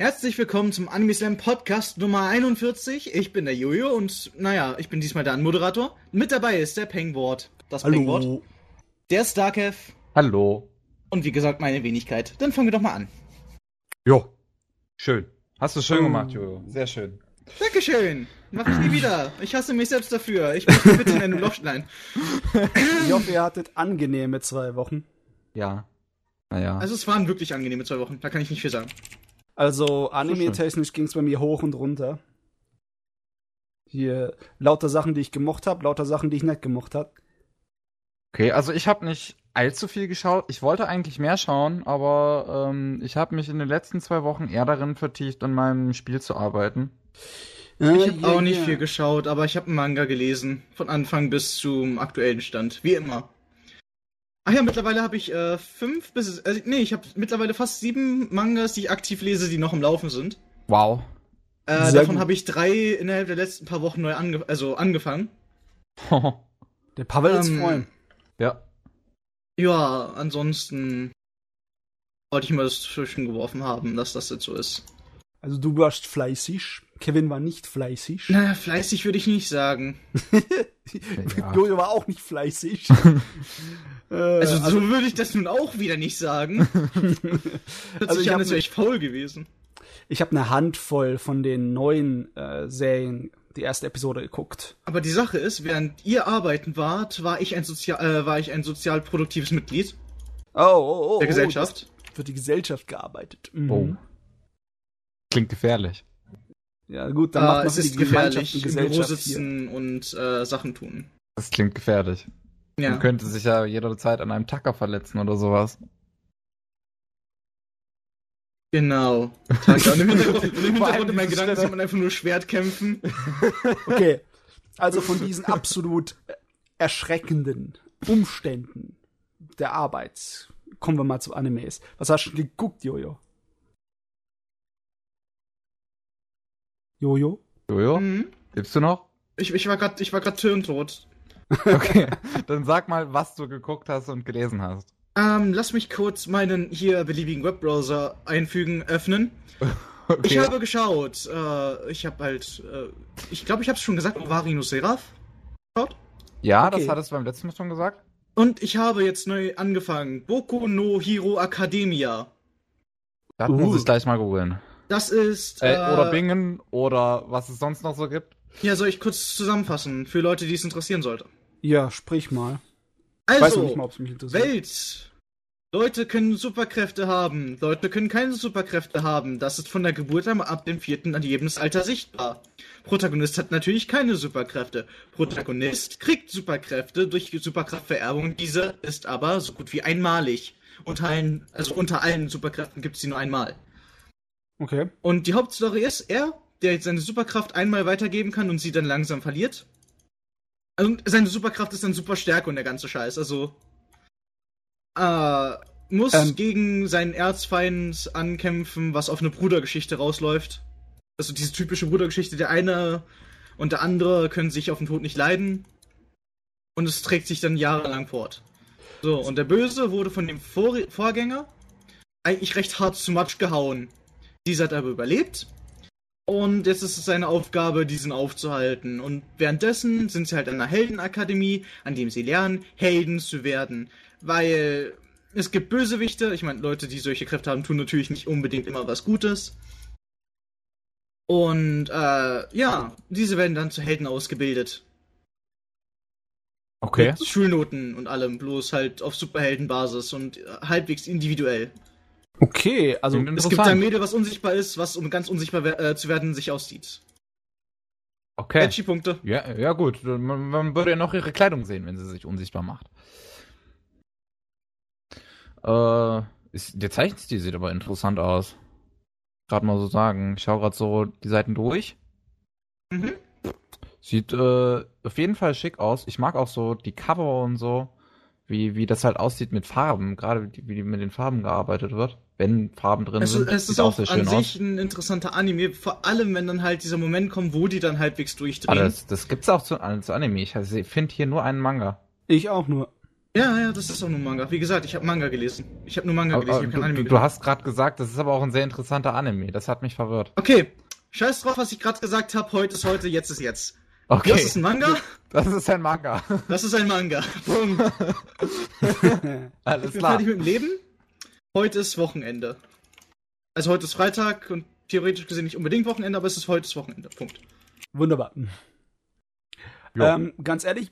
Herzlich willkommen zum Anime Slam Podcast Nummer 41. Ich bin der Jojo und naja, ich bin diesmal der Anmoderator. Mit dabei ist der Pengwort. Das Hallo. Pengwort. Der Starkev Hallo. und wie gesagt meine Wenigkeit. Dann fangen wir doch mal an. Jo. Schön. Hast du schön Oh. gemacht, Jojo. Sehr schön. Dankeschön. Mach ich nie wieder. Ich hasse mich selbst dafür. Ich möchte bitte in einem Loch schneiden. Ich hoffe, ihr hattet angenehme zwei Wochen. Ja. Naja. Also es waren wirklich angenehme zwei Wochen. Da kann ich nicht viel sagen. Also anime-technisch ging es bei mir hoch und runter. Hier lauter Sachen, die ich gemocht habe, lauter Sachen, die ich nicht gemocht habe. okay, also ich habe nicht allzu viel geschaut. Ich wollte eigentlich mehr schauen, aber ähm, ich habe mich in den letzten zwei Wochen eher darin vertieft, an meinem Spiel zu arbeiten. Ich habe auch nicht viel geschaut, aber ich habe einen Manga gelesen. Von Anfang bis zum aktuellen Stand. Wie immer. Ach ja, mittlerweile habe ich äh, fünf bis. Äh, nee, ich habe mittlerweile fast sieben Mangas, die ich aktiv lese, die noch im Laufen sind. Wow. Äh, davon habe ich drei innerhalb der letzten paar Wochen neu ange also angefangen. Der Pavel ist Ähm, freuen. ja. Ja, ansonsten wollte ich mal das zwischengeworfen haben, dass das jetzt so ist. Also du warst fleißig. Kevin war nicht fleißig. Na, fleißig würde ich nicht sagen. Ja. Jojo war auch nicht fleißig. äh, Also, so würde ich das nun auch wieder nicht sagen. Hört Also sich ich an, als wäre ich faul gewesen. ich habe eine Handvoll von den neuen äh, Serien die erste Episode geguckt. Aber die Sache ist, während ihr arbeiten wart, war ich ein, Sozial äh, war ich ein sozial produktives Mitglied Oh, oh, oh. der oh, Gesellschaft. das Für die Gesellschaft gearbeitet. Mhm. Oh. Klingt gefährlich. Ja, gut, dann Da macht man es die ist Gemeinschaft gefährlich, und im Büro Gesellschaft hier. sitzen und äh, Sachen tun. Das klingt gefährlich. Ja. Man könnte sich ja jederzeit an einem Tacker verletzen oder sowas. Genau. Und im Hintergrund, im allem Hintergrund in meinen Gedanken sieht man einfach nur Schwert kämpfen. Okay. Also von diesen absolut erschreckenden Umständen der Arbeit kommen wir mal zu Animes. Was hast du geguckt, Jojo? Jojo? Jojo? Mhm. Lebst du noch? Ich, ich war gerade ich war grad hirntot. Okay. Dann sag mal, was du geguckt hast und gelesen hast. Ähm, lass mich kurz meinen hier beliebigen Webbrowser einfügen, öffnen. Okay. Ich habe geschaut. Äh, ich habe halt, äh, ich glaube, ich habe es schon gesagt, Ovari no Seraph. Schaut. ja, Okay. das hattest du beim letzten Mal schon gesagt. Und ich habe jetzt neu angefangen. Boku no Hero Academia. Das Uh. muss ich gleich mal googeln. Das ist. Äh, Äh, oder Bingen oder was es sonst noch so gibt. Ja, soll ich kurz zusammenfassen für Leute, die es interessieren sollte. Ja, sprich mal. Ich weiß noch nicht mal, Also, ob es mich interessiert. Welt. Leute können Superkräfte haben. Leute können keine Superkräfte haben. Das ist von der Geburt an ab dem vierten Lebensalter sichtbar. Protagonist hat natürlich keine Superkräfte. Protagonist kriegt Superkräfte durch Superkraftvererbung. Diese ist aber so gut wie einmalig. Unter allen, also unter allen Superkräften gibt es sie nur einmal. Okay. Und die Hauptstory ist er, der jetzt seine Superkraft einmal weitergeben kann und sie dann langsam verliert. Und seine Superkraft ist dann super Stärke und der ganze Scheiß. Also äh, muss Ähm. gegen seinen Erzfeind ankämpfen, was auf eine Brudergeschichte rausläuft. Also diese typische Brudergeschichte, der eine und der andere können sich auf den Tod nicht leiden. Und es trägt sich dann jahrelang fort. So, und der Böse wurde von dem Vor Vorgänger eigentlich recht hart zu Matsch gehauen. Dieser hat aber überlebt. Und jetzt ist es seine Aufgabe, diesen aufzuhalten. Und währenddessen sind sie halt an einer Heldenakademie, an dem sie lernen, Helden zu werden. Weil es gibt Bösewichte, ich meine, Leute, die solche Kräfte haben, tun natürlich nicht unbedingt immer was Gutes. Und äh, ja, diese werden dann zu Helden ausgebildet. Okay. Mit Schulnoten und allem, bloß halt auf Superheldenbasis und halbwegs individuell. Okay, also Klingt Es gibt ein Mädel, was unsichtbar ist, was um ganz unsichtbar wer- äh, zu werden sich aussieht. Okay. Edgy Punkte. Ja, ja gut. Man, man würde ja noch ihre Kleidung sehen, wenn sie sich unsichtbar macht. Äh, ist, der Zeichenstil sieht aber interessant aus. Gerade mal so sagen. Ich schaue gerade so die Seiten durch. Mhm. Sieht äh, auf jeden Fall schick aus. Ich mag auch so die Cover und so, wie, wie das halt aussieht mit Farben. Gerade wie, wie mit den Farben gearbeitet wird. Wenn Farben drin Es, sind, es sieht ist auch auch sehr an schön aus. sich ein interessanter Anime, vor allem wenn dann halt dieser Moment kommt, wo die dann halbwegs Ah, durchdrehen. das, das gibt's auch zu, zu Anime. Ich finde hier nur einen Manga. ich auch nur. Ja, ja, das ist auch nur Manga. Wie gesagt, ich habe Manga gelesen. Ich habe nur Manga Aber, gelesen, ich habe kein du, Anime du, gelesen. du hast gerade gesagt, das ist aber auch ein sehr interessanter Anime. Das hat mich verwirrt. Okay, scheiß drauf, was ich gerade gesagt habe. Heute ist heute, jetzt ist jetzt. Okay, Das ist ein Manga, das ist ein Manga. das ist ein Manga. Punkt. Alles Ich bin klar. fertig mit dem Leben. Heute ist Wochenende. Also heute ist Freitag und theoretisch gesehen nicht unbedingt Wochenende, aber es ist heute ist Wochenende. Punkt. Wunderbar. Ähm, ganz ehrlich,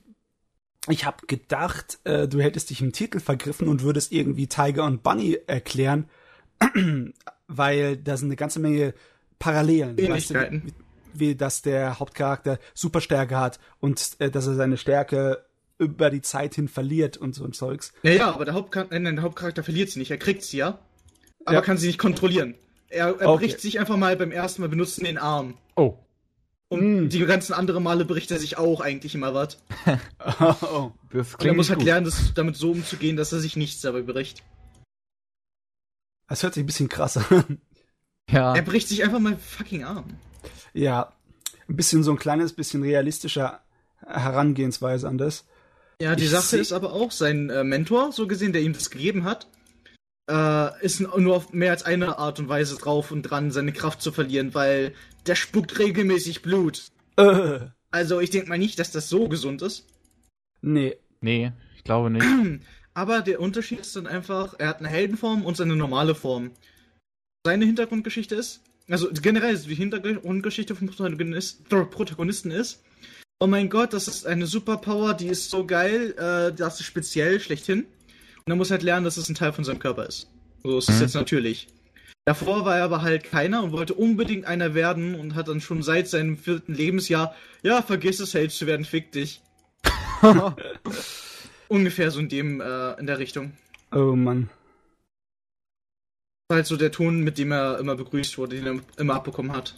ich habe gedacht, äh, du hättest dich im Titel vergriffen und würdest irgendwie Tiger und Bunny erklären, weil da sind eine ganze Menge Parallelen. Weißt du, Ähnlichkeiten. Wie, dass der Hauptcharakter Superstärke hat und äh, dass er seine Stärke über die Zeit hin verliert und so ein Zeugs. Ja, ja, aber der, Hauptchar äh, nein, der Hauptcharakter verliert sie nicht. Er kriegt sie ja, aber Ja. kann sie nicht kontrollieren. Er, er Okay. bricht sich einfach mal beim ersten Mal benutzen den Arm. Oh. Und Mm. die ganzen anderen Male bricht er sich auch eigentlich immer was. oh. Das Und er klingt muss halt gut. lernen, das, damit so umzugehen, dass er sich nichts dabei bricht. Das hört sich ein bisschen krass an. Ja. Er bricht sich einfach mal fucking Arm. Ja, ein bisschen so ein kleines bisschen realistischer Herangehensweise an das. Ja, die Ich Sache ist aber auch, sein äh, Mentor, so gesehen, der ihm das gegeben hat, äh, ist nur auf mehr als eine Art und Weise drauf und dran, seine Kraft zu verlieren, weil der spuckt regelmäßig Blut. Äh, Also ich denke mal nicht, dass das so gesund ist. nee. Nee, ich glaube nicht. Aber der Unterschied ist dann einfach, er hat eine Heldenform und seine normale Form. Seine Hintergrundgeschichte ist, also generell die Hintergrundgeschichte vom Protagonist, Protagonisten ist, oh mein Gott, das ist eine Superpower, die ist so geil, äh, das ist speziell schlechthin. Und er muss halt lernen, dass es ein Teil von seinem Körper ist. So ist es Mhm. jetzt natürlich. Davor war er aber halt keiner und wollte unbedingt einer werden und hat dann schon seit seinem vierten Lebensjahr, ja, vergiss es, Held zu werden, fick dich. Ungefähr so in dem, äh, in der Richtung. Oh Mann. War halt so der Ton, mit dem er immer begrüßt wurde, den er immer abbekommen hat.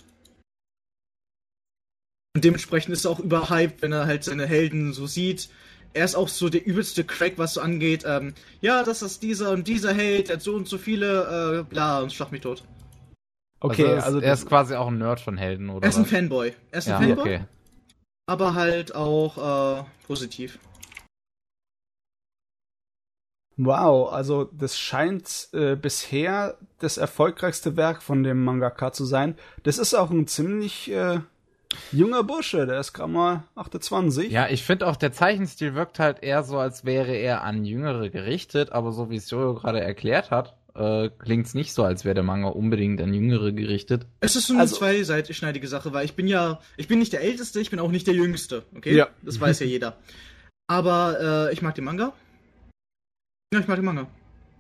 Und dementsprechend ist er auch überhyped, wenn er halt seine Helden so sieht. Er ist auch so der übelste Crack, was so angeht. Ähm, ja, das ist dieser und dieser Held, der hat so und so viele, äh, bla, und schlag mich tot. Okay, also, also, er ist quasi auch ein Nerd von Helden, oder? Er ist ein was? Fanboy. Er ist Ja, ein Fanboy, okay. aber halt auch äh, positiv. Wow, also das scheint äh, bisher das erfolgreichste Werk von dem Mangaka zu sein. Das ist auch ein ziemlich äh, junger Bursche, der ist gerade mal 28. Ja, ich finde auch, der Zeichenstil wirkt halt eher so, als wäre er an Jüngere gerichtet, aber so wie es Jojo gerade erklärt hat, äh, klingt's nicht so, als wäre der Manga unbedingt an Jüngere gerichtet. Es ist so eine Also- zweischneidige Sache, weil ich bin ja, ich bin nicht der Älteste, ich bin auch nicht der Jüngste, okay? Ja. Das weiß ja jeder. Aber äh, ich mag den Manga. Ja, ich mag den Manga.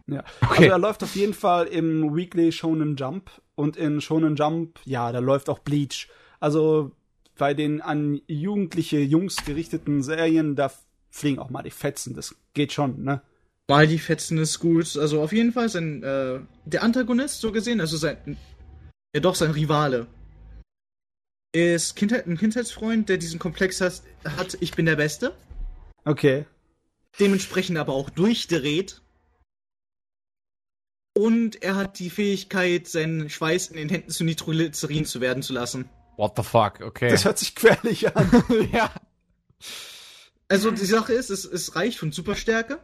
Ja. Okay. Also er läuft auf jeden Fall im Weekly Shonen Jump und in Shonen Jump, ja, da läuft auch Bleach. Also bei den an jugendliche Jungs gerichteten Serien, da fliegen auch mal die Fetzen, das geht schon, ne? Mal die Fetzen ist gut. Also auf jeden Fall sein, äh, der Antagonist, so gesehen, also sein, ja doch, sein Rivale, ist Kindheit, ein Kindheitsfreund, der diesen Komplex hat, hat, ich bin der Beste. Okay. Dementsprechend aber auch durchdreht. Und er hat die Fähigkeit, seinen Schweiß in den Händen zu Nitroglycerin zu werden zu lassen. What the fuck, okay. Das hört sich querlich an. ja. Also die Sache ist, es, es reicht von Superstärke,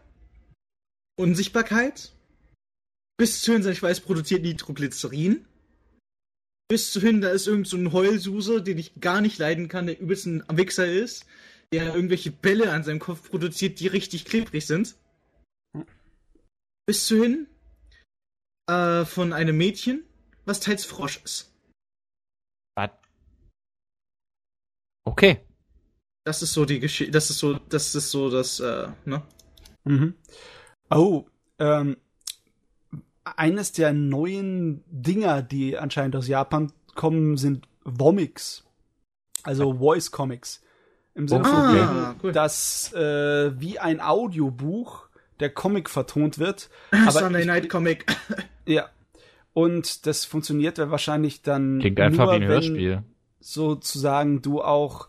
Unsichtbarkeit, bis zu hin, sein Schweiß produziert Nitroglycerin, bis zu hin, da ist irgend so ein Heulsuse, den ich gar nicht leiden kann, der übelst ein Wichser ist, der irgendwelche Bälle an seinem Kopf produziert, die richtig klebrig sind. Bis zu hin äh, von einem Mädchen, was teils Frosch ist. Was? Okay. Das ist so die Geschichte, das ist so, das ist so das, äh, ne? Mhm. Oh, ähm, eines der neuen Dinger, die anscheinend aus Japan kommen, sind Womics. Also Voice Comics. Im Sinne von Ah, cool. dass äh, wie ein Audiobuch der Comic vertont wird. Sunday ich- Night Comic. Ja. Und das funktioniert ja wahrscheinlich dann Klingt einfach nur, wie ein wenn Hörspiel. sozusagen du auch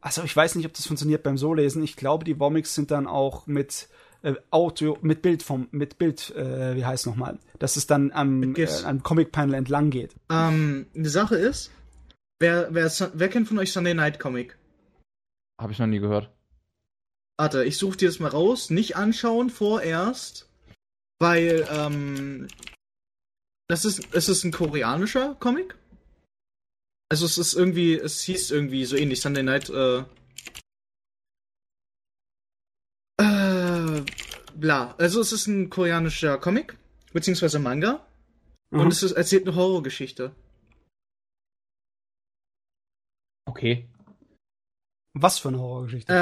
also ich weiß nicht, ob das funktioniert beim So-Lesen. Ich glaube, die Womics sind dann auch mit äh, Audio, mit Bild vom, mit Bild, äh, wie heißt nochmal, dass es dann am, äh, am Comic-Panel entlang geht. Ähm, die Sache ist, wer, wer, wer kennt von euch Sunday Night Comic? Habe ich noch nie gehört. Warte, ich suche dir das mal raus. Nicht anschauen vorerst. Weil, ähm. Das ist, es ist ein koreanischer Comic. Also es ist irgendwie, es hieß irgendwie so ähnlich, Sunday Night, äh. Äh, bla. Also es ist ein koreanischer Comic, beziehungsweise Manga. Mhm. Und es ist, erzählt eine Horrorgeschichte. Okay. Was für eine Horrorgeschichte?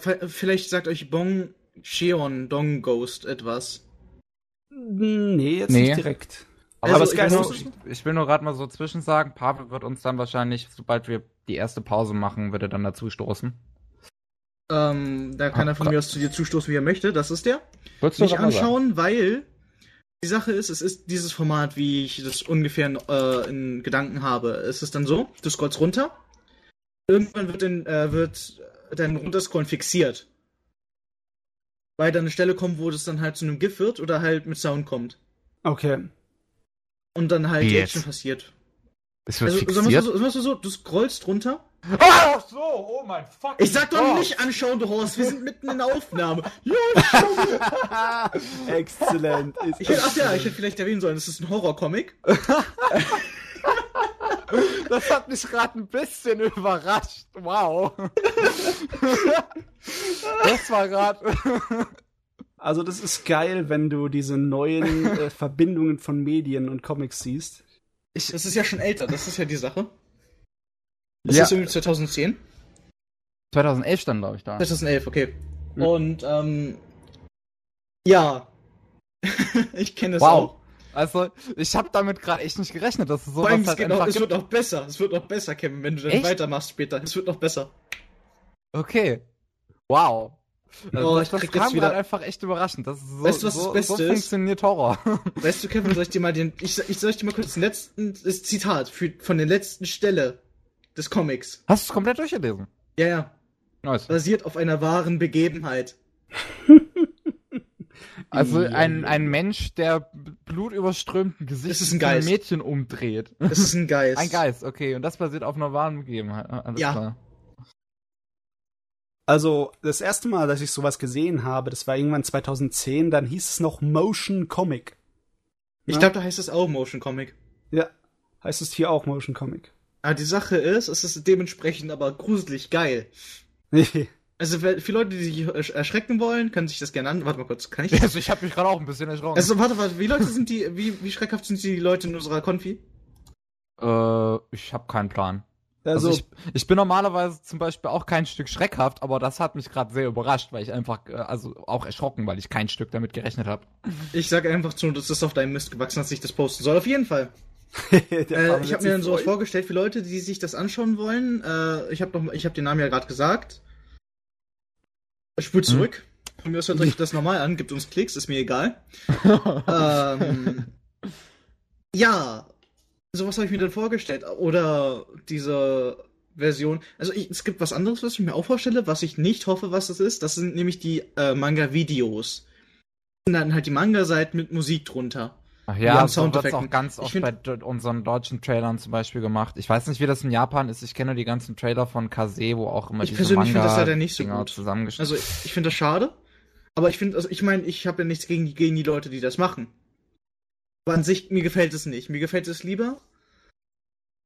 Äh, vielleicht sagt euch Bong Cheon Dong Ghost etwas. nee, jetzt Nee. nicht direkt. Aber, Also, ich, ich will nur, ich will nur gerade mal so zwischen sagen, Pavel wird uns dann wahrscheinlich, sobald wir die erste Pause machen, wird er dann dazu stoßen. Ähm, da kann Ah, er von Gott. mir aus zu dir zustoßen, wie er möchte. Das ist der. Würdest sagen? anschauen, weil die Sache ist, es ist dieses Format, wie ich das ungefähr in, äh, in Gedanken habe. Es ist dann so, du scrollst runter. Irgendwann wird, in, äh, wird dein Runterscrollen fixiert. Weil dann eine Stelle kommt, wo das dann halt zu einem GIF wird oder halt mit Sound kommt. Okay. Und dann halt Wie? Action passiert. Es wird Also, fixiert. so, sagen wir so, du scrollst runter. Ach so, oh mein fuck. Ich sag doch nicht anschauen, du Horst, wir sind mitten in der Aufnahme. Ja, Exzellent. Ist Ich hätte, ach ja, ich hätte vielleicht erwähnen sollen, das ist ein Horrorcomic. Das hat mich gerade ein bisschen überrascht. Wow. das war gerade. Also das ist geil, wenn du diese neuen äh, Verbindungen von Medien und Comics siehst. Das ist ja schon älter, das ist ja die Sache. Das Ja. ist irgendwie 2010. 2011 stand, glaube ich, da. 2011, okay. Hm. Und, ähm, ja. ich kenne das Wow. auch. Also, ich habe damit gerade echt nicht gerechnet, dass es allem, sowas es, halt geht noch, einfach es gibt. wird noch besser. Es wird noch besser, Kevin, wenn du dann Echt? weitermachst später. Es wird noch besser. Okay. Wow. Also Oh, das ich das krieg kam jetzt wieder- gerade einfach echt überraschend. Das ist so, Weißt du, was das so, Beste so ist? funktioniert Horror. Weißt du, Kevin, soll ich dir mal den. Ich, ich soll ich dir mal kurz den letzten das Zitat für, von der letzten Stelle des Comics. Hast du es komplett durchgelesen? Ja, ja. Nice. Basiert auf einer wahren Begebenheit. Also ein, ein Mensch, der blutüberströmten Gesicht Es ist ein Geist. Mädchen umdreht. Das ist ein Geist. Ein Geist, okay. Und das basiert auf einer wahren Begebenheit. Ah, Alles Ja. klar. Also das erste Mal, dass ich sowas gesehen habe, das war irgendwann 2010, dann hieß es noch Motion Comic. Ich glaube, da heißt es auch Motion Comic. Ja, heißt es hier auch Motion Comic. Aber die Sache ist, es ist dementsprechend aber gruselig geil. Also für Leute, die sich ersch- erschrecken wollen, können sich das gerne an. Warte mal kurz, kann ich? Also ich habe mich gerade auch ein bisschen erschrocken. Also warte, warte, wie Leute sind die, wie, wie schreckhaft sind die Leute in unserer Konfi? äh, ich habe keinen Plan. also, Also, ich, ich bin normalerweise zum Beispiel auch kein Stück schreckhaft, aber das hat mich gerade sehr überrascht, weil ich einfach, äh, also auch erschrocken, weil ich kein Stück damit gerechnet habe. Ich sage einfach zu, dass das auf deinem Mist gewachsen, dass ich das posten soll. Auf jeden Fall. Äh, ich habe mir dann sowas vorgestellt für Leute, die sich das anschauen wollen. Äh, ich habe habe den Namen ja gerade gesagt. Spult Hm. zurück. Von mir aus hört euch das normal an, gibt uns Klicks, ist mir egal. ähm, ja, sowas habe ich mir dann vorgestellt. Oder diese Version. Also ich, es gibt was anderes, was ich mir auch vorstelle, was ich nicht hoffe, was das ist. Das sind nämlich die äh, Manga-Videos. Und dann halt die Manga-Seiten mit Musik drunter. Ach Ja, ja, so Soundeffekten. auch ganz oft find- bei unseren deutschen Trailern zum Beispiel gemacht. Ich weiß nicht, wie das in Japan ist. Ich kenne nur die ganzen Trailer von Kase, wo auch immer Ich diese persönlich find das Manga leider nicht so gut. zusammengeschnitten Also ich finde das schade. Aber ich finde, also ich meine, ich habe ja nichts gegen die, gegen die Leute, die das machen. Aber an sich, mir gefällt es nicht. Mir gefällt es lieber.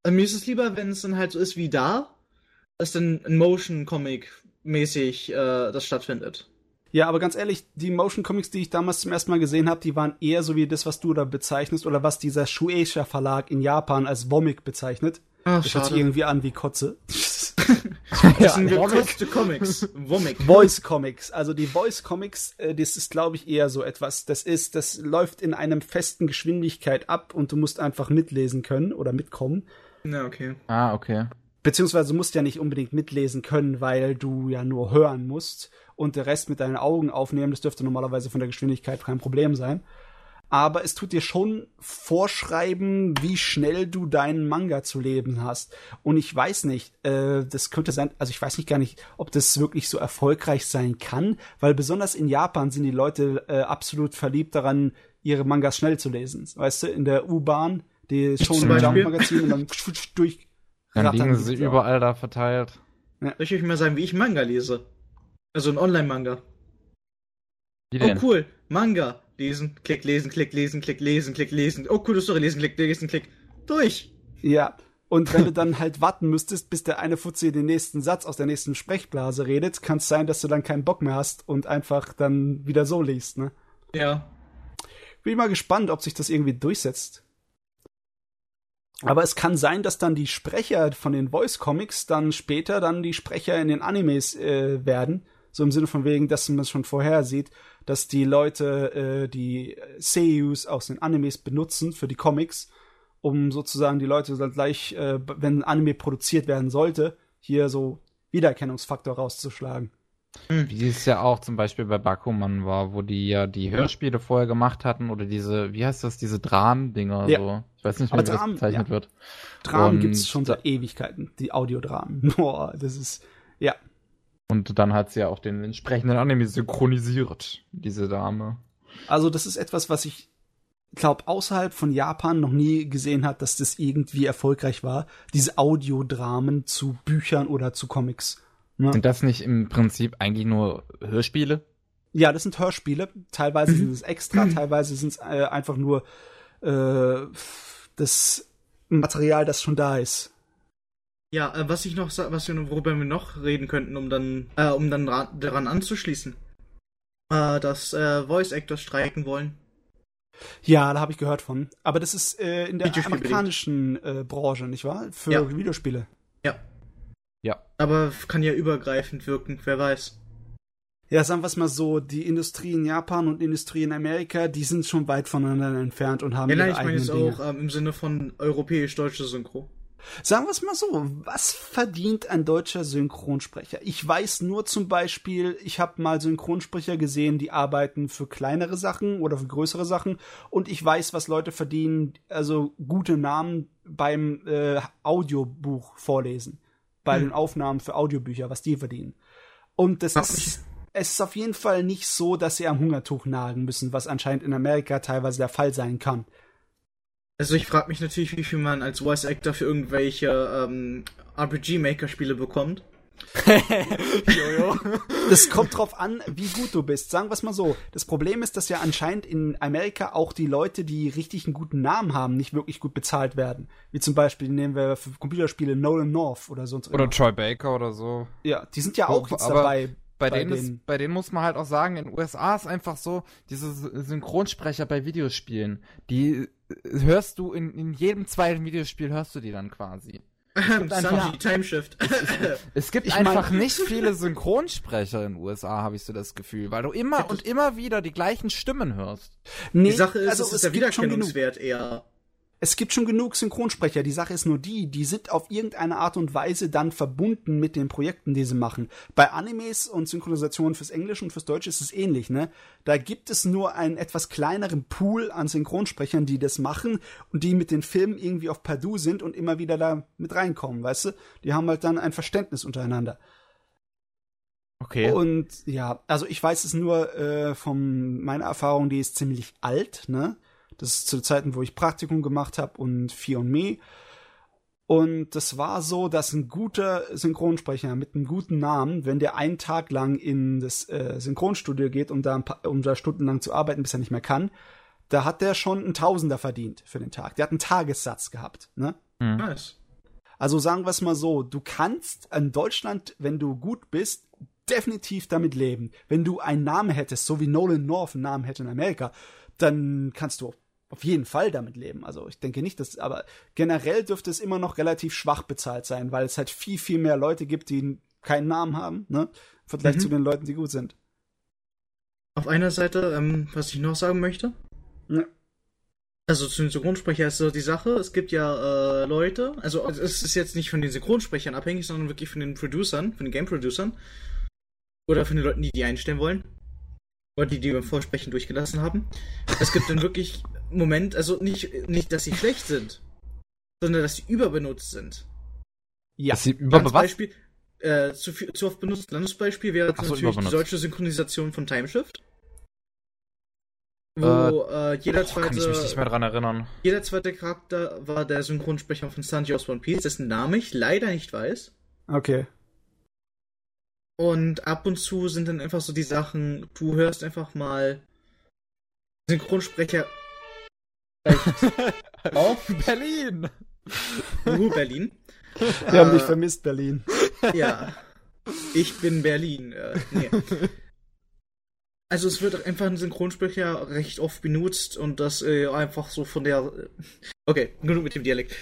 Äh, mir ist es lieber, wenn es dann halt so ist wie da, dass dann ein Motion-Comic-mäßig äh, das stattfindet. Ja, aber ganz ehrlich, die Motion Comics, die ich damals zum ersten Mal gesehen habe, die waren eher so wie das, was du da bezeichnest oder was dieser Shueisha Verlag in Japan als Womic bezeichnet. Ach, Das hört sich irgendwie an wie Kotze. Das sind gekotzte Comics. Womic. Voice Comics, also die Voice Comics, äh, das ist glaube ich eher so etwas, das ist, das läuft in einem festen Geschwindigkeit ab und du musst einfach mitlesen können oder mitkommen. Ja, okay. Ah, okay. Beziehungsweise du musst ja nicht unbedingt mitlesen können, weil du ja nur hören musst und der Rest mit deinen Augen aufnehmen. Das dürfte normalerweise von der Geschwindigkeit kein Problem sein. Aber es tut dir schon vorschreiben, wie schnell du deinen Manga zu leben hast. Und ich weiß nicht, äh, das könnte sein, also ich weiß nicht gar nicht, ob das wirklich so erfolgreich sein kann, weil besonders in Japan sind die Leute äh, absolut verliebt daran, ihre Mangas schnell zu lesen. Weißt du, in der U-Bahn, die Beispiel? Jump Magazin und dann durch Dann liegen die sie überall da verteilt. Soll ich euch mal sagen, wie ich Manga lese? Also ein Online-Manga. Wie Oh cool, Manga. Lesen, klick, lesen, klick, lesen, klick, lesen, klick, lesen. Oh coole Story, lesen, klick, lesen, klick. Durch. Ja. Und wenn du dann halt warten müsstest, bis der eine Fuzzi den nächsten Satz aus der nächsten Sprechblase redet, kann es sein, dass du dann keinen Bock mehr hast und einfach dann wieder so liest, ne? Ja. Bin mal gespannt, ob sich das irgendwie durchsetzt. Aber es kann sein, dass dann die Sprecher von den Voice Comics dann später dann die Sprecher in den Animes äh, werden. So im Sinne von wegen, dass man schon vorher sieht, dass die Leute äh, die Seiyus aus den Animes benutzen für die Comics, um sozusagen die Leute dann gleich, äh, wenn ein Anime produziert werden sollte, hier so Wiedererkennungsfaktor rauszuschlagen. Wie es ja auch zum Beispiel bei Bakuman war, wo die ja die Hörspiele vorher gemacht hatten oder diese, wie heißt das, diese Dramen-Dinger Ja. so. Ich weiß nicht mehr, wie Dramen, das bezeichnet ja. wird. Dramen Und- gibt's schon seit Ewigkeiten, die Audiodramen. Boah, das ist, ja. Und dann hat sie ja auch den entsprechenden Anime synchronisiert, diese Dame. Also das ist etwas, was ich glaube außerhalb von Japan noch nie gesehen hat, dass das irgendwie erfolgreich war. Diese Audiodramen zu Büchern oder zu Comics. Ne? Sind das nicht im Prinzip eigentlich nur Hörspiele? Ja, das sind Hörspiele. Teilweise sind es extra, teilweise sind es äh, einfach nur äh, das Material, das schon da ist. Ja, äh, was ich noch, was wir, worüber wir noch reden könnten, um dann, äh, um dann ra- daran anzuschließen, äh, dass äh, Voice Actors streiken wollen. Ja, da habe ich gehört von. Aber das ist äh, in der amerikanischen äh, Branche, nicht wahr? Für Ja. Videospiele. Ja. Ja. Aber kann ja übergreifend wirken, wer weiß. Ja, sagen wir es mal so, die Industrie in Japan und Industrie in Amerika, die sind schon weit voneinander entfernt und haben Ja, nein, ihre ich meine jetzt Dinge. auch ähm, im Sinne von europäisch-deutsche Synchro. Sagen wir es mal so, was verdient ein deutscher Synchronsprecher? Ich weiß nur zum Beispiel, ich habe mal Synchronsprecher gesehen, die arbeiten für kleinere Sachen oder für größere Sachen und ich weiß, was Leute verdienen, also gute Namen beim äh, Audiobuch vorlesen, bei Hm. den Aufnahmen für Audiobücher, was die verdienen. Und das Ach, ist, es ist auf jeden Fall nicht so, dass sie am Hungertuch nagen müssen, was anscheinend in Amerika teilweise der Fall sein kann. Also ich frage mich natürlich, wie viel man als Voice Actor für irgendwelche ähm, RPG-Maker-Spiele bekommt. Das kommt drauf an, wie gut du bist. Sagen wir es mal so. Das Problem ist, dass ja anscheinend in Amerika auch die Leute, die richtig einen guten Namen haben, nicht wirklich gut bezahlt werden. Wie zum Beispiel nehmen wir für Computerspiele Nolan North oder sonst Oder Troy Baker oder so. Ja, die sind ja auch jetzt Aber dabei. Bei, bei denen den- ist, bei denen muss man halt auch sagen, in den USA ist einfach so, diese Synchronsprecher bei Videospielen, die äh, hörst du in, in jedem zweiten Videospiel hörst du die dann quasi. Sanji, einfach- Timeshift. Es gibt Ich mein- einfach nicht viele Synchronsprecher in den USA, habe ich so das Gefühl, weil du immer und immer wieder die gleichen Stimmen hörst. Nee, Die Sache ist, also es ist der gibt. Wiedererkennungswert eher. Es gibt schon genug Synchronsprecher. Die Sache ist nur die, die sind auf irgendeine Art und Weise dann verbunden mit den Projekten, die sie machen. Bei Animes und Synchronisationen fürs Englische und fürs Deutsche ist es ähnlich, ne? Da gibt es nur einen etwas kleineren Pool an Synchronsprechern, die das machen und die mit den Filmen irgendwie auf Padu sind und immer wieder da mit reinkommen, weißt du? Die haben halt dann ein Verständnis untereinander. Okay. Und ja, also ich weiß es nur äh, von meiner Erfahrung, die ist ziemlich alt, ne? Das ist zu Zeiten, wo ich Praktikum gemacht habe und Vier und Me. Und das war so, dass ein guter Synchronsprecher mit einem guten Namen, wenn der einen Tag lang in das äh, Synchronstudio geht, um da, ein paar, um da stundenlang zu arbeiten, bis er nicht mehr kann, da hat der schon einen Tausender verdient für den Tag. Der hat einen Tagessatz gehabt, ne? Nice. Also sagen wir es mal so, du kannst in Deutschland, wenn du gut bist, definitiv damit leben. Wenn du einen Namen hättest, so wie Nolan North einen Namen hätte in Amerika, dann kannst du auf jeden Fall damit leben. Also ich denke nicht, dass, aber generell dürfte es immer noch relativ schwach bezahlt sein, weil es halt viel, viel mehr Leute gibt, die keinen Namen haben, ne? Im Vergleich Mhm. zu den Leuten, die gut sind. Auf einer Seite, ähm, was ich noch sagen möchte. Ja. Also zu den Synchronsprechern ist so die Sache, es gibt ja äh, Leute, also es ist jetzt nicht von den Synchronsprechern abhängig, sondern wirklich von den Producern, von den Game-Producern. Oder von den Leuten, die die einstellen wollen. Oder die, die beim Vorsprechen durchgelassen haben. Es gibt dann wirklich Moment, also nicht, nicht, dass sie schlecht sind, sondern dass sie überbenutzt sind. Ja. Dass sie über Ganz was? Beispiel, äh, zu, viel, zu oft benutztes Landesbeispiel wäre so, natürlich die deutsche Synchronisation von Timeshift. Wo äh, jeder, Boah, kann ich mich nicht zweite, mehr dran erinnern. jeder zweite Charakter war der Synchronsprecher von Sanji aus One Piece, dessen Name ich leider nicht weiß. Okay. Und ab und zu sind dann einfach so die Sachen, du hörst einfach mal Synchronsprecher auf Berlin! Uhu, Berlin. Wir haben Äh, dich vermisst, Berlin. Ja. Ich bin Berlin. Äh, nee. Also es wird einfach ein Synchronsprecher recht oft benutzt und das äh, einfach so von der Okay, genug mit dem Dialekt.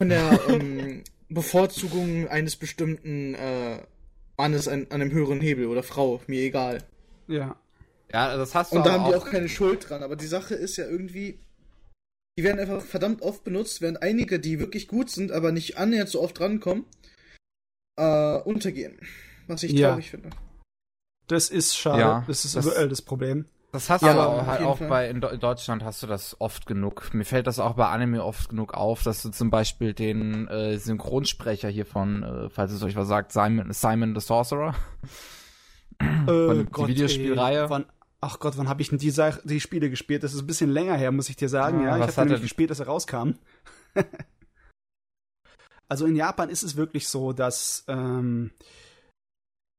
Von der ähm, Bevorzugung eines bestimmten äh, Mannes an, an einem höheren Hebel oder Frau, mir egal. Ja. Ja, das hast du Und da haben die auch keine Schuld dran, aber die Sache ist ja irgendwie, die werden einfach verdammt oft benutzt, während einige, die wirklich gut sind, aber nicht annähernd so oft rankommen, äh, untergehen. Was ich Ja. traurig finde. Das ist schade. Ja, das ist das- aktuell das Problem. Das hast Ja, du auf aber halt jeden auch Fall. bei in, Deutschland hast du das oft genug. Mir fällt das auch bei Anime oft genug auf, dass du zum Beispiel den äh, Synchronsprecher hier von, äh, falls es euch was sagt, Simon, Simon the Sorcerer. Äh, die Videospielreihe. Ey, wann, ach Gott, wann habe ich denn die, Sa- die Spiele gespielt? Das ist ein bisschen länger her, muss ich dir sagen. Ah, ja, ich was habe nämlich er- gespielt, dass er rauskam. also in Japan ist es wirklich so, dass ähm,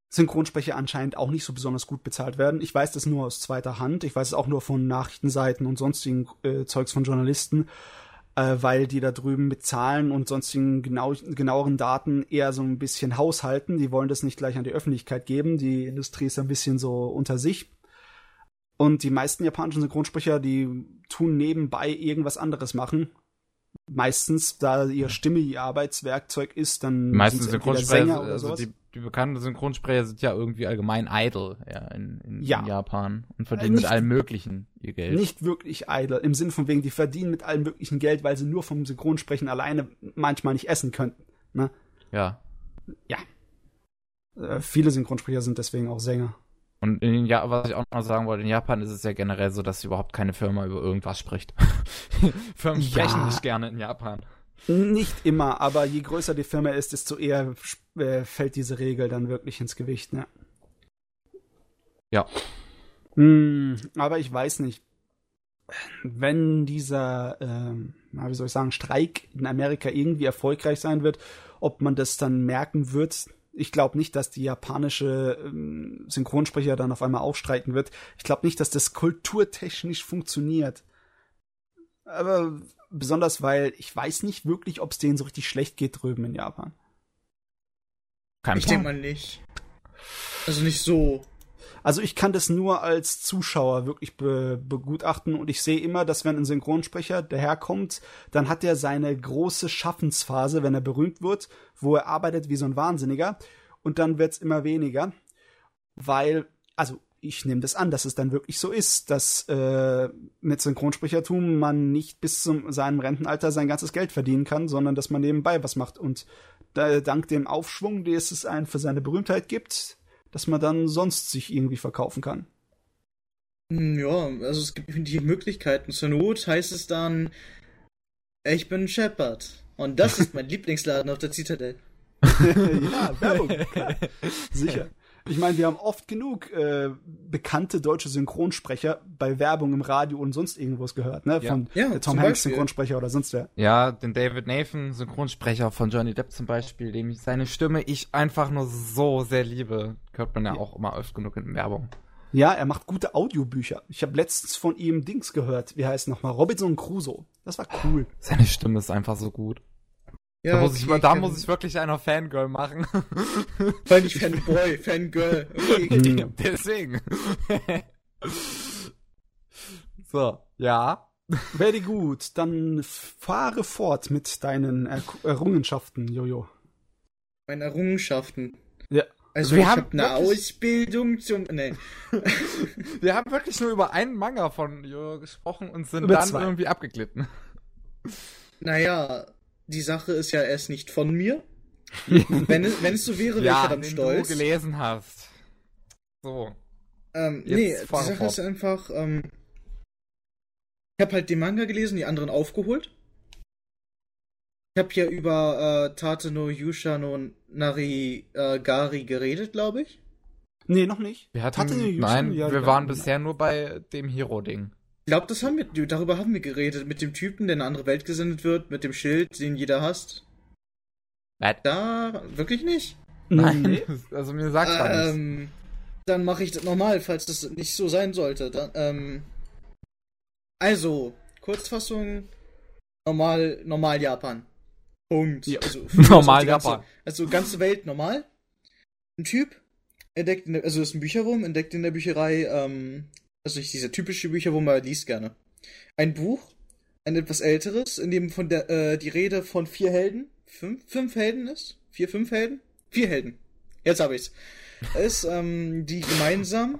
Synchronsprecher anscheinend auch nicht so besonders gut bezahlt werden. Ich weiß das nur aus zweiter Hand. Ich weiß es auch nur von Nachrichtenseiten und sonstigen äh, Zeugs von Journalisten, äh, weil die da drüben mit Zahlen und sonstigen genau, genaueren Daten eher so ein bisschen haushalten. Die wollen das nicht gleich an die Öffentlichkeit geben. Die Industrie ist ein bisschen so unter sich. Und die meisten japanischen Synchronsprecher, die tun nebenbei irgendwas anderes machen. Meistens, da ihre Stimme ihr Arbeitswerkzeug ist, dann Die meisten sind's entweder Synchronsprecher, Sänger oder also sowas. die, die bekannten Synchronsprecher sind ja irgendwie allgemein idle ja, in, in, Ja. in Japan und Äh, verdienen mit nicht- allem Möglichen ihr Geld. Nicht wirklich idle, im Sinn von wegen, die verdienen mit allem möglichen Geld, weil sie nur vom Synchronsprechen alleine manchmal nicht essen könnten. Ne? Ja. Äh, viele Synchronsprecher sind deswegen auch Sänger. Und in ja, was ich auch noch sagen wollte, in Japan ist es ja generell so, dass überhaupt keine Firma über irgendwas spricht. Firmen Ja. sprechen nicht gerne in Japan. Nicht immer, aber je größer die Firma ist, desto eher äh, fällt diese Regel dann wirklich ins Gewicht. Ne? Ja. Hm, aber ich weiß nicht. Wenn dieser, ähm, wie soll ich sagen, Streik in Amerika irgendwie erfolgreich sein wird, ob man das dann merken wird. Ich glaube nicht, dass die japanische ähm, Synchronsprecher dann auf einmal aufstreiken wird. Ich glaube nicht, dass das kulturtechnisch funktioniert. Aber besonders, weil ich weiß nicht wirklich, ob es denen so richtig schlecht geht drüben in Japan. Kein Ich denke mal nicht. Also nicht so. Also ich kann das nur als Zuschauer wirklich be begutachten und ich sehe immer, dass wenn ein Synchronsprecher daherkommt, dann hat er seine große Schaffensphase, wenn er berühmt wird, wo er arbeitet wie so ein Wahnsinniger und dann wird's immer weniger, weil, also ich nehme das an, dass es dann wirklich so ist, dass äh, mit Synchronsprechertum man nicht bis zu seinem Rentenalter sein ganzes Geld verdienen kann, sondern dass man nebenbei was macht und da, dank dem Aufschwung, den es einen für seine Berühmtheit gibt, dass man dann sonst sich irgendwie verkaufen kann. Hm, Ja, also es gibt die Möglichkeiten. Zur Not heißt es dann, ich bin Shepard. Und das ist mein Lieblingsladen auf der Zitadelle. ja, Werbung. klar. Sicher. Ich meine, wir haben oft genug äh, bekannte deutsche Synchronsprecher bei Werbung im Radio und sonst irgendwas gehört, ne? Ja. Von Ja, zum Tom Hanks Beispiel. Synchronsprecher oder sonst wer. Ja, den David Nathan, Synchronsprecher von Johnny Depp zum Beispiel, dem ich seine Stimme ich einfach nur so sehr liebe, hört man ja, Ja. auch immer oft genug in Werbung. Ja, er macht gute Audiobücher. Ich habe letztens von ihm Dings gehört. Wie heißt nochmal? Robinson Crusoe. Das war cool. Seine Stimme ist einfach so gut. Ja, da muss, ich, okay, da kann- muss ich wirklich einer Fangirl machen. Weil nicht Fanboy, Fangirl. Okay. Hm. Deswegen. so, ja. Very gut. Dann fahre fort mit deinen er Errungenschaften, Jojo. Meine Errungenschaften. Ja. Also Wir ich haben habe eine wirklich- Ausbildung zum. Nee. Wir haben wirklich nur über einen Manga von Jojo gesprochen und sind Über dann zwei. irgendwie abgeglitten. Naja, die Sache ist ja erst nicht von mir. Wenn es, wenn es so wäre, wäre ich verdammt stolz. du gelesen hast. So. Ähm, Jetzt nee, die Sache fort. ist einfach, ähm, ich habe halt den Manga gelesen, die anderen aufgeholt. Ich habe ja über äh, Tate no Yusha no Nari äh, Gari geredet, glaube ich. Nee, noch nicht. Wir hatten, Hatte eine Yusha- nein, ja, wir ja, waren ja. bisher nur bei dem Hero-Ding. Ich glaube, das haben wir, darüber haben wir geredet, mit dem Typen, der in eine andere Welt gesendet wird, mit dem Schild, den jeder hasst. Was? Da, wirklich nicht? Nein, Nee. also mir sagt man nichts. Ähm, dann mache ich das normal, falls das nicht so sein sollte. Dann, ähm, also, Kurzfassung, normal, normal Japan. Punkt. Ja. Also, Normal die ganze, Japan. Also ganze Welt normal. Ein Typ entdeckt, in der, also ist ein Bücherwurm, entdeckt in der Bücherei, ähm, also nicht dieser typische Bücherwurm, aber er liest gerne. Ein Buch, ein etwas älteres, in dem von der, äh, die Rede von vier Helden, fünf, fünf Helden ist? Vier, fünf Helden? Vier Helden. Jetzt habe ich's. Ist, ähm, die gemeinsam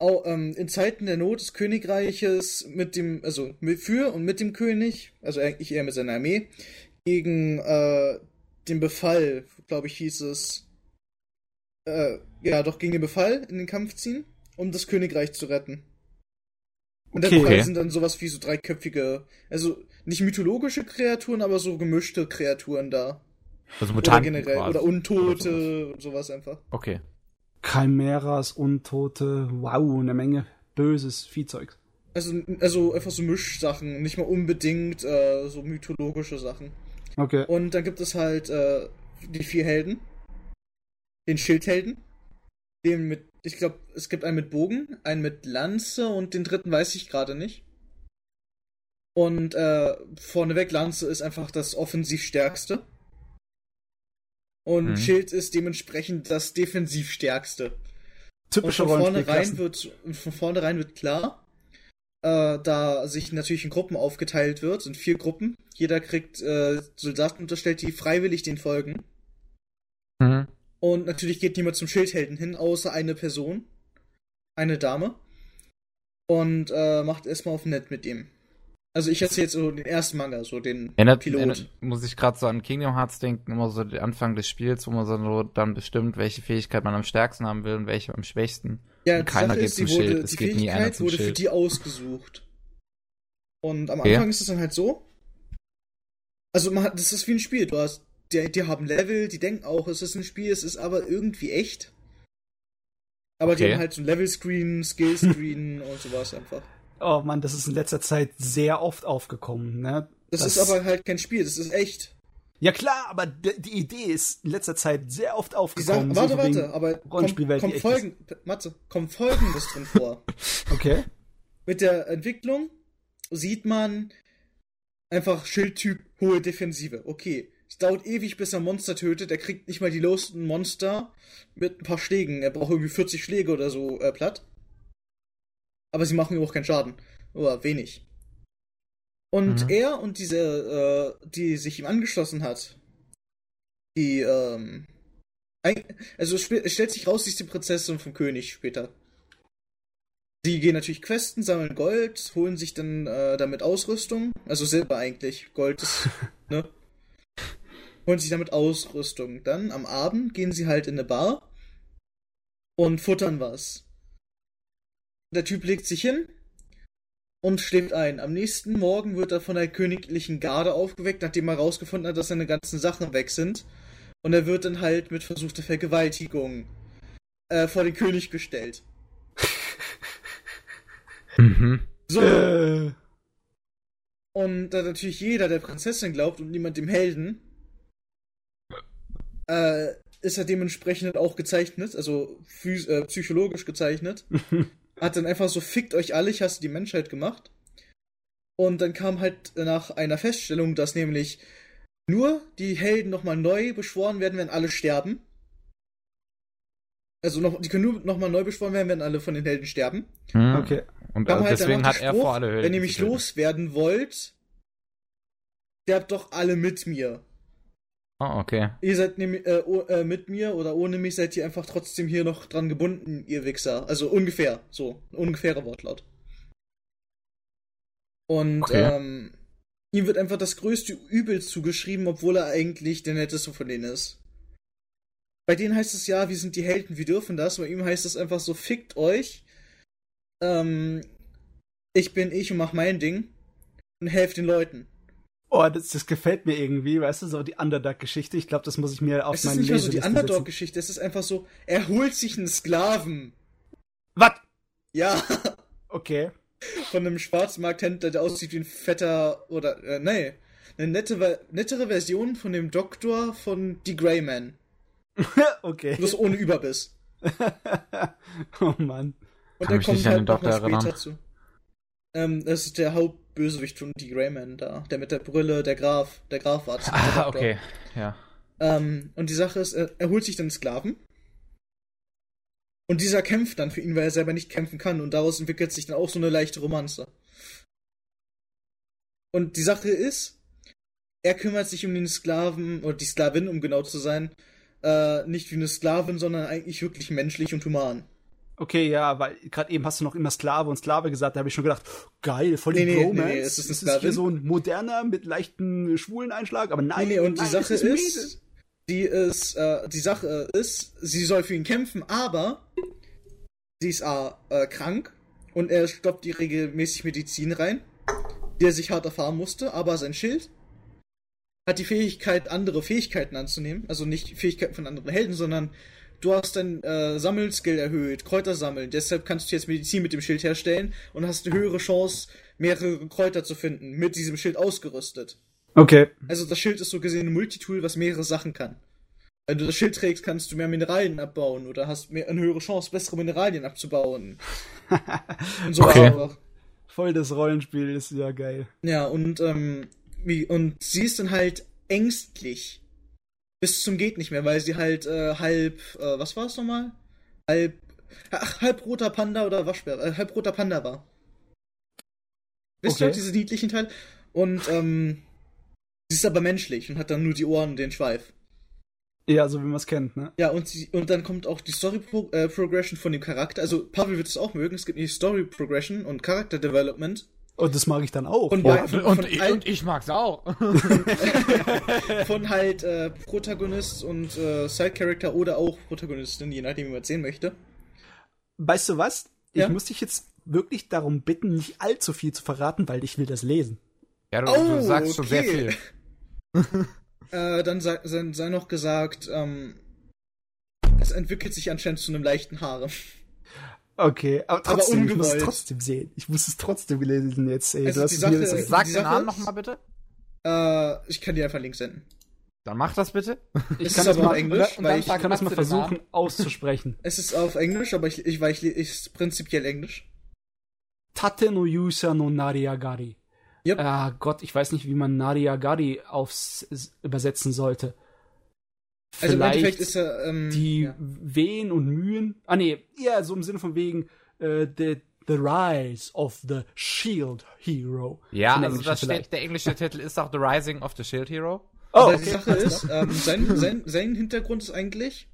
au, ähm, in Zeiten der Not des Königreiches mit dem, also mit, für und mit dem König, also eigentlich eher mit seiner Armee, gegen äh, den Befall, glaube ich, hieß es, äh, ja, doch gegen den Befall in den Kampf ziehen, um das Königreich zu retten. Und Okay. Sind dann sowas wie so dreiköpfige, also nicht mythologische Kreaturen, aber so gemischte Kreaturen da. Also Oder Mutanten generell, quasi. oder sowas. Untote, und sowas einfach. Okay. Chimeras, Untote, wow, eine Menge böses Viehzeug. Also, also einfach so Mischsachen, nicht mal unbedingt äh, so mythologische Sachen. Okay. Und dann gibt es halt äh, die vier Helden. Den Schildhelden. Den mit, ich glaube, es gibt einen mit Bogen, einen mit Lanze und den dritten weiß ich gerade nicht. Und äh, vorneweg, Lanze ist einfach das offensiv stärkste. Und Mhm. Schild ist dementsprechend das defensiv stärkste. Und Typische von vornherein wird, von vornherein wird klar, äh, da sich natürlich in Gruppen aufgeteilt wird, in vier Gruppen. Jeder kriegt äh, Soldaten unterstellt, die freiwillig den folgen. Mhm. Und natürlich geht niemand zum Schildhelden hin, außer eine Person. Eine Dame. Und äh, macht erstmal auf nett mit ihm. Also ich erzähle jetzt so den ersten Manga, so den Erinnert, Pilot. erinnert, muss ich gerade so an Kingdom Hearts denken, immer so der Anfang des Spiels, wo man so dann bestimmt, welche Fähigkeit man am stärksten haben will und welche am schwächsten. Ja, Und die keiner Sache geht ist, zum wurde, Schild. Es die geht nie einer Fähigkeit zum wurde für Schild. die ausgesucht. Und am Okay. Anfang ist es dann halt so. Also man hat, das ist wie ein Spiel. Du hast, die, die haben Level, die denken auch, es ist ein Spiel, es ist aber irgendwie echt. Aber die Okay. haben halt so ein Level-Screen, Skill-Screen und sowas einfach. Oh Mann, das ist in letzter Zeit sehr oft aufgekommen, ne? Das, ist aber halt kein Spiel, das ist echt. Ja klar, aber die Idee ist in letzter Zeit sehr oft Die aufgekommen. sagen, warte, so warte, aber kommt, die echt Folgen, Matze, kommt Folgendes drin vor. Okay. Mit der Entwicklung sieht man einfach Schildtyp, hohe Defensive. Okay. Es dauert ewig, bis er Monster tötet. Er kriegt nicht mal die losten Monster mit ein paar Schlägen. Er braucht irgendwie 40 Schläge oder so äh, platt. Aber sie machen ihm auch keinen Schaden. Oder wenig. Und Mhm. er und diese, äh, die sich ihm angeschlossen hat, die, ähm, also es stellt sich raus, sie ist die Prinzessin vom König später. Die gehen natürlich Questen, sammeln Gold, holen sich dann äh, damit Ausrüstung. Also Silber eigentlich. Gold ist, ne? Holen sich damit Ausrüstung. Dann am Abend gehen sie halt in eine Bar und futtern was. Der Typ legt sich hin und schläft ein. Am nächsten Morgen wird er von der königlichen Garde aufgeweckt, nachdem er herausgefunden hat, dass seine ganzen Sachen weg sind. Und er wird dann halt mit versuchter Vergewaltigung äh, vor den König gestellt. Mhm. So. Äh, Und da natürlich jeder der Prinzessin glaubt und niemand dem Helden, äh, ist er dementsprechend auch gezeichnet, also äh, psychologisch gezeichnet. Hat dann einfach so, fickt euch alle, ich hasse die Menschheit gemacht. Und dann kam halt nach einer Feststellung, dass nämlich nur die Helden nochmal neu beschworen werden, wenn alle sterben. Also noch, die können nur nochmal neu beschworen werden, wenn alle von den Helden sterben. Mhm. okay. Und Kam äh, halt deswegen hat der er Spruch, vor alle Höhlen. Wenn ihr mich loswerden wollt, sterbt doch alle mit mir. Oh, okay. Ihr seid nämlich äh, oh, äh, mit mir oder ohne mich seid ihr einfach trotzdem hier noch dran gebunden, ihr Wichser. Also ungefähr, so. Ein ungefährer Wortlaut. Und Okay. ähm, ihm wird einfach das größte Übel zugeschrieben, obwohl er eigentlich der netteste von denen ist. Bei denen heißt es ja, wir sind die Helden, wir dürfen das. Bei ihm heißt es einfach so, fickt euch. Ähm, ich bin ich und mach mein Ding. Und helft den Leuten. Oh, das, das gefällt mir irgendwie, weißt du, so die Underdog-Geschichte. Ich glaube, das muss ich mir auf es ist meine nicht mal so die. Underdog-Geschichte, es ist einfach so, er holt sich einen Sklaven. Was? Ja, Okay. von einem Schwarzmarkthändler, der aussieht wie ein fetter oder äh, nee, eine nette, nettere Version von dem Doktor von The Grey Man. okay. Bloß ohne Überbiss. oh Mann. Und Kann mich kommt nicht an halt den noch Doktor später erinnern. zu. Ähm, das ist der Hauptbösewicht von die Greyman da. Der mit der Brille, der Graf, der Graf war. Ah, okay. Ja. Ähm, und die Sache ist, er, er holt sich dann einen Sklaven. Und dieser kämpft dann für ihn, weil er selber nicht kämpfen kann. Und daraus entwickelt sich dann auch so eine leichte Romanze. Und die Sache ist, er kümmert sich um den Sklaven, oder die Sklavin, um genau zu sein, äh, nicht wie eine Sklavin, sondern eigentlich wirklich menschlich und human. Okay, ja, weil gerade eben hast du noch immer Sklave und Sklave gesagt, da habe ich schon gedacht, geil, voll die Nee, nee, Bromance. nee, es ist ist hier so ein moderner mit leichten schwulen Einschlag, aber nein, Nee, nee, und nein, die Sache es ist, die ist, äh, die Sache ist, sie soll für ihn kämpfen, aber sie ist A, äh, krank und er stoppt ihr regelmäßig Medizin rein, die er sich hart erfahren musste, aber sein Schild hat die Fähigkeit, andere Fähigkeiten anzunehmen, also nicht Fähigkeiten von anderen Helden, sondern du hast dein äh, Sammelskill erhöht, Kräuter sammeln, deshalb kannst du jetzt Medizin mit dem Schild herstellen und hast eine höhere Chance, mehrere Kräuter zu finden, mit diesem Schild ausgerüstet. Okay. Also das Schild ist so gesehen ein Multitool, was mehrere Sachen kann. Wenn du das Schild trägst, kannst du mehr Mineralien abbauen oder hast mehr, eine höhere Chance, bessere Mineralien abzubauen. Und so Okay. einfach. Voll das Rollenspiel ist ja geil. Ja, und, ähm, wie, und sie ist dann halt ängstlich. Bis zum geht nicht mehr, weil sie halt äh, halb, äh, was war es nochmal? Halb, ach, halb roter Panda oder Waschbär, äh, halb roter Panda war. Wisst ihr Okay. noch, diese niedlichen Teil? Und, ähm, sie ist aber menschlich und hat dann nur die Ohren und den Schweif. Ja, so wie man es kennt, ne? Ja, und, sie, und dann kommt auch die Story Pro, äh, Progression von dem Charakter. Also, Pavel wird es auch mögen. Es gibt die Story Progression und Character Development. Und das mag ich dann auch. Und Ja. von, Und, von, ich, und ich mag's auch. von halt äh, Protagonist und äh, Side-Character oder auch Protagonistin, je nachdem, wie man es sehen möchte. Weißt du was? Ich Ja? muss dich jetzt wirklich darum bitten, nicht allzu viel zu verraten, weil ich will das lesen. Ja, du, Oh, du sagst schon sehr viel. Äh, dann sei, sei, sei noch gesagt, ähm, es entwickelt sich anscheinend zu einem leichten Haare. Okay, aber trotzdem, ich muss es trotzdem sehen. Ich muss es trotzdem lesen jetzt, ey. Also du hast Sache mir das Sag den Namen nochmal bitte. Äh, ich kann dir einfach einen Link senden. Dann mach das bitte. ich es kann ist das aber mal, auf Englisch, und weil dann ich, kann das mal versuchen auszusprechen. es ist auf Englisch, aber ich, ich, weil ich, ich ist prinzipiell Englisch. Tate no Yusa no Nariagari. Yep. Ah Gott, ich weiß nicht, wie man Nariagari aufs übersetzen sollte. Also im Vielleicht Endeffekt ist er, ähm, die ja. Wehen und Mühen. Ah nee, eher so im Sinne von wegen äh, the, the Rise of the Shield Hero. Ja, Im also das steht, vielleicht. der englische Titel ist auch The Rising of the Shield Hero. Oh, okay. die Sache ist, ähm, sein, sein, sein Hintergrund ist eigentlich,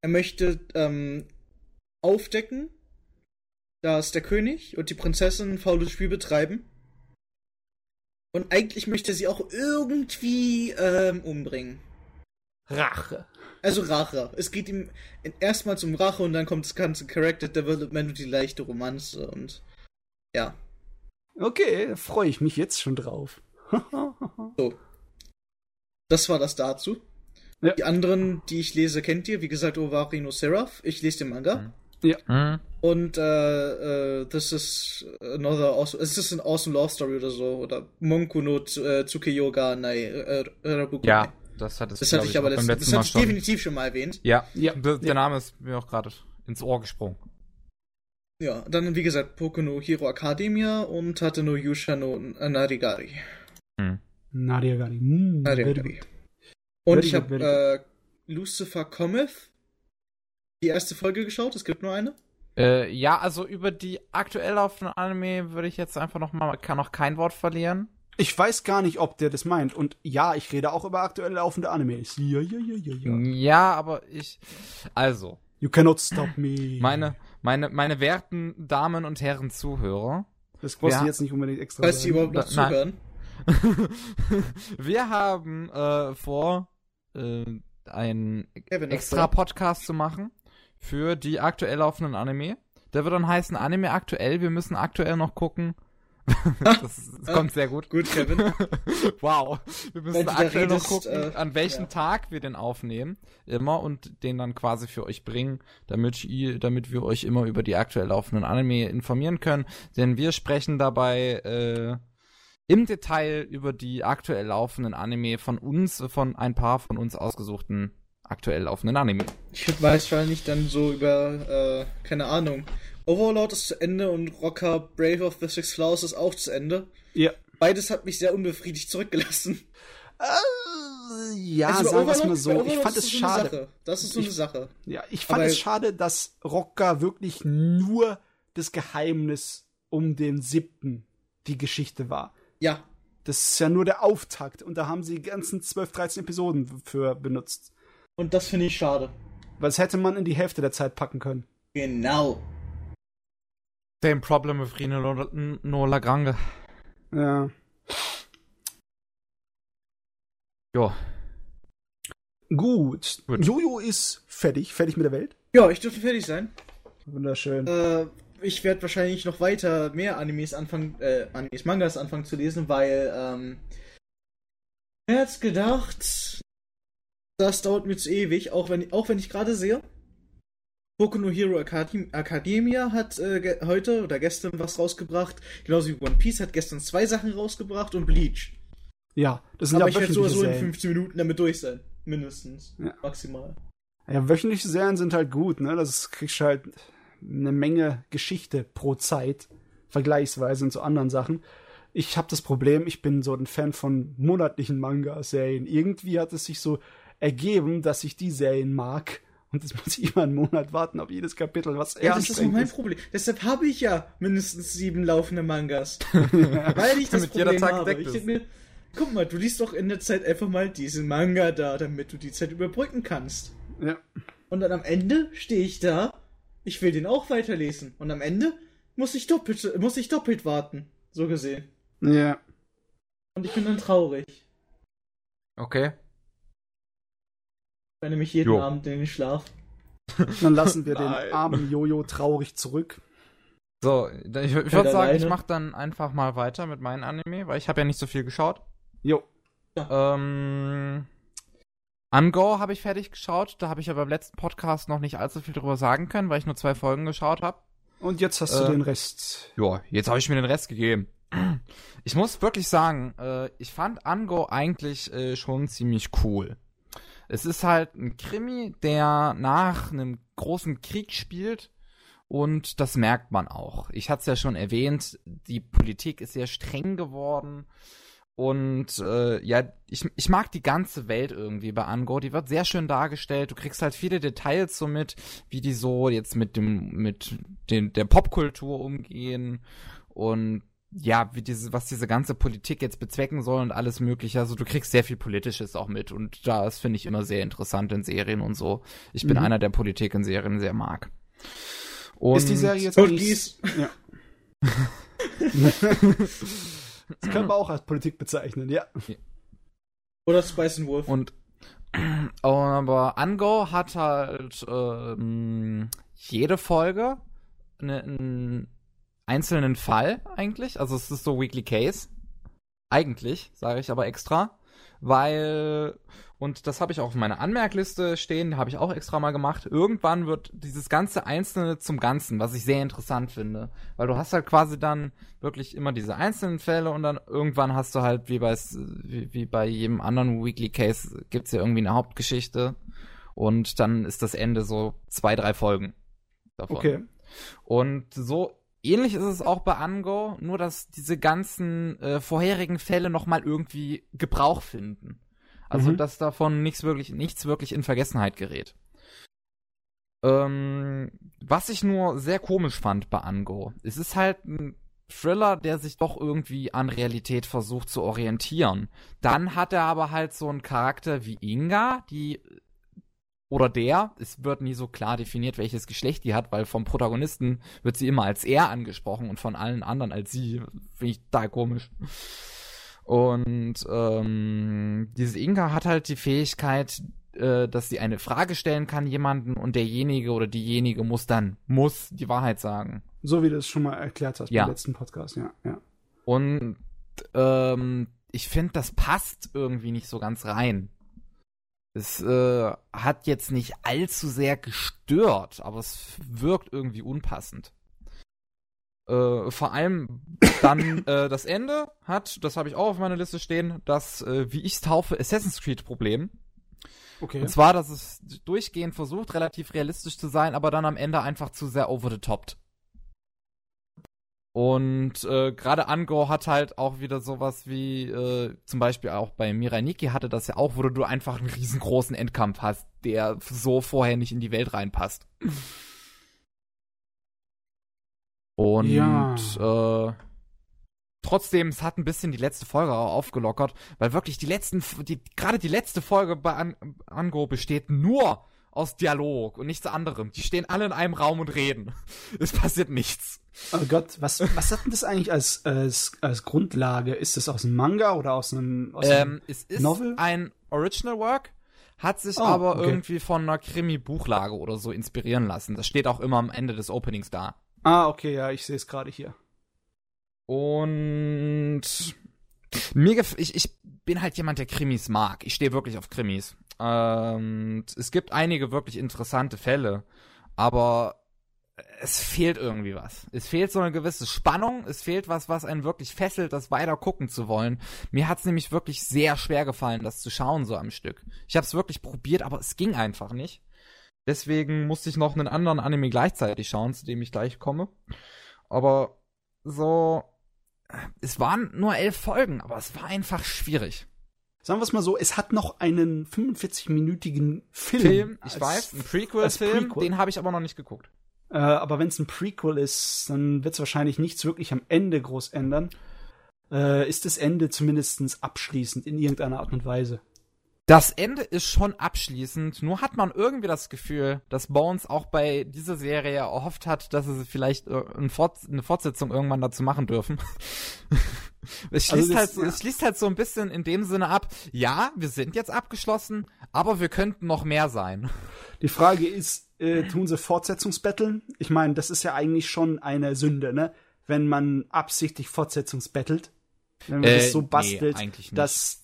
er möchte ähm, aufdecken, dass der König und die Prinzessin ein faules Spiel betreiben. Und eigentlich möchte er sie auch irgendwie ähm, umbringen. Rache. Also Rache. Es geht ihm erstmals um Rache und dann kommt das ganze Character Development und die leichte Romanze und ja. Okay, freue ich mich jetzt schon drauf. So. Das war das dazu. Ja. Die anderen, die ich lese, kennt ihr. Wie gesagt, Ovari no Seraph. Ich lese den Manga. Mhm. Hm. Und äh, äh, this is another awesome, es ist ein awesome love story oder so oder Monku no Tsu- äh, Tsukiyoga Nai äh, Rabuku. Ja, das hat es, das hatte ich aber auch beim letzten, das letzten Mal hatte schon. definitiv schon mal erwähnt. Ja, Ja, der, der ja. Name ist mir auch gerade ins Ohr gesprungen. Ja, dann wie gesagt Poku no Hero Academia und Tate no Yusha no Narigari. Hm. Nariagari. Mm, Narigari. Und ich habe äh, Lucifer Cometh die erste Folge geschaut. Es gibt nur eine. Äh, ja, also über die aktuell laufende Anime würde ich jetzt einfach noch mal, kann noch kein Wort verlieren. Ich weiß gar nicht, ob der das meint. Und ja, ich rede auch über aktuell laufende Animes. Ja, ja, ja, ja, ja. Ja, aber ich, also, You cannot stop me. meine, meine, meine werten Damen und Herren Zuhörer, Das brauchst Ja. du jetzt nicht unbedingt extra die sagen. überhaupt noch zuhören. wir haben äh, vor, äh, einen Kevin extra. Podcast zu machen für die aktuell laufenden Anime. Der wird dann heißen Anime aktuell. Wir müssen aktuell noch gucken. das, das kommt sehr gut. Gut, Kevin. Wow. Wir müssen aktuell noch redest, gucken, äh, an welchem ja. Tag wir den aufnehmen. Immer und den dann quasi für euch bringen, damit, ihr, damit wir euch immer über die aktuell laufenden Anime informieren können. Denn wir sprechen dabei äh, im Detail über die aktuell laufenden Anime von uns, von ein paar von uns ausgesuchten aktuell laufenden Anime. Ich würde wahrscheinlich dann so über, äh, keine Ahnung. Overlord ist zu Ende und Rocker Brave of the Six Flowers ist auch zu Ende. Ja. Beides hat mich sehr unbefriedigt zurückgelassen. Äh, ja, Also sagen wir es mal so. Ich fand ist es so eine schade. Sache. Das ist so eine Ich- Sache. Ja, ich fand Aber- es schade, dass Rocker wirklich nur das Geheimnis um den siebten die Geschichte war. Ja. Das ist ja nur der Auftakt und da haben sie die ganzen 12, 13 Episoden für benutzt. Und das finde ich schade. Weil das hätte man in die Hälfte der Zeit packen können. Genau. Same problem with Rino No Lagrange. Ja. Ja. Gut. Gut. Jojo ist fertig, fertig mit der Welt. Ja, ich dürfte fertig sein. Wunderschön. Äh, ich werde wahrscheinlich noch weiter mehr Animes anfangen, äh, Animes, Mangas anfangen zu lesen, weil, ähm, wer hat's gedacht? Das dauert mir zu ewig, auch wenn, auch wenn ich gerade sehe. Boku no Hero Academ Academia hat äh, heute oder gestern was rausgebracht, genauso wie One Piece hat gestern zwei Sachen rausgebracht und Bleach. Ja, das sind Aber ja ich werde sowieso in Serien. 15 Minuten damit durch sein. Mindestens. Ja. Maximal. Ja, wöchentliche Serien sind halt gut, ne? Das ist, kriegst du halt eine Menge Geschichte pro Zeit, vergleichsweise zu anderen Sachen. Ich habe das Problem, ich bin so ein Fan von monatlichen Manga-Serien. Irgendwie hat es sich so ergeben, dass ich die Serien mag. Und jetzt muss ich immer einen Monat warten auf jedes Kapitel, was eher Ja, das ist mein ist. Problem. Deshalb habe ich ja mindestens sieben laufende Mangas. Weil ich das Damit jeder Problem Tag habe. Ich denke mir, guck mal, du liest doch in der Zeit einfach mal diesen Manga da, damit du die Zeit überbrücken kannst. Ja. Und dann am Ende stehe ich da, ich will den auch weiterlesen. Und am Ende muss ich doppelt, muss ich doppelt warten. So gesehen. ja. Und ich bin dann traurig. Okay. Ich werde nämlich jeden Jo. Abend in den Schlaf. Dann lassen wir den armen Jojo traurig zurück. So, ich, ich würde sagen, alleine. ich mache dann einfach mal weiter mit meinem Anime, weil ich habe ja nicht so viel geschaut. Jo. Ähm, Ungo habe ich fertig geschaut. Da habe ich aber beim letzten Podcast noch nicht allzu viel drüber sagen können, weil ich nur zwei Folgen geschaut habe. Und jetzt hast du Äh, den Rest. Ja, jetzt habe ich mir den Rest gegeben. Ich muss wirklich sagen, äh, ich fand Ango eigentlich äh, schon ziemlich cool. Es ist halt ein Krimi, der nach einem großen Krieg spielt und das merkt man auch. Ich hatte es ja schon erwähnt, die Politik ist sehr streng geworden und äh, ja, ich, ich mag die ganze Welt irgendwie bei Ango. Die wird sehr schön dargestellt. Du kriegst halt viele Details so mit, wie die so jetzt mit dem mit den, der Popkultur umgehen und ja, wie diese, was diese ganze Politik jetzt bezwecken soll und alles mögliche. Also du kriegst sehr viel Politisches auch mit und das finde ich immer sehr interessant in Serien und so. Ich bin Mhm. einer, der Politik in Serien sehr mag. Und ist die Serie jetzt. Geass. Ja. das können wir auch als Politik bezeichnen, ja. Oder Spice and Wolf. Und aber Ango hat halt ähm, jede Folge ne- einen einzelnen Fall eigentlich. Also es ist so Weekly Case. Eigentlich, sage ich aber extra. Weil, und das habe ich auch auf meiner Anmerkliste stehen, habe ich auch extra mal gemacht. Irgendwann wird dieses ganze Einzelne zum Ganzen, was ich sehr interessant finde. Weil du hast halt quasi dann wirklich immer diese einzelnen Fälle und dann irgendwann hast du halt, wie bei, wie, wie bei jedem anderen Weekly Case, gibt's ja irgendwie eine Hauptgeschichte. Und dann ist das Ende so zwei, drei Folgen davon. Okay. Und so ähnlich ist es auch bei Ango, nur dass diese ganzen äh, vorherigen Fälle nochmal irgendwie Gebrauch finden. Also Mhm. dass davon nichts wirklich, nichts wirklich in Vergessenheit gerät. Ähm, was ich nur sehr komisch fand bei Ango, es ist halt ein Thriller, der sich doch irgendwie an Realität versucht zu orientieren. Dann hat er aber halt so einen Charakter wie Inga, die oder der, es wird nie so klar definiert, welches Geschlecht die hat, weil vom Protagonisten wird sie immer als er angesprochen und von allen anderen als sie. Finde ich total komisch. Und ähm, diese Inga hat halt die Fähigkeit, äh, dass sie eine Frage stellen kann jemanden und derjenige oder diejenige muss dann, muss die Wahrheit sagen. So wie du es schon mal erklärt hast Ja. beim letzten Podcast, ja. ja. Und ähm, ich finde, das passt irgendwie nicht so ganz rein. Es äh, hat jetzt nicht allzu sehr gestört, aber es wirkt irgendwie unpassend. Äh, vor allem dann äh, das Ende hat, das habe ich auch auf meiner Liste stehen, das, äh, wie ich es taufe, Assassin's Creed Problem. Okay. Und zwar, dass es durchgehend versucht, relativ realistisch zu sein, aber dann am Ende einfach zu sehr over the topped. Und äh, gerade Ango hat halt auch wieder sowas wie, äh, zum Beispiel auch bei Mirai Nikki hatte das ja auch, wo du einfach einen riesengroßen Endkampf hast, der so vorher nicht in die Welt reinpasst. Und Ja. äh, trotzdem, es hat ein bisschen die letzte Folge auch aufgelockert, weil wirklich die letzten, die, gerade die letzte Folge bei An Ango besteht nur aus Dialog und nichts anderem. Die stehen alle in einem Raum und reden. Es passiert nichts. Oh Gott, was, was hat denn das eigentlich als, als, als Grundlage? Ist das aus einem Manga oder aus einem, aus einem Ähm, es ist Novel? ein Original Work, hat sich Oh, aber okay. irgendwie von einer Krimi-Buchlage oder so inspirieren lassen. Das steht auch immer am Ende des Openings da. Ah, okay, ja, ich sehe es gerade hier. Und mir gef ich, ich bin halt jemand, der Krimis mag. Ich stehe wirklich auf Krimis. Und es gibt einige wirklich interessante Fälle, aber es fehlt irgendwie was. Es fehlt so eine gewisse Spannung, es fehlt was, was einen wirklich fesselt, das weiter gucken zu wollen. Mir hat es nämlich wirklich sehr schwer gefallen, das zu schauen so am Stück. Ich habe es wirklich probiert, aber es ging einfach nicht. Deswegen musste ich noch einen anderen Anime gleichzeitig schauen, zu dem ich gleich komme. Aber so, es waren nur elf Folgen, aber es war einfach schwierig. Sagen wir es mal so, es hat noch einen 45-minütigen Film. Film, ich als- weiß, ein Prequel-Film, Prequel. den habe ich aber noch nicht geguckt. Äh, aber wenn es ein Prequel ist, dann wird es wahrscheinlich nichts wirklich am Ende groß ändern. Äh, ist das Ende zumindest abschließend in irgendeiner Art und Weise. Das Ende ist schon abschließend, nur hat man irgendwie das Gefühl, dass Bones auch bei dieser Serie erhofft hat, dass sie vielleicht äh, eine Fortsetzung irgendwann dazu machen dürfen. es, schließt Also das- halt so, ja. es schließt halt so ein bisschen in dem Sinne ab, ja, wir sind jetzt abgeschlossen, aber wir könnten noch mehr sein. Die Frage ist, äh, tun sie Fortsetzungsbetteln? Ich meine, das ist ja eigentlich schon eine Sünde, ne? Wenn man absichtlich Fortsetzungsbettelt. Wenn man Äh, das so nee, bastelt, eigentlich nicht. das,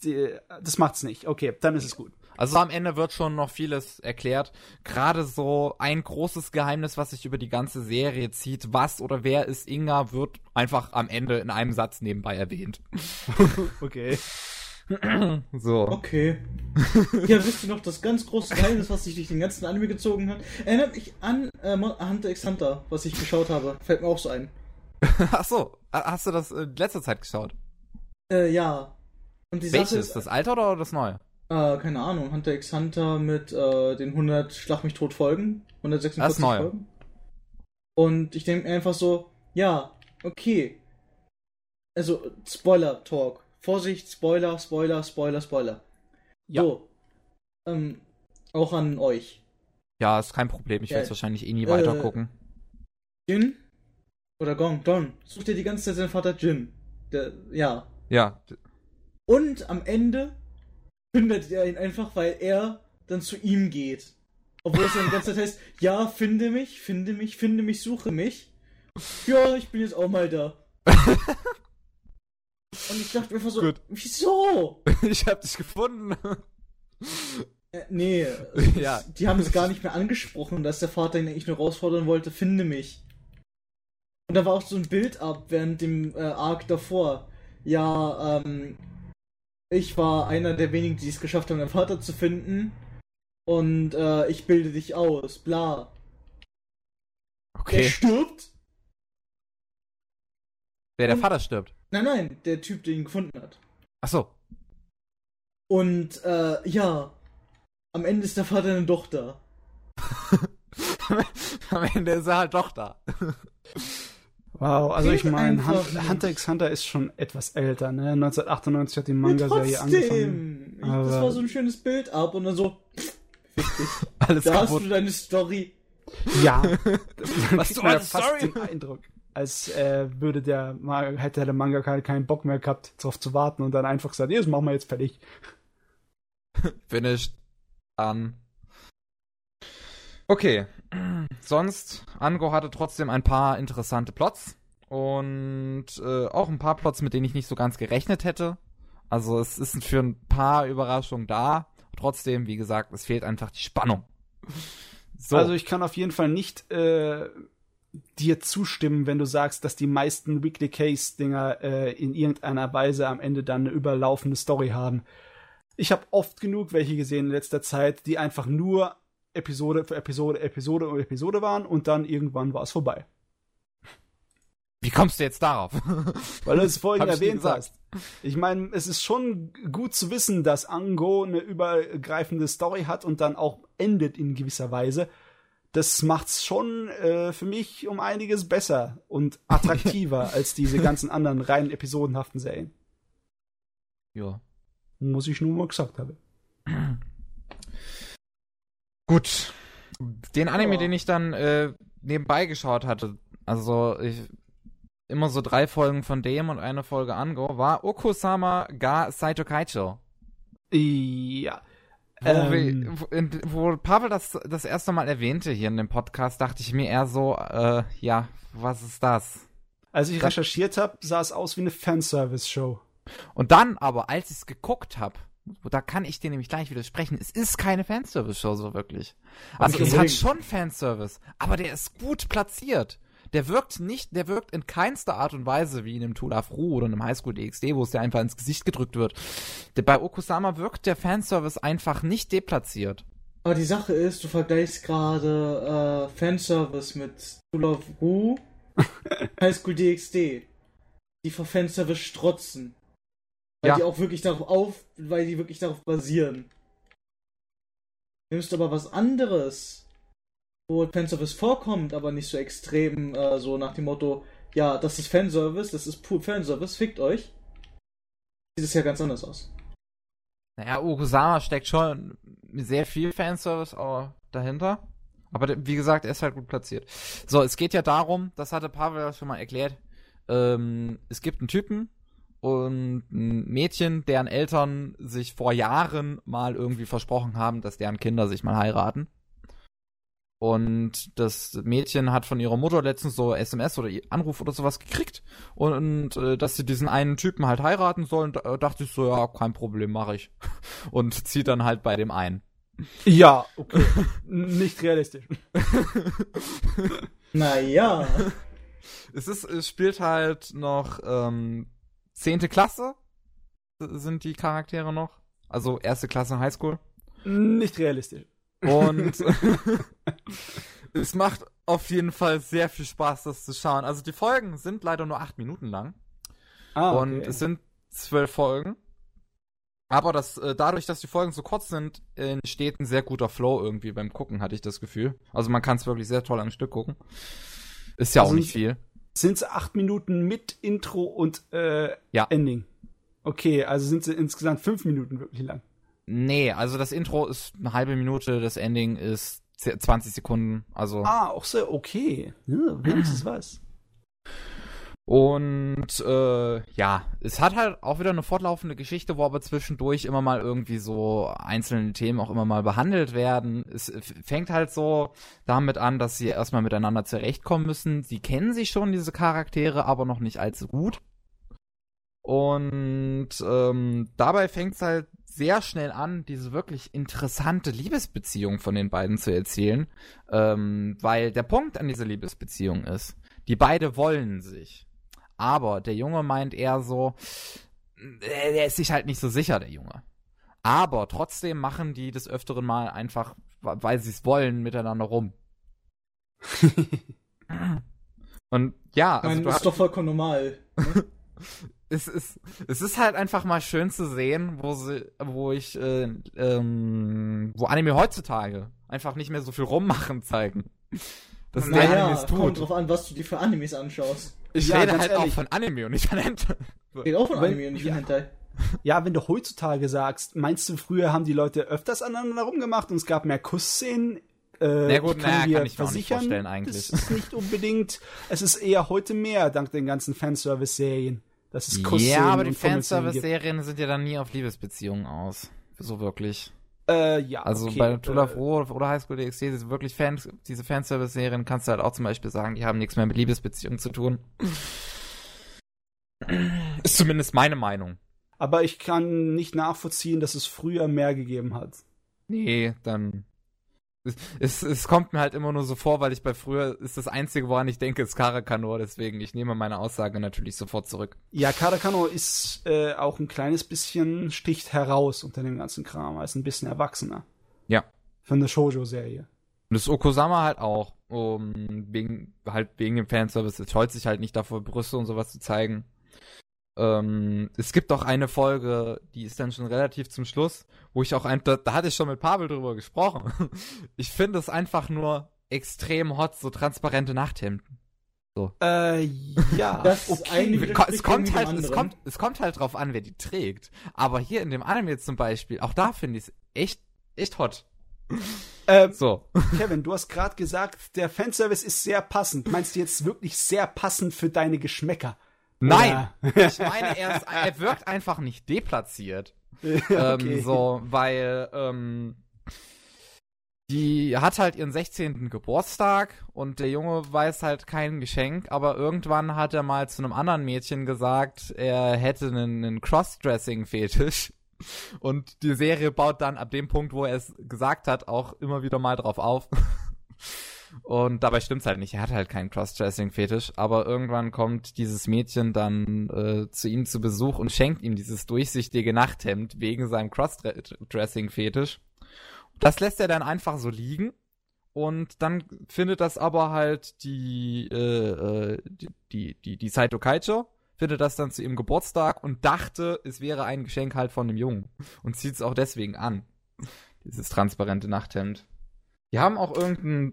das macht's nicht. Okay, dann ist es gut. Also am Ende wird schon noch vieles erklärt. Gerade so ein großes Geheimnis, was sich über die ganze Serie zieht, was oder wer ist Inga, wird einfach am Ende in einem Satz nebenbei erwähnt. Okay. So. Okay. ja, wisst ihr noch das ganz große Geheimnis, was sich durch den ganzen Anime gezogen hat? Erinnert mich an äh, Hunter x Hunter, was ich geschaut habe. Fällt mir auch so ein. Ach so, hast du das in letzter Zeit geschaut? Äh, ja. Und die Sache Welches? ist, Das alte oder das neue? äh, keine Ahnung, Hunter x Hunter mit äh, den 100 Schlag mich tot Folgen. 146 Das neue. Folgen. Und ich denke mir einfach so, ja, okay. Also, Spoiler-Talk. Vorsicht, Spoiler, Spoiler, Spoiler, Spoiler. Ja. So. Ähm, auch an euch. Ja, ist kein Problem. Ich Ja, werde es wahrscheinlich eh nie äh, weiter gucken. Jin? Oder Gong? Don. Sucht dir die ganze Zeit seinen Vater Jin. Der, ja. Ja. Und am Ende findet er ihn einfach, weil er dann zu ihm geht. Obwohl es dann die ganze Zeit heißt, ja, finde mich, finde mich, finde mich, suche mich. Ja, ich bin jetzt auch mal da. Und ich dachte mir einfach so, Gut. wieso? ich hab dich gefunden. Äh, nee, Ja. die haben es gar nicht mehr angesprochen, dass der Vater ihn eigentlich nur herausfordern wollte, finde mich. Und da war auch so ein Bild ab während dem äh, Arc davor. Ja, ähm, ich war einer der wenigen, die es geschafft haben, deinen Vater zu finden. Und äh, ich bilde dich aus, bla. Der Okay. stirbt? Wer der und- Vater stirbt. Nein, nein, der Typ, der ihn gefunden hat. Ach so. Und äh, ja, am Ende ist der Vater doch da. Am Ende ist er halt doch da. Wow, also ich meine. Hunter x Hunter ist schon etwas älter, ne? 1998 hat die Ja, Manga-Serie angefangen. trotzdem. Ich, das war so ein schönes Bild ab und dann so. Alles Da hast kaputt. du deine Story. Ja. Was du man ja eine fast Story? den Eindruck, als äh, würde der hätte der Manga keinen Bock mehr gehabt, darauf zu warten und dann einfach gesagt, ja, das machen wir jetzt fertig. Finished. An. Okay. Sonst, Ango hatte trotzdem ein paar interessante Plots. Und äh, auch ein paar Plots, mit denen ich nicht so ganz gerechnet hätte. Also es ist für ein paar Überraschungen da. Trotzdem, wie gesagt, es fehlt einfach die Spannung. So. Also ich kann auf jeden Fall nicht äh, dir zustimmen, wenn du sagst, dass die meisten Weekly Case Dinger äh, in irgendeiner Weise am Ende dann eine überlaufende Story haben. Ich habe oft genug welche gesehen in letzter Zeit, die einfach nur Episode für Episode, Episode und Episode waren und dann irgendwann war es vorbei. Wie kommst du jetzt darauf? Weil du es vorhin erwähnt hast. Ich meine, es ist schon gut zu wissen, dass Ango eine übergreifende Story hat und dann auch endet in gewisser Weise. Das macht's schon äh, für mich um einiges besser und attraktiver als diese ganzen anderen rein episodenhaften Serien. ja. Muss ich nur mal gesagt haben. Gut. Den Anime, Ja. den ich dann äh, nebenbei geschaut hatte, also ich, immer so drei Folgen von dem und eine Folge Ango, war Okusama ga Saito Kaicho. Ja. Wo, Ähm. wir, wo Pavel das das erste Mal erwähnte hier in dem Podcast, dachte ich mir eher so, äh, ja, was ist das? Als ich Das- recherchiert habe, sah es aus wie eine Fanservice-Show. Und dann aber, als ich es geguckt habe, da kann ich dir nämlich gleich widersprechen, es ist keine Fanservice-Show so wirklich. Also Okay. es hat schon Fanservice, aber der ist gut platziert. Der wirkt nicht, der wirkt in keinster Art und Weise wie in einem Tool of Ru oder einem Highschool DxD, wo es dir einfach ins Gesicht gedrückt wird. Der, bei Okusama wirkt der Fanservice einfach nicht deplatziert. Aber die Sache ist, du vergleichst gerade äh, Fanservice mit Tool of Ru, High School DxD, die vor Fanservice strotzen. Weil Ja. die auch wirklich darauf auf, weil die wirklich darauf basieren. Nimmst du aber was anderes, wo Fanservice vorkommt, aber nicht so extrem, äh, so nach dem Motto, ja, das ist Fanservice, das ist pur Fanservice, fickt euch. Sieht es ja ganz anders aus. Naja, Okusama steckt schon sehr viel Fanservice auch dahinter. Aber wie gesagt, er ist halt gut platziert. So, es geht ja darum, das hatte Pavel schon mal erklärt, ähm, es gibt einen Typen und ein Mädchen, deren Eltern sich vor Jahren mal irgendwie versprochen haben, dass deren Kinder sich mal heiraten. Und das Mädchen hat von ihrer Mutter letztens so SMS oder Anruf oder sowas gekriegt und äh, dass sie diesen einen Typen halt heiraten sollen, da dachte ich so, ja, kein Problem, mache ich. Und zieht dann halt bei dem ein. Ja, okay. Nicht realistisch. Naja. Es ist, es spielt halt noch ähm, zehnte Klasse sind die Charaktere noch. Also erste Klasse Highschool. Nicht realistisch. Und es macht auf jeden Fall sehr viel Spaß, das zu schauen. Also die Folgen sind leider nur acht Minuten lang. Ah, okay. Und es sind zwölf Folgen. Aber das, äh, dadurch, dass die Folgen so kurz sind, entsteht ein sehr guter Flow irgendwie beim Gucken, hatte ich das Gefühl. Also man kann es wirklich sehr toll am Stück gucken. Ist ja Also auch nicht viel. Sind es acht Minuten mit Intro und äh, Ja. Ending? Okay, also sind sie insgesamt fünf Minuten wirklich lang. Nee, also das Intro ist eine halbe Minute, das Ending ist 20 Sekunden. Also. Ah, auch so, okay. Ja, wenigstens was. Und äh, ja, es hat halt auch wieder eine fortlaufende Geschichte, wo aber zwischendurch immer mal irgendwie so einzelne Themen auch immer mal behandelt werden. Es fängt halt so damit an, dass sie erstmal miteinander zurechtkommen müssen. Sie kennen sich schon, diese Charaktere, aber noch nicht allzu gut. Und ähm, dabei fängt es halt sehr schnell an, diese wirklich interessante Liebesbeziehung von den beiden zu erzählen. Ähm, weil der Punkt an dieser Liebesbeziehung ist, die beide wollen sich. Aber der Junge meint eher so, äh, der ist sich halt nicht so sicher, der Junge. Aber trotzdem machen die des Öfteren mal einfach, weil sie es wollen, miteinander rum. Und ja, also du ist hast, doch vollkommen normal. es, ist, es ist halt einfach mal schön zu sehen, wo sie, wo ich, äh, ähm, wo Anime heutzutage einfach nicht mehr so viel rummachen zeigen. Das ist der Naja, Animes kommt tut. drauf an, was du dir für Animes anschaust. Ich Ja, rede halt ehrlich. auch von Anime und nicht von Hentai. Geht auch von Wenn- Anime und nicht ja. von Hentai. Ja, wenn du heutzutage sagst, meinst du, früher haben die Leute öfters aneinander rumgemacht und es gab mehr Kussszenen? Äh, Na gut, ich naja, dir kann ich mir auch nicht vorstellen eigentlich. Das ist nicht unbedingt, es ist eher heute mehr, dank den ganzen Fanservice-Serien. Das ist Kussszenen Ja, aber die. Fanservice-Serien sind ja dann nie auf Liebesbeziehungen aus. So wirklich. Äh, ja, Also okay, bei of äh, War oder High School DxD, diese wirklich Fans, diese Fanservice-Serien kannst du halt auch zum Beispiel sagen, die haben nichts mehr mit Liebesbeziehungen zu tun. Ist zumindest meine Meinung. Aber ich kann nicht nachvollziehen, dass es früher mehr gegeben hat. Nee, dann es, es kommt mir halt immer nur so vor, weil ich bei früher ist das Einzige, woran ich denke, ist Karakano, deswegen ich nehme meine Aussage natürlich sofort zurück. Ja, Karakano ist äh, auch ein kleines bisschen sticht heraus unter dem ganzen Kram, er ist ein bisschen erwachsener. Ja. Für eine Shoujo-Serie. Und das Okosama halt auch, um, wegen, halt wegen dem Fanservice, es scheut sich halt nicht davor, Brüste und sowas zu zeigen. Ähm, es gibt auch eine Folge, die ist dann schon relativ zum Schluss, wo ich auch ein, da, da hatte ich schon mit Pavel drüber gesprochen. Ich finde es einfach nur extrem hot, so transparente Nachthemden. So. Äh, ja. Das okay. eine Es, kommt halt, es kommt, es kommt halt drauf an, wer die trägt. Aber hier in dem Anime zum Beispiel, auch da finde ich es echt, echt hot. Ähm, So. Kevin, du hast gerade gesagt, der Fanservice ist sehr passend. Meinst du jetzt wirklich sehr passend für deine Geschmäcker? Nein! Oder? Ich meine, er, ist, er wirkt einfach nicht deplatziert. okay. ähm, so, weil ähm, die hat halt ihren 16. Geburtstag und der Junge weiß halt kein Geschenk, aber irgendwann hat er mal zu einem anderen Mädchen gesagt, er hätte einen, einen Crossdressing-Fetisch. Und die Serie baut dann ab dem Punkt, wo er es gesagt hat, auch immer wieder mal drauf auf. Und dabei stimmt's halt nicht. Er hat halt keinen Crossdressing-Fetisch. Aber irgendwann kommt dieses Mädchen dann äh, zu ihm zu Besuch und schenkt ihm dieses durchsichtige Nachthemd wegen seinem Crossdressing-Fetisch. Das lässt er dann einfach so liegen. Und dann findet das aber halt die, äh, äh, die, die, die, Saito Kaicho, findet das dann zu ihrem Geburtstag und dachte, es wäre ein Geschenk halt von dem Jungen. Und zieht es auch deswegen an. Dieses transparente Nachthemd. Die haben auch irgendeinen,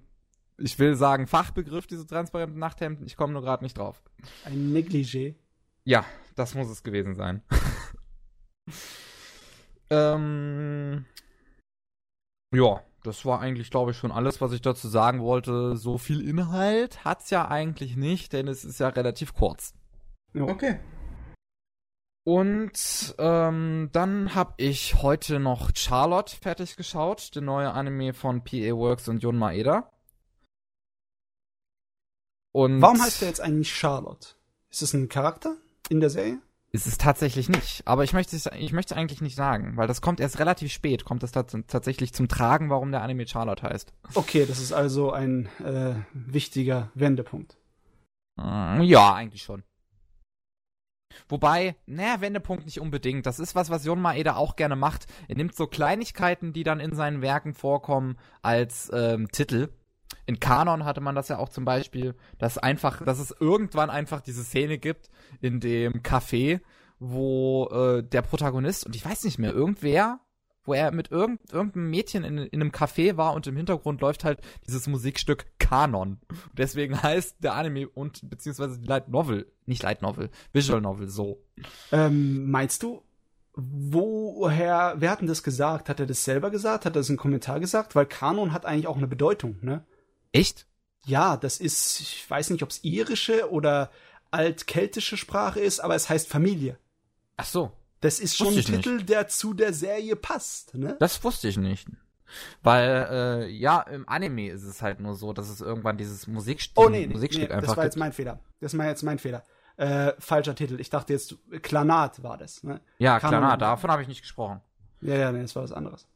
ich will sagen, Fachbegriff, diese transparenten Nachthemden. Ich komme nur gerade nicht drauf. Ein Negligé. Ja, das muss es gewesen sein. ähm, ja, das war eigentlich, glaube ich, schon alles, was ich dazu sagen wollte. So viel Inhalt hat's ja eigentlich nicht, denn es ist ja relativ kurz. Jo. Okay. Und ähm, dann habe ich heute noch Charlotte fertig geschaut, der neue Anime von PA Works und Jun Maeda. Und Warum heißt der jetzt eigentlich Charlotte? Ist das ein Charakter in der Serie? Ist es tatsächlich nicht. Aber ich möchte es, ich möchte eigentlich nicht sagen, weil das kommt erst relativ spät, kommt es tats tatsächlich zum Tragen, warum der Anime Charlotte heißt. Okay, das ist also ein äh, wichtiger Wendepunkt. Mm, Ja, eigentlich schon. Wobei, naja, Wendepunkt nicht unbedingt. Das ist was, was Jon Maeda auch gerne macht. Er nimmt so Kleinigkeiten, die dann in seinen Werken vorkommen, als ähm, Titel. In Kanon hatte man das ja auch zum Beispiel, dass einfach, dass es irgendwann einfach diese Szene gibt in dem Café, wo äh, der Protagonist, und ich weiß nicht mehr, irgendwer, wo er mit irgend, irgendeinem Mädchen in, in einem Café war und im Hintergrund läuft halt dieses Musikstück Kanon. Und deswegen heißt der Anime und beziehungsweise die Light Novel, nicht Light Novel, Visual Novel so. Ähm, meinst du, woher, wer hat denn das gesagt? Hat er das selber gesagt? Hat er das in einem Kommentar gesagt? Weil Kanon hat eigentlich auch eine Bedeutung, ne? Echt? Ja, das ist, ich weiß nicht, ob es irische oder altkeltische Sprache ist, aber es heißt Familie. Ach so, Das ist schon ein Titel, der zu der Serie passt, ne? das wusste ich nicht. Weil, äh, ja, im Anime ist es halt nur so, dass es irgendwann dieses Musikst Oh nee, nee, Musikstück nee einfach das war jetzt mein Fehler. Das war jetzt mein Fehler. Äh, falscher Titel. Ich dachte jetzt, Klanat war das, ne? Ja, na, davon habe ich nicht gesprochen. Ja, ja, nee, das war was anderes.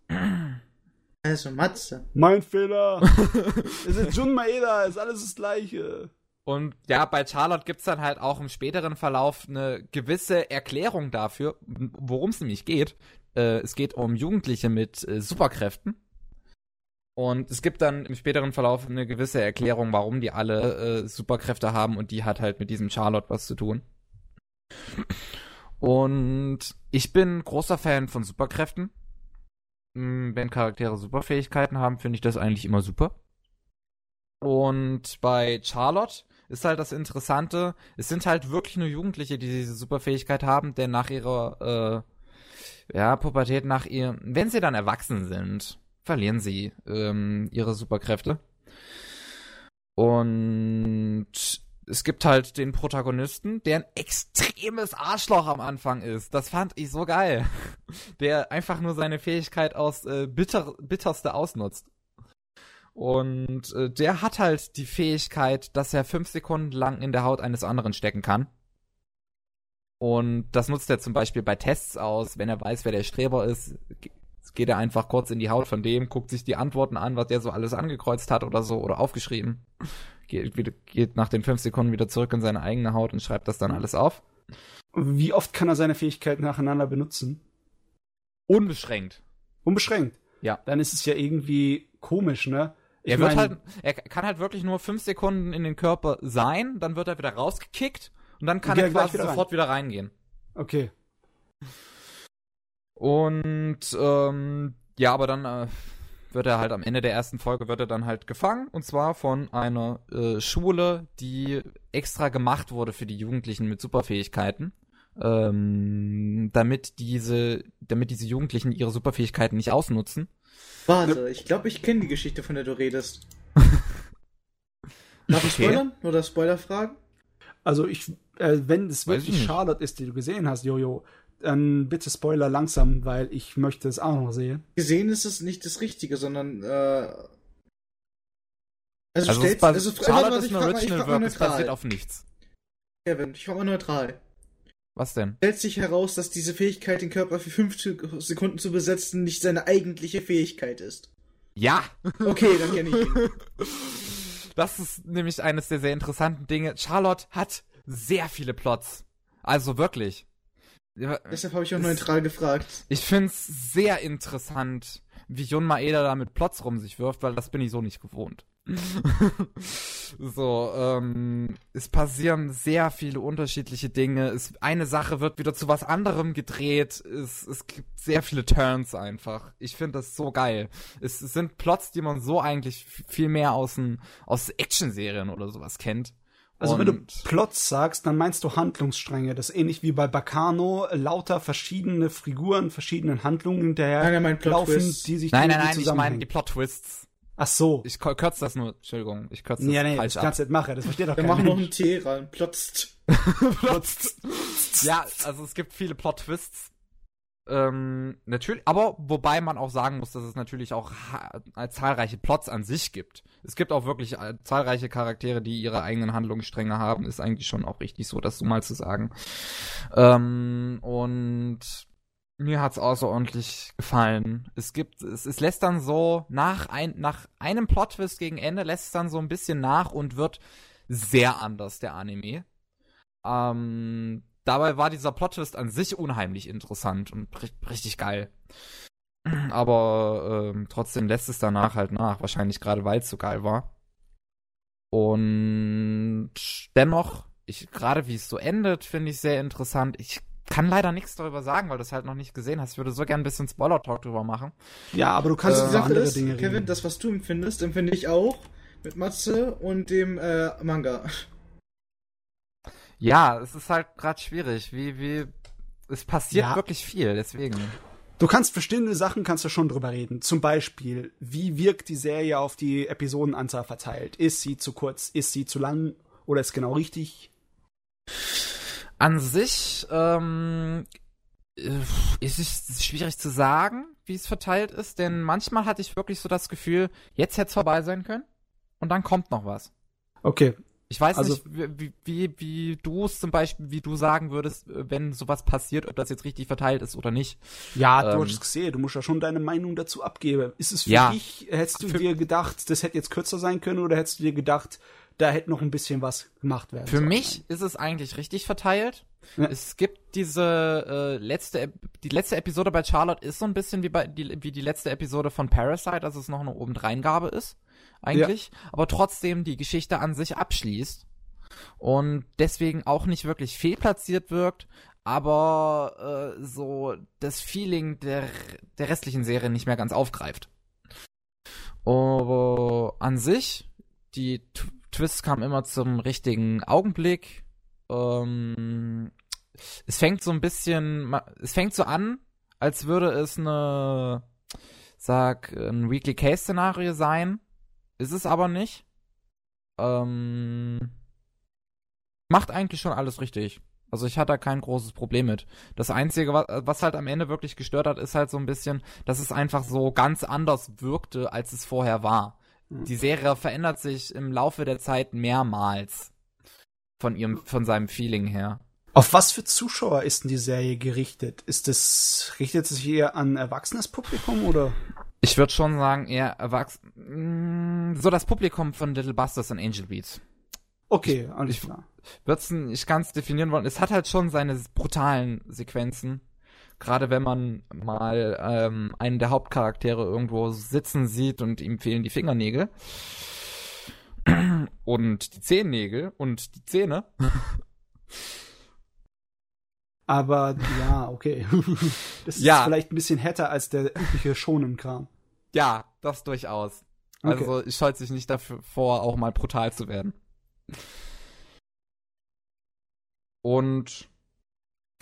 Also, Matze. Mein Fehler. es ist Jun Maeda, ist alles das Gleiche. Und ja, bei Charlotte gibt's dann halt auch im späteren Verlauf eine gewisse Erklärung dafür, worum es nämlich geht. Äh, es geht um Jugendliche mit äh, Superkräften. Und es gibt dann im späteren Verlauf eine gewisse Erklärung, warum die alle äh, Superkräfte haben und die hat halt mit diesem Charlotte was zu tun. Und ich bin großer Fan von Superkräften. Mm, Wenn Charaktere Superfähigkeiten haben, finde ich das eigentlich immer super. Und bei Charlotte ist halt das Interessante, es sind halt wirklich nur Jugendliche, die diese Superfähigkeit haben, denn nach ihrer äh, ja, Pubertät, nach ihr, wenn sie dann erwachsen sind, verlieren sie ähm, ihre Superkräfte. Und es gibt halt den Protagonisten, der ein extremes Arschloch am Anfang ist. Das fand ich so geil. Der einfach nur seine Fähigkeit aus äh, bitter, bitterste ausnutzt. Und äh, der hat halt die Fähigkeit, dass er fünf Sekunden lang in der Haut eines anderen stecken kann. Und das nutzt er zum Beispiel bei Tests aus, wenn er weiß, wer der Streber ist. Ge- geht er einfach kurz in die Haut von dem, guckt sich die Antworten an, was der so alles angekreuzt hat oder so oder aufgeschrieben. Geht, wieder, geht nach den fünf Sekunden wieder zurück in seine eigene Haut und schreibt das dann alles auf. Wie oft kann er seine Fähigkeiten nacheinander benutzen? Unbeschränkt. Unbeschränkt. Ja. Dann ist es ja irgendwie komisch, ne? Ich er wird mein, halt, er kann halt wirklich nur fünf Sekunden in den Körper sein, dann wird er wieder rausgekickt und dann kann er quasi wieder rein. sofort wieder reingehen. Okay. Und ähm, ja, aber dann äh, wird er halt am Ende der ersten Folge wird er dann halt gefangen und zwar von einer äh, Schule, die extra gemacht wurde für die Jugendlichen mit Superfähigkeiten, ähm, damit diese, damit diese Jugendlichen ihre Superfähigkeiten nicht ausnutzen. Warte, ich glaube, ich kenne die Geschichte, von der du redest. Darf ich Okay. spoilern? Oder Spoiler-Fragen? Also ich, äh, wenn es wirklich. Charlotte ist, die du gesehen hast, Jojo, dann bitte Spoiler langsam, weil ich möchte es auch noch sehen. Gesehen ist es nicht das Richtige, sondern, äh. Also, Also, bas- also Charlotte warte, ist ich ein Original Work, es neutral. basiert auf nichts. Kevin, ich mal neutral. Was denn? Stellt sich heraus, dass diese Fähigkeit, den Körper für 5 Sekunden zu besetzen, nicht seine eigentliche Fähigkeit ist. Ja! Okay, dann kenne ich ihn. Das ist nämlich eines der sehr interessanten Dinge. Charlotte hat sehr viele Plots. Also wirklich. Ja, Deshalb habe ich auch neutral gefragt. Ich find's sehr interessant, wie Jun Maeda da mit Plots rum sich wirft, weil das bin ich so nicht gewohnt. so, ähm, es passieren sehr viele unterschiedliche Dinge. Es, eine Sache wird wieder zu was anderem gedreht. Es, es gibt sehr viele Turns einfach. Ich finde das so geil. Es, es sind Plots, die man so eigentlich viel mehr aus, aus Actionserien oder sowas kennt. Also wenn du Und- Plots sagst, dann meinst du Handlungsstränge. Das ist ähnlich wie bei Bacano, lauter verschiedene Figuren, verschiedenen Handlungen hinterher Nein, er meint laufen, Plot-Twists. die sich Nein, nein, nein, ich meine die Plot-Twists. Ach so. Ich kürze das nur, Entschuldigung, ich kürze das nee, nee, falsch das ab. kannst du nicht machen. Das versteht doch Wir machen noch einen T rein. Plotzt. ja, also es gibt viele Plot-Twists. Ähm, natürlich, aber wobei man auch sagen muss, dass es natürlich auch äh, zahlreiche Plots an sich gibt. Es gibt auch wirklich äh, zahlreiche Charaktere, die ihre eigenen Handlungsstränge haben, ist eigentlich schon auch richtig so, das so mal zu sagen. Ähm, und mir hat's außerordentlich gefallen. Es gibt, es, es lässt dann so nach ein, nach einem Plot-Twist gegen Ende lässt es dann so ein bisschen nach und wird sehr anders, der Anime. Ähm, dabei war dieser Plot-Twist an sich unheimlich interessant und ri richtig geil. Aber ähm, trotzdem lässt es danach halt nach, wahrscheinlich gerade weil es so geil war. Und dennoch, ich gerade wie es so endet, finde ich sehr interessant. Ich kann leider nichts darüber sagen, weil du es halt noch nicht gesehen hast. Ich würde so gerne ein bisschen Spoiler-Talk drüber machen. Ja, aber du kannst über die Sache andere ist, Dinge Kevin, reden. das, was du empfindest, empfinde ich auch mit Matze und dem äh, Manga. Ja, es ist halt gerade schwierig. Wie, wie, es passiert Ja. wirklich viel, deswegen. Du kannst bestimmte Sachen kannst du schon drüber reden. Zum Beispiel, wie wirkt die Serie auf die Episodenanzahl verteilt? Ist sie zu kurz? Ist sie zu lang? Oder ist genau richtig? An sich ähm, äh, ist es schwierig zu sagen, wie es verteilt ist, denn manchmal hatte ich wirklich so das Gefühl, jetzt hätte es vorbei sein können und dann kommt noch was. Okay. Ich weiß Also- nicht, wie, wie, wie du es zum Beispiel, wie du sagen würdest, äh, wenn sowas passiert, ob das jetzt richtig verteilt ist oder nicht. Ja, du Ähm. hast es gesehen. Du musst ja schon deine Meinung dazu abgeben. Ist es für Ja. dich, hättest du Für- dir gedacht, das hätte jetzt kürzer sein können oder hättest du dir gedacht, da hätte noch ein bisschen was gemacht werden Für sollen? mich ist es eigentlich richtig verteilt. Ja. Es gibt diese äh, letzte, die letzte Episode bei Charlotte ist so ein bisschen wie bei die, wie die letzte Episode von Parasite, dass es noch eine Obendreingabe ist, eigentlich, aber trotzdem die Geschichte an sich abschließt und deswegen auch nicht wirklich fehlplatziert wirkt, aber äh, so das Feeling der der restlichen Serie nicht mehr ganz aufgreift. Aber an sich die T Twists kamen immer zum richtigen Augenblick. Ähm, es fängt so ein bisschen, es fängt so an, als würde es eine, sag, ein Weekly Case Szenario sein. Ist es aber nicht. Ähm, macht eigentlich schon alles richtig. Also ich hatte da kein großes Problem mit. Das Einzige, was, halt am Ende wirklich gestört hat, ist halt so ein bisschen, dass es einfach so ganz anders wirkte, als es vorher war. Mhm. Die Serie verändert sich im Laufe der Zeit mehrmals von ihrem, von seinem Feeling her. Auf was für Zuschauer ist denn die Serie gerichtet? Ist es, richtet es sich eher an erwachsenes Publikum oder? Ich würde schon sagen, eher erwachsen. So das Publikum von Little Busters und Angel Beats. Okay, alles ich, klar. Wird's, ich kann es definieren wollen. Es hat halt schon seine brutalen Sequenzen. Gerade wenn man mal ähm, einen der Hauptcharaktere irgendwo sitzen sieht und ihm fehlen die Fingernägel und die Zehennägel und die Zähne. Aber ja, okay. Das Ja. ist vielleicht ein bisschen härter als der übliche Shonen-Kram. Ja, das durchaus. Okay. Also ich scheut sich nicht dafür vor, auch mal brutal zu werden. Und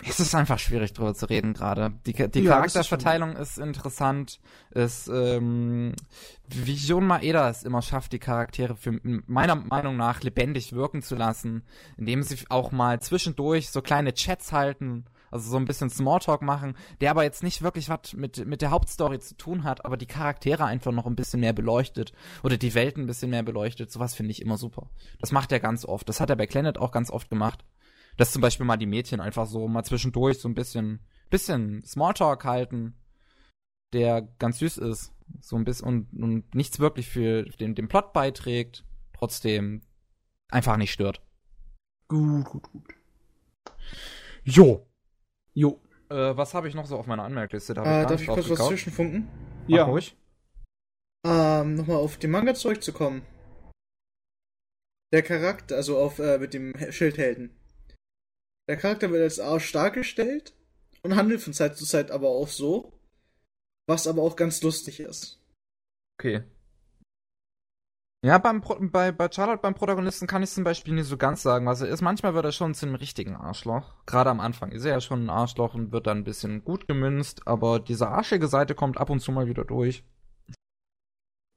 es ist einfach schwierig drüber zu reden gerade. Die, die Ja, das ist Charakterverteilung ist, interessant. Es, ähm, wie Jon Maeda es immer schafft, die Charaktere für meiner Meinung nach lebendig wirken zu lassen, indem sie auch mal zwischendurch so kleine Chats halten, also so ein bisschen Smalltalk machen, der aber jetzt nicht wirklich was mit, mit der Hauptstory zu tun hat, aber die Charaktere einfach noch ein bisschen mehr beleuchtet oder die Welt ein bisschen mehr beleuchtet. Sowas finde ich immer super. Das macht er ganz oft. Das hat er bei Planet auch ganz oft gemacht. Dass zum Beispiel mal die Mädchen einfach so mal zwischendurch so ein bisschen, bisschen Smalltalk halten, der ganz süß ist. So ein bisschen und, und nichts wirklich für den, den Plot beiträgt, trotzdem einfach nicht stört. Gut, gut, gut. Jo. Jo. Äh, was habe ich noch so auf meiner Anmerkliste? Da Äh, gar darf ich kurz was zwischenfunken? Mach Ja. ruhig. Ähm, nochmal auf den Manga zurückzukommen. Der Charakter, also auf äh, mit dem He- Schildhelden. Der Charakter wird als Arsch dargestellt und handelt von Zeit zu Zeit aber auch so, was aber auch ganz lustig ist. Okay. Ja, beim Pro bei, bei Charlotte, beim Protagonisten, kann ich zum Beispiel nicht so ganz sagen, was er ist. Manchmal wird er schon zu einem richtigen Arschloch. Gerade am Anfang ist er ja schon ein Arschloch und wird dann ein bisschen gut gemünzt, aber diese arschige Seite kommt ab und zu mal wieder durch.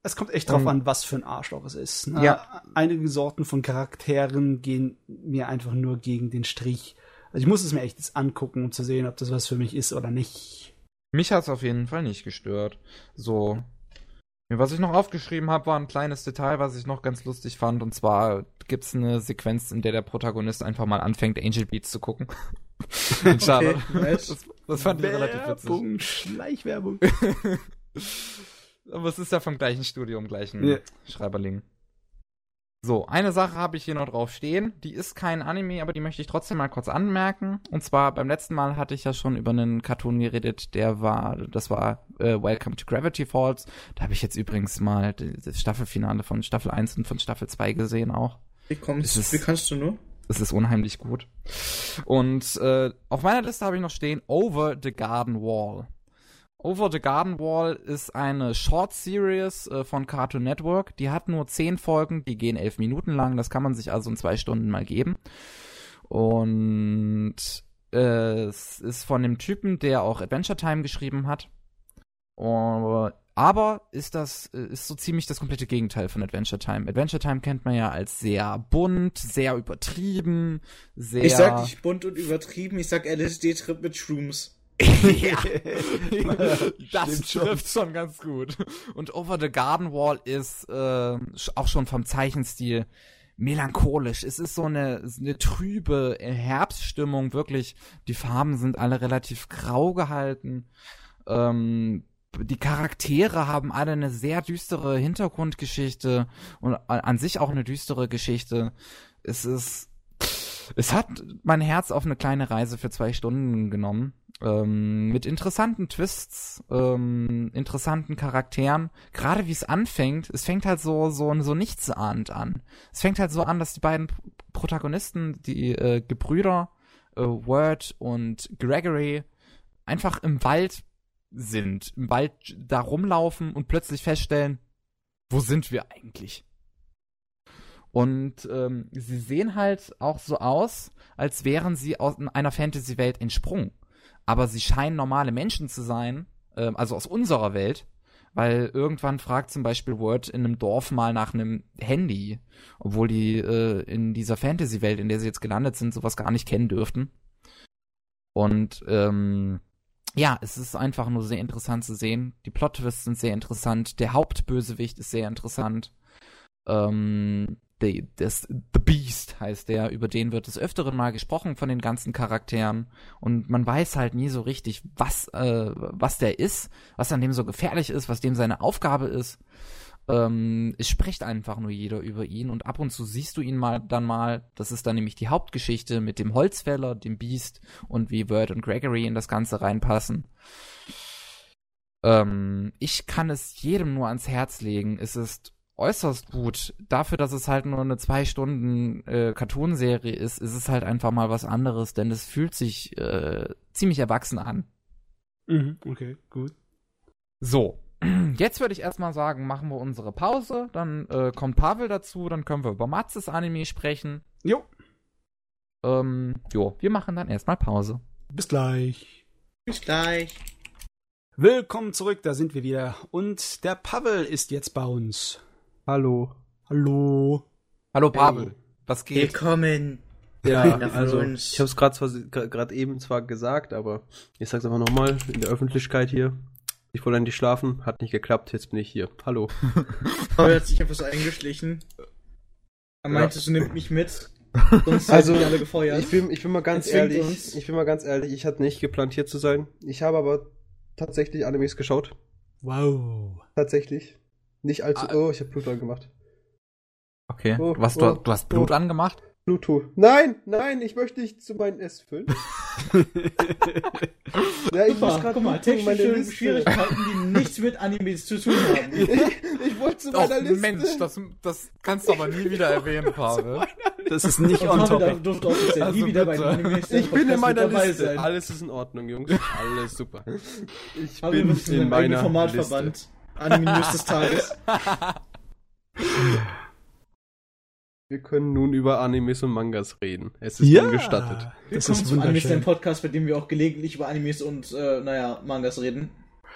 Es kommt echt drauf Um, an, was für ein Arschloch es ist. Ne? Ja. Einige Sorten von Charakteren gehen mir einfach nur gegen den Strich. Also ich muss es mir echt jetzt angucken, um zu sehen, ob das was für mich ist oder nicht. Mich hat's auf jeden Fall nicht gestört. So. Was ich noch aufgeschrieben habe, war ein kleines Detail, was ich noch ganz lustig fand. Und zwar gibt's eine Sequenz, in der der Protagonist einfach mal anfängt, Angel Beats zu gucken. Charlotte. nice. Das, das fand ich relativ witzig. Werbung, Schleichwerbung. Aber es ist ja vom gleichen Studium, gleichen Ja. Schreiberling. So, eine Sache habe ich hier noch drauf stehen. Die ist kein Anime, aber die möchte ich trotzdem mal kurz anmerken. Und zwar beim letzten Mal hatte ich ja schon über einen Cartoon geredet, der war, das war äh, Welcome to Gravity Falls. Da habe ich jetzt übrigens mal das Staffelfinale von Staffel 1 und von Staffel 2 gesehen auch. Wie kommst ist- Wie kannst du nur? Es ist unheimlich gut. Und äh, auf meiner Liste habe ich noch stehen Over the Garden Wall. Over the Garden Wall ist eine Short Series äh, von Cartoon Network. Die hat nur zehn Folgen, die gehen elf Minuten lang. Das kann man sich also in zwei Stunden mal geben. Und äh, es ist von dem Typen, der auch Adventure Time geschrieben hat. Oh, aber ist das äh, ist so ziemlich das komplette Gegenteil von Adventure Time. Adventure Time kennt man ja als sehr bunt, sehr übertrieben, sehr Ich sag nicht bunt und übertrieben, ich sag LSD-Trip mit Shrooms. ja, das Stimmt schon. trifft schon ganz gut. Und Over the Garden Wall ist äh, auch schon vom Zeichenstil melancholisch. Es ist so eine, eine trübe Herbststimmung, wirklich. Die Farben sind alle relativ grau gehalten. Ähm, die Charaktere haben alle eine sehr düstere Hintergrundgeschichte und an sich auch eine düstere Geschichte. Es ist, es hat mein Herz auf eine kleine Reise für zwei Stunden genommen. Ähm, mit interessanten Twists, ähm, interessanten Charakteren. Gerade wie es anfängt, es fängt halt so, so, so nichtsahnend an. Es fängt halt so an, dass die beiden Protagonisten, die äh, Gebrüder, äh, Word und Gregory, einfach im Wald sind, im Wald da rumlaufen und plötzlich feststellen, wo sind wir eigentlich? Und ähm, sie sehen halt auch so aus, als wären sie aus einer Fantasy-Welt entsprungen. Aber sie scheinen normale Menschen zu sein, ähm, also aus unserer Welt, weil irgendwann fragt zum Beispiel Word in einem Dorf mal nach einem Handy, obwohl die äh, in dieser Fantasy-Welt, in der sie jetzt gelandet sind, sowas gar nicht kennen dürften. Und ähm, ja, es ist einfach nur sehr interessant zu sehen. Die Plot-Twists sind sehr interessant. Der Hauptbösewicht ist sehr interessant. Ähm, The, das, The Beast heißt der, über den wird des Öfteren mal gesprochen von den ganzen Charakteren und man weiß halt nie so richtig, was, äh, was der ist, was an dem so gefährlich ist, was dem seine Aufgabe ist. Ähm, es spricht einfach nur jeder über ihn und ab und zu siehst du ihn mal dann mal. Das ist dann nämlich die Hauptgeschichte mit dem Holzfäller, dem Beast und wie Word und Gregory in das Ganze reinpassen. Ähm, ich kann es jedem nur ans Herz legen. Es ist äußerst gut. Dafür, dass es halt nur eine zwei Stunden äh, Cartoonserie ist, ist es halt einfach mal was anderes, denn es fühlt sich äh, ziemlich erwachsen an. Mhm, okay, gut. So, jetzt würde ich erstmal sagen, machen wir unsere Pause, dann äh, kommt Pavel dazu, dann können wir über Matzes Anime sprechen. Jo, Ähm, jo, wir machen dann erstmal Pause. bis gleich. Bis gleich. Willkommen zurück, da sind wir wieder. Und der Pavel ist jetzt bei uns. Hallo. Hallo. Hallo Pavel, was geht? Willkommen. Ja, Einer von also uns. ich habe es gerade eben zwar gesagt, aber ich sag's einfach nochmal in der Öffentlichkeit hier. Ich wollte eigentlich schlafen, hat nicht geklappt, jetzt bin ich hier. Hallo. Paul hat sich einfach so eingeschlichen. Er meinte, du nimmst mich mit. Sonst Also, die alle gefeuert. Ich bin, ich bin mal ganz ehrlich, uns. ich bin mal ganz ehrlich, ich hatte nicht geplant hier zu sein. Ich habe aber tatsächlich Animes geschaut. Wow. Tatsächlich. Nicht allzu. Ah. Oh, ich habe Blut angemacht. Okay, Oh, was, oh, du, du hast Blut oh. angemacht? Bluetooth. Nein, nein, ich möchte nicht zu meinen S füllen. ja, ich muss Super, gerade guck mal, gucken, meine technische Liste. Schwierigkeiten, die nichts mit Animes zu tun haben. Ich, ich wollte zu meiner Liste. das kannst du aber nie wieder erwähnen, Pavel. Das ist nicht on topic. durfte offiziell Also nie wieder bei Animes Ich bin in meiner Liste. sein. Alles ist in Ordnung, Jungs. Alles super. Ich Pavel bin in meiner Format Liste. Verbannt. Anime News des Tages. Wir können nun über Animes und Mangas reden. Es ist Ja, ungestattet. das ist wunderschön. Podcast, bei dem wir auch gelegentlich über Animes und, äh, naja, Mangas reden.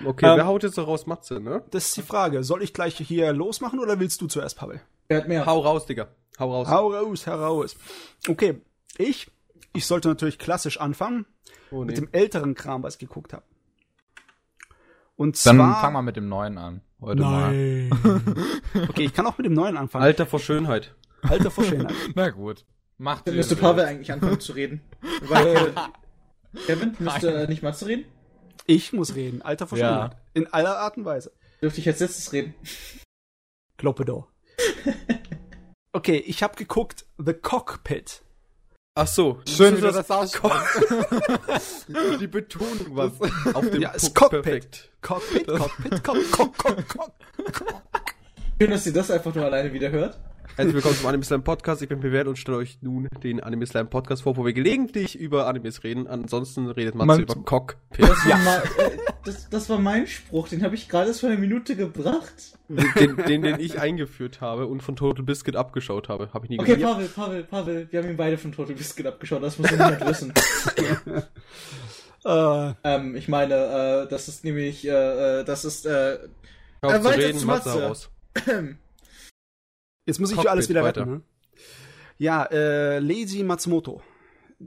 Okay, Ähm, wer haut jetzt so raus? Matze, ne? Das ist die Frage. Soll ich gleich hier losmachen oder willst du zuerst, Pavel? Wer hat mehr? Hau raus, Digga. Hau raus. Hau raus, heraus. Okay, ich, ich sollte natürlich klassisch anfangen oh, nee. mit dem älteren Kram, was ich geguckt habe. Und Dann zwar. fang mal mit dem neuen an. Heute mal. Nein. okay, ich kann auch mit dem neuen anfangen. Alter vor Schönheit. Alter vor Schönheit. Na gut. Macht Dann müsste Pavel eigentlich anfangen zu reden. Weil, Kevin, müsste äh, nicht Matze reden? Ich muss reden. Alter vor Ja. Schönheit. In aller Art und Weise. Dürfte ich als letztes reden? Kloppedo. Okay, ich habe geguckt The Cockpit. Ach so. Schön, wie du das das aussprichst. Die Betonung was auf dem Ja, Punkt Cockpit. perfekt. Cockpit, Cockpit, Cock, Cock, Cock, Cock. Schön, dass ihr das einfach nur alleine wieder hört. Herzlich willkommen zum Anime Slam Podcast. Ich bin Bewährt und stelle euch nun den Anime Slam Podcast vor, wo wir gelegentlich über Animes reden. Ansonsten redet Matze Man- über Cockpit. Das war, mal, äh, das, das war mein Spruch, den habe ich gerade erst vor einer Minute gebracht. den, den, den ich eingeführt habe und von Total Biscuit abgeschaut habe. Habe ich nie Okay. Pavel, Pavel, Pavel, wir haben ihn beide von Total Biscuit abgeschaut, das muss niemand wissen. Äh, Ähm, ich meine, äh, das ist nämlich, äh, äh, das ist, äh, auf Äh, zu reden, Matze Matze. jetzt muss ich Cockpit für alles wieder weiter. retten, ne? Ja, äh, Leiji Matsumoto.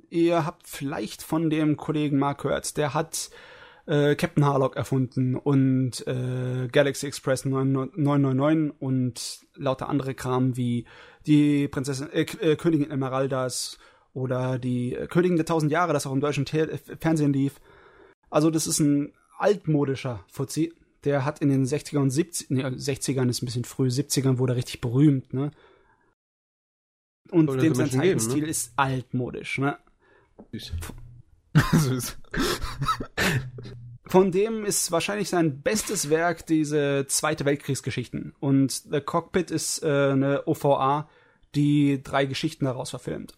Ihr habt vielleicht von dem Kollegen Mark gehört. Der hat äh, Captain Harlock erfunden und äh, Galaxy Express 999 und lauter andere Kram wie die Prinzessin, äh, äh, Königin Emeraldas oder die äh, Königin der Tausend Jahre, das auch im deutschen Te Fernsehen lief. Also das ist ein altmodischer Fuzzi. Der hat in den 60er und 70 nee, 60ern ist ein bisschen früh, 70ern wurde er richtig berühmt, ne? Und Soll dem sein geben, Zeichenstil ne? ist altmodisch, ne? Süß. Süß. Von dem ist wahrscheinlich sein bestes Werk diese Zweite Weltkriegsgeschichten. Und The Cockpit ist äh, eine OVA, die drei Geschichten daraus verfilmt.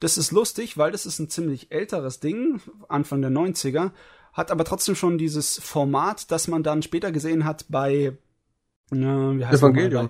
Das ist lustig, weil das ist ein ziemlich älteres Ding, Anfang der 90er, hat aber trotzdem schon dieses Format, das man dann später gesehen hat bei äh, wie heißt Evangelion.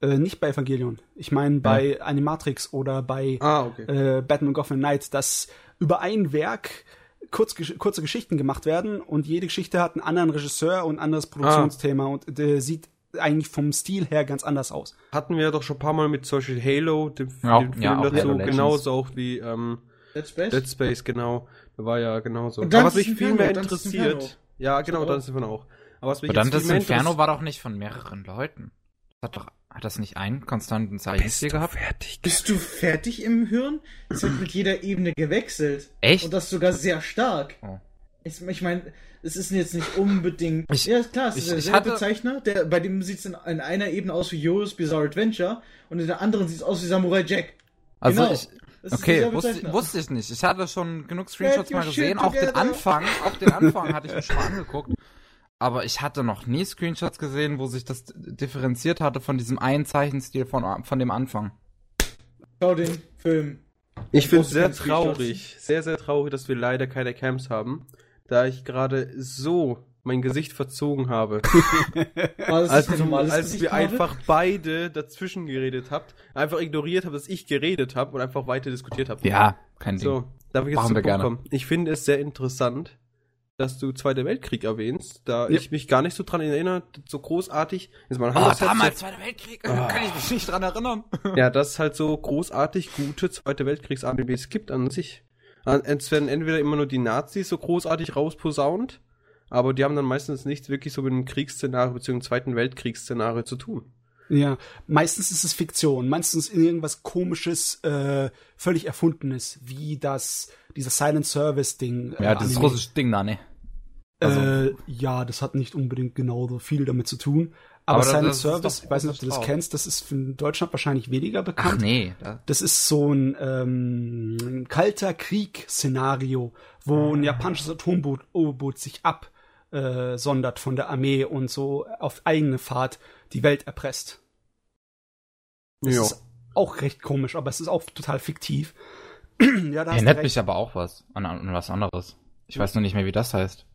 Bei, äh, nicht bei Evangelion. Ich meine bei Animatrix oder bei Ah, okay. äh, Batman Gotham Knight, dass über ein Werk kurz, kurze Geschichten gemacht werden und jede Geschichte hat einen anderen Regisseur und ein anderes Produktionsthema und äh, sieht eigentlich vom Stil her ganz anders aus. Hatten wir doch schon ein paar Mal mit zum Beispiel Halo, dem, Ja, dem Film ja, dazu, genauso auch wie ähm, Dead Space? Dead Space, genau. War ja genauso. Und Aber was mich viel mehr interessiert. Ja, genau, dann ist Inferno auch. Aber was mich Aber das Inferno war doch nicht von mehreren Leuten. Das hat doch hat das nicht einen konstanten Zeichenstil gehabt? fertig? Bist du fertig im Hirn? Es wird mit jeder Ebene gewechselt. Echt? Und das sogar sehr stark. Oh. Ich, ich meine, es ist jetzt nicht unbedingt. Ich- ja, klar, es ich- ist ich derselbe hatte- Zeichner, der, bei dem sieht es in, in einer Ebene aus wie Yo's Bizarre Adventure und in der anderen sieht es aus wie Samurai Jack. Also Genau. ich, Das okay, wusste, wusste ich nicht. Ich hatte schon genug Screenshots mal gesehen, auch den. Anfang, auch den Anfang hatte ich mir schon mal angeguckt. Aber ich hatte noch nie Screenshots gesehen, wo sich das differenziert hatte von diesem einen Zeichenstil von, von dem Anfang. Schau den Film. Ich finde es sehr traurig, sehr, sehr traurig, dass wir leider keine Cams haben, da ich gerade so mein Gesicht verzogen habe. War das als als wir einfach beide dazwischen geredet habt, einfach ignoriert habt, dass ich geredet habe und einfach weiter diskutiert habt. Ja, kein Ding. So, darf ich jetzt Machen zum wir Punkt gerne. kommen? Ich finde es sehr interessant, dass du Zweiter Weltkrieg erwähnst, da Ja. ich mich gar nicht so dran erinnere, so großartig. Ist mal ein Oh, damals Zweiter Weltkrieg, Ah. kann ich mich nicht dran erinnern. Ja, dass es halt so großartig gute Zweite Weltkriegs-Animes gibt an sich. Es werden entweder immer nur die Nazis so großartig rausposaunt, aber die haben dann meistens nichts wirklich so mit einem Kriegsszenario bzw. Zweiten Weltkriegsszenario zu tun. Ja, meistens ist es Fiktion, meistens irgendwas komisches, äh, völlig erfundenes, wie das, dieser Silent Service Ding. Ja, dieses russische Ding da, ne? Also- Äh, ja, das hat nicht unbedingt genau so viel damit zu tun. Aber, Aber das- Silent das Service, ich weiß nicht, ob du das drauf. kennst, das ist für Deutschland wahrscheinlich weniger Ach bekannt. nee. Da, Das ist so ein, ähm, ein kalter Krieg-Szenario, wo ein japanisches Atomboot U-Boot sich absondert von der Armee und so auf eigene Fahrt die Welt erpresst. Das Ja. ist auch recht komisch, aber es ist auch total fiktiv. ja, da erinnert mich aber auch was an, an was anderes. Ich weiß nur nicht mehr, wie das heißt.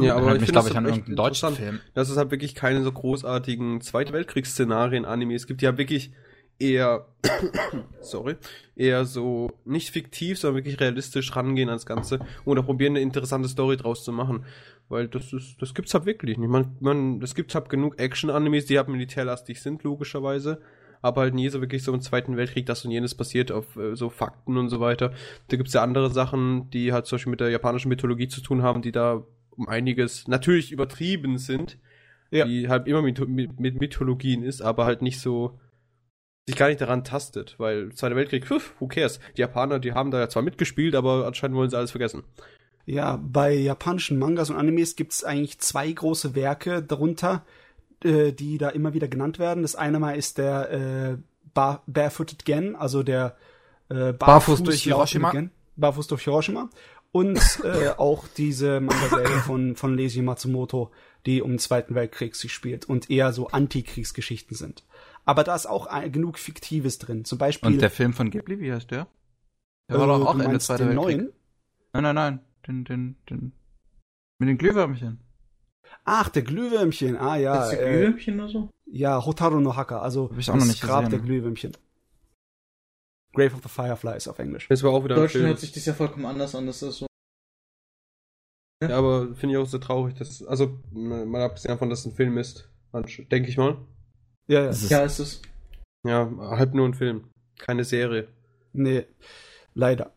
Ja, aber Erinnert ich glaube das ich, an irgendeinen deutschen. Film. dass es halt wirklich keine so großartigen Zweite Weltkriegsszenarien-Animes gibt, die ja wirklich eher, sorry, eher so nicht fiktiv, sondern wirklich realistisch rangehen ans Ganze und auch probieren eine interessante Story draus zu machen. Weil das ist, das gibt's halt wirklich nicht. Man, man, es gibt halt genug Action-Animes, die halt militärlastig sind, logischerweise. Aber halt nie so wirklich so im Zweiten Weltkrieg, das und jenes passiert auf äh, so Fakten und so weiter. Da gibt's ja andere Sachen, die halt zum Beispiel mit der japanischen Mythologie zu tun haben, die da um einiges natürlich übertrieben sind, Ja. die halt immer mit, mit, mit Mythologien ist, aber halt nicht so sich gar nicht daran tastet, weil Zweiter Weltkrieg, pf, who cares? Die Japaner, die haben da ja zwar mitgespielt, aber anscheinend wollen sie alles vergessen. Ja, bei japanischen Mangas und Animes gibt es eigentlich zwei große Werke darunter, äh, die da immer wieder genannt werden. Das eine mal ist der äh, Bar Barefooted Gen, also der äh, Barfuß durch laufende Hiroshima. Gen, Barfuß durch Hiroshima. Und äh, auch diese Manga-Serie von, von Leiji Matsumoto, die um den Zweiten Weltkrieg sich spielt und eher so Antikriegsgeschichten sind. Aber da ist auch ein, genug Fiktives drin. Zum Beispiel Und der Film von Ghibli, wie heißt der? Der äh, war doch auch du Ende den Weltkrieg. neuen. Nein, nein, nein. Den, den, den. Mit den Glühwürmchen. Ach, der Glühwürmchen. Ah ja. Das ist äh, Glühwürmchen oder so? Ja, Hotaru no Haka, also Hab ich auch noch das nicht Grab gesehen. der Glühwürmchen. Grave of the Fireflies auf Englisch. Das war auch wieder Deutschland hört sich das ja vollkommen anders an. Das ist so. Ja, aber finde ich auch so traurig, dass, also, mal abgesehen davon, dass es ein Film ist, denke ich mal. Ja, ja. Ist, Ja, ist es. Ja, halt nur ein Film, keine Serie. Nee, leider.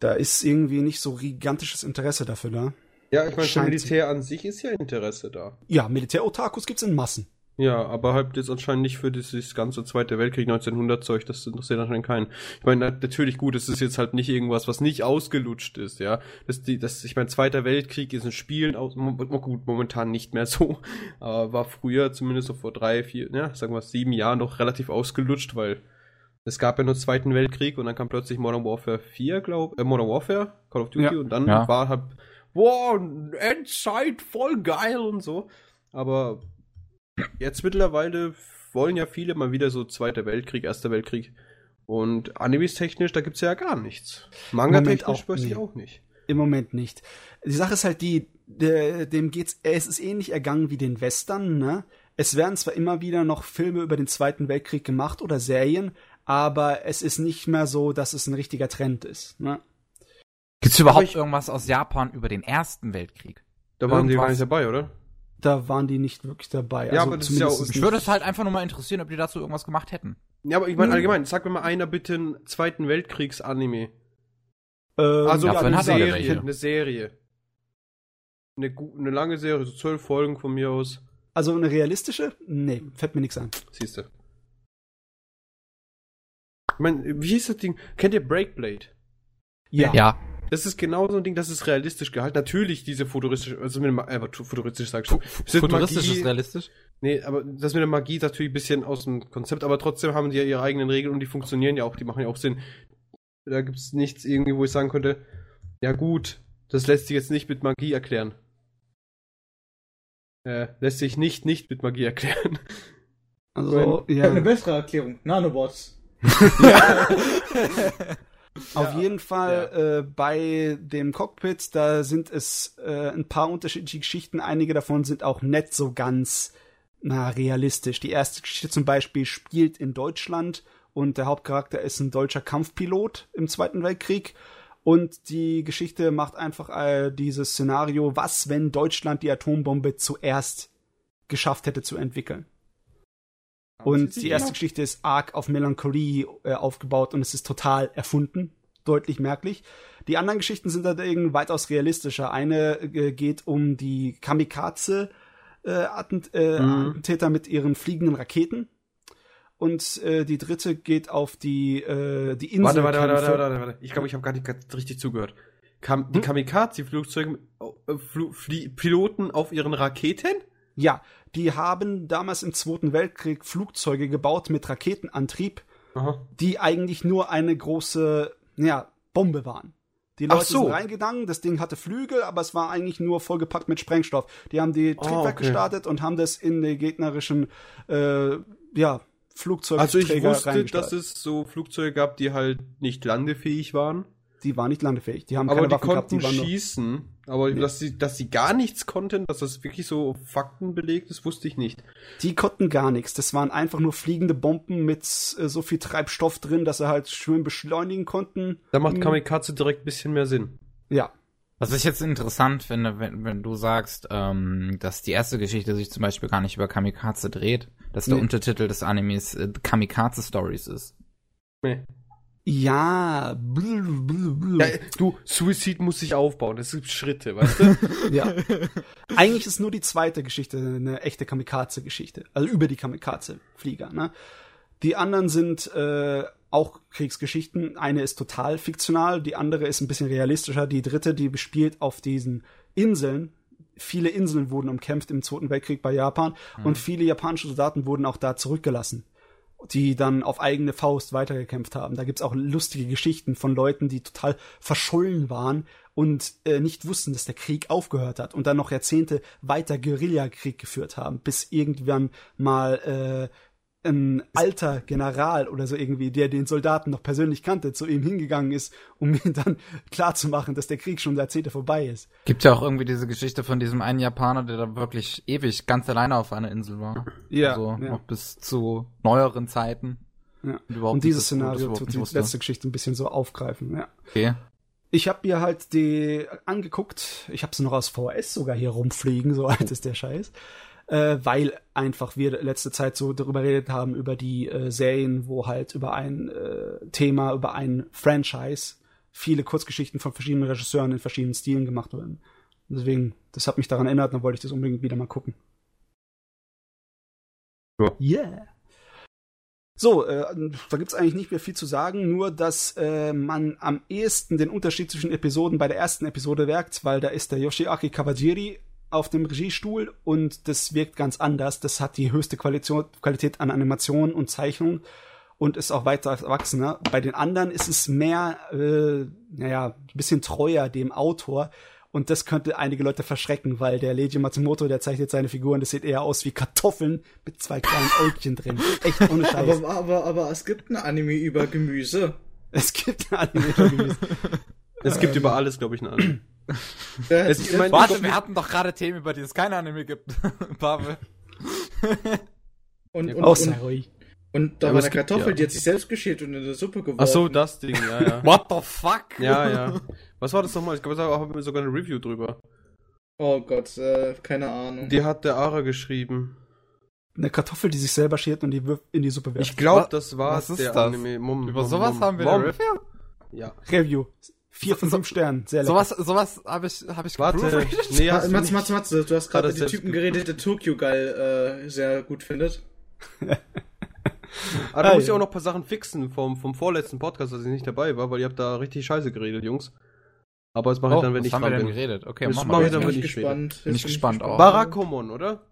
Da ist irgendwie nicht so gigantisches Interesse dafür da. Ja, ich meine, für Militär an sich ist ja Interesse da. Ja, Militär-Otakus gibt's in Massen. Ja, aber halt jetzt anscheinend nicht für dieses ganze Zweite Weltkrieg 1900 Zeug, das interessiert anscheinend keinen. Ich meine, natürlich gut, es ist jetzt halt nicht irgendwas, was nicht ausgelutscht ist, ja. Das, die, das, ich meine, Zweiter Weltkrieg ist in Spielen, aus, gut, momentan nicht mehr so, aber war früher zumindest so vor drei, vier, ja, sagen wir sieben Jahren noch relativ ausgelutscht, weil es gab ja nur Zweiten Weltkrieg und dann kam plötzlich Modern Warfare 4, glaube äh, Modern Warfare, Call of Duty Ja. und dann Ja. war halt, wow, Endzeit, voll geil und so. Aber jetzt mittlerweile wollen ja viele mal wieder so Zweiter Weltkrieg, Erster Weltkrieg. Und Animes technisch, da gibt's ja gar nichts. Manga technisch auch weiß ich auch nicht. Im Moment nicht. Die Sache ist halt die, dem geht's, es ist ähnlich ergangen wie den Western, ne? Es werden zwar immer wieder noch Filme über den Zweiten Weltkrieg gemacht oder Serien, aber es ist nicht mehr so, dass es ein richtiger Trend ist, ne? Gibt's überhaupt ich- irgendwas aus Japan über den Ersten Weltkrieg? Da waren die gar Irgendwas. nicht dabei, oder? Da waren die nicht wirklich dabei. Ja, also aber das ist ja auch- Mich würde es halt einfach nur mal interessieren, ob die dazu irgendwas gemacht hätten. Ja, aber ich meine Hm. allgemein, sag mir mal einer bitte einen Zweiten Weltkriegs-Anime. Ähm, Also Ja, eine, Serie, eine Serie. Eine, eine lange Serie, so zwölf Folgen von mir aus. Also eine realistische? Nee, fällt mir nichts an. Siehst du. Ich meine, wie hieß das Ding? Kennt ihr Breakblade? Ja. Ja. Das ist genau so ein Ding, das ist realistisch gehalten. Natürlich diese futuristische, also mit dem, äh, futuristisch sag ich schon. Diese Futuristisch Magie- ist realistisch. Nee, aber das mit der Magie ist natürlich ein bisschen aus dem Konzept, aber trotzdem haben die ja ihre eigenen Regeln und die funktionieren ja auch, die machen ja auch Sinn. Da gibt's nichts irgendwie, wo ich sagen könnte, ja gut, das lässt sich jetzt nicht mit Magie erklären. Äh, lässt sich nicht nicht mit Magie erklären. Also, Ich habe eine ja. bessere Erklärung. Nanobots. Auf Ja. jeden Fall äh, bei dem Cockpit, da sind es äh, ein paar unterschiedliche Geschichten. Einige davon sind auch nicht so ganz na, realistisch. Die erste Geschichte zum Beispiel spielt in Deutschland und der Hauptcharakter ist ein deutscher Kampfpilot im Zweiten Weltkrieg. Und die Geschichte macht einfach äh, dieses Szenario, was, wenn Deutschland die Atombombe zuerst geschafft hätte zu entwickeln. Und die erste Geschichte ist arg auf Melancholie äh, aufgebaut und es ist total erfunden, deutlich merklich. Die anderen Geschichten sind dagegen weitaus realistischer. Eine äh, geht um die Kamikaze äh, Attent äh, Mhm. Attentäter mit ihren fliegenden Raketen. Und äh, die dritte geht auf die äh, die Insel. Warte, warte, warte, warte, warte, warte. Ich glaube, ich habe gar nicht ganz richtig zugehört. Kam, die Hm? Kamikaze-Flugzeuge, äh, Flie Piloten auf ihren Raketen? Ja, die haben damals im Zweiten Weltkrieg Flugzeuge gebaut mit Raketenantrieb, Aha. die eigentlich nur eine große, ja, Bombe waren. Die Ach Leute so. sind reingegangen, das Ding hatte Flügel, aber es war eigentlich nur vollgepackt mit Sprengstoff. Die haben die Ah, Triebwerk okay. gestartet und haben das in die gegnerischen, äh, ja, Flugzeugträger Also ich wusste, dass es so Flugzeuge gab, die halt nicht landefähig waren. Die waren nicht landefähig, die haben Aber keine die Waffen gehabt, konnten die waren nur, schießen. Aber Nee. dass, sie, dass sie gar nichts konnten, dass das wirklich so Fakten belegt ist, wusste ich nicht. die konnten gar nichts. Das waren einfach nur fliegende Bomben mit äh, so viel Treibstoff drin, dass sie halt schön beschleunigen konnten. Da macht Hm. Kamikaze direkt ein bisschen mehr Sinn. Ja, Was ich jetzt interessant finde, wenn, wenn du sagst, ähm, dass die erste Geschichte sich zum Beispiel gar nicht über Kamikaze dreht, dass der Nee. Untertitel des Animes äh, Kamikaze Stories ist. Nee. Ja, blub, blub, blub. Ja, du, Suicide muss sich aufbauen. Es gibt Schritte, weißt du? ja. Eigentlich ist nur die zweite Geschichte eine echte Kamikaze-Geschichte. Also über die Kamikaze-Flieger. Ne? Die anderen sind äh, auch Kriegsgeschichten. Eine ist total fiktional, die andere ist ein bisschen realistischer. Die dritte, die bespielt auf diesen Inseln. Viele Inseln wurden umkämpft im Zweiten Weltkrieg bei Japan und viele japanische Soldaten wurden auch da zurückgelassen die dann auf eigene Faust weitergekämpft haben. Da gibt's auch lustige Geschichten von Leuten, die total verschollen waren und äh, nicht wussten, dass der Krieg aufgehört hat und dann noch Jahrzehnte weiter Guerillakrieg geführt haben, bis irgendwann mal äh, ein alter General oder so irgendwie, der den Soldaten noch persönlich kannte, zu ihm hingegangen ist, um ihm dann klarzumachen, dass der Krieg schon Jahrzehnte vorbei ist. Gibt ja auch irgendwie diese Geschichte von diesem einen Japaner, der da wirklich ewig ganz alleine auf einer Insel war. Ja, also ja. noch bis zu neueren Zeiten. Ja. Und, überhaupt Und dieses Szenario tut die letzte Geschichte ein bisschen so aufgreifen. Ja. Okay. Ich habe mir halt die angeguckt. Ich habe sie noch aus VHS sogar hier rumfliegen, so alt ist der Scheiß. Äh, weil einfach wir letzte Zeit so darüber redet haben, über die äh, Serien, wo halt über ein äh, Thema, über ein Franchise viele Kurzgeschichten von verschiedenen Regisseuren in verschiedenen Stilen gemacht werden. Deswegen, das hat mich daran erinnert, dann wollte ich das unbedingt wieder mal gucken. Ja. Yeah. So, äh, da gibt's eigentlich nicht mehr viel zu sagen, nur dass äh, man am ehesten den Unterschied zwischen Episoden bei der ersten Episode merkt, weil da ist der Yoshiaki Kawajiri auf dem Regiestuhl und das wirkt ganz anders. Das hat die höchste Qualität, Qualität an Animation und Zeichnung und ist auch weiter erwachsener. Bei den anderen ist es mehr, äh, naja, ein bisschen treuer dem Autor. Und das könnte einige Leute verschrecken, weil der Leiji Matsumoto, der zeichnet seine Figuren, das sieht eher aus wie Kartoffeln mit zwei kleinen Äugchen drin. Echt ohne Scheiß. Aber, aber, aber es gibt ein Anime über Gemüse. Es gibt ein Anime. Es gibt über alles, glaube ich, eine Ahnung. Äh, ich mein- Warte, wir hatten doch gerade Themen, über die es keine Anime gibt. Pavel. und, und, Auch und, und da Ja, war eine gibt Kartoffel, ja- die hat sich selbst geschält und in der Suppe geworfen. Ach so, das Ding, ja, ja. What the fuck? ja, ja. Was war das nochmal? Ich glaube, da haben wir sogar eine Review drüber. Oh Gott, äh, keine Ahnung. Die hat der Ara geschrieben. Eine Kartoffel, die sich selber schert und die wirf- in die Suppe wirft. Ich glaube, das war was ist der das? Anime. Mom, Über Mom, sowas Mom, haben wir Mom. eine Review? Ja. Review. Vier von So- fünf Sternen. Sehr lecker. Sowas, sowas habe ich, hab ich Warte. geproofreadet? Nee, Ah, hast nicht. Matze, Matze, du hast gerade er mit dem Typen ge- geredet, der Tokyo Geil äh, sehr gut findet. Aber da Ah, muss ich ja. auch noch ein paar Sachen fixen vom, vom vorletzten Podcast, als ich nicht dabei war, weil ihr habt da richtig scheiße geredet, Jungs. Aber das mache ich Oh, dann, wenn ich haben wir dran denn bin. geredet? Okay, Das mach mach mal. ich dann, wenn bin ich gespannt. Bin ich gespannt auch. Barakomon, oder?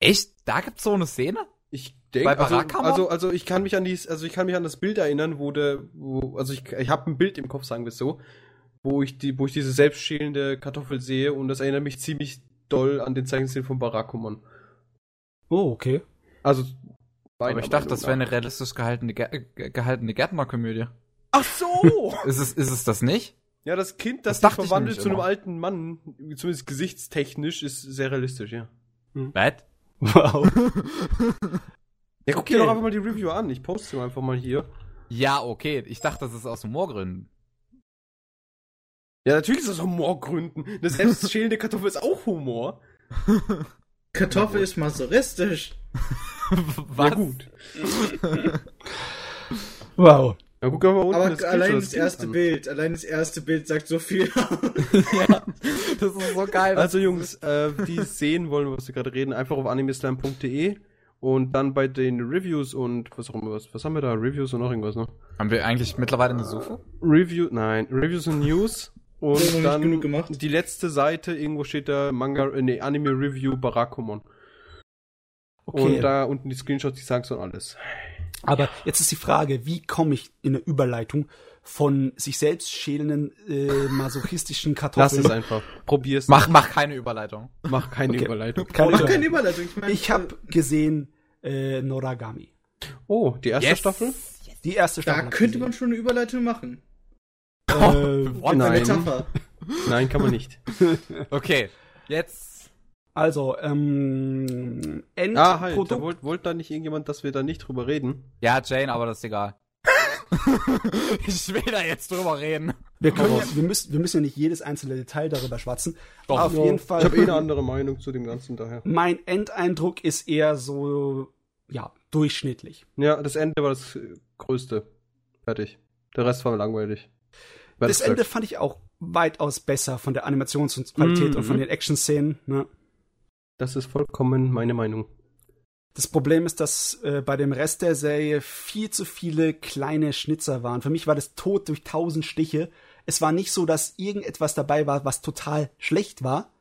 Echt? Da gibt's so eine Szene? Ich denke, also, also, also ich kann mich an dies, also ich kann mich an das Bild erinnern, wo der, wo, also ich, ich habe ein Bild im Kopf, sagen wir es so, wo ich die, wo ich diese selbstschälende Kartoffel sehe und das erinnert mich ziemlich doll an den Zeichenstil von Barakomon. Oh, okay. Also, Aber ich dachte, das wäre eine realistisch gehaltene, gehaltene Gärtnerkomödie. Ach so! Ist es, ist es das nicht? ja, das Kind, das, Das sich verwandelt zu einem alten Mann, zumindest gesichtstechnisch, ist sehr realistisch, ja. Was? Wow. Ja, guck Okay. dir doch einfach mal die Review an. Ich poste sie einfach mal hier. Ja, okay. Ich dachte, das ist aus Humorgründen. Ja, natürlich ist das Humorgründen. Eine selbstschälende Kartoffel ist auch Humor. Kartoffel ist masoristisch. Was? Ja, gut. Wow. Ja, guck mal unten. Aber das allein das erste an. Bild, allein das erste Bild sagt so viel. ja, das ist so geil. Also Jungs, äh, die sehen wollen, was wir gerade reden, einfach auf animeslam.de und dann bei den Reviews und was auch immer was. Was haben wir da? Reviews und noch irgendwas, ne? Haben wir eigentlich mittlerweile eine Suche? Review, nein, Reviews und News noch und nicht dann genug gemacht. die letzte Seite, irgendwo steht da Manga, äh, nee, Anime Review Barakomon. Okay. Und da unten die Screenshots, die sagen schon alles. Aber jetzt ist die Frage, wie komme ich in eine Überleitung von sich selbst schälenden äh, masochistischen Lass Kartoffeln? es einfach. Probier's. Mach, mach keine Überleitung. mach keine Okay. Überleitung. Keine Mach keine Überleitung. Ich, mein, Ich habe gesehen äh, Noragami. Oh, die erste Yes. Staffel? Die erste da Staffel. ich könnte man schon eine Überleitung machen. Äh, What? Nein. Metapher. Nein, kann man nicht. Okay, jetzt. also, ähm, Endprodukt. Ah, halt, da wollte wollt da nicht irgendjemand, dass wir da nicht drüber reden? Ja, Jane, aber das ist egal. Ich will da jetzt drüber reden. wir, können ja, wir, müssen, wir müssen ja nicht jedes einzelne Detail darüber schwatzen. Doch. Auf Ja, jeden Ich Fall. habe eh eine andere Meinung zu dem Ganzen daher. Mein Endeindruck ist eher so, ja, durchschnittlich. Ja, das Ende war das Größte. Fertig. Der Rest war langweilig. Das hat's Ende fand ich auch weitaus besser von der Animationsqualität Mhm. und von den Action-Szenen. Ne? Das ist vollkommen meine Meinung. Das Problem ist, dass äh, bei dem Rest der Serie viel zu viele kleine Schnitzer waren. Für mich war das tot durch tausend Stiche. Es war nicht so, dass irgendetwas dabei war, was total schlecht war.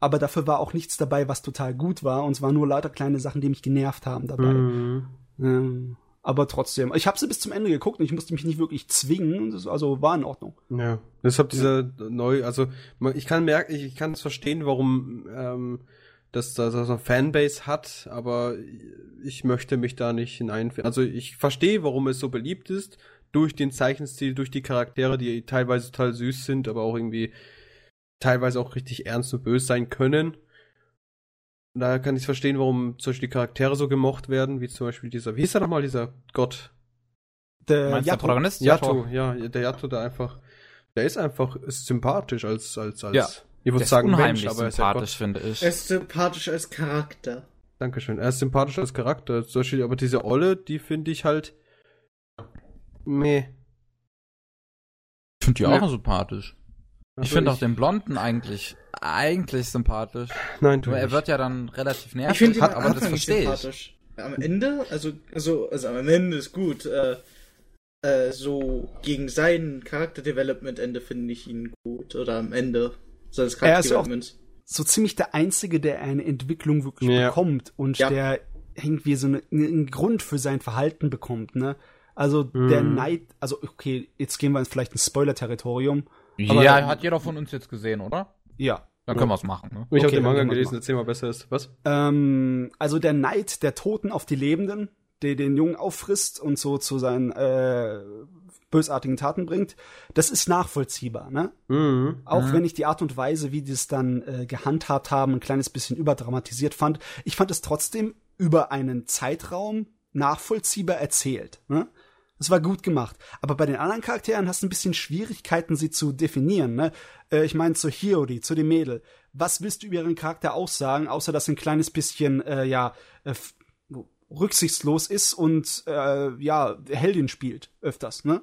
Aber dafür war auch nichts dabei, was total gut war. Und es waren nur lauter kleine Sachen, die mich genervt haben dabei. Mhm. Ähm, aber trotzdem. Ich habe sie bis zum Ende geguckt und ich musste mich nicht wirklich zwingen. Das, also war in Ordnung. Ja. Deshalb dieser neu, also ich kann merken, ich, ich kann es verstehen, warum ähm, das da so eine Fanbase hat, aber ich möchte mich da nicht hineinfinden. Also ich verstehe, warum es so beliebt ist, durch den Zeichenstil, durch die Charaktere, die teilweise total süß sind, aber auch irgendwie teilweise auch richtig ernst und böse sein können. Da kann ich verstehen, warum zum Beispiel die Charaktere so gemocht werden, wie zum Beispiel dieser, wie hieß er nochmal, dieser Gott? Der Meinst Yato. Protagonist? Yato, ja, der Yato, der einfach, der ist einfach ist sympathisch als, als, als, Ja. Ich würde sagen unheimlich Mensch, aber er ist ja sympathisch, Gott. finde ich. Er ist sympathisch als Charakter. Dankeschön. Er ist sympathisch als Charakter. Zum Beispiel, aber diese Olle, die finde ich halt, meh. Ich finde die Ja. auch sympathisch. Ich Also finde auch den Blonden eigentlich, eigentlich sympathisch. Nein, du Nur er wird ja dann relativ nervig, Ich finde ihn hat, aber das verstehe ich. sympathisch. Am Ende, also, also, also am Ende ist gut. Äh, äh, so gegen sein Charakterdevelopment-Ende finde ich ihn gut. Oder am Ende seines Er ist ja auch- Charakterdevelopments. so ziemlich der Einzige, der eine Entwicklung wirklich Ja. bekommt und Ja. der irgendwie so eine, einen Grund für sein Verhalten bekommt, ne? Also der Mhm. Neid, also okay, jetzt gehen wir ins vielleicht ein Spoiler-Territorium. Aber- Ja, hat jeder von uns jetzt gesehen, oder? Ja. Dann können wir es machen, ne? Ich habe Okay, den dann Manga gelesen, machen. erzähl mal besser ist. Was? Ähm, also der Neid der Toten auf die Lebenden, der den Jungen auffrisst und so zu seinen äh, bösartigen Taten bringt, das ist nachvollziehbar, ne? Mhm. Auch Mhm. wenn ich die Art und Weise, wie die es dann äh, gehandhabt haben, ein kleines bisschen überdramatisiert fand, ich fand es trotzdem über einen Zeitraum nachvollziehbar erzählt. Ne? Das war gut gemacht. Aber bei den anderen Charakteren hast du ein bisschen Schwierigkeiten, sie zu definieren. Ne? Äh, ich meine, zu Hiyori, zu dem Mädel. Was willst du über ihren Charakter aussagen, außer dass sie ein kleines bisschen, äh, ja, äh, rücksichtslos ist und, äh, ja, Heldin spielt öfters, ne?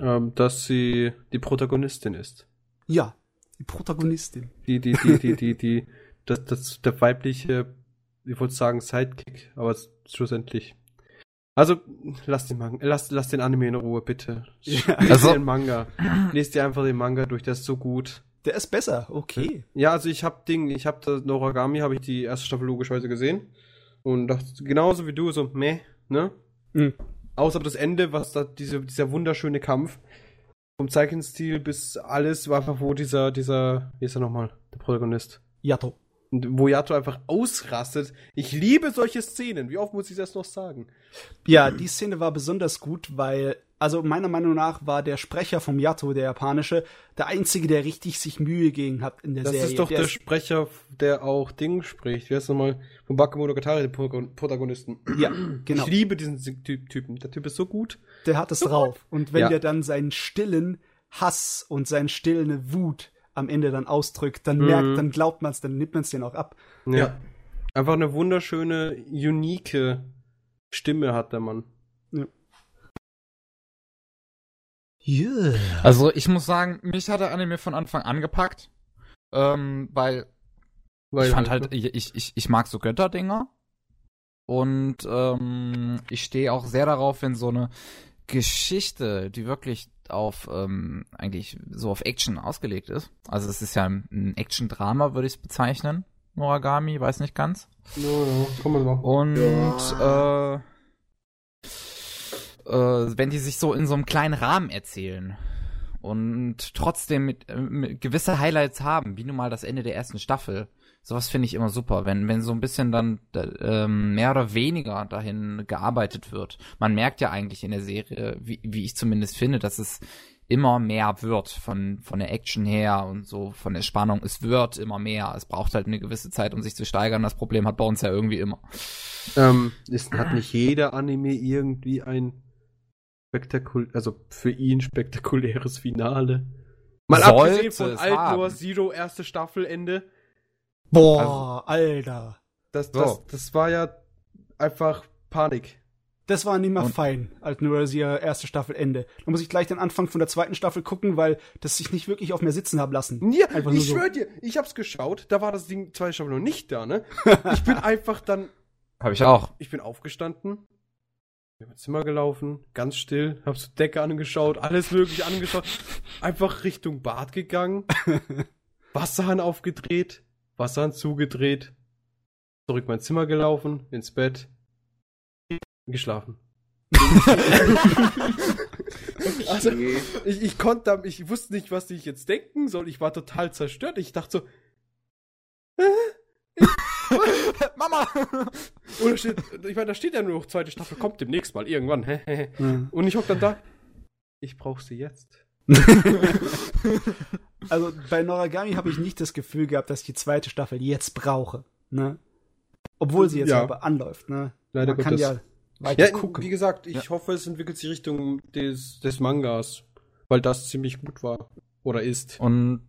Ähm, dass sie die Protagonistin ist. Ja, die Protagonistin. Die, die, die, die, die, die, das, das, der weibliche ich wollte sagen Sidekick, aber schlussendlich. Also, lass den, Manga, lass, lass den Anime in Ruhe, bitte. Ja. Lest Also- den Manga. Lest dir einfach den Manga durch, der ist so gut. Der ist besser, okay. Ja, also ich hab Ding, ich hab das Noragami, habe ich die erste Staffel logischerweise gesehen. Und dachte, genauso wie du, so, meh, ne? Mhm. Außer das Ende, was da, diese, dieser wunderschöne Kampf. Vom Zeichenstil bis alles war einfach, wo dieser, dieser, wie ist er nochmal, der Protagonist. Yato. Und wo Yato einfach ausrastet. Ich liebe solche Szenen. Wie oft muss ich das noch sagen? Ja, die Szene war besonders gut, weil, also meiner Meinung nach war der Sprecher vom Yato, der japanische, der einzige, der richtig sich Mühe gegeben hat in der Das Serie. ist doch der, ist- Sprecher, der auch Ding spricht. Wie heißt nochmal? Von Bakemonogatari, den Pro- Protagonisten. Ja, genau. Ich liebe diesen Ty- Typen. Der Typ ist so gut. Der hat es drauf. Und wenn Ja. der dann seinen stillen Hass und seine stille Wut am Ende dann ausdrückt, dann Mhm. merkt, dann glaubt man es, dann nimmt man es den auch ab. Ja. Einfach eine wunderschöne, unique Stimme hat der Mann. Yeah. Also ich muss sagen, mich hat der Anime von Anfang an gepackt. Ähm, weil Weil ich fand halt, ich, ich, ich mag so Götterdinger. Und ähm, ich stehe auch sehr darauf, wenn so eine Geschichte, die wirklich auf ähm, eigentlich so auf Action ausgelegt ist. Also es ist ja ein, Action-Drama, würde ich es bezeichnen. Noragami, weiß nicht ganz. Ja, ja, kann man machen. Und äh, äh, wenn die sich so in so einem kleinen Rahmen erzählen und trotzdem mit, äh, mit gewisse Highlights haben, wie nun mal das Ende der ersten Staffel, sowas finde ich immer super, wenn wenn so ein bisschen dann äh, ähm, mehr oder weniger dahin gearbeitet wird. Man merkt ja eigentlich in der Serie, wie, wie ich zumindest finde, dass es immer mehr wird von von der Action her und so von der Spannung. Es wird immer mehr. Es braucht halt eine gewisse Zeit, um sich zu steigern. Das Problem hat bei uns ja irgendwie immer. Ähm, ist, hat nicht jeder Anime irgendwie ein spektakul also für ihn spektakuläres Finale? Mal Sollte abgesehen von haben. Zero erste Staffelende. Boah, Alter. Das, So. das, das war ja einfach Panik. Das war nicht mehr Und- fein, als nur das ihr erste Staffel Ende. Da muss ich gleich den Anfang von der zweiten Staffel gucken, weil das sich nicht wirklich auf mir sitzen haben lassen. Ja, Einfach nur ich so. schwör dir, ich hab's geschaut, da war das Ding zwei Staffeln noch nicht da, ne? Ich bin einfach dann, Habe ich auch. ich bin aufgestanden, bin ins Zimmer gelaufen, ganz still, hab zur Decke angeschaut, alles mögliche angeschaut, einfach Richtung Bad gegangen, Wasserhahn aufgedreht, Wasserhahn zugedreht, zurück mein Zimmer gelaufen, ins Bett, geschlafen. also, ich, ich konnte, ich wusste nicht, was ich jetzt denken soll. Ich war total zerstört. Ich dachte so, Mama! oder steht, ich meine, da steht ja nur noch zweite Staffel, kommt demnächst mal irgendwann. Ja. Und ich hock dann da. Ich brauche sie jetzt. Also bei Noragami habe ich nicht das Gefühl gehabt, dass ich die zweite Staffel jetzt brauche. Ne? Obwohl sie jetzt Ja. aber anläuft. Ne? Leider Man kann Gottes. ja weiter Ja, gucken. wie gesagt, ich hoffe, es entwickelt sich Richtung des, des Mangas, weil das ziemlich gut war oder ist. Und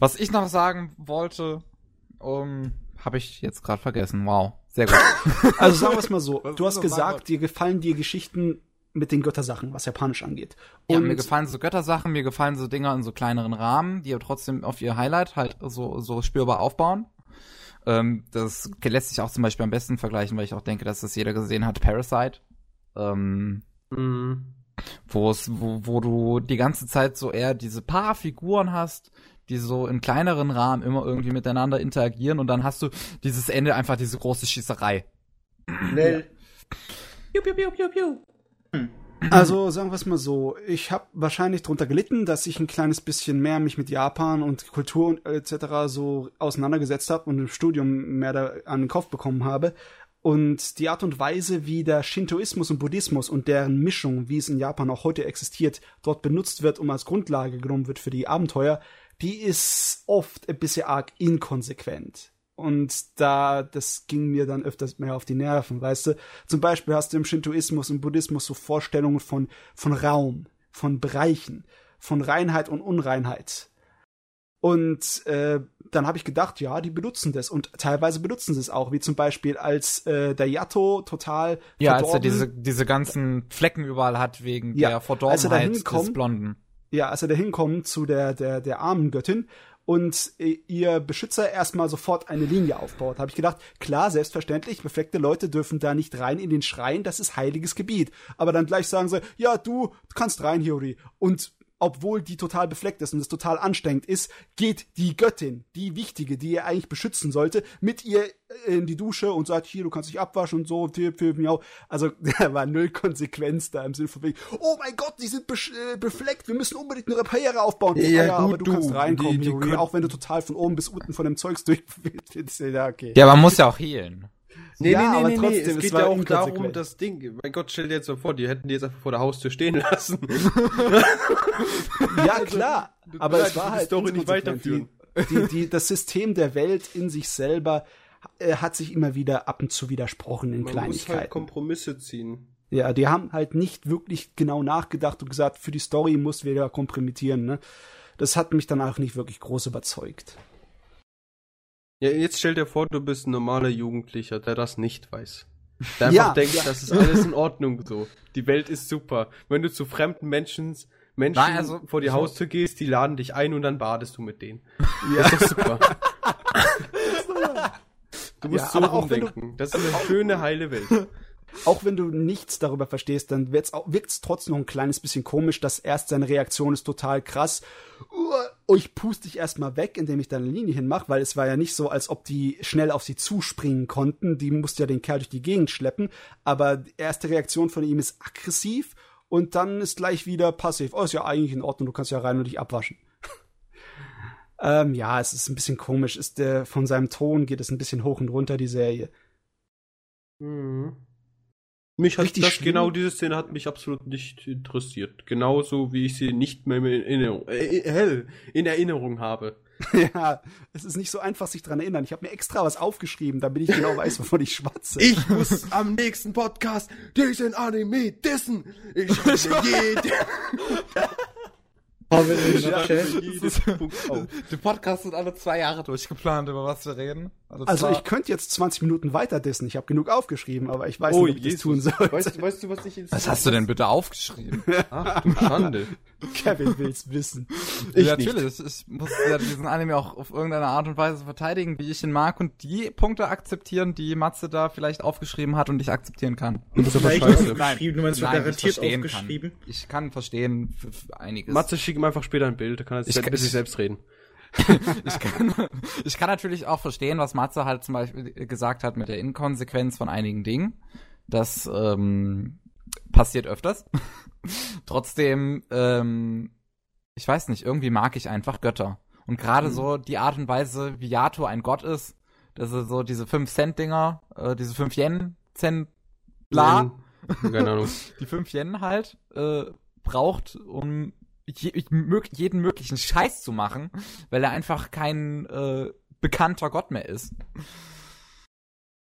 was ich noch sagen wollte, um, habe ich jetzt gerade vergessen. Wow, sehr gut. Also sagen wir es mal so. Du hast gesagt, dir gefallen dir Geschichten mit den Göttersachen, was Japanisch angeht. ja, Und mir gefallen so Göttersachen, mir gefallen so Dinger in so kleineren Rahmen, die aber trotzdem auf ihr Highlight halt so, so spürbar aufbauen. Ähm, das lässt sich auch zum Beispiel am besten vergleichen, weil ich auch denke, dass das jeder gesehen hat, Parasite. Ähm, Mhm. wo es, wo, wo du die ganze Zeit so eher diese paar Figuren hast, die so in kleineren Rahmen immer irgendwie miteinander interagieren und dann hast du dieses Ende einfach diese große Schießerei. Schnell. Also sagen wir es mal so, ich habe wahrscheinlich drunter gelitten, dass ich ein kleines bisschen mehr mich mit Japan und Kultur und etc. so auseinandergesetzt habe und im Studium mehr da an den Kopf bekommen habe. Und die Art und Weise, wie der Shintoismus und Buddhismus und deren Mischung, wie es in Japan auch heute existiert, dort benutzt wird, um als Grundlage genommen wird für die Abenteuer, die ist oft ein bisschen arg inkonsequent. Und da, das ging mir dann öfters mehr auf die Nerven, weißt du? Zum Beispiel hast du im Shintoismus und Buddhismus so Vorstellungen von, von Raum, von Bereichen, von Reinheit und Unreinheit. Und äh, dann habe ich gedacht, ja, die benutzen das und teilweise benutzen sie es auch, wie zum Beispiel als äh, der Yato total Ja, als er verdorben- diese, diese ganzen Flecken überall hat wegen Ja, der er Verdorbenheit des Blonden. Ja, als er da hinkommt zu der, der, der armen Göttin und äh, ihr Beschützer erstmal sofort eine Linie aufbaut. Habe ich gedacht, klar, selbstverständlich, befleckte Leute dürfen da nicht rein in den Schrein, das ist heiliges Gebiet. Aber dann gleich sagen sie, ja, du kannst rein, Hiyori. Und obwohl die total befleckt ist und es total anstrengend ist, geht die Göttin, die Wichtige, die er eigentlich beschützen sollte, mit ihr in die Dusche und sagt, hier, du kannst dich abwaschen und so, tipp, tipp, miau. Also, da war null Konsequenz da im Sinne von wegen, oh mein Gott, die sind äh, befleckt, wir müssen unbedingt eine Barriere aufbauen. Ja, ja gut, aber du, du, kannst reinkommen, die- die können- auch wenn du total von oben bis unten von dem Zeugs durch ja, okay. Ja, man muss ja auch healen. Nee, Ja, nee, nee, aber nee, trotzdem, nee. es Es geht ja auch darum, das Ding. Mein Gott, stell dir jetzt mal vor, die hätten die jetzt einfach vor der Haustür stehen lassen. Ja, klar. du aber es war die halt Story nicht weiterführen. Die, die, die, das System der Welt in sich selber äh, hat sich immer wieder ab und zu widersprochen in Man muss halt Kleinigkeiten. Kompromisse ziehen. ja, die haben halt nicht wirklich genau nachgedacht und gesagt, für die Story muss wir da kompromittieren. Ne? Das hat mich dann auch nicht wirklich groß überzeugt. Ja, jetzt stell dir vor, du bist ein normaler Jugendlicher, der das nicht weiß. Der einfach Ja, denkt, ja. das ist alles in Ordnung so. Die Welt ist super. Wenn du zu fremden Menschen, Menschen Nein, also, vor die Haustür gehst, die laden dich ein und dann badest du mit denen. Ja. Das ist doch super. Du musst Ja, so wenn du- rumdenken. Das ist eine schöne, heile Welt. Auch wenn du nichts darüber verstehst, dann auch, wirkt's trotzdem noch ein kleines bisschen komisch, dass erst seine Reaktion ist total krass. Uh, ich puste dich erstmal weg, indem ich da eine Linie hinmache, weil es war ja nicht so, als ob die schnell auf sie zuspringen konnten. Die musste ja den Kerl durch die Gegend schleppen. Aber die erste Reaktion von ihm ist aggressiv und dann ist gleich wieder passiv. Oh, ist ja eigentlich in Ordnung, du kannst ja rein und dich abwaschen. ähm, ja, es ist ein bisschen komisch. Ist der, von seinem Ton geht es ein bisschen hoch und runter, die Serie. Mhm. Mich hat Richtig das, schlimm. genau diese Szene hat mich absolut nicht interessiert. Genauso wie ich sie nicht mehr in Erinnerung, äh, hell, in Erinnerung habe. Ja, es ist nicht so einfach, sich dran erinnern. Ich habe mir extra was aufgeschrieben, damit ich genau weiß, wovon ich schwatze. Ich muss am nächsten Podcast diesen Anime dissen. Ich schreibe jede, der Podcast sind alle zwei Jahre durchgeplant, über was wir reden. Also ich könnte jetzt 20 Minuten weiter dissen. Ich habe genug aufgeschrieben, aber ich weiß Oh, nicht, ob ich das tun soll. Weißt, weißt du, was ich jetzt... was hast du denn bitte aufgeschrieben? Ach, du Schande. Kevin will's wissen. Ich ja, nicht. natürlich. Ich muss ja diesen Anime auch auf irgendeine Art und Weise verteidigen, wie ich ihn mag und die Punkte akzeptieren, die Matze da vielleicht aufgeschrieben hat und ich akzeptieren kann. Du bist aber Vielleicht scheiße. aufgeschrieben, du meinst Nein, ich garantiert verstehen aufgeschrieben. Kann. Ich kann verstehen für, für einiges. Matze, schick ihm einfach später ein Bild, da kann er Ich sich mit sich selbst reden. ich, kann, ich kann natürlich auch verstehen, was Matze halt zum Beispiel gesagt hat mit der Inkonsequenz von einigen Dingen. Das ähm, passiert öfters. Trotzdem, ähm, ich weiß nicht, irgendwie mag ich einfach Götter. Und gerade so die Art und Weise, wie Yato ein Gott ist, dass er so diese 5-Cent-Dinger, äh, diese 5 Yen-Cent, bla, Keine Ahnung. die 5 Yen halt äh, braucht, um je, jeden möglichen Scheiß zu machen, weil er einfach kein äh, bekannter Gott mehr ist. Ist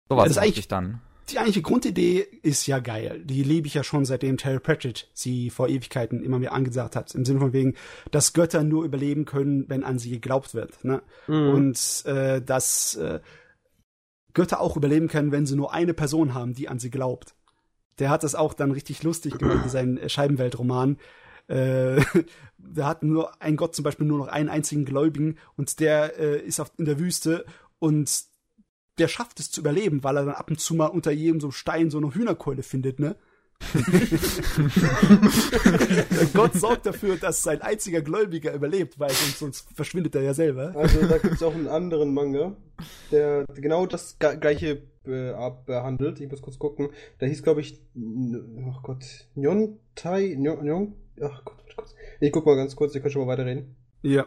mochte eigentlich- ich dann. Die eigentliche Grundidee ist ja geil. Die liebe ich ja schon seitdem Terry Pratchett sie vor Ewigkeiten immer mir angesagt hat. Im Sinne von wegen, dass Götter nur überleben können, wenn an sie geglaubt wird. Ne? Mhm. Und äh, dass äh, Götter auch überleben können, wenn sie nur eine Person haben, die an sie glaubt. Der hat das auch dann richtig lustig gemacht in seinen Scheibenweltroman. Äh, da hat nur ein Gott zum Beispiel nur noch einen einzigen Gläubigen und der äh, ist auf, in der Wüste und der schafft es zu überleben, weil er dann ab und zu mal unter jedem so Stein so eine Hühnerkeule findet, ne? Gott sorgt dafür, dass sein einziger Gläubiger überlebt, weil sonst, sonst verschwindet er ja selber. Also da gibt es auch einen anderen Manga, der genau das gleiche äh, behandelt. Ich muss kurz gucken. Der hieß, glaube ich, ach Gott, Nyontai, Nyon, Nyon, ach Gott, kurz. Ich guck mal ganz kurz, ihr könnt schon mal weiterreden. Ja.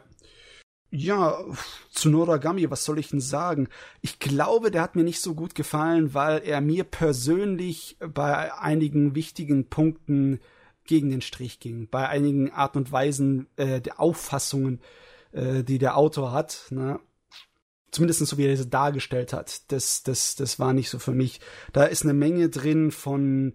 Ja, zu Noragami, was soll ich denn sagen? Ich glaube, der hat mir nicht so gut gefallen, weil er mir persönlich bei einigen wichtigen Punkten gegen den Strich ging. Bei einigen Art und Weisen äh, der Auffassungen, äh, die der Autor hat. Ne? Zumindest so, wie er sie dargestellt hat. Das, das, das war nicht so für mich. Da ist eine Menge drin von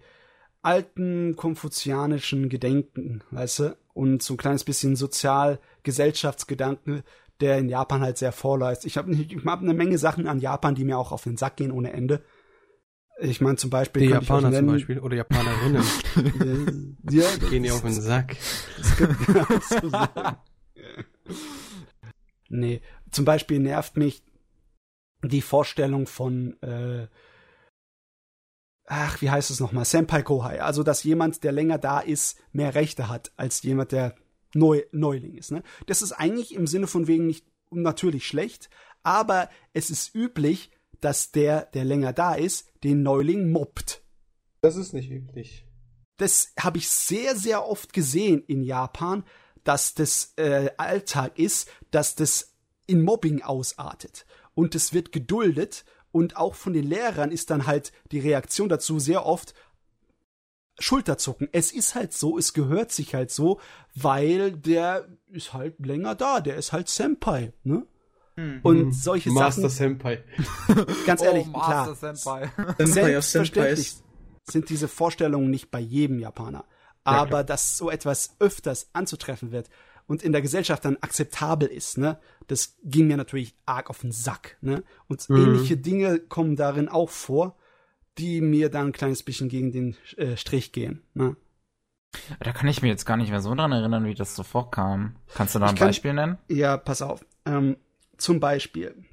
alten konfuzianischen Gedenken, weißt du? Und so ein kleines bisschen Sozial-Gesellschaftsgedanken, der in Japan halt sehr vorläuft. Ich habe hab eine Menge Sachen an Japan, die mir auch auf den Sack gehen ohne Ende. Ich meine zum Beispiel. Die Japaner zum nennen- Beispiel oder Japanerinnen ja, gehen ja auf den Sack. das so. Nee. Zum Beispiel nervt mich die Vorstellung von, äh, ach, wie heißt es nochmal? Senpai Kohai. Also, dass jemand, der länger da ist, mehr Rechte hat als jemand, der Neu Neuling ist. Ne? Das ist eigentlich im Sinne von wegen nicht natürlich schlecht, aber es ist üblich, dass der, der länger da ist, den Neuling mobbt. Das ist nicht üblich. Das habe ich sehr, sehr oft gesehen in Japan, dass das äh, Alltag ist, dass das in Mobbing ausartet. Und es wird geduldet und auch von den Lehrern ist dann halt die Reaktion dazu sehr oft Schulterzucken. Es ist halt so, es gehört sich halt so, weil der ist halt länger da, der ist halt Senpai, ne? Hm. Und solche Master Sachen, Senpai. ganz ehrlich, oh, klar, Master Senpai. Selbstverständlich sind diese Vorstellungen nicht bei jedem Japaner. Ja, Aber klar. dass so etwas öfters anzutreffen wird und in der Gesellschaft dann akzeptabel ist, ne, das ging mir natürlich arg auf den Sack, ne? Und Mhm. ähnliche Dinge kommen darin auch vor, die mir dann ein kleines bisschen gegen den äh, Strich gehen, ne? Da kann ich mir jetzt gar nicht mehr so dran erinnern, wie das so vorkam. Kannst du da ein kann- Beispiel nennen? Ja, pass auf. Ähm, zum Beispiel.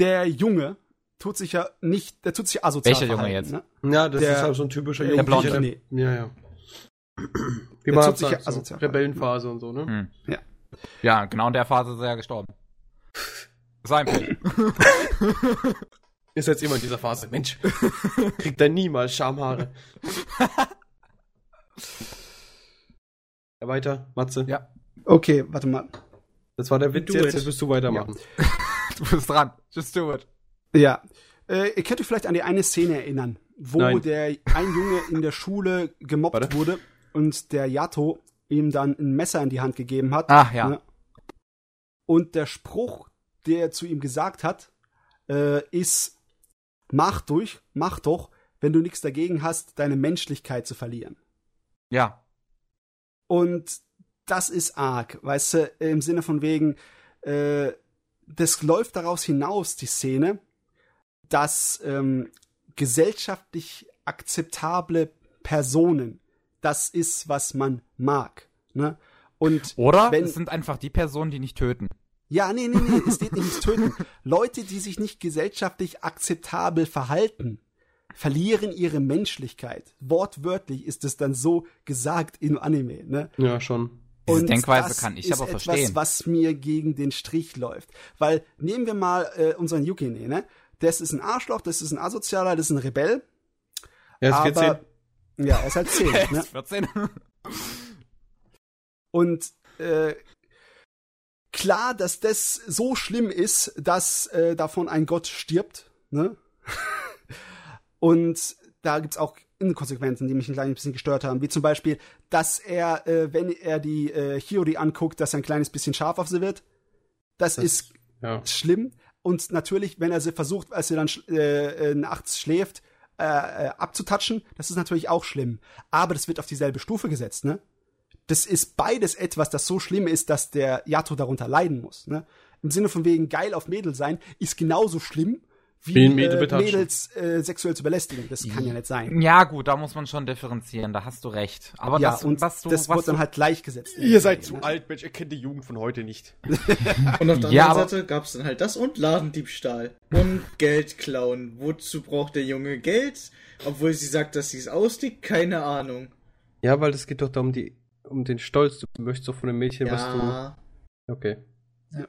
Der Junge tut sich ja nicht, der tut sich asozial Welcher Junge jetzt? Ne? Ja, das Der- ist halt so ein typischer der Jugendlicher. Blonde. der- Ja, ja. Wie man tut sich ja so Rebellenphase und so, ne? Hm. Ja. Ja, genau in der Phase ist er ja gestorben. Sein Pech. Ist jetzt immer in dieser Phase. Mensch, kriegt er niemals Schamhaare. ja, weiter, Matze. Ja. Okay, warte mal. Das war der Witz jetzt, jetzt musst du weitermachen. Du bist dran. Just do it. Ja. Äh, ihr könnt euch vielleicht an die eine Szene erinnern, wo Nein. der ein Junge in der Schule gemobbt Warte. wurde und der Yato ihm dann ein Messer in die Hand gegeben hat. Ach ja. Ne? Und der Spruch, der er zu ihm gesagt hat, äh, ist: Mach durch, mach doch, wenn du nichts dagegen hast, deine Menschlichkeit zu verlieren. Ja. Und das ist arg, weißt du, im Sinne von wegen, äh, das läuft daraus hinaus, die Szene, dass ähm, gesellschaftlich akzeptable Personen, das ist, was man mag. Ne? Und Oder Wenn- es sind einfach die Personen, die nicht töten. ja, nee, nee, nee, es geht nicht ums Töten. Leute, die sich nicht gesellschaftlich akzeptabel verhalten, verlieren ihre Menschlichkeit. Wortwörtlich ist es dann so gesagt im Anime. Ne? Ja, schon. Diese Und Denkweise das kann ich ist aber etwas, verstehen. was mir gegen den Strich läuft. Weil nehmen wir mal äh, unseren Yukine, ne? Das ist ein Arschloch, das ist ein Asozialer, das ist ein Rebell. Er ist aber 14. ja, er ist halt 10. Er ne? ist 14. Und äh, klar, dass das so schlimm ist, dass äh, davon ein Gott stirbt. Ne? Und da gibt's auch Inkonsequenzen, die mich ein kleines bisschen gestört haben. Wie zum Beispiel, dass er, äh, wenn er die äh, Hiyori anguckt, dass er ein kleines bisschen scharf auf sie wird. Das, Das- ist Ja. schlimm. Und natürlich, wenn er sie versucht, als sie dann äh, äh, nachts schläft, äh, äh, abzutatschen, das ist natürlich auch schlimm. Aber das wird auf dieselbe Stufe gesetzt, ne? Das ist beides etwas, das so schlimm ist, dass der Yato darunter leiden muss, ne? Im Sinne von wegen geil auf Mädel sein, ist genauso schlimm, wie, äh. Mädels äh, sexuell zu belästigen. Das kann ja nicht sein. Ja, gut, da muss man schon differenzieren, da hast du recht. Aber ja, das, und was du, das was wird dann halt gleichgesetzt. Ihr seid zu ne? alt, Mensch, ihr kennt die Jugend von heute nicht. Und auf der Ja, anderen Seite gab es dann halt das und Ladendiebstahl. Und Geld klauen. Wozu braucht der Junge Geld? Obwohl sie sagt, dass sie es ausliegt, keine Ahnung. Ja, weil es geht doch da um die, um den Stolz. Du möchtest doch von einem Mädchen, was Ja, du. Okay.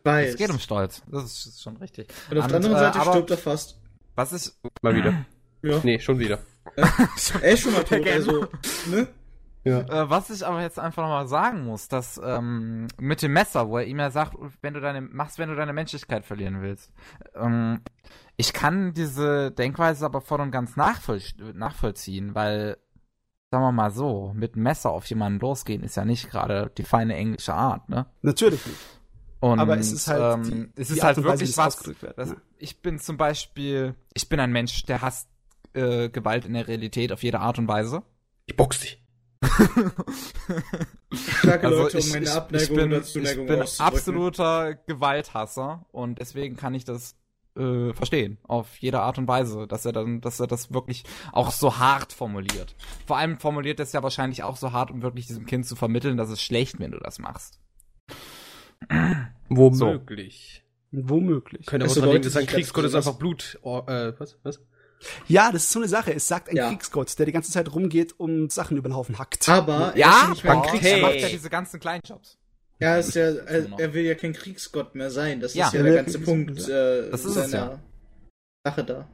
Weiß. es geht um Stolz. Das ist schon richtig. Und auf der anderen äh, Seite aber- stirbt er fast. Was ist, Mal wieder. Ja. Nee, schon wieder. Er ist schon mal tot, also, ne? Ja. äh, was ich aber jetzt einfach nochmal sagen muss, dass ähm, mit dem Messer, wo er ihm ja sagt, wenn du deine, machst, wenn du deine Menschlichkeit verlieren willst. Ähm, ich kann diese Denkweise aber voll und ganz nachvoll nachvollziehen, weil, sagen wir mal so, mit dem Messer auf jemanden losgehen ist ja nicht gerade die feine englische Art, ne? Natürlich nicht. Und, Aber es ist halt die- ähm, es die ist Art halt wirklich es was. Das, ne? Ich bin zum Beispiel, ich bin ein Mensch, der hasst äh, Gewalt in der Realität auf jede Art und Weise. Ich box dich. Also Leute, um ich, meine ich, Abneigung ich bin, oder ich bin absoluter Gewalthasser und deswegen kann ich das äh, verstehen auf jede Art und Weise, dass er dann, dass er das wirklich auch so hart formuliert. Vor allem formuliert er es ja wahrscheinlich auch so hart, um wirklich diesem Kind zu vermitteln, dass es schlecht, wenn du das machst. Womöglich. Womöglich. Könnte aber Also auch sein, Leute, dass ein Kriegsgott ist einfach Blut. Oh, äh, was? Was? Ja, das ist so eine Sache. Es sagt ein Ja. Kriegsgott, der die ganze Zeit rumgeht und Sachen über den Haufen hackt. Aber er ist Ja, nicht mehr ein aber Kriegsgott. er macht ja diese ganzen kleinen Jobs. Er ist ja, er, er will ja kein Kriegsgott mehr sein. Das Ja. ist ja Er der ganze Punkt äh, Das ist es seiner Sache da.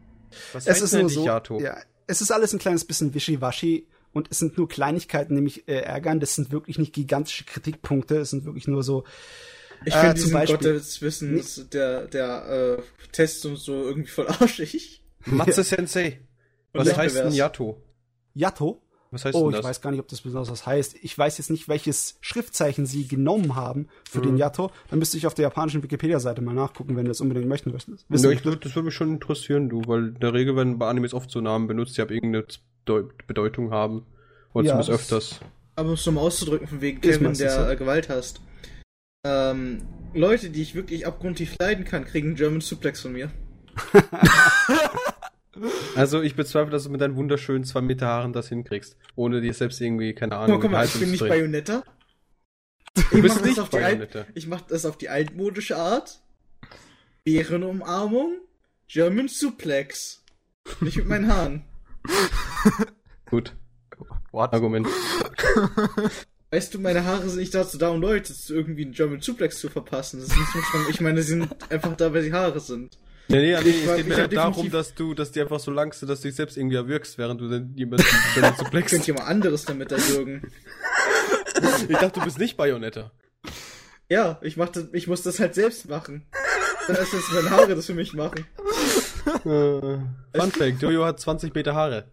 Was es ist nur so, Yato? ja, es ist alles ein kleines bisschen wischiwaschi und es sind nur Kleinigkeiten, die mich äh, ärgern. Das sind wirklich nicht gigantische Kritikpunkte. Es sind wirklich nur so, Ich Äh, finde zum diesen Beispiel- Gott des Wissens, der, der äh, Tests und so irgendwie voll arschig. Matze Sensei. Was heißt denn Yato? Yato. Was heißt Oh, denn ich weiß gar nicht, ob das besonders was heißt. Ich weiß jetzt nicht, welches Schriftzeichen sie genommen haben für Mhm. den Yato. Dann müsste ich auf der japanischen Wikipedia-Seite mal nachgucken, wenn du das unbedingt möchten möchtest. Ja, ich würd, das würde mich schon interessieren, du, weil in der Regel werden bei Animes oft so Namen benutzt, die ab irgendeine Deu- Bedeutung haben. Und Ja, zumindest das- öfters. Aber um es nochmal auszudrücken, von wegen Ist Kevin, der so. Gewalt hasst. Ähm, Leute, die ich wirklich abgrundtief leiden kann, kriegen einen German Suplex von mir. Also ich bezweifle, dass du mit deinen wunderschönen zwei Meter Haaren das hinkriegst. Ohne dir selbst irgendwie, keine Ahnung, guck mal, ich bin nicht. Bayonetta. Du Ich bist mach das nicht auf die Alt- Bayonetta. Ich mach das auf die altmodische Art. Bärenumarmung. German Suplex. Nicht mit meinen Haaren. Gut, What? Argument. Weißt du, meine Haare sind nicht dazu da, um Leute irgendwie einen German Suplex zu verpassen. Das ist nicht schon, ich meine, sie sind einfach da, weil sie Haare sind. Nee, nee, nee es geht mir hab darum, dass du, dass die einfach so lang sind, dass du dich selbst irgendwie erwürgst, während du dann jemanden dann zu Könnt mal anderes damit erwürgen. Ich dachte, du bist nicht Bayonetta. Ja, ich mach das, ich muss das halt selbst machen. Dann ist es meine Haare das für mich machen. Äh, Fun Fact, Jojo hat 20 Meter Haare.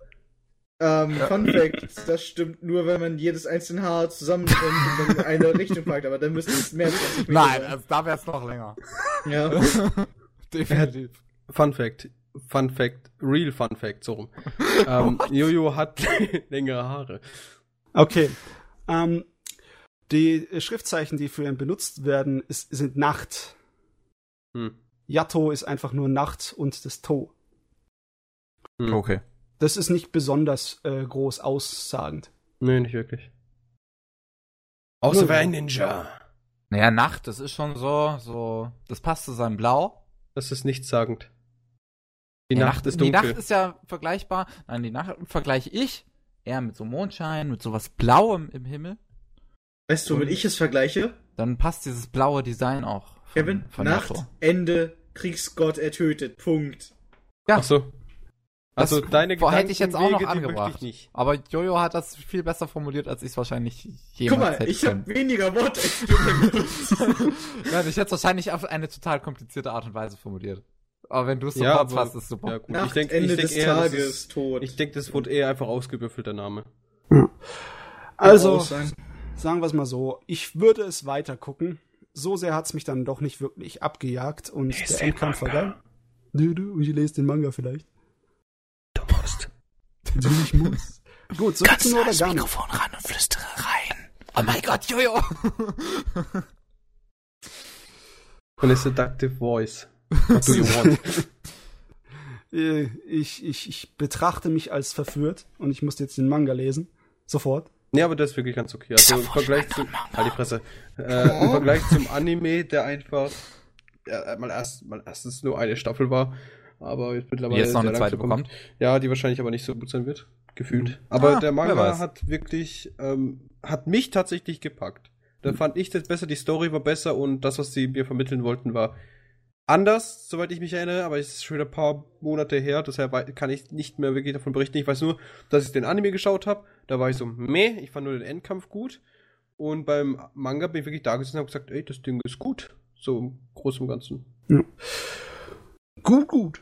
Ähm, Fun Fact, das stimmt nur, wenn man jedes einzelne Haar zusammen in, in eine Richtung packt, aber dann müsste es mehr als 20 Meter Nein, also da wäre es noch länger. Ja. Definitiv. Fun Fact, Fun Fact, Real Fun Fact, so rum. Ähm, Jojo hat längere Haare. Okay. Ähm, die Schriftzeichen, die für ihn benutzt werden, ist, sind Nacht. Hm. Yato ist einfach nur Nacht und das To. Hm. Okay. Das ist nicht besonders äh, groß aussagend. Nee, nicht wirklich. Außer wer ein Ninja. Naja, Nacht, das ist schon so, so, das passt zu seinem Blau. Das ist nichtssagend. Die Ja, Nacht ist Die dunkel. Nacht ist ja vergleichbar. Nein, die Nacht vergleiche ich eher mit so Mondschein, mit sowas Blauem im Himmel. Weißt du, womit ich es vergleiche? Dann passt dieses blaue Design auch. Von, Kevin, von Nacht, Yato. Ende, Kriegsgott ertötet. Punkt. Ja. Ach so. Also Das deine boah, hätte ich jetzt auch noch angebracht. Aber Jojo hat das viel besser formuliert, als ich es wahrscheinlich jemals Guck mal, hätte ich habe weniger benutzt. Ja, ich hätte es wahrscheinlich auf eine total komplizierte Art und Weise formuliert. Aber wenn du es Ja, sofort aber- fasst, ist super. Ja, gut. Nacht, ich denke Ende ich denk des eher, das Tages, ist, tot. ich denke, das wurde eher einfach ausgewürfelt, der Name. Also, sagen wir es mal so, ich würde es weiter gucken. So sehr hat es mich dann doch nicht wirklich abgejagt und der Endkampf war geil. Du, du, ich lese den Manga vielleicht. Du musst. Du, ich muss. Gut, so zu nur oder gar nicht. ran und flüstere rein. Oh mein Gott, Jojo! Und a seductive voice. What do you want? Äh, Ich, ich, ich betrachte mich als verführt und ich musste jetzt den Manga lesen. Sofort. nee, aber das ist wirklich ganz okay. Also im Vergleich zu. Halt die Fresse. Äh, Im Vergleich zum Anime, der einfach ja, mal erst mal erstens nur eine Staffel war, aber jetzt mittlerweile Jetzt noch eine zweite bekommt. Ja, die wahrscheinlich aber nicht so gut sein wird. Gefühlt. Aber Ah, der Manga hat wirklich, ähm, hat mich tatsächlich gepackt. Da fand ich das besser, die Story war besser und das, was sie mir vermitteln wollten, war anders, soweit ich mich erinnere, aber es ist schon wieder ein paar Monate her, deshalb kann ich nicht mehr wirklich davon berichten. Ich weiß nur, dass ich den Anime geschaut habe, da war ich so, meh, ich fand nur den Endkampf gut. Und beim Manga bin ich wirklich da gesessen und habe gesagt, ey, das Ding ist gut. So im Großen und Ganzen. Gut, gut.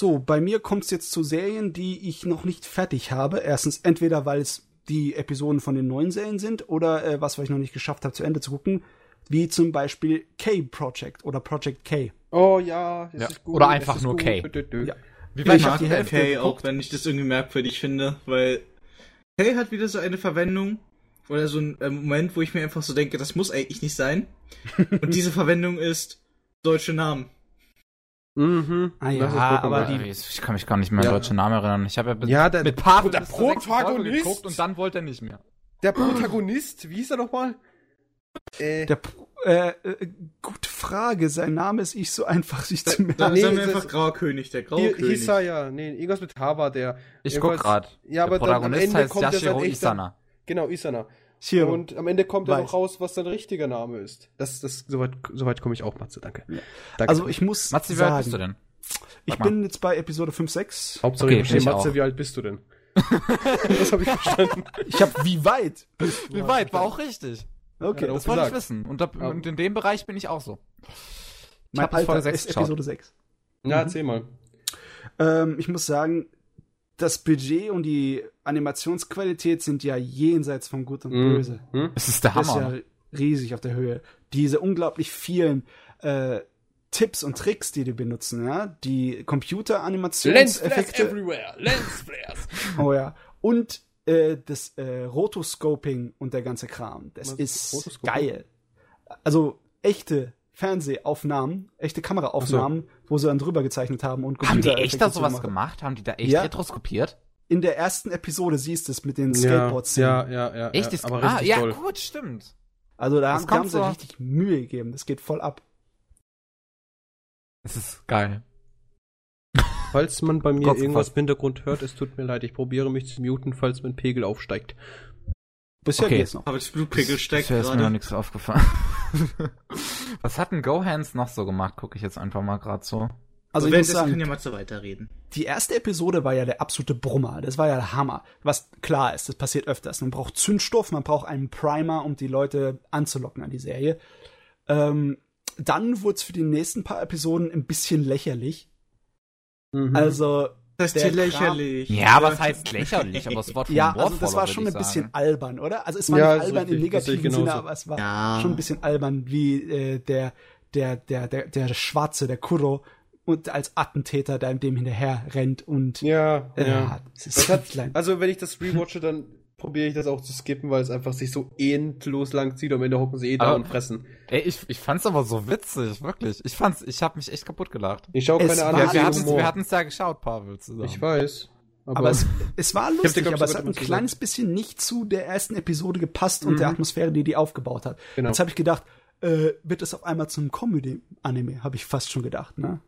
So, bei mir kommt es jetzt zu Serien, die ich noch nicht fertig habe. Erstens, entweder weil es die Episoden von den neuen Serien sind oder äh, was, was ich noch nicht geschafft habe, zu Ende zu gucken. Wie zum Beispiel K-Project oder Project K. Oh ja, das Ja, ist gut. oder einfach nur gut. K. Dö, dö, dö. Ja. Wie Ich macht die mag Hälfte Kay geguckt. auch, wenn ich das irgendwie merkwürdig finde, weil Kay hat wieder so eine Verwendung oder so ein äh, Moment, wo ich mir einfach so denke, das muss eigentlich nicht sein. Und diese Verwendung ist deutsche Namen. Mhm. Ah ja, das ist vollkommen aber die- Ich kann mich gar nicht mehr an Ja. deutsche Namen erinnern. Ich habe ja, mit- Ja, der- mit Pavel der Protagonist- geguckt und dann wollte er nicht mehr. Der Protagonist, wie hieß er nochmal? Äh, Der, äh, äh, gute Frage. Sein Name ist nicht so einfach, sich zu merken. Dann Nee, sagen wir einfach Grauer König, der Graue Hi- König. Hisaya, nee, irgendwas mit H war der. Ich guck grad. Ja, aber der dann am Protagonist Ende heißt kommt Yashiro Isana. Genau, Isana. Shiro. Und am Ende kommt ja Weiß. noch raus, was sein richtiger Name ist. Das, das, soweit, soweit komme ich auch, Matze, danke. danke. also ich muss Matze, wie alt bist du sagen, denn? ich mal. bin jetzt bei Episode 5, 6. Hauptsache, Okay, ich Matze, auch. wie alt bist du denn? das habe ich verstanden. Ich habe wie weit? Wie weit? War auch richtig. Okay, Ja, Das wollte ich wissen. Und, da, und in dem Bereich bin ich auch so. Ich mein Alter 6 ist. Episode 6. Na, erzähl mal. Ähm, ich muss sagen, das Budget und die Animationsqualität sind ja jenseits von Gut und Mhm. Böse. Hm? Es ist der Das ist Hammer. ja riesig auf der Höhe. Diese unglaublich vielen äh, Tipps und Tricks, die die benutzen, ja, die Lens Computeranimations-Effekte. everywhere. Lens flares. Oh ja. Und äh, das äh, Rotoscoping und der ganze Kram. Das Was ist geil. Also echte Fernsehaufnahmen, echte Kameraaufnahmen, wo sie dann drüber gezeichnet haben und Haben die echt da sowas machen. gemacht? Haben die da echt Ja. retroskopiert? In der ersten Episode siehst du es mit den Ja, Skateboards. ja, ja, ja. Echt? ja, Ist, aber ah, richtig ja, gut, stimmt. Also da Das haben, haben sie so- richtig Mühe gegeben. Das geht voll ab. Es ist geil. Falls man bei mir Gott, irgendwas was- im Hintergrund hört, es tut mir leid, ich probiere mich zu muten, falls mein Pegel aufsteigt. Bisher Okay. geht's noch. Aber das Blutpegel steigt Bisher ist mir noch nichts aufgefallen. Was hat denn Gohans noch so gemacht? Gucke ich jetzt einfach mal gerade so. Also ich muss sagen, kann ja Matze weiterreden. die erste Episode war ja der absolute Brummer. Das war ja der Hammer. Was klar ist, das passiert öfters. Man braucht Zündstoff, man braucht einen Primer, um die Leute anzulocken an die Serie. Ähm, dann wurde es für die nächsten paar Episoden ein bisschen lächerlich. Mhm. Also, Das ist hier lächerlich. Ja, was heißt lächerlich? Aber das Wort von ja, also das war schon ein bisschen albern, oder? Also es war Ja, nicht albern im richtig, ich negativen Sinne, aber es war Ja. schon ein bisschen albern, wie äh, der, der, der, der, der Schwarze, der Kuro, und als Attentäter, der dem hinterher rennt und ja, äh, ja. das ist Das hat, klein. also wenn ich das rewatche, dann probiere ich das auch zu skippen, weil es einfach sich so endlos lang zieht und am Ende hocken sie eh da Aber- und fressen. Ey, ich, ich fand's aber so witzig, wirklich. Ich fand's, ich hab mich echt kaputt gelacht. Ich schaue Es keine Ahnung, Ah, wir die hatten's, wir hatten's ja geschaut, Pavel, zusammen. Ich weiß. Aber, Aber es, es war lustig, aber es hat ein kleines bisschen nicht zu der ersten Episode gepasst und der Mhm. Atmosphäre, die die aufgebaut hat. Genau. Jetzt habe ich gedacht, äh, wird es auf einmal zum Comedy-Anime, habe ich fast schon gedacht, ne?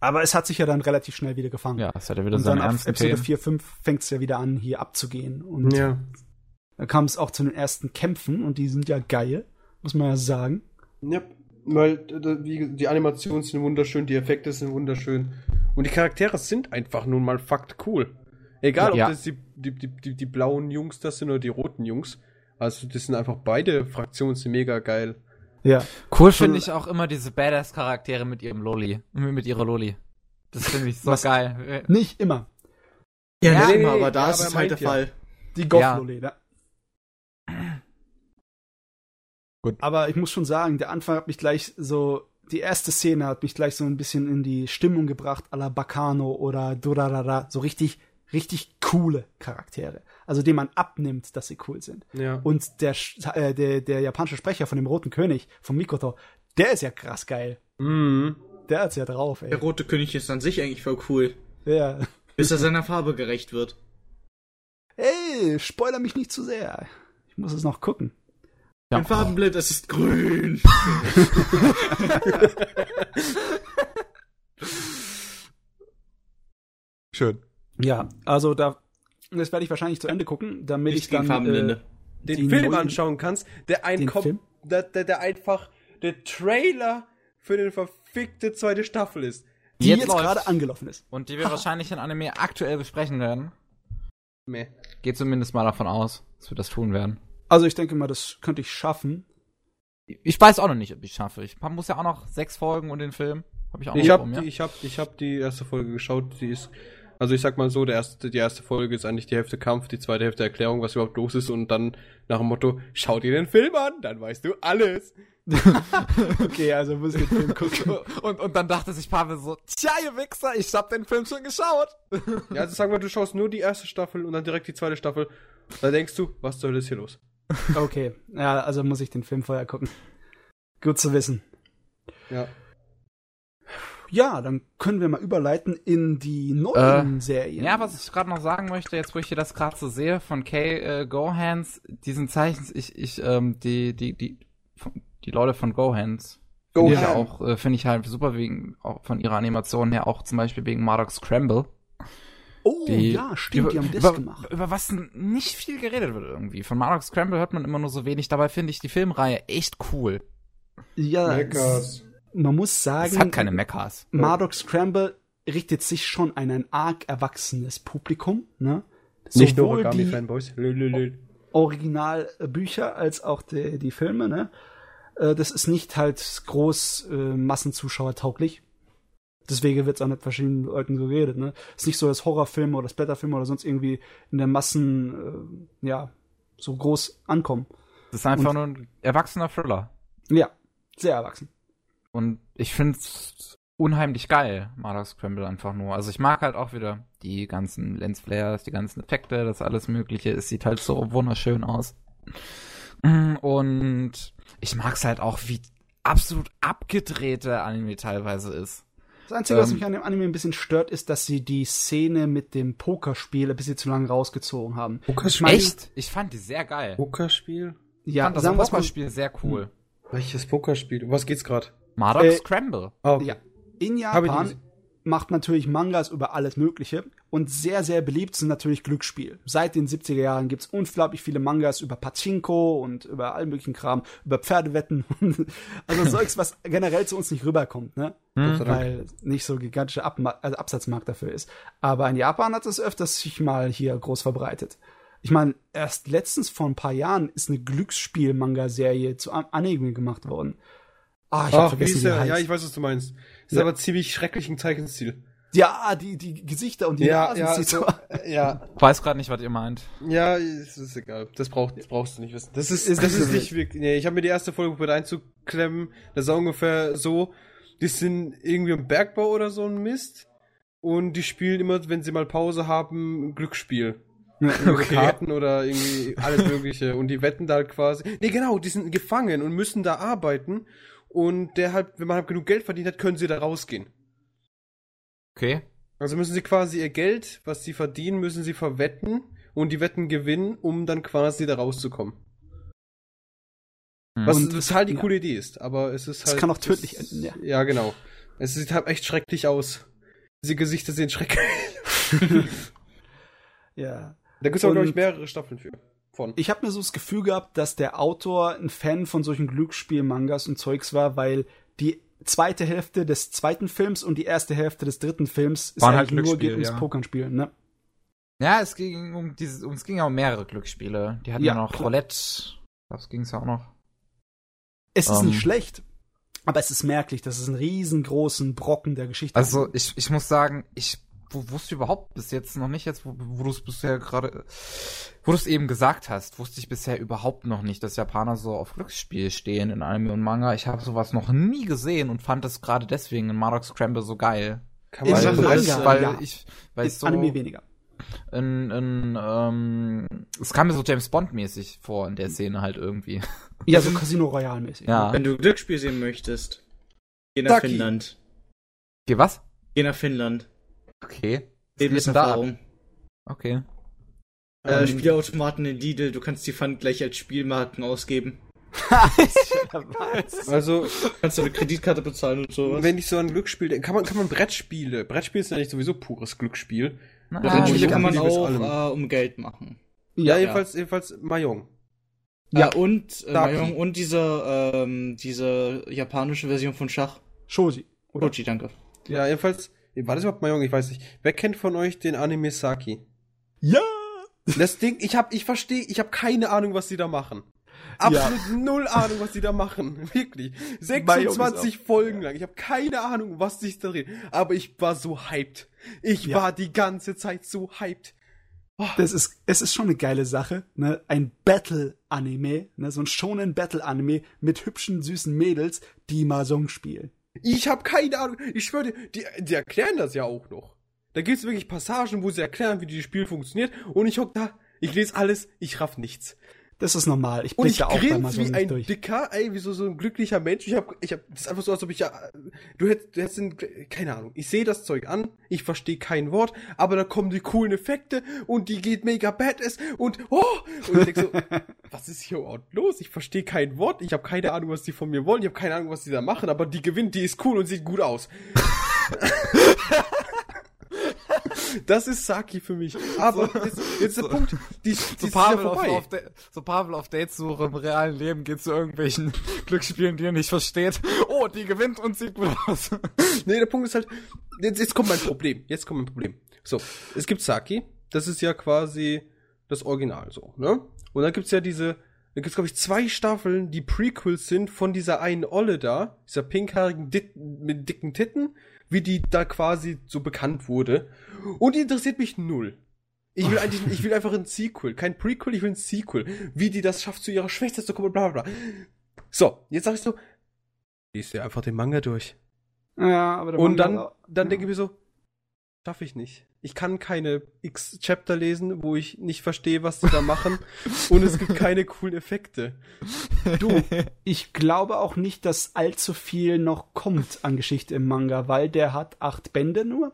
Aber es hat sich ja dann relativ schnell wieder gefangen. Ja, das hat ja wieder und seine dann ab Episode Themen. 4, 5 fängt es ja wieder an, hier abzugehen. Und ja. dann kam es auch zu den ersten Kämpfen und die sind ja geil, muss man ja sagen. Ja, weil die Animationen sind wunderschön, die Effekte sind wunderschön. Und die Charaktere sind einfach nun mal fakt cool. Egal, Ja. ob das die, die, die, die, die blauen Jungs das sind oder die roten Jungs. Also, das sind einfach beide Fraktionen sind mega geil. Ja. Cool finde ich auch immer diese Badass-Charaktere mit ihrem Loli. Mit ihrer Loli. Das finde ich so Was- geil. Nicht immer. Ja, Ja, nicht nee, immer, aber da ja, ist aber es halt der ja. Fall. Die Ja. Goth-Lolli, ne? Gut. Aber ich muss schon sagen, der Anfang hat mich gleich so, die erste Szene hat mich gleich so ein bisschen in die Stimmung gebracht, à la Bacano oder Durarara, so richtig, richtig coole Charaktere. Also denen man abnimmt, dass sie cool sind. Ja. Und der, äh, der, der japanische Sprecher von dem Roten König, von Mikoto, der ist ja krass geil. Mhm. Der hat's ja drauf, ey. Der rote König ist an sich eigentlich voll cool, Ja. bis er seiner Farbe gerecht wird. Ey, spoiler mich nicht zu sehr. Ich muss es noch gucken. Ja. Ein Farbenblind, es ist grün. Schön. Ja, also da, das werde ich wahrscheinlich zu Ende gucken, damit ich gegen dann äh, Den Film neuen- anschauen kannst, der ein Film? Der, der, der einfach der Trailer für den verfickte zweite Staffel ist. die Jetzt jetzt, gerade angelaufen ist. Und die wir wahrscheinlich in Anime aktuell besprechen werden. Meh. Geht zumindest mal davon aus, dass wir das tun werden. Also ich denke mal, das könnte ich schaffen. Ich weiß auch noch nicht, ob ich schaffe. Ich muss ja auch noch sechs Folgen und den Film. Hab ich auch Ich noch habe vor mir. ich hab, ich hab die erste Folge geschaut, die ist. Also ich sag mal so, der erste, die erste Folge ist eigentlich die Hälfte Kampf, die zweite Hälfte Erklärung, was überhaupt los ist und dann nach dem Motto, schau dir den Film an, dann weißt du alles. Okay, also muss ich den Film gucken. und, und dann dachte sich Pavel so, tja, ihr Wichser, ich hab den Film schon geschaut. Ja, also sag mal, du schaust nur die erste Staffel und dann direkt die zweite Staffel. Da denkst du, was Hölle ist hier los? Okay, ja, also muss ich den Film vorher gucken. Gut zu wissen. Ja. Ja, dann können wir mal überleiten in die neuen Serien. Ja, was ich gerade noch sagen möchte, jetzt wo ich hier das gerade so sehe von Kay äh, Gohans, diesen Zeichens, ich, ich, ähm, die, die, die, die Leute von Gohans, finde ich Gohan. auch, äh, finde ich halt super wegen, auch von ihrer Animation her, auch zum Beispiel wegen Mardox Scramble. oh, Die, ja, stimmt, die haben das über, gemacht. Über was nicht viel geredet wird irgendwie. Von Mardox Scramble hört man immer nur so wenig, dabei finde ich die Filmreihe echt cool. Ja, Meckers. Man muss sagen, Es hat keine Mechas. Marduk Scramble richtet sich schon an ein arg erwachsenes Publikum, ne? Nicht nur Origami-Fanboys. Originalbücher als auch die, die Filme, ne? Äh, Das ist nicht halt groß äh, Massenzuschauer tauglich. Deswegen wird es auch mit verschiedenen Leuten so geredet, ne? Ist nicht so, dass Horrorfilme oder Splatterfilme oder sonst irgendwie in der Massen, äh, ja, so groß ankommen. Das ist einfach Und- nur ein erwachsener Thriller. Ja, sehr erwachsen. Und ich find's unheimlich geil, Mardox Scramble einfach nur. Also ich mag halt auch wieder die ganzen Lensflares, die ganzen Effekte, das alles mögliche. Es sieht halt so wunderschön aus. Und ich mag's halt auch, wie absolut abgedrehte Anime teilweise ist. Das Einzige, was Ähm. mich an dem Anime ein bisschen stört, ist, dass sie die Szene mit dem Pokerspiel ein bisschen zu lange rausgezogen haben. Pokerspiel? meine- Echt? Ich fand die sehr geil. Pokerspiel? Ich Ja, fand das Pokerspiel sehr cool. Welches Pokerspiel? Um was geht's gerade? Mardox Äh, Scramble. Okay. Ja. In Japan macht natürlich Mangas über alles Mögliche und sehr, sehr beliebt sind natürlich Glücksspiel. Seit den 70er Jahren gibt's unglaublich viele Mangas über Pachinko und über all möglichen Kram, über Pferdewetten. also Zeugs, was generell zu uns nicht rüberkommt, ne? Dank. Weil nicht so gigantischer Abma also Absatzmarkt dafür ist. Aber in Japan hat es öfters sich mal hier groß verbreitet. Ich meine, erst letztens vor ein paar Jahren ist eine Glücksspiel-Manga-Serie zu An- Anime gemacht worden. Ah, ich hab Ach, wie vergessen, ist wie der? Ja, ich weiß, was du meinst. Ist Ja. aber ziemlich schrecklich im Zeichenstil. Ja, die, die Gesichter und die Nasen sieht so. ja, Ich weiß gerade nicht, was ihr meint. ja, es ist egal. Das, braucht, das brauchst du nicht wissen. Das ist, Ist das nicht ist nicht wirklich. Nee, ich habe mir die erste Folge probiert einzuklemmen. Das ist ungefähr so. Die sind irgendwie im Bergbau oder so ein Mist. Und die spielen immer, wenn sie mal Pause haben, ein Glücksspiel. Über Karten oder irgendwie alles Mögliche. und die wetten da halt quasi. Nee, genau, die sind gefangen und müssen da arbeiten. Und der halt, wenn man halt genug Geld verdient hat, können sie da rausgehen. Okay. Also müssen sie quasi ihr Geld, was sie verdienen, müssen sie verwetten und die Wetten gewinnen, um dann quasi da rauszukommen. Hm. Was Und- total die ja. coole Idee ist, aber es ist Es halt. kann auch tödlich es- enden, ja. Ja, genau. Es sieht halt echt schrecklich aus. Diese Gesichter sehen schrecklich. Ja. Da gibt es auch, glaube ich, mehrere Staffeln für. Von. Ich habe mir so das Gefühl gehabt, dass der Autor ein Fan von solchen Glücksspiel-Mangas und Zeugs war, weil die zweite Hälfte des zweiten Films und die erste Hälfte des dritten Films ist Waren halt eigentlich nur geht ums ja. Pokernspielen, ne? Ja, es ging um dieses, um, es ging ja um mehrere Glücksspiele. Die hatten ja, Ja, noch klar. Roulette. Das ging's ja auch noch. Es ist Ähm. nicht schlecht, aber es ist merklich, das ist ein riesengroßen Brocken der Geschichte. Also ich, ich muss sagen, ich wu- wusste überhaupt bis jetzt noch nicht, jetzt wo, wo du es bisher gerade, wo du es eben gesagt hast, wusste ich bisher überhaupt noch nicht, dass Japaner so auf Glücksspiel stehen in Anime und Manga. Ich habe sowas noch nie gesehen und fand es gerade deswegen in Mardox Scramble so geil. Kann man Sachen also, Manga, weil ja. ich, weil ich so Anime weniger. in, in, ähm, es kam mir so James Bond mäßig vor in der Szene halt irgendwie. Ja, so Casino Royale mäßig. Ja. Wenn du Glücksspiel sehen möchtest, geh nach Ducky. Finnland. Okay, was? Geh nach Finnland. Okay. Ab? Lebenserfahrung. Okay. Äh, Ähm, Spielautomaten in Lidl, du kannst die Pfand gleich als Spielmarken ausgeben. also, Kannst du eine Kreditkarte bezahlen und sowas. wenn ich so an Glücksspiel kann man, kann man Brettspiele. Brettspiel ist ja nicht sowieso pures Glücksspiel. Na, Ja, Brettspiele ich kann man auch äh, um Geld machen. Ja, Ja, jedenfalls, jedenfalls Mahjong. Ja, und, äh. Mahjong und diese, ähm, diese japanische Version von Schach. Shoji. Oder? Kochi, danke. Ja, jedenfalls, war das überhaupt Mahjong? Ich weiß nicht. Wer kennt von euch den Anime Saki? Ja! Das Ding, ich hab, ich verstehe, ich habe keine Ahnung, was die da machen. Absolut null Ahnung, was die da machen. Wirklich. Mahjong ist 26 Folgen lang. Ich habe keine Ahnung, was sich da dreht. Aber ich war so hyped. Ich Ja. war die ganze Zeit so hyped. Das ist, es ist schon eine geile Sache, ne? Ein Battle-Anime, ne? So ein shonen Battle-Anime mit hübschen, süßen Mädels, die Mahjong spielen. Ich habe keine Ahnung. Ich schwöre, die, die erklären das ja auch noch. Da gibt's wirklich Passagen, wo sie erklären, wie dieses Spiel funktioniert. Und ich hock da, ich lese alles, ich raff nichts. Das ist normal. Ich Und blick ich da auch bei mal so wie nicht ein durch. Dicker, ey, wie so, so ein glücklicher Mensch. Ich hab, ich hab, das ist einfach so, als ob ich ja, du hättest, du hättest, einen, keine Ahnung, ich sehe das Zeug an, ich verstehe kein Wort, aber da kommen die coolen Effekte und die geht mega badass und, oh, und ich denk so, was ist hier überhaupt los? Ich verstehe kein Wort, ich habe keine Ahnung, was die von mir wollen, ich habe keine Ahnung, was die da machen, aber die gewinnt, die ist cool und sieht gut aus. Das ist Saki für mich. Aber jetzt, jetzt der Punkt, die, die So ist ja Pavel, auf, vorbei. auf Da- so Pavel auf Datesuche im realen Leben geht zu irgendwelchen Glücksspielen, die er nicht versteht. Oh, die gewinnt und sieht gut aus. Nee, der Punkt ist halt, jetzt, jetzt kommt mein Problem. Jetzt kommt mein Problem. So, es gibt Saki, das ist ja quasi das Original so, ne? Und dann gibt's ja diese, da gibt's glaube ich zwei Staffeln, die Prequels sind von dieser einen Olle da, dieser pinkhaarigen Dit mit dicken Titten, wie die da quasi so bekannt wurde. Und die interessiert mich null. Ich will eigentlich, ich will einfach ein Sequel, kein Prequel, ich will ein Sequel. Wie die das schafft, zu ihrer Schwester zu kommen, bla bla bla. So, jetzt sag ich so, liest dir einfach den Manga durch. Ja, aber der Und Manga- dann, dann ja. denke ich mir so, schaffe ich nicht. Ich kann keine X-Chapter lesen, wo ich nicht verstehe, was die da machen. und es gibt keine coolen Effekte. Du, ich glaube auch nicht, dass allzu viel noch kommt an Geschichte im Manga, weil der hat acht Bände nur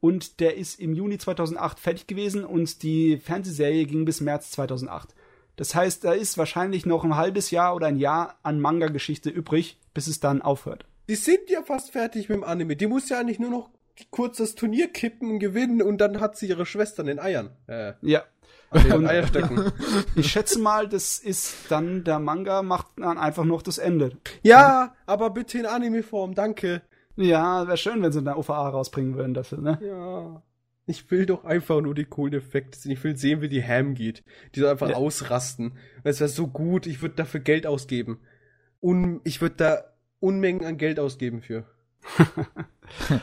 und der ist im Juni 2008 fertig gewesen und die Fernsehserie ging bis März 2008. Das heißt, da ist wahrscheinlich noch ein halbes Jahr oder ein Jahr an Manga-Geschichte übrig, bis es dann aufhört. Die sind ja fast fertig mit dem Anime. Die muss ja eigentlich nur noch kurz das Turnier kippen gewinnen und dann hat sie ihre Schwestern in den Eiern. Äh, Ja. den Eierstöcken. Ich schätze mal, das ist dann, der Manga macht dann einfach noch das Ende. ja, aber bitte in Anime-Form, danke. Ja, wäre schön, wenn sie eine OVA rausbringen würden dafür, ne? Ja. Ich will doch einfach nur die coolen Effekte sehen. Ich will sehen, wie die Ham geht. Die so einfach Ja. ausrasten. Es wäre so gut, ich würde dafür Geld ausgeben. Un ich würde da Unmengen an Geld ausgeben für.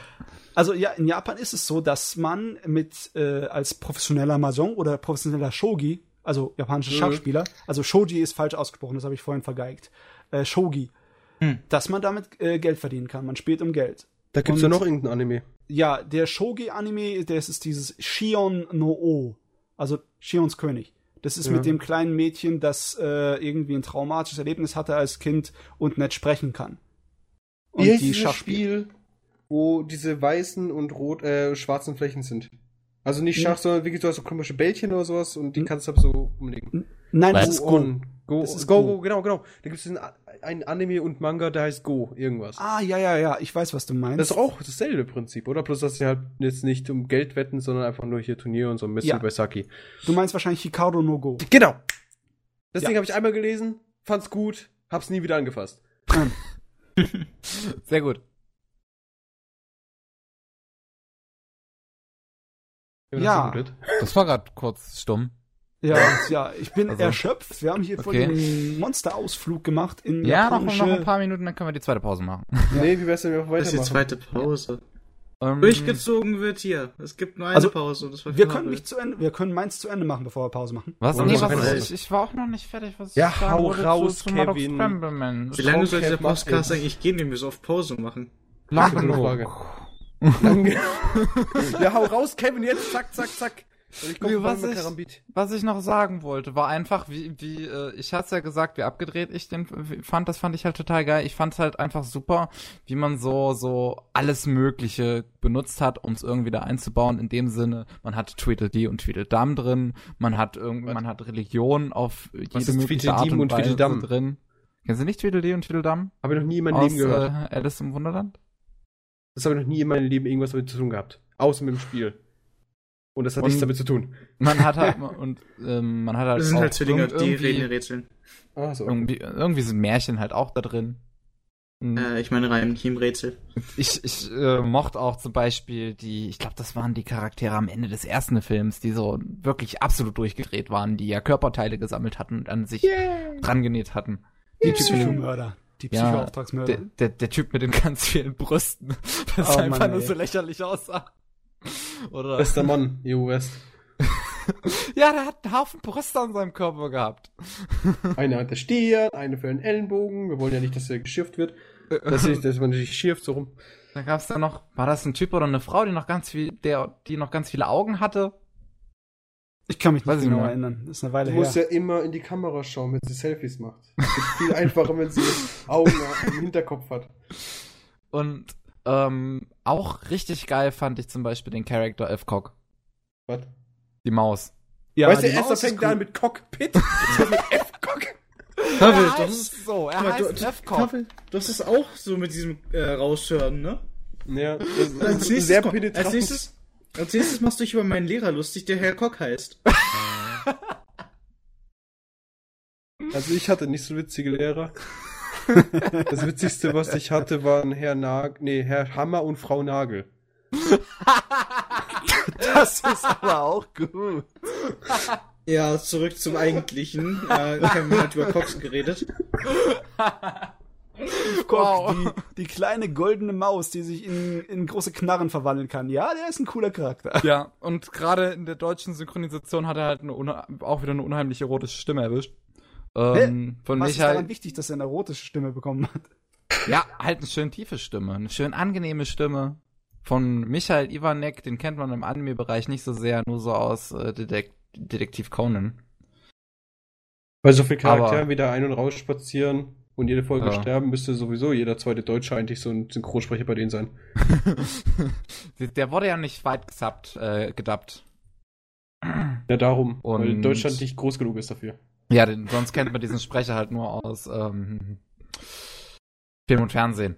Also ja, in Japan ist es so, dass man mit äh, als professioneller Mahjong oder professioneller Shogi, also japanischer Mhm. Schachspieler, also Shoji ist falsch ausgesprochen, das habe ich vorhin vergeigt, äh, Shogi, Hm. dass man damit äh, Geld verdienen kann. Man spielt um Geld. Da gibt's Und- ja noch irgendein Anime. Ja, der Shogi-Anime, das ist dieses Shion no O, also Shions König. Das ist Ja. mit dem kleinen Mädchen, das äh, irgendwie ein traumatisches Erlebnis hatte als Kind und nicht sprechen kann. Und Wie heißt die dieses. Spiel, wo diese weißen und rot, äh, schwarzen Flächen sind? Also nicht Schach, Hm. sondern wirklich so, so komische Bällchen oder sowas und die Hm. kannst du so umlegen. Nein, das ist Go Go. Das ist Go, Go. Genau, genau. Da gibt es ein, ein Anime und Manga, der heißt Go, irgendwas. Ah, ja, ja, ja, ich weiß, was du meinst. Das ist auch dasselbe Prinzip, oder? Bloß, dass sie halt jetzt nicht um Geld wetten, sondern einfach nur hier Turnier und so ein bisschen Ja. bei Saki. Du meinst wahrscheinlich Hikaru no Go. Genau. Das Ja. Ding habe ich einmal gelesen, fand's gut, hab's nie wieder angefasst. Sehr gut. Ja. das war gerade kurz stumm. Ja, ja, ich bin Also- erschöpft. Wir haben hier voll Okay. den Monsterausflug gemacht in Ja, noch, noch ein paar Minuten, dann können wir die zweite Pause machen. wird. Nee, wie wär's denn, wenn wir Das ist die weitermachen? zweite Pause. Ähm, Durchgezogen wird hier. Es gibt nur eine Also, Pause. und Das war Wir können nicht zu Ende, wir können meins zu Ende machen, bevor wir Pause machen. Was? Nee, was ich, ich war auch noch nicht fertig. Was Ja, hau raus, zu, zu Kevin. Wie lange soll dieser Podcast eigentlich gehen, wenn wir so auf Pause machen? Lang Gute genug. Frage. Lange. ja, hau raus, Kevin, jetzt, zack, zack, zack. Komme was ich-. Was ich noch sagen wollte, war einfach, wie, wie, äh, ich hat's ja gesagt, wie abgedreht ich den fand, das fand ich halt total geil. Ich fand's halt einfach super, wie man so, so alles Mögliche benutzt hat, um es irgendwie da einzubauen. In dem Sinne, man hat Tweedledee und Tweedledum drin, man hat irgendwie, man hat Religion auf jede Was ist mögliche Art und und Weise Tweedledum? drin. Kennen Sie nicht Tweedledee und Tweedledum? Habe ich noch nie in meinem Aus Leben gehört. äh, Alice im Wunderland? Das habe ich noch nie in meinem Leben irgendwas damit zu tun gehabt. Außer mit dem Spiel. Und das hat Und- nichts damit zu tun. Man hat halt, und ähm, man hat halt Das sind auch halt Zwillinge, die irgendwie- reden in Rätseln. Ah, so. Irgendwie, irgendwie sind Märchen halt auch da drin. Und Äh, ich meine rein Teamrätsel. Ich, ich äh, mochte auch zum Beispiel die, ich glaube, das waren die Charaktere am Ende des ersten Films, die so wirklich absolut durchgedreht waren, die ja Körperteile gesammelt hatten und an sich dran genäht hatten. Die Typen- Psychomörder. Die Ja, Psychoauftragsmörder. Der, der, der Typ mit den ganz vielen Brüsten, das Oh einfach Mann, nur ey. so lächerlich aussah. Oder? Bester Mann, Jo West. ja, der hat einen Haufen Brüste an seinem Körper gehabt. Eine hat der Stier, eine für den Ellenbogen. Wir wollen ja nicht, dass er geschirft wird. Dass, ich, dass man sich schirft so rum. Da gab's dann noch, war das ein Typ oder eine Frau, die noch ganz viel, der, die noch ganz viele Augen hatte? Ich kann mich nicht ich genau erinnern. Das ist eine Weile Du her. musst ja immer in die Kamera schauen, wenn sie Selfies macht. Es ist viel einfacher, wenn sie Augen im Hinterkopf hat. Und ähm, auch richtig geil fand ich zum Beispiel den Charakter F-Cock, Was? die Maus. ja, weißt du, die erst Maus fängt cool. an mit Cockpit, mit F-Cock. Pavel, Er das ist. so, er heißt du, F-Cock. Pavel, das ist auch so mit diesem äh, Raushören, ne? Ja, das Als ist nächstes, sehr penetrant. als, nächstes, als nächstes machst du dich über meinen Lehrer lustig, der Herr Kock heißt. Also ich hatte nicht so witzige Lehrer. Das witzigste, was ich hatte, waren Herr Nagel, nee, Herr Hammer und Frau Nagel. Das ist aber auch gut. Ja, zurück zum Eigentlichen. Äh, wir haben halt über Cox geredet. Guck, Wow. die, die kleine goldene Maus, die sich in, in große Knarren verwandeln kann. Ja, der ist ein cooler Charakter. Ja, und gerade in der deutschen Synchronisation hat er halt eine auch wieder eine unheimlich erotische Stimme erwischt. Ähm, von Was ist daran Michael. wichtig, dass er eine erotische Stimme bekommen hat? Ja, halt eine schön tiefe Stimme, eine schön angenehme Stimme. Von Michael Ivanek, den kennt man im Anime-Bereich nicht so sehr, nur so aus äh, Detek Detektiv Conan. Bei so vielen Charakteren Aber- wieder ein- und raus spazieren und jede Folge Ja. sterben, müsste sowieso jeder zweite Deutsche eigentlich so ein Synchronsprecher bei denen sein. der wurde ja nicht weit gesubbt, äh, gedubbt. Ja, darum. weil Und- Deutschland nicht groß genug ist dafür. Ja, denn sonst kennt man diesen Sprecher halt nur aus ähm, Film und Fernsehen.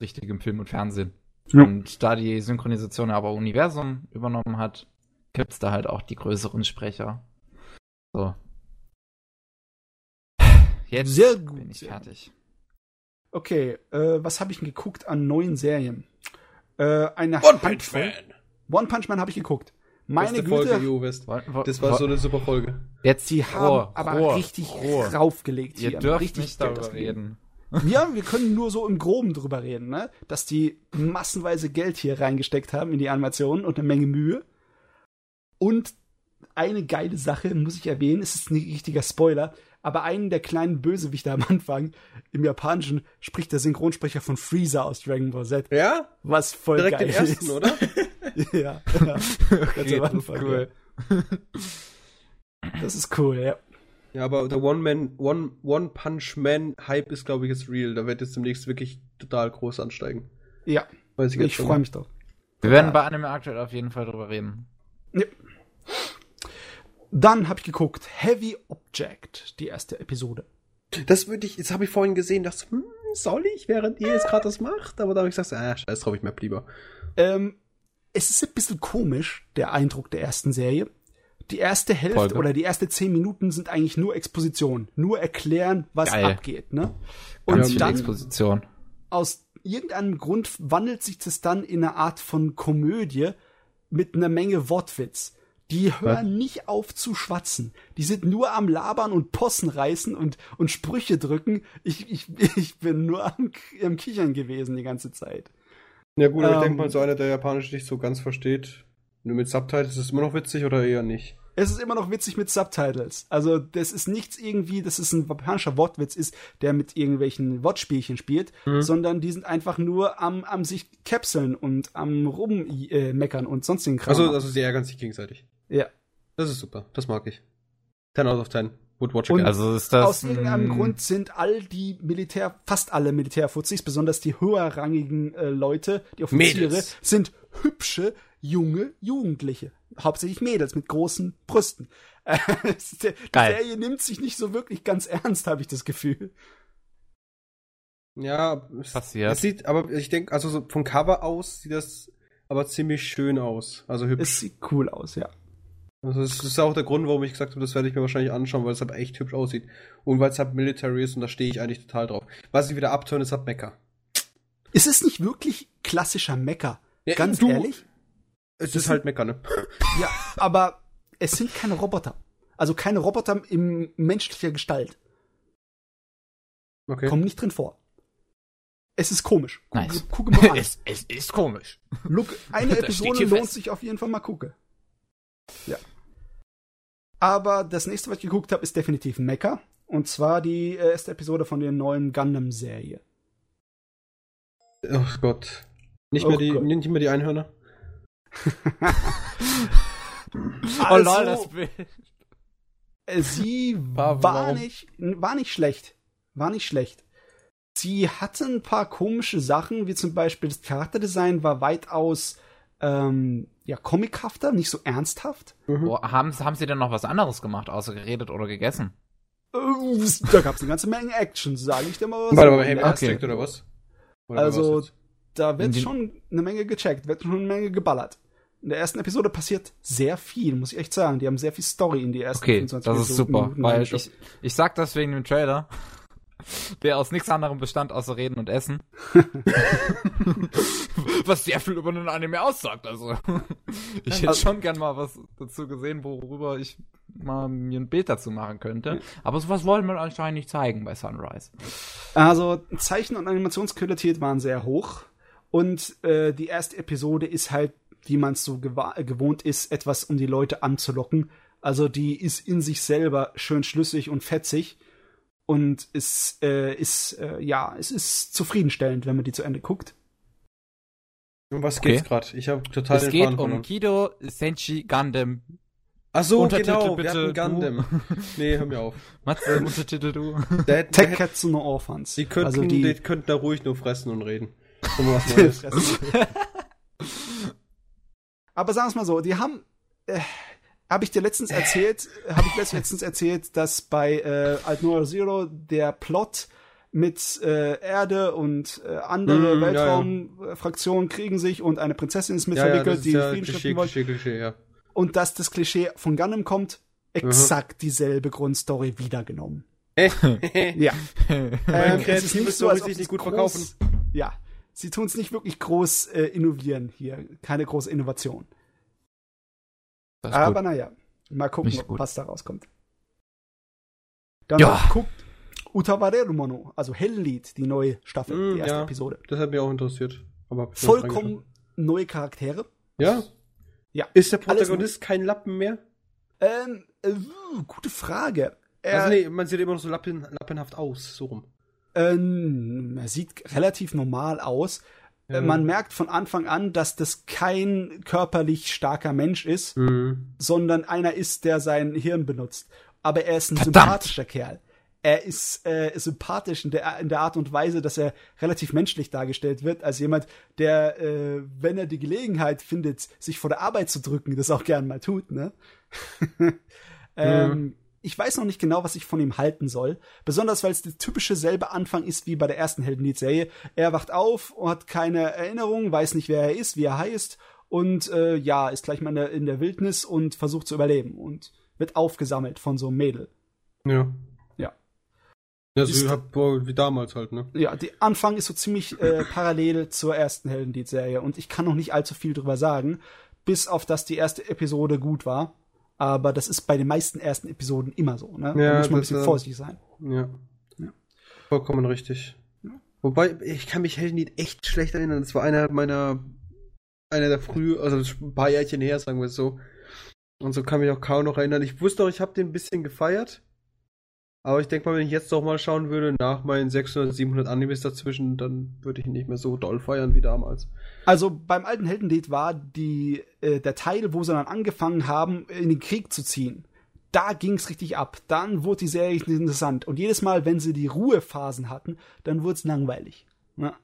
Richtigem Film und Fernsehen. Ja. Und da die Synchronisation aber Universum übernommen hat, gibt's da halt auch die größeren Sprecher. So. Jetzt Sehr gut, bin ich fertig. Okay, äh, was habe ich denn geguckt an neuen Serien? Äh, eine One Punch Man! One Punch Man habe ich geguckt. Meine Beste Güte, Folge, West. Das war so eine super Folge. Jetzt die haben aber Ruhe, richtig Ruhe. raufgelegt Ihr hier. dürft richtig nicht darüber reden. Ja, wir können nur so im Groben drüber reden, ne? Dass die massenweise Geld hier reingesteckt haben in die Animationen und eine Menge Mühe. Und eine geile Sache, muss ich erwähnen, es ist ein richtiger Spoiler, aber einen der kleinen Bösewichte am Anfang im Japanischen spricht der Synchronsprecher von Freezer aus Dragon Ball Z, Ja? was voll Direkt geil den ersten, ist. oder? ja, ja. Ganz Okay, am das ist Anfang, cool. Das ist cool, ja. Ja, aber der One-Man, One, One-Punch-Man-Hype ist, glaube ich, jetzt real. Da wird jetzt demnächst wirklich total groß ansteigen. Ja, Weiß ich, ich freue mich drauf. Wir werden bei Anime aktuell auf jeden Fall drüber reden. Ja. Dann habe ich geguckt, Heavy Object, die erste Episode. Das würde ich, jetzt habe ich vorhin gesehen, dachte, hm, soll ich, während ihr jetzt gerade das macht? Aber da habe ich gesagt, ah, scheiß drauf, ich bleib lieber. Ähm, es ist ein bisschen komisch, der Eindruck der ersten Serie. Die erste Hälfte Folge. oder die erste zehn Minuten sind eigentlich nur Exposition, nur erklären, was Geil. abgeht, ne? Und Ganz viel dann Exposition. aus irgendeinem Grund wandelt sich das dann in eine Art von Komödie mit einer Menge Wortwitz. Die hören nicht auf zu schwatzen. Die sind nur am Labern und Possen reißen und, und Sprüche drücken. Ich, ich, ich bin nur am, am Kichern gewesen die ganze Zeit. Ja gut, aber ich Ähm, denke mal, so einer, der Japanisch nicht so ganz versteht, nur mit Subtitles, ist es immer noch witzig oder eher nicht? Es ist immer noch witzig mit Subtitles. Also, das ist nichts irgendwie, dass es ein japanischer Wortwitz ist, der mit irgendwelchen Wortspielchen spielt, sondern die sind einfach nur am, am sich kapseln und am rummeckern äh, und sonstigen Kram. Also, also sie ärgern sich gegenseitig. Ja. Das ist super, das mag ich. 10 out of 10. Would watch Und- again. Also ist das. Aus irgendeinem ein- Grund sind all die Militär, fast alle Militärfuzis, besonders die höherrangigen äh, Leute, die Offiziere, Mädels. sind hübsche, junge Jugendliche. Hauptsächlich Mädels mit großen Brüsten. Äh, die Geil. Serie nimmt sich nicht so wirklich ganz ernst, habe ich das Gefühl. ja, Passiert. es sieht, aber ich denke, also so vom Cover aus sieht das aber ziemlich schön aus. Also hübsch. Es sieht cool aus, ja. Also das ist auch der Grund, warum ich gesagt habe, das werde ich mir wahrscheinlich anschauen, weil es halt echt hübsch aussieht. Und weil es halt Military ist und da stehe ich eigentlich total drauf. Was ich wieder abtöne, ist halt Mecha. Es ist nicht wirklich klassischer Mecker. Ja, Ganz du- ehrlich. Es ist halt Mecha, ne? Ja, aber es sind keine Roboter. Also keine Roboter in menschlicher Gestalt. Okay. Kommen nicht drin vor. Es ist komisch. Guck, Nice. Gucke mal an. es, es ist komisch. Look, eine Episode lohnt fest. sich auf jeden Fall mal gucke. Ja. Aber das nächste, was ich geguckt habe, ist definitiv Mecha. Und zwar die äh, erste Episode von der neuen Gundam-Serie. Oh Gott. Nicht Oh mehr die, Gott. nicht mehr die Einhörner. Oh lol, Also- das Bild. Äh, Sie Warum? war nicht, war nicht schlecht. War nicht schlecht. Sie hatte ein paar komische Sachen, wie zum Beispiel das Charakterdesign war weitaus ähm, ja, comichafter, nicht so ernsthaft. Oh, haben, haben sie denn noch was anderes gemacht, außer geredet oder gegessen? Äh, Da gab es eine ganze Menge Action, sage ich dir mal was. Warte mal, Heavy Okay. Oder was? Oder Also, was da wird schon eine Menge gecheckt, wird schon eine Menge geballert. In der ersten Episode passiert sehr viel, muss ich echt sagen. Die haben sehr viel Story in die ersten Okay, 25 das ist super, Minuten weil ich, ich sag das wegen dem Trailer, der aus nichts anderem bestand außer Reden und Essen. was sehr viel über einen Anime aussagt, also. Ich hätte schon gern mal was dazu gesehen, worüber ich mal mir ein Bild dazu machen könnte. Aber sowas wollen wir anscheinend nicht zeigen bei Sunrise. Also Zeichen- und Animationsqualität waren sehr hoch und äh, die erste Episode ist halt, wie man es so gewohnt ist, etwas, um die Leute anzulocken. Also die ist in sich selber schön schlüssig und fetzig und ist, äh, ist äh, ja, es ist zufriedenstellend, wenn man die zu Ende guckt. Um was Okay. geht's gerade? Ich habe total Es den geht um. Kido Senshi Gundam. Ach so, Untertitel genau, bitte, wir hatten du. Gundam. nee, hör mir auf. Matze, Untertitel du. Hätte- Tekketsu no Orphans. die, könnten, also die, die, könnten da ruhig nur fressen und reden. Mal was Neues. Aber sagen wir es mal so, die haben, äh, habe ich dir letztens erzählt, habe ich letztens erzählt, dass bei äh, Alt Noir Zero der Plot mit äh, Erde und äh, andere Mm, ja, ja. Weltraumfraktionen kriegen sich und eine Prinzessin ist mit ja, ja, verwickelt, die ja Frieden Klischee. Klischee, Klischee, ja. Und dass das Klischee von Gundam kommt, exakt dieselbe Grundstory wiedergenommen. Ja. Ähm, es ist nicht so, als ob sich sie nicht gut groß, verkaufen. Ja, sie tun es nicht wirklich groß äh, innovieren hier. Keine große Innovation. Das Aber gut. naja, mal gucken, Nicht gut. was da rauskommt. Dann Ja. guckt Utawareru Mono, also Helllied, die neue Staffel, Mm, die erste ja. Episode. Das hat mich auch interessiert. Vollkommen neue Charaktere. Ja? Ja. Ist der Protagonist kein Lappen mehr? Ähm, äh, gute Frage. Er, Also nee, man sieht immer noch so lappen, lappenhaft aus, so rum. ähm, er sieht relativ normal aus. Äh, Man merkt von Anfang an, dass das kein körperlich starker Mensch ist, Mhm. sondern einer ist, der sein Hirn benutzt. Aber er ist ein Verdammt. sympathischer Kerl. Er ist äh, sympathisch in der, in der Art und Weise, dass er relativ menschlich dargestellt wird, als jemand, der, äh, wenn er die Gelegenheit findet, sich vor der Arbeit zu drücken, das auch gern mal tut, ne? ähm, Ich weiß noch nicht genau, was ich von ihm halten soll. Besonders, weil es der typische selbe Anfang ist wie bei der ersten Heldenlied-Serie. Er wacht auf, hat keine Erinnerung, weiß nicht, wer er ist, wie er heißt und äh, ja, ist gleich mal in der, in der Wildnis und versucht zu überleben und wird aufgesammelt von so einem Mädel. Ja. Ja. Ja, Ist- so hab- boah, wie damals halt, ne? Ja, der Anfang ist so ziemlich äh, parallel zur ersten Heldenlied-Serie und ich kann noch nicht allzu viel drüber sagen, bis auf dass die erste Episode gut war. Aber das ist bei den meisten ersten Episoden immer so, ne? da Ja, muss man ein bisschen äh, vorsichtig sein. Ja. Ja. Vollkommen richtig. Wobei, ich kann mich Heldenlied echt schlecht erinnern. Das war einer meiner, einer der früh, also das ist ein paar Jährchen her, sagen wir es so. Und so kann mich auch kaum noch erinnern. Ich wusste auch, ich habe den ein bisschen gefeiert. Aber ich denke mal, wenn ich jetzt noch mal schauen würde, nach meinen 600, 700 Animes dazwischen, dann würde ich ihn nicht mehr so doll feiern wie damals. Also beim alten Heldenlied war die, äh, der Teil, wo sie dann angefangen haben, in den Krieg zu ziehen. Da ging's richtig ab. Dann wurde die Serie interessant. Und jedes Mal, wenn sie die Ruhephasen hatten, dann wurde es langweilig. Ja.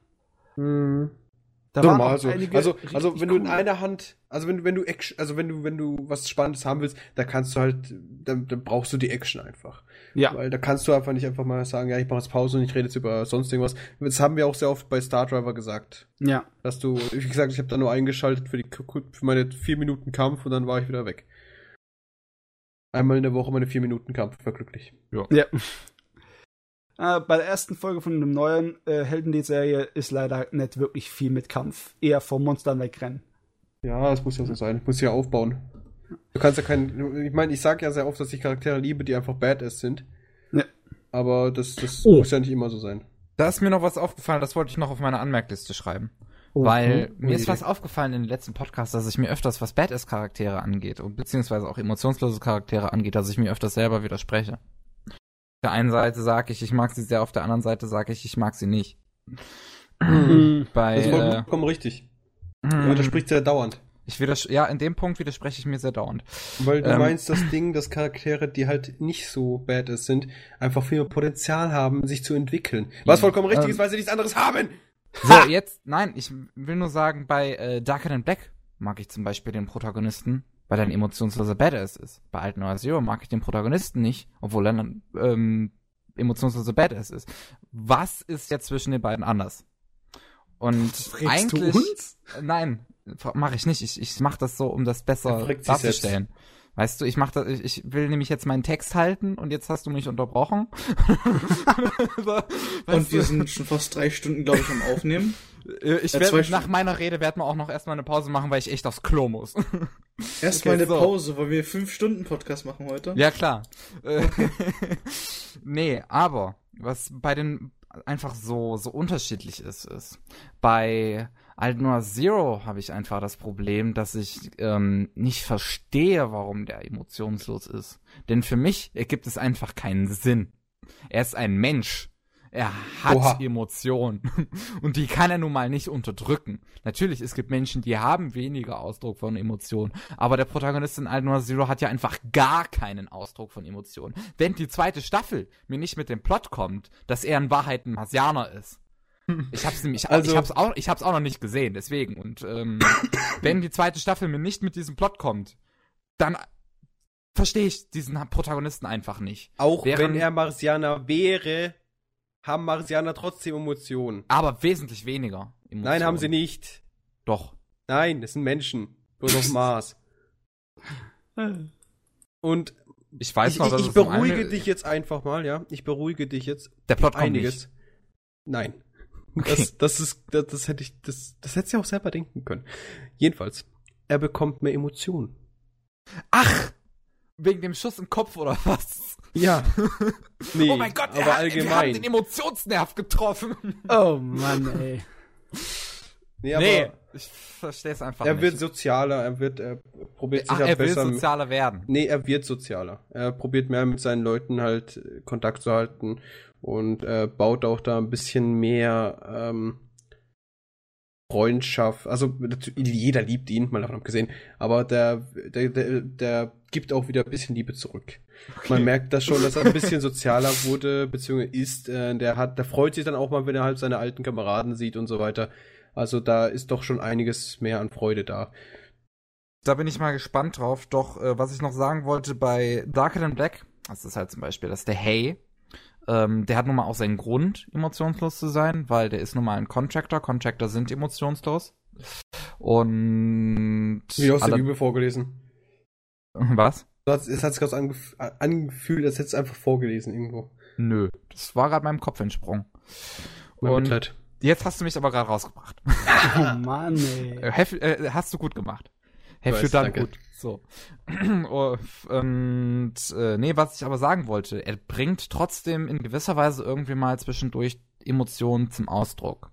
Da waren Normal so. einige Also, also wenn du in einer Hand, also wenn du, wenn du Action, also wenn du, wenn du was Spannendes haben willst, da kannst du halt, dann, dann brauchst du die Action einfach. Ja. Weil da kannst du einfach nicht einfach mal sagen, ja, ich mache jetzt Pause und ich rede jetzt über sonst irgendwas. Das haben wir auch sehr oft bei Star Driver gesagt. Ja. Dass du, wie gesagt, ich habe da nur eingeschaltet für, die, für meine vier Minuten Kampf und dann war ich wieder weg. Einmal in der Woche meine vier Minuten Kampf, war glücklich. Ja. Äh, bei der ersten Folge von einem neuen äh, Heldenlied-Serie ist leider nicht wirklich viel mit Kampf. Eher vor Monstern wegrennen. Ja, das muss ja so sein. Ich muss ja aufbauen. Du kannst ja kein. Ich meine, ich sage ja sehr oft, dass ich Charaktere liebe, die einfach Badass sind. Ja. Aber das, das Oh. muss ja nicht immer so sein. Da ist mir noch was aufgefallen, das wollte ich noch auf meine Anmerkliste schreiben. Oh, Weil hm, mir ist Idee. was aufgefallen in den letzten Podcasts, dass ich mir öfters was Badass-Charaktere angeht und beziehungsweise auch emotionslose Charaktere angeht, dass ich mir öfters selber widerspreche. Auf der einen Seite sage ich, ich mag sie sehr, auf der anderen Seite sage ich, ich mag sie nicht. Mhm. Bei, Das ist äh, vollkommen richtig. mh, Ja, das spricht sehr dauernd. Ich widers ja, in dem Punkt widerspreche ich mir sehr dauernd. Weil du Ähm. meinst das Ding, dass Charaktere, die halt nicht so badass sind, einfach viel mehr Potenzial haben, sich zu entwickeln. Was Ja. vollkommen richtig Ähm. ist, weil sie nichts anderes haben. So, jetzt, nein, ich will nur sagen, bei äh, Darker Than Black mag ich zum Beispiel den Protagonisten, weil er ein emotionsloser Badass ist. Bei Alt Noir Zero mag ich den Protagonisten nicht, obwohl er ein ähm, emotionsloser Badass ist. Was ist jetzt zwischen den beiden anders? Und Fragst eigentlich, nein, mache ich nicht. Ich, ich mache das so, um das Er besser darzustellen. Weißt du, ich mach das, ich, ich will nämlich jetzt meinen Text halten und jetzt hast du mich unterbrochen. So, Und wir du? sind schon fast drei Stunden, glaube ich, am Aufnehmen. Äh, Ich Ja, werd, zwei nach meiner Rede werden wir auch noch erstmal eine Pause machen, weil ich echt aufs Klo muss. Erstmal Okay, eine so. Pause, weil wir fünf Stunden Podcast machen heute. ja, klar. Äh, nee, aber was bei den einfach so, so unterschiedlich ist, ist, bei Alt Noir Zero habe ich einfach das Problem, dass ich ähm, nicht verstehe, warum der emotionslos ist. Denn für mich ergibt es einfach keinen Sinn. Er ist ein Mensch. Er hat Oha. Emotionen. Und die kann er nun mal nicht unterdrücken. Natürlich, es gibt Menschen, die haben weniger Ausdruck von Emotionen. Aber der Protagonist in Alt Noir Zero hat ja einfach gar keinen Ausdruck von Emotionen. Wenn die zweite Staffel mir nicht mit dem Plot kommt, dass er in Wahrheit ein Marsianer ist. Ich hab's nämlich, Also- ich hab's auch, ich hab's auch noch nicht gesehen, deswegen. Und ähm, wenn die zweite Staffel mir nicht mit diesem Plot kommt, dann verstehe ich diesen Protagonisten einfach nicht. Auch Während- wenn er Marsianer wäre, haben Marsianer trotzdem Emotionen. Aber wesentlich weniger. Emotionen. Nein, haben sie nicht. Doch. Nein, das sind Menschen. Bloß auf Mars. Und Ich weiß ich, noch, ich, ich um beruhige eine- dich jetzt einfach mal, ja. Ich beruhige dich jetzt. Der Plot kommt Einiges. nicht. Nein. Okay. Das, das ist, das, das hätte ich, das, das hättest du ja auch selber denken können. Jedenfalls, er bekommt mehr Emotionen. Ach! Wegen dem Schuss im Kopf oder was? Ja. Nee, oh mein Gott, er aber hat, wir haben allgemein. den Emotionsnerv getroffen. Oh Mann, ey. nee, aber nee, ich verstehe es einfach er nicht. wird sozialer, er wird, er probiert sich Ach, halt er will besser. sozialer werden. Nee, er wird sozialer. Er probiert mehr mit seinen Leuten halt äh, Kontakt zu halten und äh, baut auch da ein bisschen mehr ähm, Freundschaft. Also jeder liebt ihn, mal davon abgesehen, aber der, der, der, der gibt auch wieder ein bisschen Liebe zurück. Man merkt das schon, dass er ein bisschen sozialer wurde, beziehungsweise ist. Äh, der hat, der freut sich dann auch mal, wenn er halt seine alten Kameraden sieht und so weiter. Also da ist doch schon einiges mehr an Freude da. Da bin ich mal gespannt drauf. Doch, äh, was ich noch sagen wollte bei Darker Than Black, das ist halt zum Beispiel, dass der Hay, ähm, der hat nun mal auch seinen Grund, emotionslos zu sein, weil der ist nun mal ein Contractor. Contractor sind emotionslos. Und Wie aus der alle- Bibel vorgelesen. Was? Du hast- Es hat sich gerade angef angefühlt, als hättest du einfach vorgelesen irgendwo. Nö, das war gerade meinem Kopf entsprungen. Mein Und Mitleid. jetzt hast du mich aber gerade rausgebracht. Oh Mann, ey. Äh, äh, hast du gut gemacht. Done danke. gut. So. oh, und äh, nee, was ich aber sagen wollte, er bringt trotzdem in gewisser Weise irgendwie mal zwischendurch Emotionen zum Ausdruck.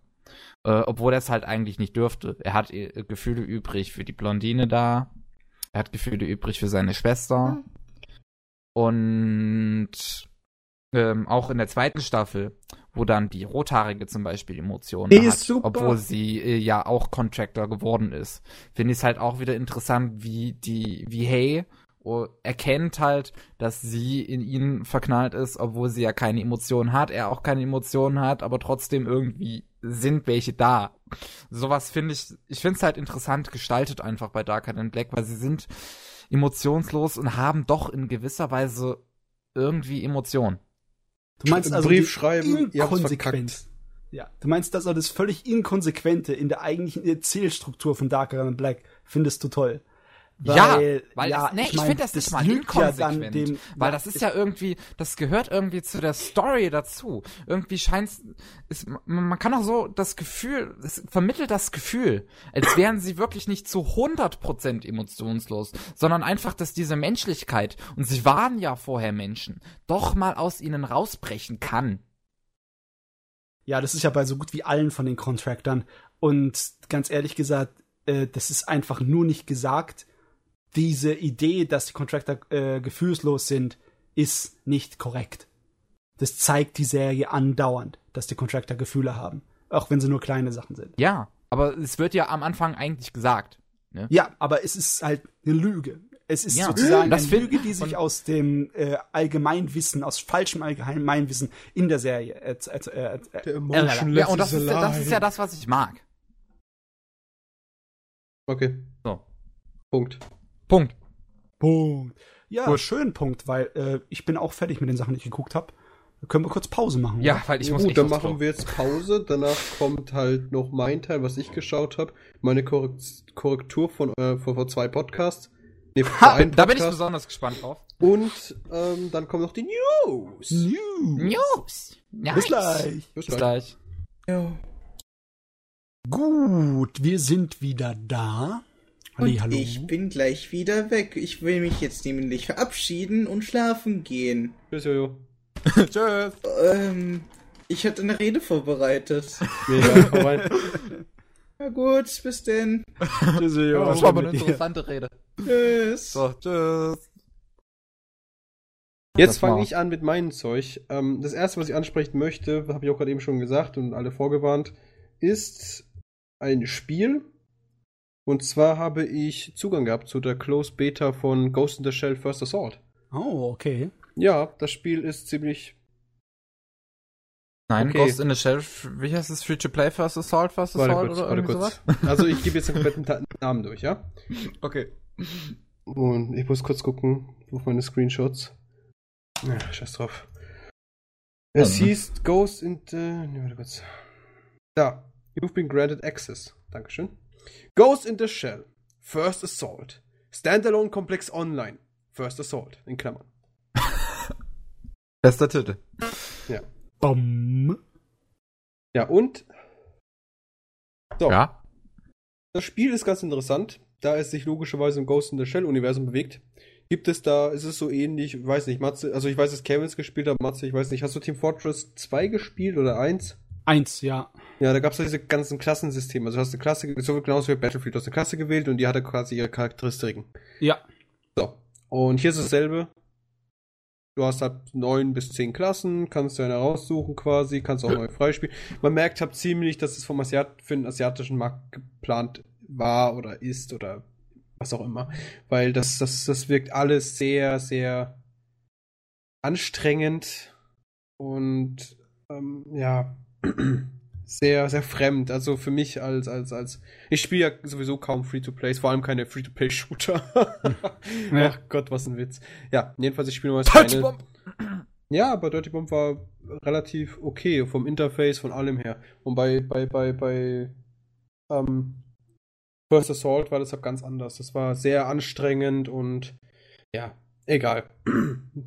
Äh, obwohl er es halt eigentlich nicht dürfte. Er hat äh, Gefühle übrig für die Blondine da. Er hat Gefühle übrig für seine Schwester. Und ähm, auch in der zweiten Staffel, wo dann die Rothaarige zum Beispiel Emotionen Die hat, ist super. obwohl sie äh, ja auch Contractor geworden ist, finde ich es halt auch wieder interessant, wie die, wie Hey oh, erkennt halt, dass sie in ihn verknallt ist, obwohl sie ja keine Emotionen hat, er auch keine Emotionen hat, aber trotzdem irgendwie sind welche da. Sowas finde ich, ich finde es halt interessant gestaltet einfach bei Darker Than Black, weil sie sind emotionslos und haben doch in gewisser Weise irgendwie Emotionen. Du meinst also Brief schreiben, Inkonsequenz. Ja, du meinst das also das völlig Inkonsequente in der eigentlichen Erzählstruktur von Darker Than Black findest du toll. Ja, weil das, nee, ich, mein, finde das nicht mal lügt ja inkonsequent, dem, weil das ist ja irgendwie, das gehört irgendwie zu der Story dazu. Irgendwie scheint's, ist, man, man kann auch so das Gefühl, es vermittelt das Gefühl, als wären sie wirklich nicht zu 100% emotionslos, sondern einfach, dass diese Menschlichkeit, und sie waren ja vorher Menschen, doch mal aus ihnen rausbrechen kann. Ja, das ist ja bei so gut wie allen von den Contractern. Und ganz ehrlich gesagt, äh, das ist einfach nur nicht gesagt. Diese Idee, dass die Contractor äh, gefühlslos sind, ist nicht korrekt. Das zeigt die Serie andauernd, dass die Contractor Gefühle haben. Auch wenn sie nur kleine Sachen sind. Ja, aber es wird ja am Anfang eigentlich gesagt. Ne? Ja, aber es ist halt eine Lüge. Es ist Ja, sozusagen das eine Lüge, die sich aus dem äh, Allgemeinwissen, aus falschem Allgemeinwissen in der Serie äh, äh, äh, äh, Ja, und das ist, ja- das ist ja das, was ich mag. Okay. So. Punkt. Punkt. Punkt. Ja, Gut. schön Punkt, weil äh, ich bin auch fertig mit den Sachen, die ich geguckt habe. Können wir kurz Pause machen? Ja, weil ich Ja, muss gut, dann machen wir jetzt Pause. Danach kommt halt noch mein Teil, was ich geschaut habe. Meine Korrekt Korrektur von äh, vor, vor zwei Podcasts. Nee, vor Ha, einem da bin ich besonders gespannt drauf. Und ähm, dann kommen noch die News. News. News. Nice. Bis gleich. Bis Bis gleich. gleich. Gut, wir sind wieder da. Und hallo. ich bin gleich wieder weg. Ich will mich jetzt nämlich verabschieden und schlafen gehen. Tschüss, Jojo. Tschüss. Ähm, ich hatte eine Rede vorbereitet. Mega, hau rein. Na gut, bis denn. Tschüss, Jo. Das war mal eine interessante Rede. Tschüss. So, tschüss. Jetzt fange ich an mit meinem Zeug. Ähm, das erste, was ich ansprechen möchte, habe ich auch gerade eben schon gesagt und alle vorgewarnt, ist ein Spiel. Und zwar habe ich Zugang gehabt zu der Closed Beta von Ghost in the Shell First Assault. Oh, okay. Ja, das Spiel ist ziemlich. Nein, Okay. Ghost in the Shell, wie heißt es? Free to Play First Assault, First Warte Assault kurz, oder warte irgendwie kurz. sowas? Also ich gebe jetzt den kompletten Namen durch, ja? Okay. Und ich muss kurz gucken auf meine Screenshots. Ja, scheiß drauf. Es Mhm. hieß Ghost in the. Nee, warte kurz. Da. You've been granted access. Dankeschön. Ghost in the Shell. First Assault. Standalone Complex Online. First Assault. In Klammern. Bester Titel. Bam. Ja, und. So. Ja. Das Spiel ist ganz interessant, da es sich logischerweise im Ghost in the Shell Universum bewegt. Gibt es da, ist es so ähnlich, ich weiß nicht, Matze, also ich weiß, dass Kevin es gespielt hat, Matze, ich weiß nicht, hast du Team Fortress 2 gespielt oder 1? Eins, ja. Ja, da gab es diese ganzen Klassensysteme. Also du hast eine Klasse, so genauso wie Battlefield, du hast eine Klasse gewählt und die hatte quasi ihre Charakteristiken. Ja. So. Und hier ist dasselbe. Du hast halt neun bis zehn Klassen, kannst du eine raussuchen quasi, kannst auch neu freispielen. Man merkt halt ziemlich, dass es vom Asiat für den asiatischen Markt geplant war oder ist oder was auch immer. Weil das, das, das wirkt alles sehr, sehr anstrengend und ähm, ja, sehr, sehr fremd. Also für mich als, als, als, ich spiele ja sowieso kaum Free-to-Plays, vor allem keine Free-to-Play-Shooter. Ja. Ach Gott, was ein Witz. Ja, jedenfalls, ich spiele mal Dirty Bomb. Ja, aber Dirty Bomb war relativ okay, vom Interface, von allem her. Und bei, bei, bei, bei, ähm, First Assault war das halt ganz anders. Das war sehr anstrengend und, ja, egal.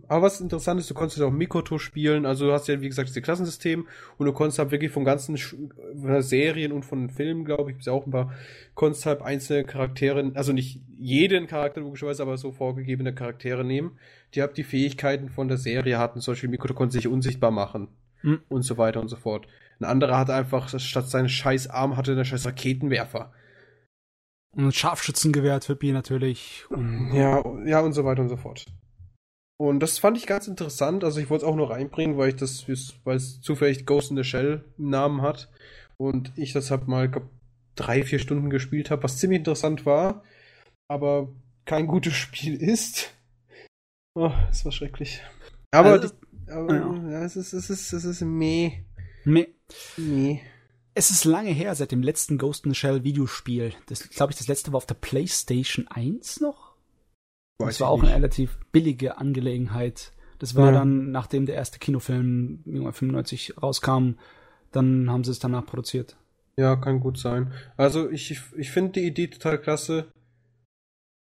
Aber was interessant ist, du konntest auch Mikoto spielen, also du hast ja, wie gesagt, dieses Klassensystem und du konntest halt wirklich von ganzen von Serien und von Filmen, glaube ich, gibt's ja auch ein paar, konntest halt einzelne Charaktere, also nicht jeden Charakter logischerweise, aber so vorgegebene Charaktere nehmen, die halt die Fähigkeiten von der Serie hatten. Zum Beispiel Mikoto konnte sich unsichtbar machen Hm. und so weiter und so fort. Ein anderer hatte einfach, statt seines scheiß Arm, hatte einen scheiß Raketenwerfer. Und ein Scharfschützengewehr Typi natürlich. Und Ja, ja und so weiter und so fort. Und das fand ich ganz interessant. Also ich wollte es auch noch reinbringen, weil ich das, weil es zufällig Ghost in the Shell im Namen hat. Und ich das hab mal glaub, drei, vier Stunden gespielt habe, was ziemlich interessant war, aber kein gutes Spiel ist. Oh, es war schrecklich. Aber, Also, die, aber ja. ja, es ist, es ist, es ist meh. Nee. Meh. Es ist lange her seit dem letzten Ghost in the Shell Videospiel. Das glaube ich, das letzte war auf der PlayStation 1 noch. Weiß das war auch nicht. eine relativ billige Angelegenheit. Das war Ja. dann, nachdem der erste Kinofilm irgendwann 95 rauskam, dann haben sie es danach produziert. Ja, kann gut sein. Also ich, ich finde die Idee total klasse,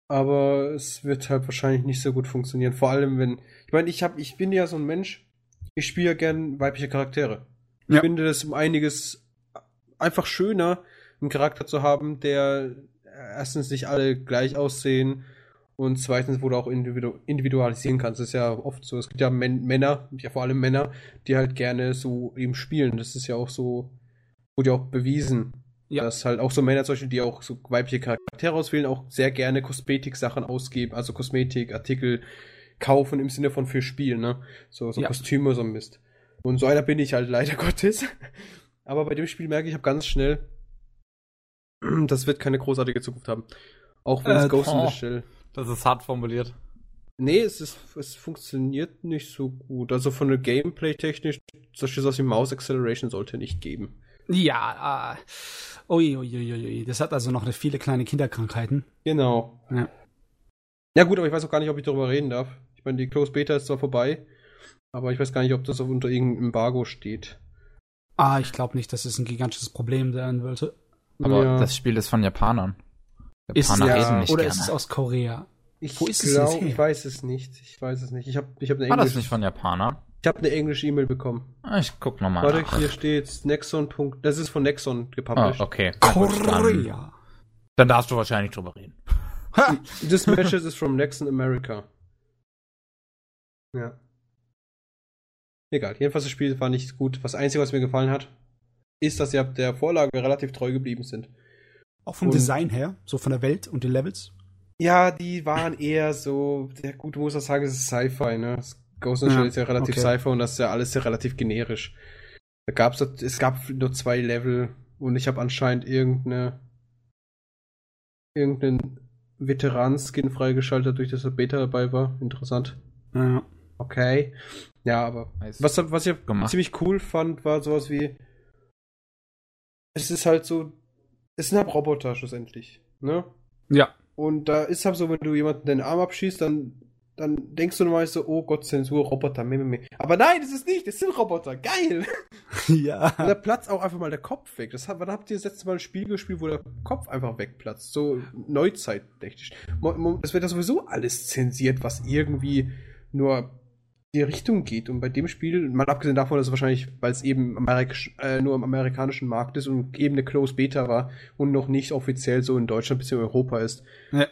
aber es wird halt wahrscheinlich nicht so gut funktionieren. Vor allem, wenn. Ich meine, ich hab, ich bin ja so ein Mensch, ich spiele ja gern weibliche Charaktere. Ich Ja. finde das um einiges einfach schöner, einen Charakter zu haben, der erstens nicht alle gleich aussehen und zweitens, wo du auch individu individualisieren kannst. Das ist ja oft so. Es gibt ja Män Männer, ja vor allem Männer, die halt gerne so eben spielen. Das ist ja auch so, wurde ja auch bewiesen. Ja. Dass halt auch so Männer zum Beispiel, die auch so weibliche Charaktere auswählen, auch sehr gerne Kosmetik-Sachen ausgeben, also Kosmetikartikel kaufen im Sinne von für Spiel, ne? So, so Ja. Kostüme, so ein Mist. Und so einer bin ich halt leider Gottes. Aber bei dem Spiel merke ich, ich habe ganz schnell, das wird keine großartige Zukunft haben. Auch wenn es Äh, Ghost in oh. the Shell. Das ist hart formuliert. Nee, es, ist, es funktioniert nicht so gut. Also von der Gameplay-technisch, zum Beispiel sowas wie Mouse Acceleration sollte nicht geben. Ja, ah. Ui, ui, ui, ui. Das hat also noch eine viele kleine Kinderkrankheiten. Genau. Ja. Ja gut, aber ich weiß auch gar nicht, ob ich darüber reden darf. Ich meine, die Closed Beta ist zwar vorbei, aber ich weiß gar nicht, ob das auf unter irgendeinem Embargo steht. Ah, ich glaube nicht, dass es ein gigantisches Problem sein wollte. Aber Ja. das Spiel ist von Japanern. Ist Japaner ja, reden nicht Oder gerne. ist es aus Korea? Ich Wo ist es glaub, her? Ich weiß es nicht. Ich weiß es nicht. Ich habe ich hab eine War das englische nicht von Japanern? ich hab eine englische E-Mail bekommen. Ah, Ich guck nochmal Warte, nach. hier steht's Nexon. Das ist von Nexon Ah, gepublished. okay. Gut, dann, Korea. dann darfst du wahrscheinlich drüber reden. Ha! This matches is from Nexon America. Ja. Egal, jedenfalls das Spiel war nicht gut. Das Einzige, was mir gefallen hat, ist, dass sie ab der Vorlage relativ treu geblieben sind. Auch vom Und- Design her, so von der Welt und den Levels. Ja, die waren eher so, der gut, du musst auch sagen, es ist Sci-Fi, ne? Das Ghost in the Shell ist ja relativ okay. Sci-Fi und das ist ja alles ja relativ generisch. Da gab's, es gab nur zwei Level und ich habe anscheinend irgendeine irgendeinen Veteran-Skin freigeschaltet, durch das er Beta dabei war. Interessant. Ja. Okay. Ja, aber was, was ich Gemacht. ziemlich cool fand, war sowas wie es ist halt so, es sind halt Roboter schlussendlich, ne? Ja. Und da ist halt so, wenn du jemanden den Arm abschießt, dann, dann denkst du normal so, oh Gott, Zensur, Roboter, meh, meh, meh. Aber nein, das ist nicht, das sind Roboter, geil! ja. Und da platzt auch einfach mal der Kopf weg. Das hat, wann habt ihr das letzte Mal ein Spiel gespielt, wo der Kopf einfach wegplatzt? So Neuzeittechnisch. Es wird ja sowieso alles zensiert, was irgendwie nur die Richtung geht. Und bei dem Spiel, mal abgesehen davon, dass es wahrscheinlich, weil es eben Amerik äh, nur im amerikanischen Markt ist und eben eine Close Beta war und noch nicht offiziell so in Deutschland bis in Europa ist, Ja.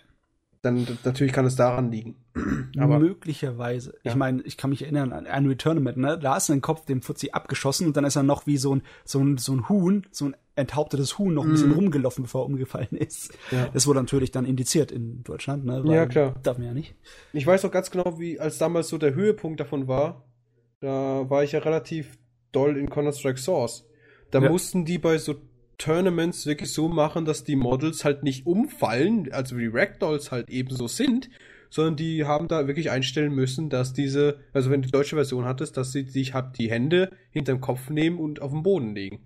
dann natürlich kann es daran liegen. Aber Möglicherweise. Ja. Ich meine, ich kann mich erinnern an ein Tournament, ne? Da ist ein Kopf dem Fuzzi abgeschossen und dann ist er noch wie so ein, so ein, so ein Huhn, so ein enthauptetes Huhn noch ein bisschen Mhm. rumgelaufen, bevor er umgefallen ist. Ja. Das wurde natürlich dann indiziert in Deutschland, ne? Ja, klar. Darf man ja nicht. Ich weiß auch ganz genau, wie als damals so der Höhepunkt davon war. Da war ich ja relativ doll in Counter-Strike Source. Da Ja. mussten die bei so Tournaments wirklich so machen, dass die Models halt nicht umfallen, also wie Ragdolls halt eben so sind, sondern die haben da wirklich einstellen müssen, dass diese, also wenn du die deutsche Version hattest, dass sie sich halt die Hände hinterm Kopf nehmen und auf den Boden legen.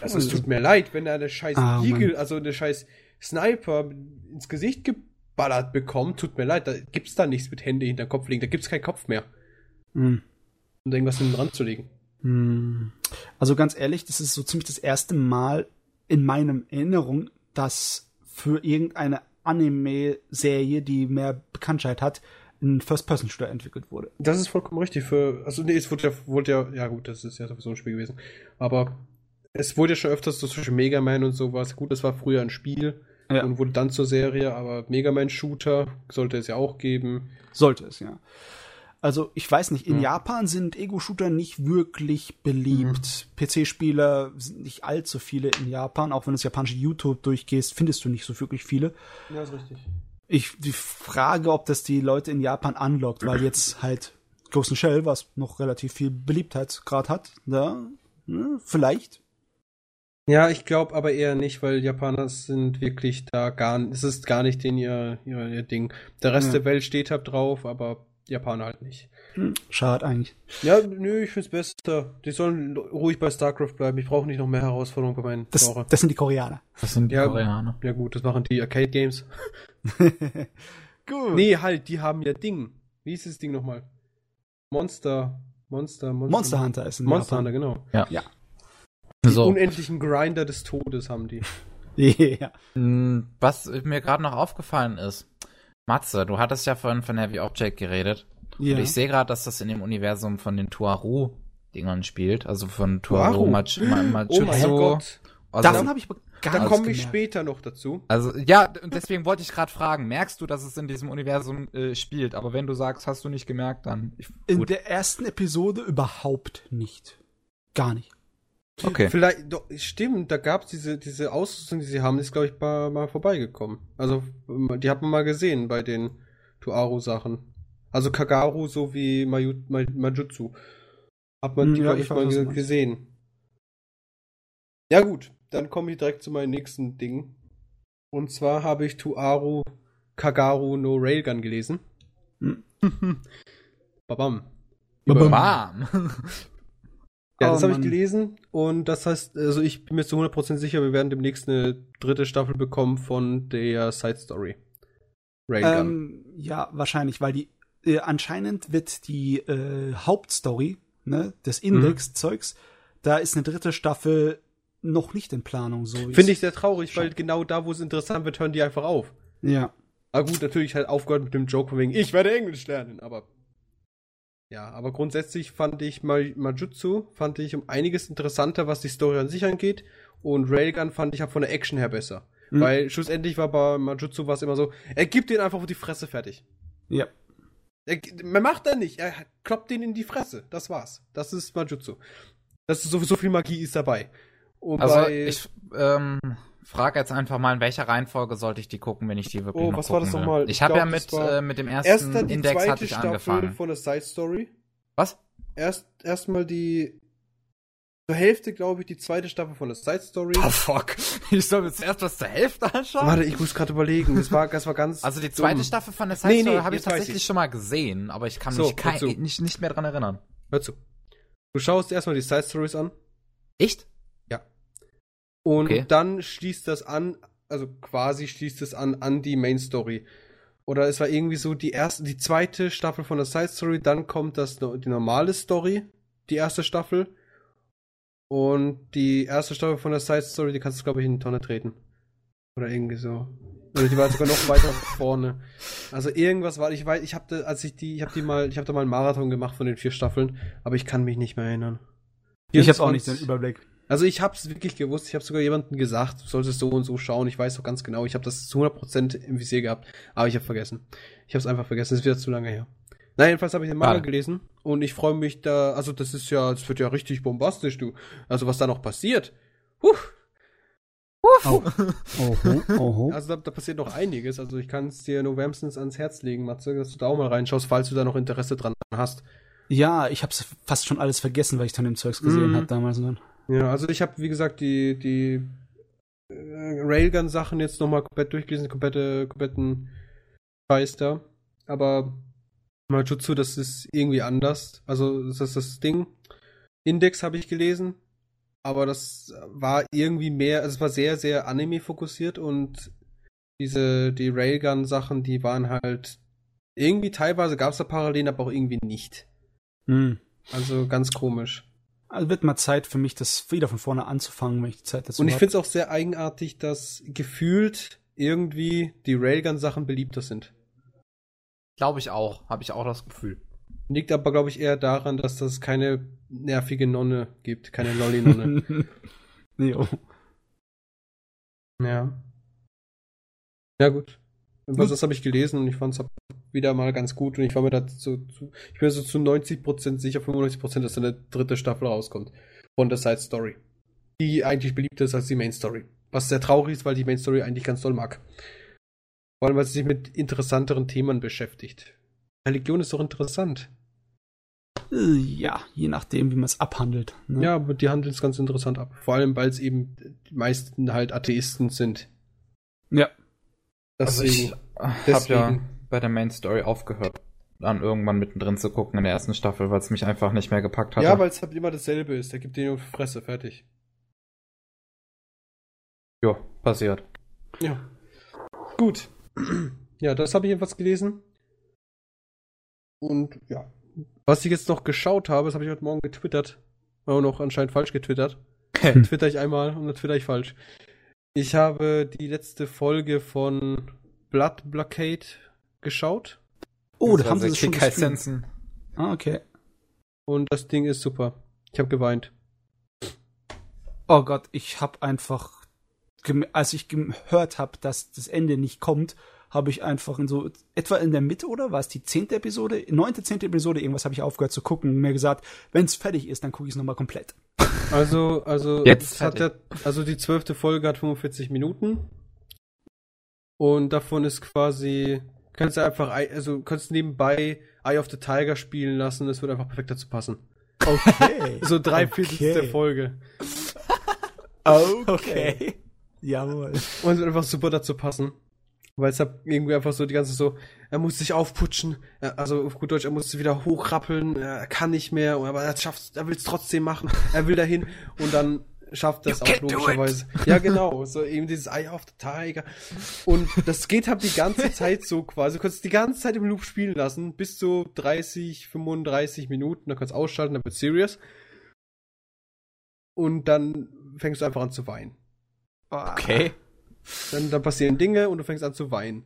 Also es tut mir leid, wenn er eine scheiß Ah, Eagle, also eine scheiß Sniper ins Gesicht geballert bekommt, tut mir leid, da gibt's da nichts mit Hände hinterm Kopf legen, da gibt's keinen Kopf mehr, Hm. um da irgendwas hinten dran zu legen. Hm. Also ganz ehrlich, das ist so ziemlich das erste Mal in meinem Erinnerung, dass für irgendeine Anime-Serie, die mehr Bekanntheit hat, ein First-Person-Shooter entwickelt wurde. Das ist vollkommen richtig für, also nee, es wurde ja, wurde ja, ja gut, das ist ja sowieso ein Spiel gewesen, aber es wurde ja schon öfters so zwischen Mega Man und sowas, gut, das war früher ein Spiel Ja. und wurde dann zur Serie, aber Mega Man Shooter sollte es ja auch geben. Sollte es, ja. Also, ich weiß nicht, in Ja. Japan sind Ego-Shooter nicht wirklich beliebt. PC-Spieler sind nicht allzu viele in Japan. Auch wenn du das japanische YouTube durchgehst, findest du nicht so wirklich viele. Ja, ist richtig. Ich die Frage, ob das die Leute in Japan anlockt, weil jetzt halt Ghost Shell, was noch relativ viel Beliebtheit gerade hat, da, ne, vielleicht. Ja, ich glaube aber eher nicht, weil Japaner sind wirklich da gar, es ist gar nicht den ihr, ihr, ihr Ding. Der Rest Ja. der Welt steht halt drauf, aber Japaner halt nicht. Hm, schade eigentlich. Ja, nö, ich find's besser. Die sollen ruhig bei StarCraft bleiben. Ich brauche nicht noch mehr Herausforderungen bei meinen Das, Genre. das sind die Koreaner. Das sind die Ja. Koreaner. Ja gut, das machen die Arcade Games. Gut. Nee, halt, die haben ja Ding. Wie hieß das Ding nochmal? Monster. Monster, Monster. Monster Hunter ist in Monster Japan. Hunter, genau. Ja. Die So, unendlichen Grinder des Todes haben die. ja. mh, was mir gerade noch aufgefallen ist, Matze, du hattest ja vorhin von Heavy Object geredet. ja. Und ich sehe gerade, dass das in dem Universum von den Tuaru-Dingern spielt. Also von Tuaru, Tuaru? Mach, Ma, Oh mein Gott. Also, Davon habe ich aber gar Da nichts komme ich später noch dazu. also ja, und deswegen wollte ich gerade fragen, merkst du, dass es in diesem Universum äh, spielt? Aber wenn du sagst, hast du nicht gemerkt, dann ich, In der ersten Episode überhaupt nicht. Gar nicht. Okay. Vielleicht, doch, stimmt, da gab es diese, diese Ausrüstung, die sie haben, die ist, glaube ich, mal, mal vorbeigekommen. Also, die hat man mal gesehen bei den Tuaru-Sachen. Also Kagaru sowie Mayu, Ma- Majutsu. Hat man Hm, die, ja, glaube ich mal ge- gesehen. Ja gut, dann komme ich direkt zu meinem nächsten Ding. Und zwar habe ich Tuaru Kagaru no Railgun gelesen. Hm. Babam. Babam. Ja, Oh, das habe ich gelesen und das heißt, also ich bin mir zu 100% sicher, wir werden demnächst eine dritte Staffel bekommen von der Side Story. Railgun. Ähm, ja, wahrscheinlich, weil die äh, anscheinend wird die äh, Hauptstory ne, des Mhm. Index-Zeugs, da ist eine dritte Staffel noch nicht in Planung. So Finde ich sehr traurig, weil genau da, wo es interessant wird, hören die einfach auf. Ja. Aber gut, natürlich halt aufgehört mit dem Joke von wegen, ich werde Englisch lernen, aber. Ja, aber grundsätzlich fand ich Ma Majutsu, fand ich um einiges interessanter, was die Story an sich angeht. Und Railgun fand ich auch von der Action her besser. Mhm. Weil schlussendlich war bei Majutsu was immer so, er gibt den einfach auf die Fresse fertig. Ja. Er, man macht er nicht, er kloppt den in die Fresse. Das war's. Das ist Majutsu. Das ist so, so viel Magie ist dabei. Und Also bei, ich ähm, frage jetzt einfach mal, in welcher Reihenfolge sollte ich die gucken, wenn ich die wirklich Oh, noch was war gucken das will? nochmal? Ich Ich habe ja das mit, war äh, mit dem ersten erster die Index hatte zweite ich Staffel angefangen. von der Side Story. Was? Erst erstmal die zur Hälfte, glaube ich, die zweite Staffel von der Side Story. Oh fuck. Ich soll mir zuerst was zur Hälfte anschauen? Warte, ich muss gerade überlegen. Das war, das war ganz. Also die zweite dumm. Staffel von der Side Nee, Story nee, habe ich jetzt tatsächlich ich's. schon mal gesehen, aber ich kann So, mich kein, nicht, nicht mehr dran erinnern. Hör zu. Du schaust erstmal die Side Stories an Echt? Und Okay. dann schließt das an, also quasi schließt es an an die Main Story. Oder es war irgendwie so die erste, die zweite Staffel von der Side Story, dann kommt das die normale Story, die erste Staffel. Und die erste Staffel von der Side Story, die kannst du, glaube ich, in die Tonne treten. Oder irgendwie so. Oder die war sogar noch weiter vorne. Also irgendwas war, ich weiß, ich habe als ich die, ich habe die mal, ich habe da mal einen Marathon gemacht von den vier Staffeln, aber ich kann mich nicht mehr erinnern. Ich habe auch nicht 24 den Überblick. Also ich habe es wirklich gewusst. Ich habe sogar jemandem gesagt, du solltest so und so schauen. Ich weiß doch ganz genau. Ich habe das zu 100% im Visier gehabt, aber ich habe vergessen. Ich habe es einfach vergessen. Es ist wieder zu lange her. Na jedenfalls habe ich den Manga Schade. gelesen und ich freue mich da. Also das ist ja, das wird ja richtig bombastisch, du. Also was da noch passiert. Huh. Oh. Oho, oho. Also da, da passiert noch einiges. Also ich kann es dir nur wärmstens ans Herz legen, Matze, dass du da auch mal reinschaust, falls du da noch Interesse dran hast. Ja, ich hab's fast schon alles vergessen, weil ich dann im Zeugs gesehen Mhm. hab damals. Und dann. Ja, also ich habe, wie gesagt, die, die äh, Railgun-Sachen jetzt nochmal komplett durchgelesen, komplette, kompletten Scheiß da. Aber Majutsu, das ist irgendwie anders. Also, das ist das Ding. Index habe ich gelesen, aber das war irgendwie mehr, also es war sehr, sehr Anime-fokussiert und diese, die Railgun-Sachen, die waren halt irgendwie teilweise gab es da Parallelen, aber auch irgendwie nicht. Hm. Also ganz komisch. Also wird mal Zeit für mich, das wieder von vorne anzufangen, wenn ich die Zeit dazu Und ich finde es auch sehr eigenartig, dass gefühlt irgendwie die Railgun-Sachen beliebter sind. Glaube ich auch. Habe ich auch das Gefühl. Liegt aber, glaube ich, eher daran, dass das keine nervige Nonne gibt, keine Lolli-Nonne. jo. ja. Ja, gut. Was das habe ich gelesen und ich fand es wieder mal ganz gut und ich war mir da so, zu, ich bin mir so zu 90% sicher, 95%, dass da eine dritte Staffel rauskommt von der Side Story. Die eigentlich beliebter ist als die Main Story. Was sehr traurig ist, weil die Main Story eigentlich ganz doll mag. Vor allem, weil sie sich mit interessanteren Themen beschäftigt. Religion ist doch interessant. Ja, je nachdem, wie man es abhandelt. Ne? Ja, aber die handeln es ganz interessant ab. Vor allem, weil es eben die meisten halt Atheisten sind. Ja. Also ich Deswegen. habe deswegen. ja bei der Main Story aufgehört, dann irgendwann mittendrin zu gucken in der ersten Staffel, weil es mich einfach nicht mehr gepackt hat. Ja, weil es halt immer dasselbe ist. Der gibt dir nur Fresse, fertig. ja, passiert. Ja. Gut. Ja, das habe ich jedenfalls gelesen. Und ja. Was ich jetzt noch geschaut habe, das habe ich heute Morgen getwittert. Auch noch anscheinend falsch getwittert. Twitter ich einmal und dann twitter ich falsch. Ich habe die letzte Folge von Blood Blockade geschaut. Oh, da haben sie es schon. Sensen. Ah, okay. Und das Ding ist super. Ich habe geweint. Oh Gott, ich habe einfach, als ich gehört habe, dass das Ende nicht kommt, habe ich einfach in so etwa in der Mitte oder war es die zehnte Episode, neunte, zehnte Episode irgendwas habe ich aufgehört zu gucken und mir gesagt, wenn es fertig ist, dann gucke ich es nochmal komplett. Also, also, Jetzt hat ja, also die zwölfte Folge hat 45 Minuten. Und davon ist quasi, kannst du einfach, ei- also kannst nebenbei Eye of the Tiger spielen lassen, es wird einfach perfekt dazu passen. Okay. So drei Okay. Viertel der Folge. okay. Jawohl. Und es wird einfach super dazu passen. Weil es halt irgendwie einfach so die ganze so, er muss sich aufputschen, er, also auf gut Deutsch, er muss sich wieder hochrappeln, er kann nicht mehr, aber er schafft, er will es trotzdem machen, er will dahin und dann schafft das You auch logischerweise. Ja, genau, so eben dieses Eye of the Tiger. Und das geht halt die ganze Zeit so quasi. Du kannst es die ganze Zeit im Loop spielen lassen, bis zu 30, 35 Minuten, dann kannst du ausschalten, dann wird serious. Und dann fängst du einfach an zu weinen. Okay. Dann, dann passieren Dinge und du fängst an zu weinen.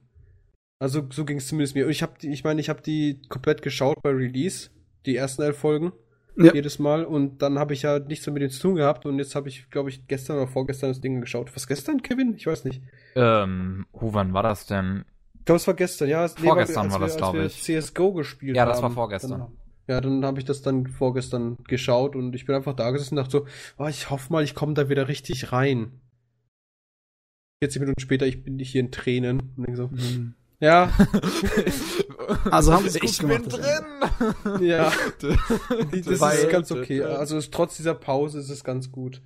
Also so ging es zumindest mir. Und ich habe die, ich meine, ich habe die komplett geschaut bei Release, die ersten elf Folgen Ja. jedes Mal und dann habe ich ja nichts mehr mit denen zu tun gehabt und jetzt habe ich, glaube ich, gestern oder vorgestern das Ding geschaut. Was gestern, Kevin? Ich weiß nicht. Ähm, oh, wann war das denn? Ich glaube, es war gestern, ja. es- Vorgestern als war wir- das, als glaub wir ich. CSGO gespielt Ja, das war vorgestern. Dann, ja, dann habe ich das dann vorgestern geschaut und ich bin einfach da gesessen und dachte so, oh, ich hoffe mal, ich komme da wieder richtig rein. 40 Minuten später, ich bin hier in Tränen und denke so, Mhm. ja, Also haben sie es gut ich gemacht, bin das drin! Ja, das Weil- ist ganz okay. Also trotz dieser Pause ist es ganz gut.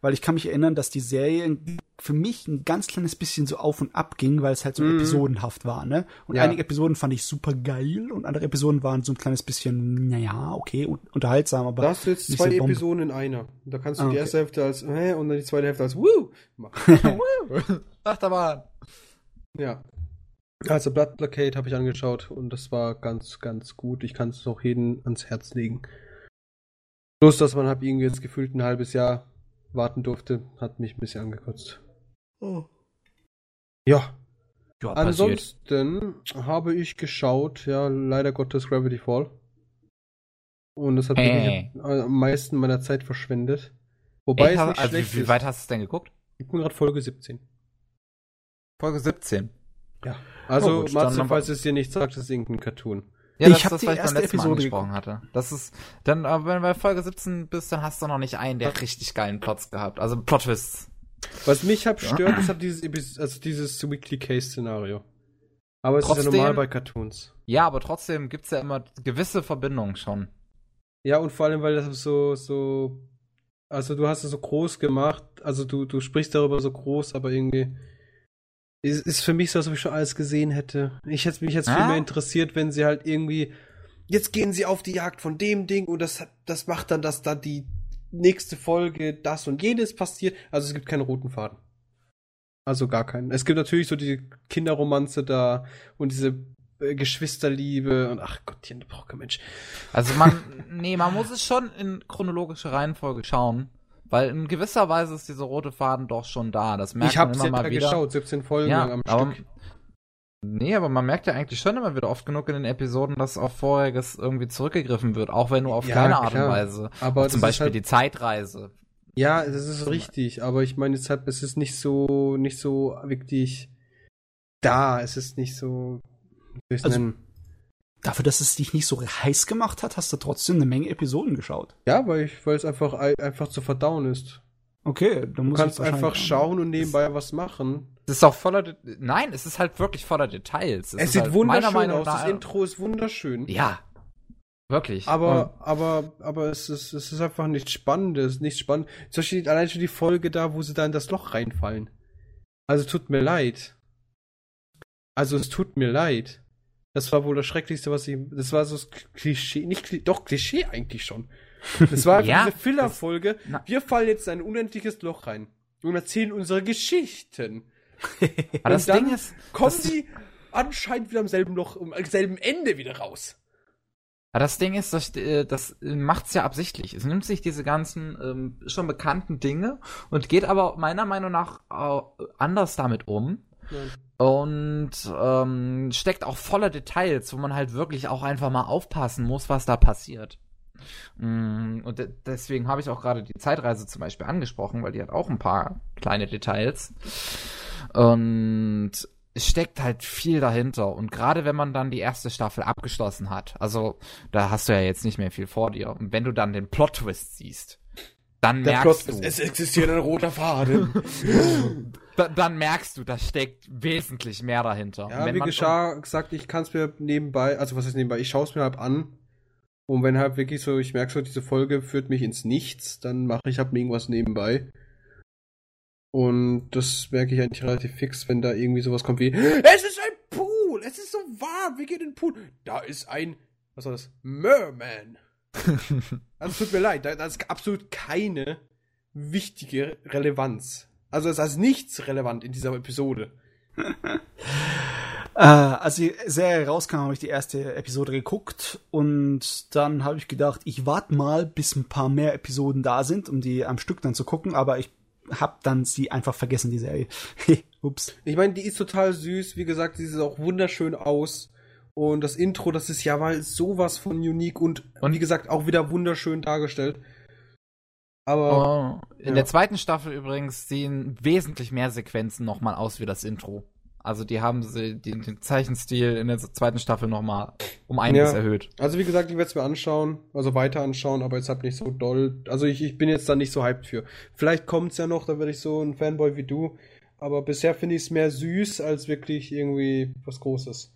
Weil ich kann mich erinnern, dass die Serie für mich ein ganz kleines bisschen so auf und ab ging, weil es halt so Mhm. episodenhaft war, ne? Und Ja. einige Episoden fand ich super geil und andere Episoden waren so ein kleines bisschen, naja, okay, un- unterhaltsam, aber Da hast du jetzt zwei so. Episoden in einer. Da kannst du Ah, die okay. erste Hälfte als äh, und dann die zweite Hälfte als Woo machen. Achterbahn. Ja. Also Blood Blockade habe ich angeschaut und das war ganz, ganz gut. Ich kann es auch jedem ans Herz legen. Bloß, dass man halt irgendwie jetzt gefühlt ein halbes Jahr warten durfte, hat mich ein bisschen angekotzt. Ja, Ja, passiert. ansonsten habe ich geschaut, ja, leider Gottes Gravity Fall. Und das hat Äh. wirklich am meisten meiner Zeit verschwendet. Wobei Ey, es nicht also, schlecht wie, wie weit hast du es denn geguckt? Ich bin gerade Folge 17. Folge 17. Ja. Also, Oh, gut, Matze, falls es dir nicht sagt, ist irgendein Cartoon. Ja, Ich das hab ist das, die was ich beim erste letzten Mal Episode angesprochen hatte. Das ist, dann, aber wenn du bei Folge 17 bist, dann hast du noch nicht einen der richtig geilen Plots gehabt. Also Plot-Twists. Was mich halt stört, ist halt dieses, also dieses Weekly Case Szenario. Aber es ist Trotzdem- ja normal bei Cartoons. Ja, aber trotzdem gibt's ja immer gewisse Verbindungen schon. Ja, und vor allem, weil das so, so, also du hast es so groß gemacht, also du, du sprichst darüber so groß, aber irgendwie, ist, ist für mich so, als ob ich schon alles gesehen hätte. Ich hätte mich jetzt viel Ah? mehr interessiert, wenn sie halt irgendwie, jetzt gehen sie auf die Jagd von dem Ding und das, das macht dann, dass da die nächste Folge das und jenes passiert. Also es gibt keinen roten Faden. Also gar keinen. Es gibt natürlich so die Kinderromanze da und diese äh, Geschwisterliebe und ach Gottchen, da braucht kein Mensch. Also man, nee, man muss es schon in chronologische Reihenfolge schauen. Weil in gewisser Weise ist dieser rote Faden doch schon da. Das merkt ich habe man es immer ja mal wieder. geschaut, 17 Folgen Ja, am aber, Stück. nee, aber man merkt ja eigentlich schon immer wieder oft genug in den Episoden, dass auf Vorheriges irgendwie zurückgegriffen wird, auch wenn nur auf Ja, kleine Art klar. und Weise. Aber zum Beispiel halt, die Zeitreise. Ja, das ist richtig, aber ich meine jetzt halt, es ist nicht so, nicht so wirklich da, es ist nicht so, Also- nennen? Dafür, dass es dich nicht so heiß gemacht hat, hast du trotzdem eine Menge Episoden geschaut. Ja, weil ich, weil es einfach, ei- einfach zu verdauen ist. Okay, dann Du muss kannst einfach schauen und nebenbei was machen. Es ist auch voller, De nein, es ist halt wirklich voller Details. Es, ist sieht halt wunderschön aus, das Intro ist wunderschön. Ja, wirklich. Aber, aber, aber es ist, es ist einfach nichts Spannendes, nicht spannend. Zum Beispiel allein schon die Folge da, wo sie da in das Loch reinfallen. Also tut mir leid. Also es tut mir leid. Das war wohl das Schrecklichste, was ich. Das war so das Klischee, nicht doch Klischee eigentlich schon. Das war Ja, diese Filler-Folge. Wir fallen jetzt in ein unendliches Loch rein und erzählen unsere Geschichten. Aber das und dann Ding ist, Kommen sie anscheinend wieder am selben Loch, am selben Ende wieder raus. Aber das Ding ist, das, äh, das macht's ja absichtlich. Es nimmt sich diese ganzen ähm, schon bekannten Dinge und geht aber meiner Meinung nach anders damit um und ähm, steckt auch voller Details, wo man halt wirklich auch einfach mal aufpassen muss, was da passiert. Mm, Und de deswegen habe ich auch gerade die Zeitreise zum Beispiel angesprochen, weil die hat auch ein paar kleine Details. Und es steckt halt viel dahinter. Und gerade wenn man dann die erste Staffel abgeschlossen hat, also da hast du ja jetzt nicht mehr viel vor dir. Und wenn du dann den Plot-Twist siehst, dann merkst du, es existiert ein roter Faden. da, dann merkst du, da steckt wesentlich mehr dahinter. Ja, wenn wie geschah, gesagt, ich kann es mir nebenbei, also was ist nebenbei, ich schaue es mir halt an. Und wenn halt wirklich so, ich merke so, diese Folge führt mich ins Nichts, dann mache ich halt irgendwas nebenbei. Und das merke ich eigentlich relativ fix, wenn da irgendwie sowas kommt wie Es ist ein Pool! Es ist so warm! Wir gehen in den Pool! Da ist ein. Was war das? Merman! also tut mir leid, da, da ist absolut keine wichtige Relevanz. Also es ist nichts relevant in dieser Episode. Äh, als die Serie rauskam, habe ich die erste Episode geguckt und dann habe ich gedacht, ich warte mal, bis ein paar mehr Episoden da sind, um die am Stück dann zu gucken, aber ich habe dann sie einfach vergessen, die Serie. Ups. Ich meine, die ist total süß. Wie gesagt, sie sieht auch wunderschön aus. Und das Intro, das ist ja mal sowas von unique und, Und- wie gesagt auch wieder wunderschön dargestellt. Aber Oh, in Ja. der zweiten Staffel übrigens sehen wesentlich mehr Sequenzen nochmal aus wie das Intro. Also die haben sie den, den Zeichenstil in der zweiten Staffel nochmal um einiges Ja. erhöht. Also wie gesagt, ich werde es mir anschauen, also weiter anschauen, aber jetzt halt nicht so doll. Also ich, ich bin jetzt da nicht so hyped für. Vielleicht kommt's ja noch, da werde ich so ein Fanboy wie du. Aber bisher finde ich es mehr süß als wirklich irgendwie was Großes.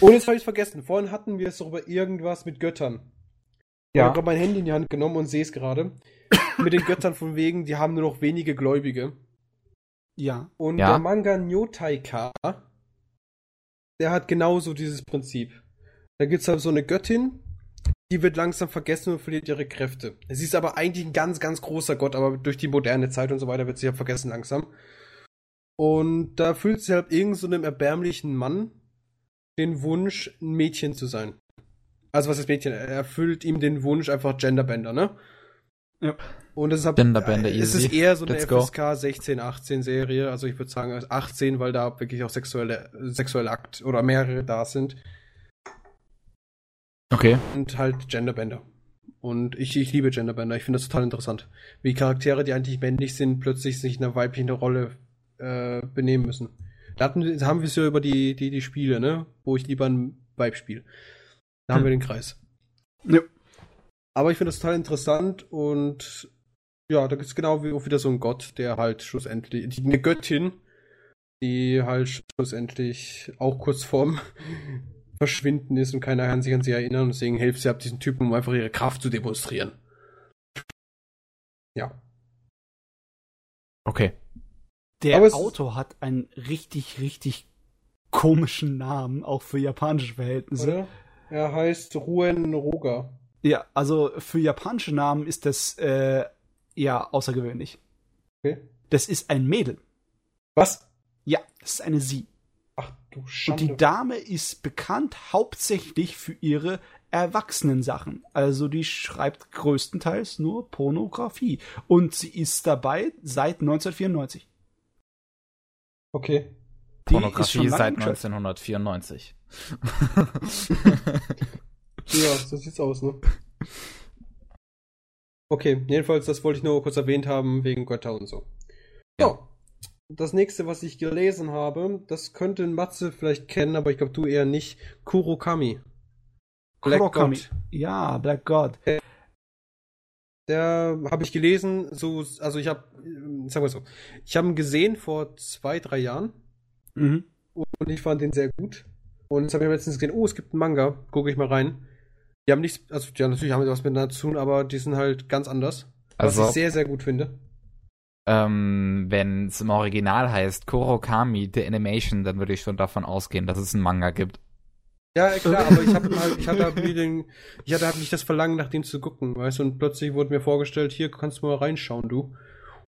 Und jetzt habe ich vergessen. Vorhin hatten wir es doch über irgendwas mit Göttern. Ich habe gerade mein Handy in die Hand genommen und sehe es gerade. mit den Göttern von wegen, die haben nur noch wenige Gläubige. Ja. Und Ja. der Manga Nyotaika, der hat genauso dieses Prinzip. Da gibt's halt so eine Göttin, die wird langsam vergessen und verliert ihre Kräfte. Sie ist aber eigentlich ein ganz, ganz großer Gott, aber durch die moderne Zeit und so weiter wird sie ja vergessen langsam. Und da fühlt sie halt irgend so einem erbärmlichen Mann den Wunsch, ein Mädchen zu sein. Also was ist Mädchen? Er erfüllt ihm den Wunsch einfach Genderbender, ne? Ja. Und das ist halt, Genderbender es ist eher so eine Let's go. FSK 16, 18 Serie. Also ich würde sagen 18, weil da wirklich auch sexuelle, sexuelle Akt oder mehrere da sind. Okay. Und halt Genderbender. Und ich, ich liebe Genderbender. Ich finde das total interessant. Wie Charaktere, die eigentlich männlich sind, plötzlich sich in einer weiblichen Rolle äh, benehmen müssen. Da hatten, haben wir es ja über die, die, die Spiele, ne? Wo ich lieber ein Weib spiele. Da haben Hm. wir den Kreis. Ja. Aber ich finde das total interessant und ja, da gibt es genau wie, auch wieder so einen Gott, der halt schlussendlich, die, eine Göttin, die halt schlussendlich auch kurz vorm Verschwinden ist und keiner kann sich an sie erinnern und deswegen hilft sie ab diesen Typen, um einfach ihre Kraft zu demonstrieren. Ja. Okay. Der Aber es- Autor hat einen richtig, richtig komischen Namen, auch für japanische Verhältnisse. Oder? Er heißt Ruen Roga. Ja, also für japanische Namen ist das äh, ja außergewöhnlich. Okay. Das ist ein Mädel. Was? Ja, das ist eine Sie. Ach du Und Schande. die Dame ist bekannt hauptsächlich für ihre Erwachsenensachen. Also die schreibt größtenteils nur Pornografie. Und sie ist dabei seit 1994. okay. Die ist Pornografie seit im Geschäft. 1994. Ja, so sieht's aus, ne? Okay, jedenfalls, das wollte ich nur kurz erwähnt haben, wegen Götter und so. Ja. Das nächste, was ich gelesen habe, das könnte Matze vielleicht kennen, aber ich glaube du eher nicht. Kurokami. Black Kurokami. God. Ja, Black God. Der habe ich gelesen, so, also ich habe, sagen wir so, ich habe ihn gesehen vor zwei, drei Jahren Mhm. und ich fand den sehr gut. Und jetzt habe ich letztens gesehen, oh, es gibt einen Manga, gucke ich mal rein. Die haben nichts, also ja, natürlich haben sie was miteinander zu tun, aber die sind halt ganz anders. Was Also- ich sehr, sehr gut finde. Ähm, wenn es im Original heißt Kurokami, The Animation, dann würde ich schon davon ausgehen, dass es einen Manga gibt. Ja, klar, aber ich habe halt, ich hatte halt nie den, ich hatte halt nicht das Verlangen, nach dem zu gucken, weißt du, und plötzlich wurde mir vorgestellt, hier kannst du mal reinschauen, du.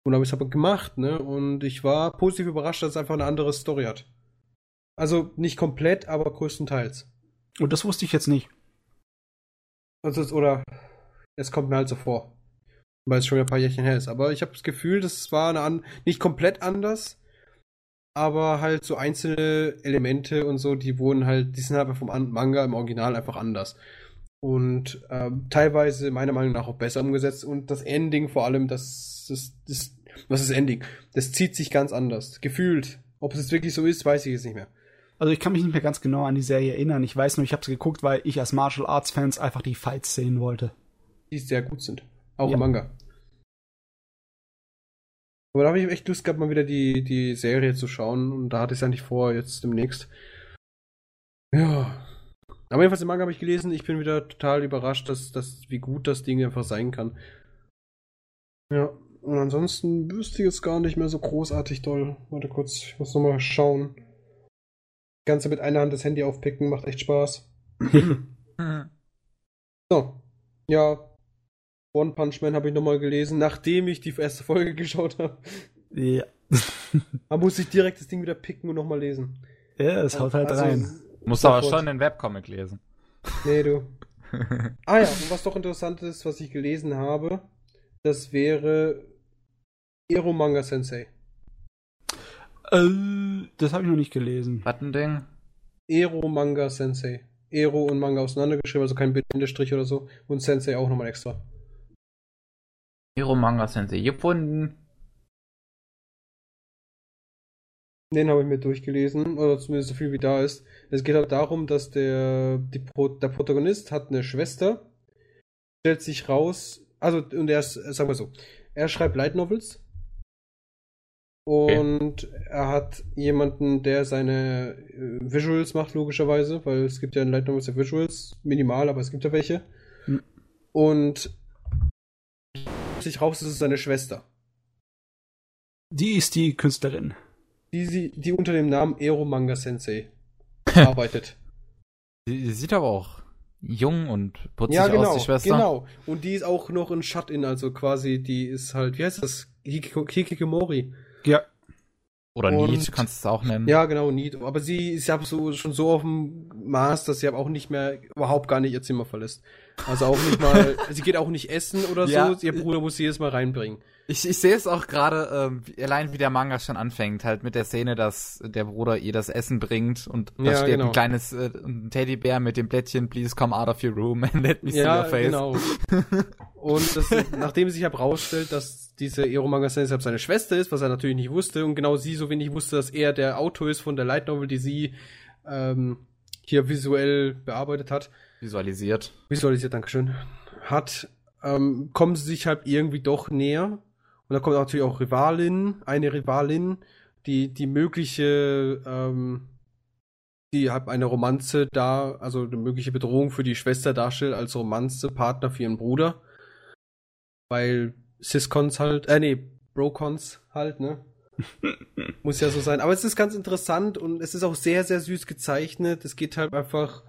Und habe ich es aber gemacht, ne? Und ich war positiv überrascht, dass es einfach eine andere Story hat. Also nicht komplett, aber größtenteils. Und das wusste ich jetzt nicht. Also, oder es kommt mir halt so vor. Weil es schon ein paar Jährchen her ist. Aber ich habe das Gefühl, das war eine an nicht komplett anders, aber halt so einzelne Elemente und so, die wurden halt, die sind halt vom An Manga im Original einfach anders. Und ähm, teilweise meiner Meinung nach auch besser umgesetzt. Und das Ending vor allem, das, das, das, was ist das Ending? Das zieht sich ganz anders. Gefühlt. Ob es jetzt wirklich so ist, weiß ich jetzt nicht mehr. Also ich kann mich nicht mehr ganz genau an die Serie erinnern. Ich weiß nur, ich habe sie geguckt, weil ich als Martial Arts Fans einfach die Fights sehen wollte. die sehr gut sind. Auch Ja. im Manga. Aber da habe ich echt Lust gehabt, mal wieder die, die Serie zu schauen. Und da hatte ich es eigentlich vor, jetzt demnächst. Ja. Aber jedenfalls im Manga habe ich gelesen, ich bin wieder total überrascht, dass, dass, wie gut das Ding einfach sein kann. Ja. und ansonsten wüsste ich jetzt gar nicht mehr so großartig doll. Warte kurz, ich muss nochmal schauen. Ganze mit einer Hand das Handy aufpicken macht echt Spaß. So. Ja. One Punch Man habe ich nochmal gelesen, nachdem ich die erste Folge geschaut habe. Ja. Da muss ich direkt das Ding wieder picken und nochmal lesen. Ja, es haut halt Also, rein. Musst aber schon den Webcomic lesen. Nee, du. Ah ja, und was doch interessant ist, was ich gelesen habe, das wäre Ero Manga Sensei. Äh, das habe ich noch nicht gelesen. Was ein Ding? Ero Manga Sensei. Ero und Manga auseinandergeschrieben, also kein Bindestrich oder so. Und Sensei auch nochmal extra. Hero Manga Sensei gefunden. Den habe ich mir durchgelesen, oder zumindest so viel wie da ist. Es geht halt darum, dass der, die Pro, der Protagonist hat eine Schwester, stellt sich raus, also, und er ist, sagen wir so, er schreibt Light Novels und er hat jemanden, der seine äh, Visuals macht, logischerweise, weil es gibt ja in Light Novels ja Visuals, minimal, aber es gibt ja welche. Hm. Und sich raus, das ist seine Schwester. Die ist die Künstlerin. Die, sie- die unter dem Namen Ero Manga Sensei arbeitet. Die, die sieht aber auch jung und putzig Ja, genau, aus, die Schwester. genau. Und die ist auch noch ein Shut-In, also quasi, die ist halt, wie heißt das? Hikiko- Hikikomori. Ja. Oder Und- Need, kannst du es auch nennen. Ja, genau, Need. Aber sie ist ja so, schon so auf dem Maß, dass sie aber auch nicht mehr, überhaupt gar nicht ihr Zimmer verlässt. Also auch nicht mal, sie geht auch nicht essen oder Ja. so. Ihr Bruder muss sie jedes Mal reinbringen. Ich, ich sehe es auch gerade, wie- allein wie der Manga schon anfängt, halt mit der Szene, dass der Bruder ihr das Essen bringt und da Ja, steht genau. ein kleines äh, ein Teddybär mit dem Blättchen, please come out of your room and let me see Ja, your face. genau. Und das, nachdem sich herausstellt, dass diese Ero Manga Sensei seine Schwester ist, was er natürlich nicht wusste, und genau sie so wenig wusste, dass er der Autor ist von der Light Novel, die sie ähm, hier visuell bearbeitet hat, Visualisiert. visualisiert, Dankeschön, hat, ähm, kommen sie sich halt irgendwie doch näher. Und da kommt natürlich auch Rivalin, eine Rivalin, die die mögliche, ähm, die halt eine Romanze da, also eine mögliche Bedrohung für die Schwester darstellt als Romanze-Partner für ihren Bruder. Weil Siscons halt, äh nee, Brocons halt, ne? Muss ja so sein. Aber es ist ganz interessant und es ist auch sehr, sehr süß gezeichnet. Es geht halt einfach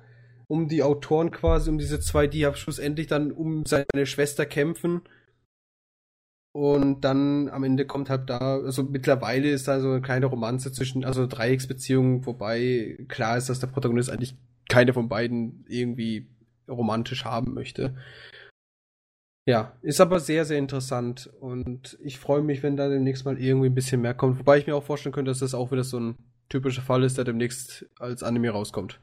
um die Autoren quasi, um diese zwei, die halt schlussendlich dann um seine Schwester kämpfen. Und dann am Ende kommt halt da, also mittlerweile ist da so eine kleine Romanze zwischen, also eine Dreiecksbeziehung, wobei klar ist, dass der Protagonist eigentlich keine von beiden irgendwie romantisch haben möchte. Ja, ist aber sehr, sehr interessant und ich freue mich, wenn da demnächst mal irgendwie ein bisschen mehr kommt. Wobei ich mir auch vorstellen könnte, dass das auch wieder so ein typischer Fall ist, der demnächst als Anime rauskommt.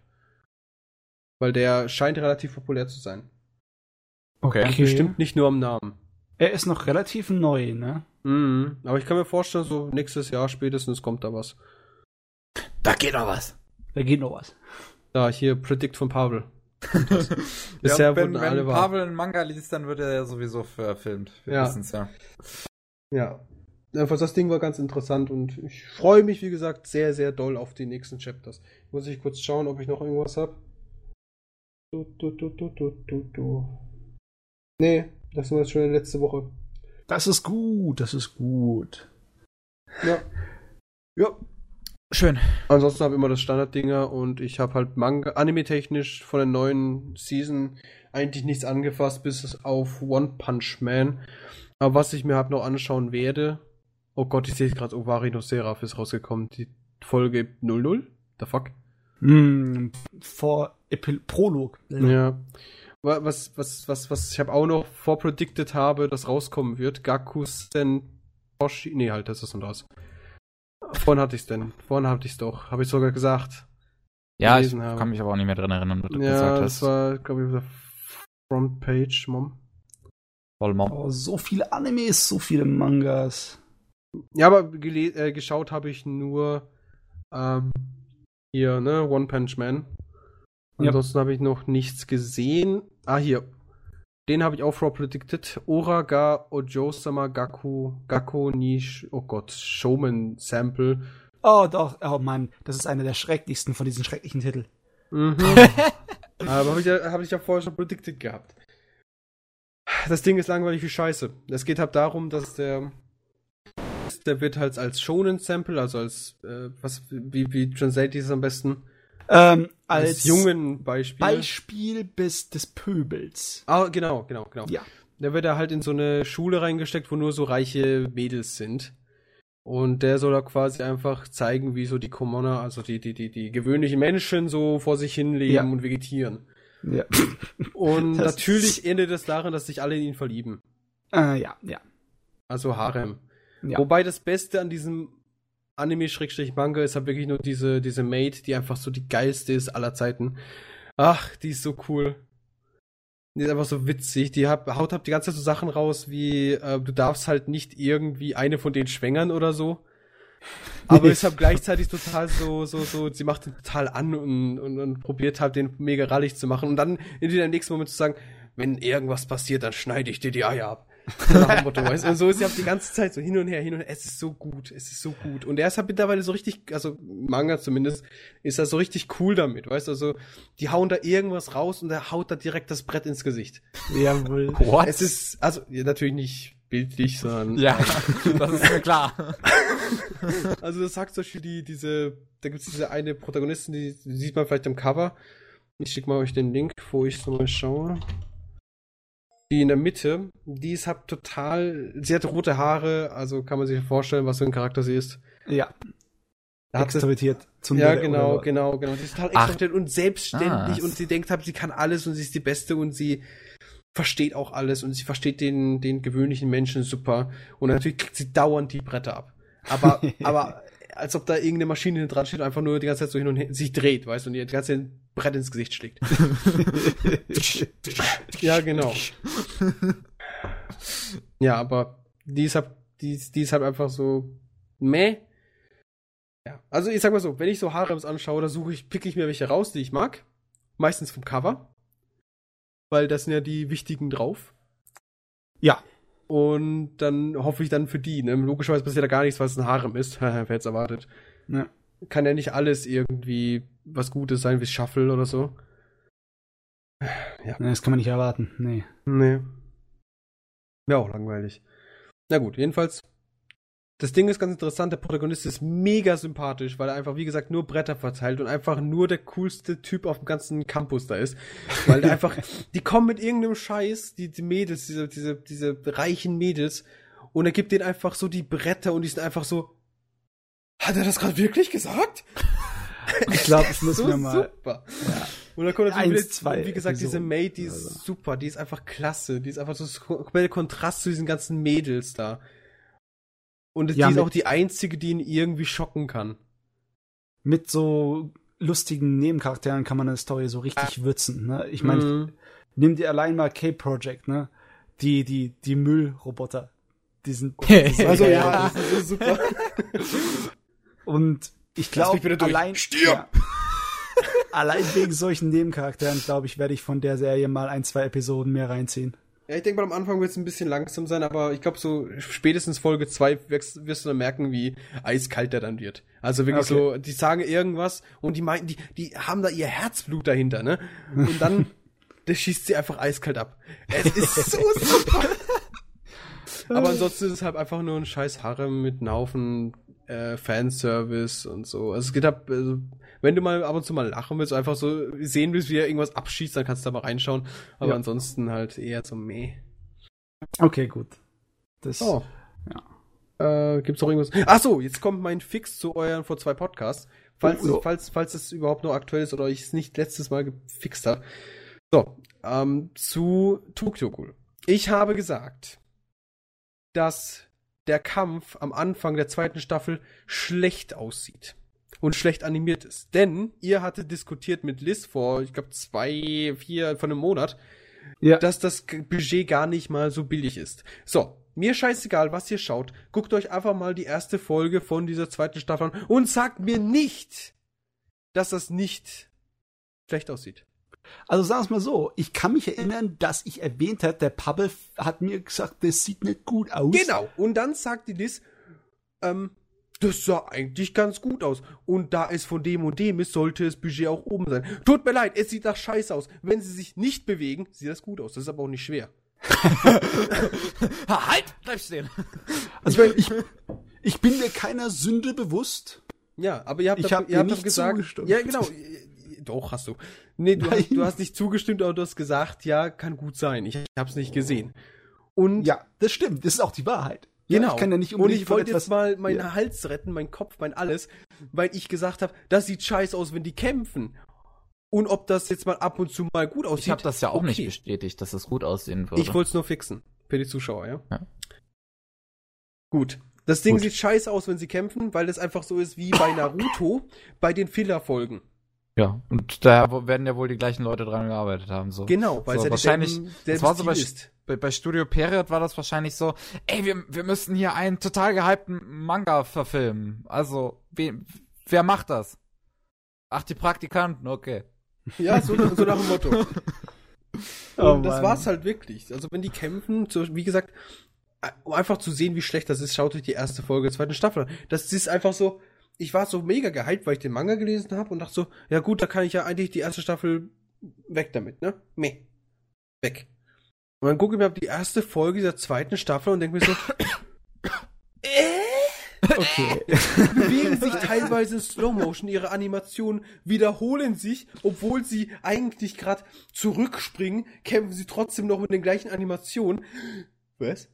Weil der scheint relativ populär zu sein. Okay. Bestimmt nicht nur am Namen. Er ist noch relativ neu, ne? Mhm. Aber ich kann mir vorstellen, so nächstes Jahr spätestens kommt da was. Da geht noch was. Da geht noch was. Da, hier Predict von Pavel. Ja, Bisher wenn wurden wenn alle wahr. Pavel einen Manga liest, dann wird er ja sowieso verfilmt. Wir Ja. wissen's ja. Ja. Jedenfalls, das Ding war ganz interessant und ich freue mich, wie gesagt, sehr, sehr doll auf die nächsten Chapters. Muss ich kurz schauen, ob ich noch irgendwas habe. Du, du, du, du, du, du, du. Nee, das war jetzt schon letzte Woche. Das ist gut, das ist gut. Ja. Ja. Schön. Ansonsten habe ich immer das Standarddinger und ich habe halt Manga, anime-technisch von der neuen Season eigentlich nichts angefasst, bis auf One Punch Man. Aber was ich mir halt noch anschauen werde, oh Gott, ich sehe gerade, Ovari no Seraph ist rausgekommen, die Folge 00? The fuck? Hm, vor Epil Prolog. Ja. Wa- Was, was, was, was ich habe auch noch vorpredicted habe, dass rauskommen wird, Gakusen Toshi, nee, halt, das ist noch raus. Vorhin hatte ich's denn, vorhin hatte ich's doch, habe ich sogar gesagt. Ja, ich habe. kann mich aber auch nicht mehr dran erinnern, was du Ja, gesagt das hast. war, glaube ich, auf der Frontpage, Mom. Voll Mom. Oh, so viele Animes, so viele Mangas. Ja, aber gele- äh, geschaut habe ich nur ähm, hier, ne, One Punch Man. Ja. Ansonsten habe ich noch nichts gesehen. Ah, hier. Den habe ich auch vorpredicted. Ora ga Ojo-sama Gaku, Gaku ni, Sh- oh Gott, Showman Sample. Oh, doch, oh Mann, das ist einer der schrecklichsten von diesen schrecklichen Titeln. Mhm. aber habe ich, ja, hab ich ja vorher schon predicted gehabt. das Ding ist langweilig wie Scheiße. Es geht halt darum, dass der der wird halt als Shonen Sample, also als äh, was wie wie translate ich es am besten? Ähm, Als, als jungen Beispiel. Beispiel bis des Pöbels. Ah, genau, genau, genau. Ja. Der wird da halt in so eine Schule reingesteckt, wo nur so reiche Mädels sind. Und der soll da quasi einfach zeigen, wie so die Commoner, also die, die, die, die gewöhnlichen Menschen so vor sich hin leben Ja. und vegetieren. Ja. Und Das natürlich endet es darin, dass sich alle in ihn verlieben. Äh, ja, ja. Also Harem. Ja. Wobei das Beste an diesem Anime-Manga ist halt wirklich nur diese, diese Maid, die einfach so die geilste ist aller Zeiten. Ach, die ist so cool. Die ist einfach so witzig. Die hat, haut halt die ganze Zeit so Sachen raus, wie äh, du darfst halt nicht irgendwie eine von denen schwängern oder so. Aber ist halt gleichzeitig total so, so, so, sie macht den total an und, und, und probiert halt den mega rallig zu machen. Und dann in dem nächsten Moment zu sagen, wenn irgendwas passiert, dann schneide ich dir die Eier ab. So nach dem Motto, weißt du? Und so ist sie halt die ganze Zeit so hin und her, hin und her. Es ist so gut, es ist so gut. Und er ist halt mittlerweile so richtig, also Manga zumindest, ist er so richtig cool damit, weißt du? Also, die hauen da irgendwas raus und er haut da direkt das Brett ins Gesicht. Jawohl. What? Es ist, also, ja, natürlich nicht bildlich, sondern. ja, das ist mir klar. Also, das sagt zum Beispiel die, diese, da gibt's diese eine Protagonistin, die, die sieht man vielleicht im Cover. Ich schick mal euch den Link, wo ich so mal schaue. Die in der Mitte, die ist halt total, sie hat rote Haare, also kann man sich vorstellen, was für ein Charakter sie ist. Ja. Da hat sie, Extrovertiert. Zum ja, Oder- genau, oder- genau, genau. Sie ist total extrovertiert und selbstständig Ah. und sie denkt halt, sie kann alles und sie ist die Beste und sie versteht auch alles und sie versteht den, den gewöhnlichen Menschen super. Und natürlich kriegt sie dauernd die Bretter ab. Aber, aber als ob da irgendeine Maschine dran steht und einfach nur die ganze Zeit so hin und her sich dreht, weißt du, und die ganze Zeit Brett ins Gesicht schlägt. ja, genau. Ja, aber die ist halt, die, ist- die ist halt einfach so meh. Ja, also ich sag mal so, wenn ich so Harems anschaue, da suche ich, picke ich mir welche raus, die ich mag. Meistens vom Cover. Weil das sind ja die wichtigen drauf. Ja. Und dann hoffe ich dann für die, ne? Logischerweise passiert da gar nichts, weil es ein Harem ist. Wer hätte es erwartet. Ja. Kann ja nicht alles irgendwie was Gutes sein, wie Shuffle oder so. Nee, Das kann man nicht erwarten. Nee. Nee. Wäre auch langweilig. Na gut, jedenfalls. Das Ding ist ganz interessant, der Protagonist ist mega sympathisch, weil er einfach, wie gesagt, nur Bretter verteilt und einfach nur der coolste Typ auf dem ganzen Campus da ist. Weil einfach, die kommen mit irgendeinem Scheiß, die, die Mädels, diese, diese, diese reichen Mädels, und er gibt denen einfach so die Bretter und die sind einfach so, hat er das gerade wirklich gesagt? Ich glaube, ich muss so mir mal. super. Und dann kommt natürlich Eins, zwei wie gesagt, diese Episoden Maid, die ist oder so. super, die ist einfach klasse, die ist einfach so das komplette Kontrast zu diesen ganzen Mädels da. Und Ja, die ist auch die einzige, die ihn irgendwie schocken kann. Mit so lustigen Nebencharakteren kann man eine Story so richtig würzen. Ne? Ich meine, Mhm. nimm dir allein mal K-Project, ne? Die, die, die Müllroboter. Die sind. die sind also ja, das ist so super. Und ich glaube, allein, Stirb! ja, allein wegen solchen Nebencharakteren, glaube ich, werde ich von der Serie mal ein, zwei Episoden mehr reinziehen. Ja, ich denke mal, am Anfang wird es ein bisschen langsam sein, aber ich glaube, so spätestens Folge 2 wirst, wirst du dann merken, wie eiskalt der dann wird. Also wirklich Okay. so, die sagen irgendwas und die meinten, die, die haben da ihr Herzblut dahinter, ne? Und dann, der schießt sie einfach eiskalt ab. Es ist so super. aber ansonsten ist es halt einfach nur ein scheiß Harem mit einem Haufen äh, Fanservice und so. Also es geht ab, also, wenn du mal ab und zu mal lachen willst, einfach so sehen willst, wie er irgendwas abschießt, dann kannst du da mal reinschauen. Aber Ja. ansonsten halt eher so meh. Okay, gut. Das, Oh. Ja. Äh, gibt's noch irgendwas? Ach so, jetzt kommt mein Fix zu euren vor zwei Podcasts. Falls, Oh, falls, falls es überhaupt noch aktuell ist oder ich es nicht letztes Mal gefixt habe. So, ähm, zu Tokyo Ghoul. Ich habe gesagt, dass der Kampf am Anfang der zweiten Staffel schlecht aussieht und schlecht animiert ist. Denn ihr hattet diskutiert mit Liz vor, ich glaube, zwei, vier, von einem Monat, Ja. dass das Budget gar nicht mal so billig ist. So, mir scheißegal, was ihr schaut. Guckt euch einfach mal die erste Folge von dieser zweiten Staffel an und sagt mir nicht, dass das nicht schlecht aussieht. Also sagen wir es mal so, ich kann mich erinnern, dass ich erwähnt habe, der Pabbe hat mir gesagt, das sieht nicht gut aus. Genau. Und dann sagt die Liz, ähm, das sah eigentlich ganz gut aus. Und da es von dem und dem ist, sollte das Budget auch oben sein. Tut mir leid, es sieht nach Scheiß aus. Wenn sie sich nicht bewegen, sieht das gut aus. Das ist aber auch nicht schwer. halt! Bleib stehen! Also ich, ich bin mir keiner Sünde bewusst. Ja, aber ihr habt, Ich hab ihr habt gesagt, zugestimmt. ja genau, doch hast du. Nee, du, hast, du hast nicht zugestimmt, aber du hast gesagt, ja, kann gut sein. Ich hab's nicht gesehen. Und Ja, das stimmt. Das ist auch die Wahrheit. Genau. Ja, ich kann ja nicht und unbedingt ich von wollte jetzt mal meinen Ja. Hals retten, meinen Kopf, mein alles, weil ich gesagt habe, das sieht scheiße aus, wenn die kämpfen. Und ob das jetzt mal ab und zu mal gut aussieht. Ich habe das ja auch nicht okay. bestätigt, dass es gut aussehen würde. Ich wollte es nur fixen. Für die Zuschauer, ja? Ja. Gut. Das Ding Gut. sieht scheiße aus, wenn sie kämpfen, weil es einfach so ist wie bei Naruto bei den Filler-Folgen. Ja, und da werden ja wohl die gleichen Leute dran gearbeitet haben. So. Genau, weil So, es ja wahrscheinlich- das selbes war so bei, ist. bei, bei Studio Period war das wahrscheinlich so, ey, wir, wir müssen hier einen total gehypten Manga verfilmen. Also, we, wer macht das? Ach, die Praktikanten, okay. Ja, so, so nach dem Motto. Oh das war's halt wirklich. Also wenn die kämpfen, so, wie gesagt, äh, um einfach zu sehen, wie schlecht das ist, schaut euch die erste Folge der zweiten Staffel an. Das ist einfach so, ich war so mega gehypt, weil ich den Manga gelesen habe und dachte so, ja gut, da kann ich ja eigentlich die erste Staffel weg damit, ne? Meh. Weg. Und dann gucke ich mir ab die erste Folge dieser zweiten Staffel und denke mir so, Okay. bewegen sich teilweise in Slow Motion, ihre Animationen wiederholen sich, obwohl sie eigentlich gerade zurückspringen, kämpfen sie trotzdem noch mit den gleichen Animationen. Was?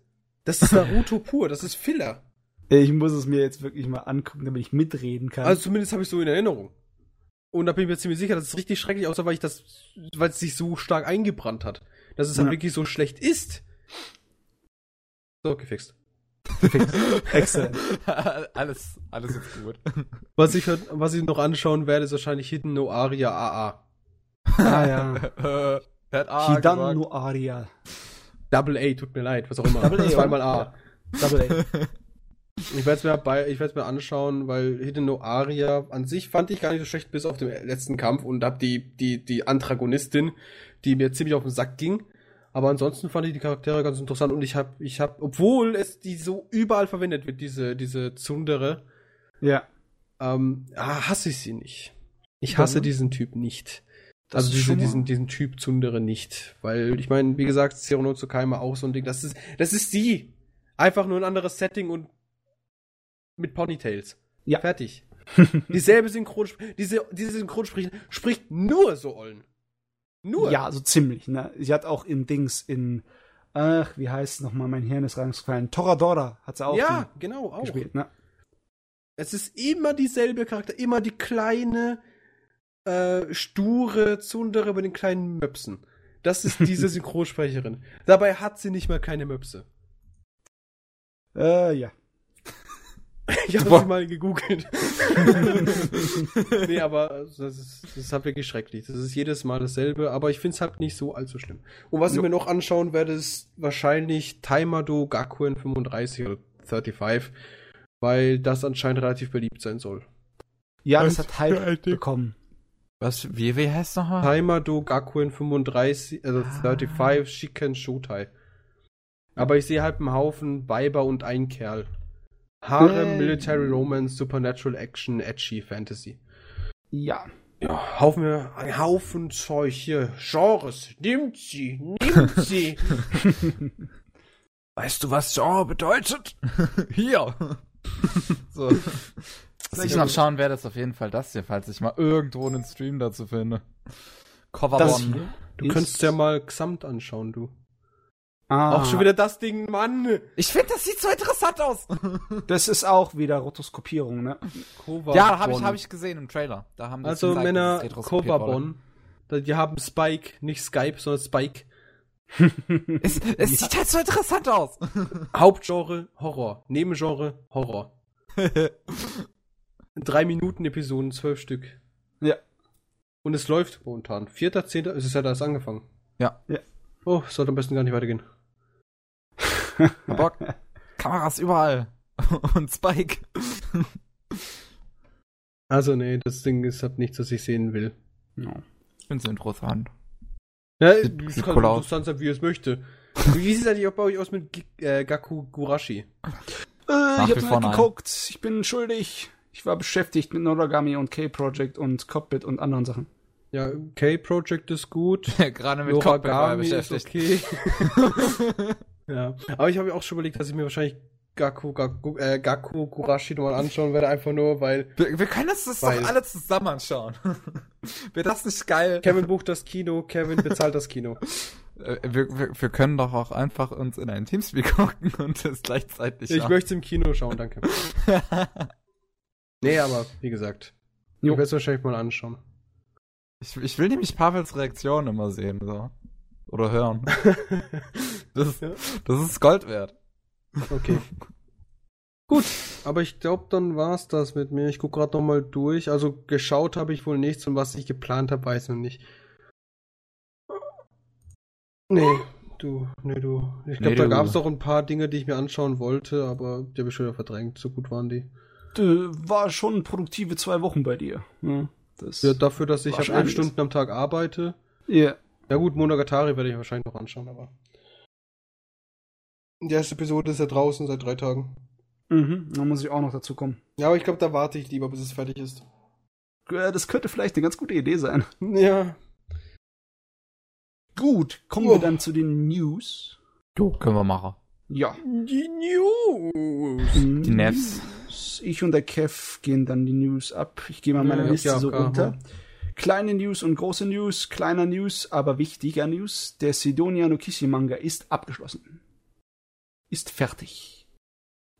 Das ist Naruto pur, das ist Filler. Ich muss es mir jetzt wirklich mal angucken, damit ich mitreden kann. Also zumindest habe ich so in Erinnerung. Und da bin ich mir ziemlich sicher, dass es richtig schrecklich aussah, weil ich das, weil es sich so stark eingebrannt hat. Dass es halt Ja. wirklich so schlecht ist. So, gefixt. Exzellent. alles, alles ist gut. Was ich, halt- was ich noch anschauen werde, ist wahrscheinlich Hidden no Aria AA. Ah ja. Äh, Hat A Hidan gesagt. no Aria. Double A, tut mir leid, was auch immer. Double A, Zweimal? A. Double A. Ich werde es mir, bei- ich werd's mir anschauen, weil Hidden no Aria an sich fand ich gar nicht so schlecht bis auf den letzten Kampf und hab die, die, die Antagonistin, die mir ziemlich auf den Sack ging. Aber ansonsten fand ich die Charaktere ganz interessant und ich hab, ich hab, obwohl es die so überall verwendet wird, diese, diese Zundere, Ja. ähm, ah, hasse ich sie nicht. Ich hasse Warum? diesen Typ nicht. Das also diese, diesen, diesen Typ Zundere nicht. Weil, ich meine, wie gesagt, Zero no Tsukaima auch so ein Ding. Das ist, das ist sie. Einfach nur ein anderes Setting und mit Ponytails. Ja. Fertig. Dieselbe Synchronsprecherin, diese, diese Synchronsprecherin spricht nur so Ollen. Nur. Ja, so ziemlich, ne? Sie hat auch in Dings in, ach, wie heißt es nochmal, mein Hirn ist reingefallen. Toradora hat sie auch ja, genau, auch. gespielt, ne? Es ist immer dieselbe Charakter, immer die kleine, äh, sture Zundere mit den kleinen Möpsen. Das ist diese Synchronsprecherin. Dabei hat sie nicht mal keine Möpse. Äh, ja. Ich habe sie mal gegoogelt. nee, aber das ist, das ist halt wirklich schrecklich. Das ist jedes Mal dasselbe, aber ich finde es halt nicht so allzu schlimm. Und was ich Jo. mir noch anschauen werde, ist wahrscheinlich Taimado Gakuen 35 oder 35, weil das anscheinend relativ beliebt sein soll. Ja, das Was hat Hype bekommen. Was, wie, wie heißt nochmal? Taimado Gakuen 35, also Ah. 35 Shiken Shotai. Aber ich sehe halt einen Haufen Weiber und einen Kerl. Harem, Äh. Military Romance, Supernatural Action, Edgy Fantasy. Ja. Ja, Haufen, ein Haufen Zeug hier. Genres. Nimmt sie, nimmt sie. Weißt du, was Genre bedeutet? Hier. so. Was ich noch schauen werde, ist auf jeden Fall das hier, falls ich mal irgendwo einen Stream dazu finde. Cover Das One. Du könntest ja mal Xamt anschauen, du. Ah, Auch schon wieder das Ding, Mann. Ich finde, das sieht so interessant aus. Das ist auch wieder Rotoskopierung, ne? ja, habe ich, hab ich gesehen im Trailer. Da haben die Also Männer. Kovabon. Die haben Spike, nicht Skype, sondern Spike. Es, es sieht halt so interessant aus. Hauptgenre, Horror. Nebengenre, Horror. Drei Minuten Episoden, zwölf Stück. Ja. Und es läuft momentan. Vierter, zehnter, es ist ja da erst angefangen. Ja. Ja. Oh, es sollte am besten gar nicht weitergehen. Aber Kameras überall. Und Spike. Also nee, das Ding ist halt nichts, was ich sehen will. Ja. Ich finde es interessant. Ja, Sieht- es sieht kann cool so aus. interessant sein, wie es möchte. Wie sieht es eigentlich auch bei euch aus mit G äh, Gaku Gurashi? Äh, ich hab's nicht geguckt. Ich bin schuldig. Ich war beschäftigt mit Noragami und K-Project und Cockpit und anderen Sachen. Ja, K-Project ist gut. Gerade mit Cockpit war er Noragami ist beschäftigt. okay. Ja. Aber ich habe mir auch schon überlegt, dass ich mir wahrscheinlich Gaku, Gaku, äh, Gaku Kurashi nochmal anschauen werde, einfach nur, weil Wir, wir können das Weil- doch alle zusammen anschauen. Wäre das nicht geil? Kevin bucht das Kino, Kevin bezahlt das Kino. Äh, wir, wir, wir können doch auch einfach uns in ein Teamspeak gucken und das gleichzeitig Ich schauen. möchte im Kino schauen, danke. nee, aber wie gesagt, Jo. ich werde es wahrscheinlich mal anschauen. Ich, ich will nämlich Pavels Reaktion immer sehen, so. Oder hören. Das, Ja. das ist Gold wert. Okay. Gut, aber ich glaube, dann war's das mit mir. Ich guck gerade noch mal durch. Also geschaut habe ich wohl nichts und was ich geplant habe, weiß noch nicht. Nee, du, nee, du. Ich glaube, Nee, da es doch ein paar Dinge, die ich mir anschauen wollte, aber die habe ich schon wieder verdrängt. So gut waren die. War schon produktive zwei Wochen bei dir. Ja, das, Ja, dafür, dass ich War ab elf. Stunden am Tag arbeite. ja. Ja gut, Monogatari werde ich wahrscheinlich noch anschauen, aber. Die erste Episode ist ja draußen seit drei Tagen. Mhm, da muss ich auch noch dazu kommen. Ja, aber ich glaube, da warte ich lieber, bis es fertig ist. Äh, Das könnte vielleicht eine ganz gute Idee sein. Ja. Gut, kommen Oh. wir dann zu den News. Jo, können wir machen. Ja. Die News. Die Nevs. Ich und der Kev gehen dann die News ab. Ich gehe mal meine Ja, Liste ja, so runter. Kleine News und große News, kleiner News, aber wichtiger News. Der Sidonia no Kishi Manga ist abgeschlossen. Ist fertig.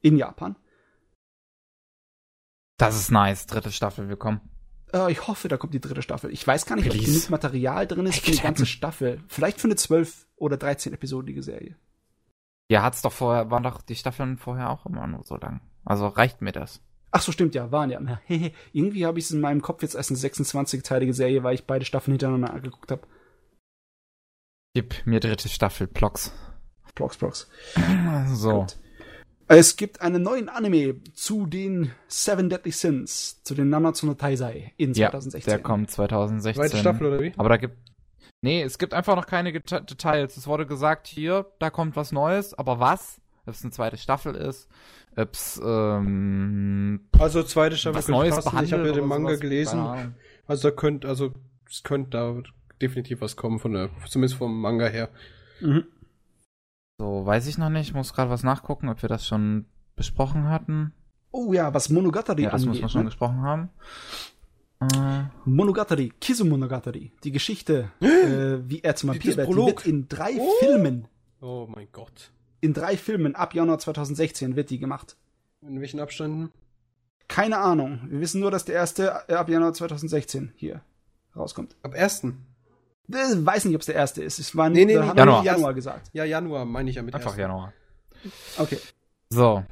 In Japan. Das ist nice. Dritte Staffel, willkommen. Äh, ich hoffe, da kommt die dritte Staffel. Ich weiß gar nicht, ob Release. genug Material drin ist für die ganze. Staffel. Vielleicht für eine 12 oder 13 episodige Serie. Ja, hat's doch vorher, waren doch die Staffeln vorher auch immer nur so lang. Also reicht mir das. Ach so, stimmt, ja, waren ja. Hehe, Irgendwie habe ich es in meinem Kopf jetzt als eine 26-teilige Serie, weil ich beide Staffeln hintereinander angeguckt habe. Gib mir dritte Staffel, Plox. Prox, Prox. So. Gut. Es gibt einen neuen Anime zu den Seven Deadly Sins, zu den Nanatsu no Taizai in Ja, 2016. der kommt 2016. Zweite Staffel oder wie? Aber da gibt. Nee, es gibt einfach noch keine Geta- Details. Es wurde gesagt, hier, da kommt was Neues, aber was? Ob es eine zweite Staffel ist, ob es ähm, Also zweite Staffel was könnte Neues passen. behandelt Ich habe ja den Manga gelesen. Also da könnte, also es könnte da definitiv was kommen von der, zumindest vom Manga her. Mhm. So, weiß ich noch nicht. Muss gerade was nachgucken, ob wir das schon besprochen hatten. Oh ja, was Monogatari Ja, das muss angeht. man schon ne? gesprochen haben. Äh, Monogatari, Kizu Monogatari. Die Geschichte, äh, wie er zum Vampir das wird, wird in drei Oh. Filmen, Oh mein Gott. In drei Filmen ab Januar 2016 wird die gemacht. In welchen Abständen? Keine Ahnung. Wir wissen nur, dass der erste äh, ab Januar 2016 hier rauskommt. Ab 1. Ich weiß nicht, ob es der erste ist. Es war Nee, nee, nee, haben Januar. Januar gesagt. Ja, Januar meine ich ja mit einfach 1.. Januar. Okay. So.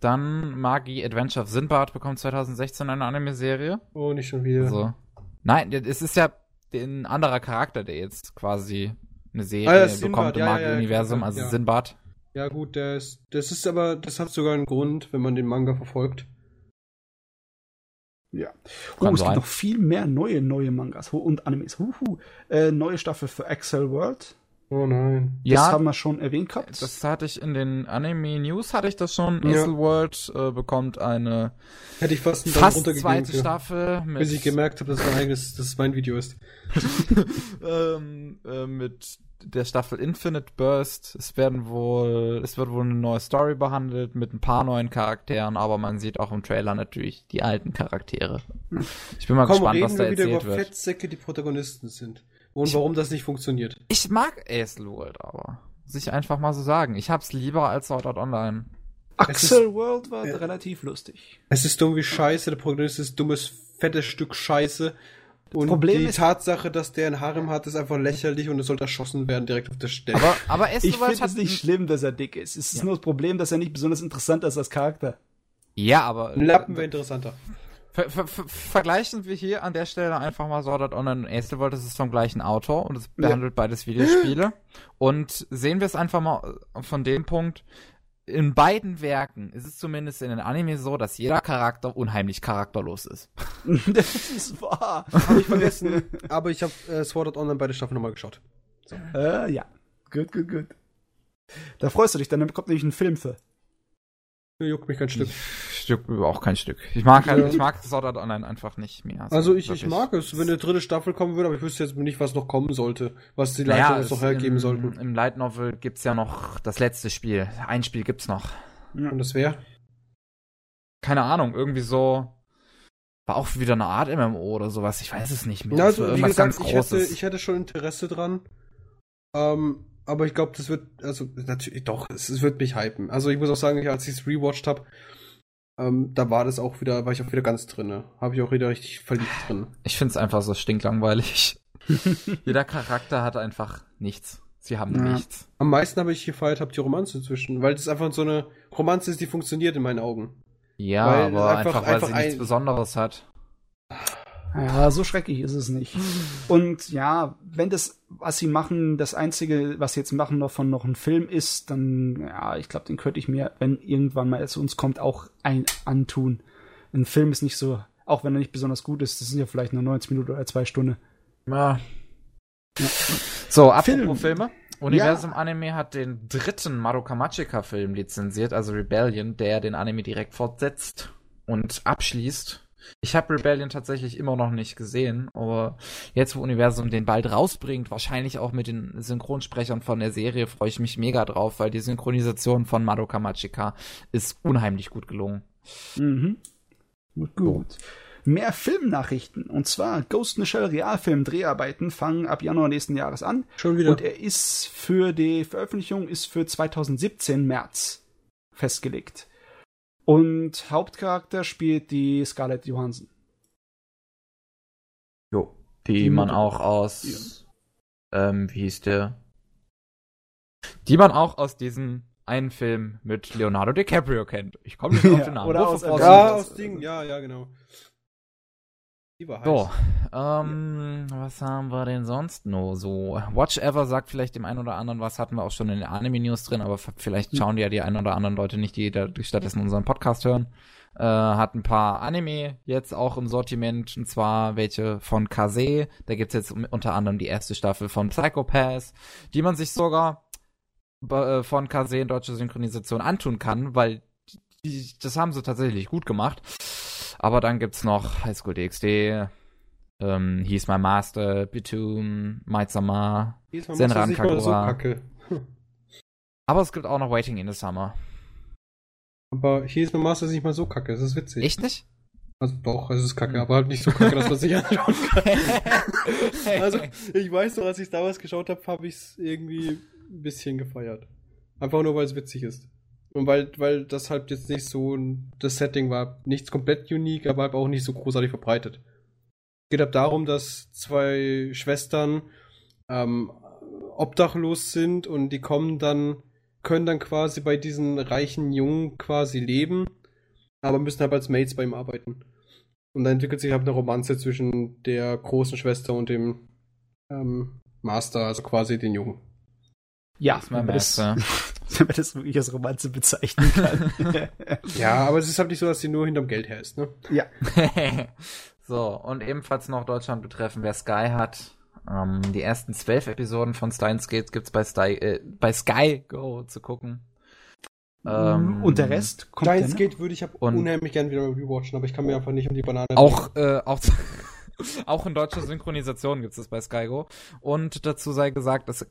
Dann Magi Adventure of Sinbad bekommt 2016 eine Anime-Serie. Oh, nicht schon wieder. So. Nein, es ist ja ein anderer Charakter, der jetzt quasi eine Serie Ah, ja, Sinbad, bekommt im ja, ja, ja, Magi-Universum, also ja. Sinbad. Ja gut, ist, das ist aber, das hat sogar einen Grund, wenn man den Manga verfolgt. Ja. Oh, es sein. gibt noch viel mehr neue, neue Mangas und Animes. Huhu. Äh, neue Staffel für Excel World. Oh nein. Das Ja, haben wir schon erwähnt gehabt. das hatte ich in den Anime-News, hatte ich das schon. Ja. Acel World äh, bekommt eine Hätte ich fast fast zweite für, Staffel mit, bis ich gemerkt habe, dass mein eigenes, dass es mein Video ist. ähm, äh, mit der Staffel Infinite Burst. Es werden wohl, es wird wohl eine neue Story behandelt mit ein paar neuen Charakteren, aber man sieht auch im Trailer natürlich die alten Charaktere. Ich bin mal Komm, gespannt, reden was da wir wieder erzählt über wird. Fettsäcke, die Protagonisten sind. Und warum das nicht funktioniert. Ich mag Acel World, aber muss ich einfach mal so sagen. Ich hab's lieber als Sword Art Online. Axel World war Ja. relativ lustig. Es ist dumm wie Scheiße, der Protagonist ist dummes, fettes Stück Scheiße. Und Problem die ist- Tatsache, dass der ein Harem hat, ist einfach lächerlich und es sollte erschossen werden direkt auf der Stelle. Aber, aber finde hat es nicht schlimm, dass er dick ist. Es ist Ja. nur das Problem, dass er nicht besonders interessant ist als Charakter. Ja, aber Lappen wäre interessanter. Ver ver ver vergleichen wir hier an der Stelle einfach mal Sword Art Online und Acel World. Das ist vom gleichen Autor und es behandelt beides Videospiele. Und sehen wir es einfach mal von dem Punkt. In beiden Werken ist es zumindest in den Anime so, dass jeder Charakter unheimlich charakterlos ist. das ist wahr. Habe ich vergessen. aber ich habe äh, Sword Art Online beide Staffeln nochmal geschaut. äh, ja. Gut, gut, gut. Da freust du dich, dann kommt nämlich ein Film für. Juckt mich kein Stück. Stück, auch kein Stück. Ich mag halt, Ja. ich mag Sword Art Online einfach nicht mehr. Also ich, ich wirklich. mag es, wenn eine dritte Staffel kommen würde, aber ich wüsste jetzt nicht, was noch kommen sollte, was die Leute Naja, noch es- hergeben im, sollten. Im Light Novel gibt's ja noch das letzte Spiel. Ein Spiel gibt's noch. Und das wäre? Keine Ahnung, irgendwie so. War auch wieder eine Art MMO oder sowas. Ich weiß es nicht mehr. Ja, also, wie irgendwas gesagt, ganz ich hätte, ich hätte schon Interesse dran. Ähm, aber ich glaube, das wird, also natürlich, doch, es, es wird mich hypen. Also ich muss auch sagen, als ich es rewatcht habe, ähm, da war das auch wieder, war ich auch wieder ganz drinne. Habe ich auch wieder richtig verliebt drin. Ich find's einfach so stinklangweilig. Jeder Charakter hat einfach nichts. Sie haben Ja. nichts. Am meisten habe ich gefeiert, habe die Romanze zwischen, weil das einfach so eine Romanze ist, die funktioniert in meinen Augen. Ja, Weil aber einfach- einfach, weil einfach sie nichts ein- Besonderes hat. Ja, so schrecklich ist es nicht. Und ja, wenn das, was sie machen, das einzige, was sie jetzt machen, noch von noch ein Film ist, dann, ja, ich glaube, den könnte ich mir, wenn irgendwann mal er zu uns kommt, auch ein antun. Ein Film ist nicht so, auch wenn er nicht besonders gut ist, das sind ja vielleicht nur 90 Minuten oder zwei Stunden. Ja. So, apropos Film. Filme. Universum Anime hat den dritten Madoka Magica Film lizenziert, also Rebellion, der den Anime direkt fortsetzt und abschließt. Ich habe Rebellion tatsächlich immer noch nicht gesehen, aber jetzt, wo Universum den bald rausbringt, wahrscheinlich auch mit den Synchronsprechern von der Serie, freue ich mich mega drauf, weil die Synchronisation von Madoka Magica ist unheimlich gut gelungen. Mhm. Gut, gut. Mehr Filmnachrichten. Und zwar Ghost in the Shell Realfilm Dreharbeiten fangen ab Januar nächsten Jahres an. Schon wieder. Und er ist für die Veröffentlichung ist für 2017 März festgelegt. Und Hauptcharakter spielt die Scarlett Johansson. Jo. Die, Die man Mutter. auch aus, ähm, wie hieß der? Die man auch aus diesem einen Film mit Leonardo DiCaprio kennt. Ich komme nicht auf Ja, den Namen. oder Wolf aus ja, Street. aus Ding, ja, ja, genau. So, ähm, was haben wir denn sonst noch so? Watch Ever sagt vielleicht dem einen oder anderen was, hatten wir auch schon in den Anime-News drin, aber vielleicht Hm. schauen die ja die ein oder anderen Leute nicht, die da stattdessen unseren Podcast hören. Äh, hat ein paar Anime jetzt auch im Sortiment, und zwar welche von Kase. Da gibt's jetzt unter anderem die erste Staffel von Psychopaths, die man sich sogar äh, von Kase in deutscher Synchronisation antun kann, weil die, das haben sie tatsächlich gut gemacht. Aber dann gibt's noch High School DxD, ähm, He's My Master, Bitume, Maitsama. Diesmal Senran es so Kagura. kacke. Aber es gibt auch noch Waiting in the Summer. Aber hier ist mein Master nicht mal so kacke, das ist witzig. Echt nicht? Also doch, es ist kacke, aber halt nicht so kacke, dass man sich anschauen kann. Also, ich weiß noch, als ich damals geschaut habe, habe ich es irgendwie ein bisschen gefeiert. Einfach nur, weil es witzig ist. Und weil, weil das halt jetzt nicht so das Setting war nichts komplett unique, aber halt auch nicht so großartig verbreitet. Es geht halt darum, dass zwei Schwestern ähm, obdachlos sind und die kommen dann, können dann quasi bei diesen reichen Jungen quasi leben, aber müssen halt als Mates bei ihm arbeiten. Und dann entwickelt sich halt eine Romanze zwischen der großen Schwester und dem ähm, Master, also quasi den Jungen. Ja, He's My wenn man, das, Master. wenn man das wirklich als Romanze bezeichnen kann. Ja, aber es ist halt nicht so, dass sie nur hinterm Geld her ist, ne? ja. so, und ebenfalls noch Deutschland betreffen, wer Sky hat. Ähm, die ersten zwölf Episoden von Steins Gate gibt's bei, Sky, äh, bei Sky Go zu gucken. Ähm, Und der Rest kommt Steins Gate würde ich unheimlich gern wieder rewatchen, aber ich kann mir einfach nicht um die Banane. Auch, äh, auch, auch in deutscher Synchronisation gibt's es bei Skygo. Und dazu sei gesagt, es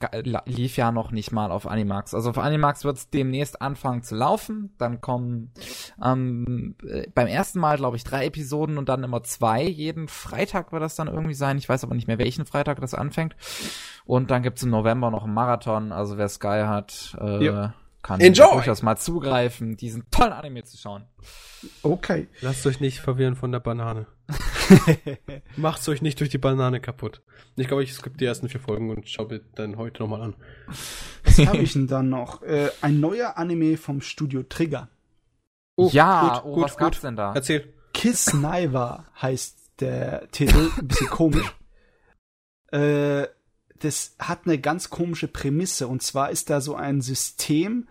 lief ja noch nicht mal auf Animax. Also auf Animax wird's demnächst anfangen zu laufen. Dann kommen ähm, äh, beim ersten Mal, glaube ich, drei Episoden und dann immer zwei. Jeden Freitag wird das dann irgendwie sein. Ich weiß aber nicht mehr, welchen Freitag das anfängt. Und dann gibt's im November noch einen Marathon. Also wer Sky hat, äh, Ja. Kann Enjoy! durchaus mal zugreifen, diesen tollen Anime zu schauen. Okay. Lasst euch nicht verwirren von der Banane. Macht's euch nicht durch die Banane kaputt. Ich glaube, ich skippe die ersten vier Folgen und schaue mir dann heute nochmal an. Was habe ich denn dann noch? Äh, ein neuer Anime vom Studio Trigger. Oh, ja, gut, oh, gut, was gab's gut. denn da? Erzähl. Kiss Naiva heißt der Titel. Ein bisschen komisch. Äh, das hat eine ganz komische Prämisse. Und zwar ist da so ein System,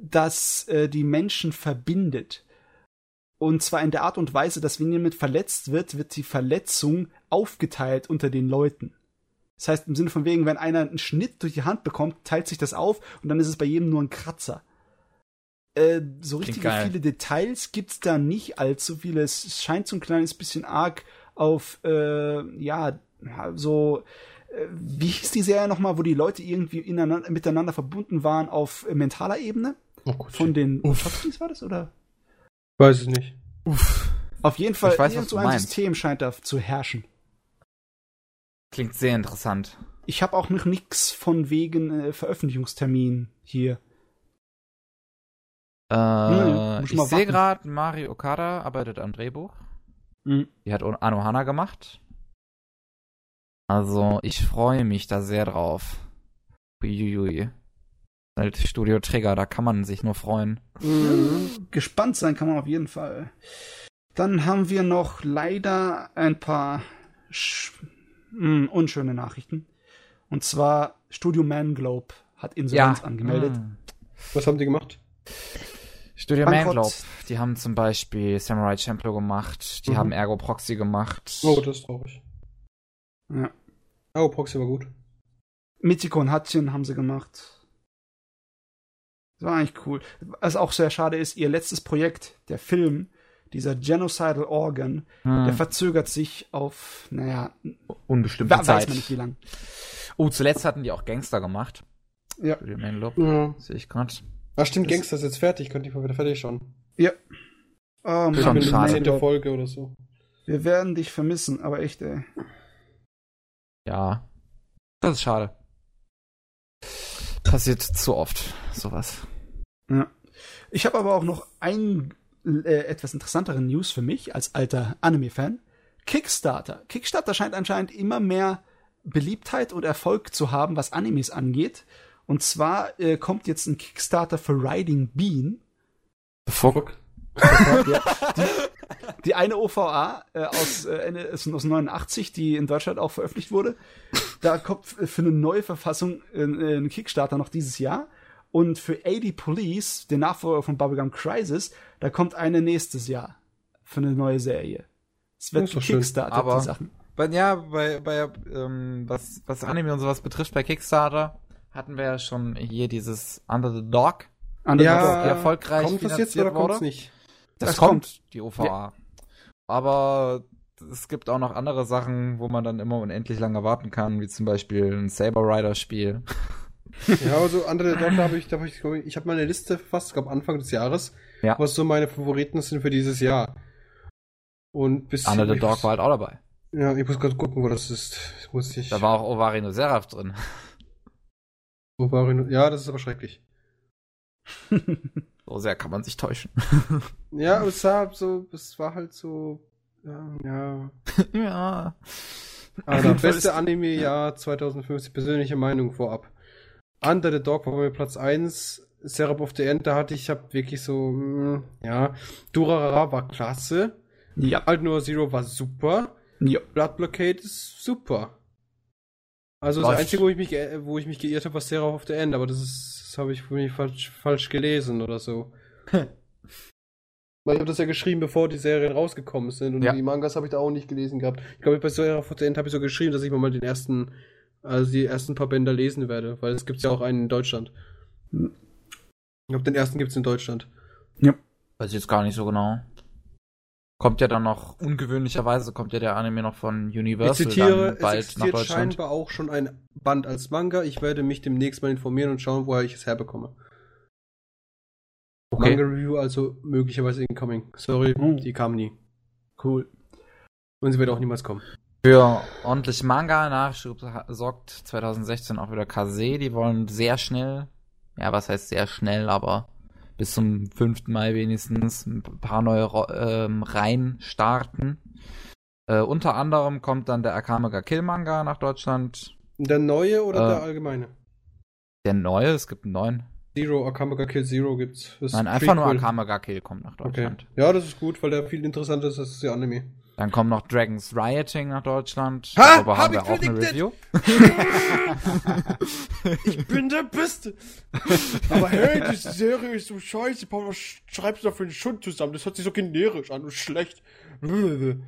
das äh, die Menschen verbindet. Und zwar in der Art und Weise, dass wenn jemand verletzt wird, wird die Verletzung aufgeteilt unter den Leuten. Das heißt, im Sinne von wegen, wenn einer einen Schnitt durch die Hand bekommt, teilt sich das auf und dann ist es bei jedem nur ein Kratzer. Äh, so richtig viele Details gibt's da nicht allzu viele. Es scheint so ein kleines bisschen arg auf, äh, ja, so, wie hieß die Serie nochmal, wo die Leute irgendwie ineinander, miteinander verbunden waren auf äh, mentaler Ebene? Oh Gott. Von den Wachowskis war das, oder? Weiß ich nicht. Auf jeden Fall, Ich weiß, irgend was so ein meinst. System scheint da zu herrschen. Klingt sehr interessant. Ich habe auch noch nix von wegen äh, Veröffentlichungstermin hier. Äh, muss ich mal sehe gerade, Mari Okada arbeitet am Drehbuch. Mhm. Die hat Anno Hana gemacht. Also, ich freue mich da sehr drauf. Uiuiui. Halt Studio Trigger, da kann man sich nur freuen. Mhm. Gespannt sein kann man auf jeden Fall. Dann haben wir noch leider ein paar sch mh, unschöne Nachrichten. Und zwar Studio Manglobe hat Insolvenz angemeldet. Hm. Was haben die gemacht? Studio Bankrott. Manglobe, die haben zum Beispiel Samurai Champloo gemacht, die Mhm. haben Ergo Proxy gemacht. Oh, das ist traurig. Ja. Oh, Proxy war gut. Michiko und Hatchin haben sie gemacht. Das war eigentlich cool. Was auch sehr schade ist, ihr letztes Projekt, der Film, dieser Genocidal Organ, Hm. der verzögert sich auf, naja, Unbestimmte we- weiß Zeit. man nicht wie lang. Oh, zuletzt hatten die auch Gangster gemacht. Ja. Studio Manglobe, Ja. sehe ich gerade. Ah, stimmt, Das- Gangster ist jetzt fertig. Könnte ich mal wieder fertig schauen. Ja. Oh, Schon Ich bin in schade. Folge oder so. Wir werden dich vermissen, aber echt, ey. Ja. Das ist schade. Passiert zu oft, sowas. Ja. Ich habe aber auch noch einen äh, etwas interessanteren News für mich als alter Anime-Fan. Kickstarter. Kickstarter scheint anscheinend immer mehr Beliebtheit und Erfolg zu haben, was Animes angeht. Und zwar äh, kommt jetzt ein Kickstarter für Riding Bean. Fuck. Die eine OVA äh, aus, äh, Ende, ist aus 89, die in Deutschland auch veröffentlicht wurde. Da kommt für eine neue Verfassung äh, ein Kickstarter noch dieses Jahr. Und für 80 Police, den Nachfolger von Bubblegum Crisis, da kommt eine nächstes Jahr für eine neue Serie. Es wird. Kickstarter, Aber- die Sachen. Bei, ja, bei, bei ähm, was, was Anime und sowas betrifft, bei Kickstarter hatten wir ja schon hier dieses Under the Dog. Andere Ja, Sachen. die erfolgreich Kommt das jetzt oder kommt's wurde? nicht? Das, Das kommt, kommt. die OVA. Aber es gibt auch noch andere Sachen, wo man dann immer unendlich lange warten kann, wie zum Beispiel ein Saber Rider Spiel. Ja, also andere Dog, da habe ich, da hab ich, ich habe meine Liste verfasst, ich glaube Anfang des Jahres, Ja. was so meine Favoriten sind für dieses Jahr. Und bis Under the Dog muss- war halt auch dabei. Ja, ich muss gerade gucken, wo das ist. Das muss ich. Da war auch Ovarino Seraph drin. ich? Ja, das ist aber schrecklich. So sehr kann man sich täuschen. Ja, aber es war so, es war halt so, ja, ja. ja. Aber beste Anime-Jahr 2015, persönliche Meinung vorab. Under the Dog war bei mir Platz 1. Serap of the End, da hatte ich, hab wirklich so, mm, ja. Durarara war klasse. Ja. Alt Noah Zero war super. ja. Blood Blockade ist super. Also Läuft. das Einzige, wo ich mich, wo ich mich geirrt habe, war Seraph of the End, aber das ist, das habe ich wohl falsch, falsch gelesen oder so. Weil ich habe das ja geschrieben, bevor die Serien rausgekommen sind und Ja. die Mangas habe ich da auch nicht gelesen gehabt. Ich glaube, bei the End habe ich so geschrieben, dass ich mal den ersten, also die ersten paar Bänder lesen werde, weil es gibt ja auch einen in Deutschland. Hm. Ich glaube, den ersten gibt's in Deutschland. Weiß ich jetzt gar nicht so genau. Kommt ja dann noch, ungewöhnlicherweise kommt ja der Anime noch von Ich Universal zitiere, dann es bald nach existiert Deutschland. scheinbar auch schon ein Band als Manga. Ich werde mich demnächst mal informieren und schauen, woher ich es herbekomme. Okay. Manga Review also möglicherweise incoming. Sorry, Oh. die kam nie. Cool. Und sie wird auch niemals kommen. Für ordentlich Manga-Nachschub sorgt 2016 auch wieder Kase. Die wollen sehr schnell, ja, was heißt sehr schnell, aber bis zum 5. Mai wenigstens ein paar neue ähm, Reihen starten. Äh, unter anderem kommt dann der Akamega Kill Manga nach Deutschland. Der neue oder Äh. der allgemeine? Der neue, es gibt einen neuen. Zero, Akamega Kill Zero gibt's. Das Nein, einfach nur Prequel. Akamega Kill kommt nach Okay. Deutschland. Ja, das ist gut, weil der viel interessanter ist als der Anime. Dann kommt noch Dragons Rioting nach Deutschland. Ha! Darüber Hab haben wir ich auch eine! Review. ich bin der Beste! Aber hey, die Serie ist so scheiße. Paul, was schreibst du da für einen Schund zusammen? Das hört sich so generisch an und schlecht. Und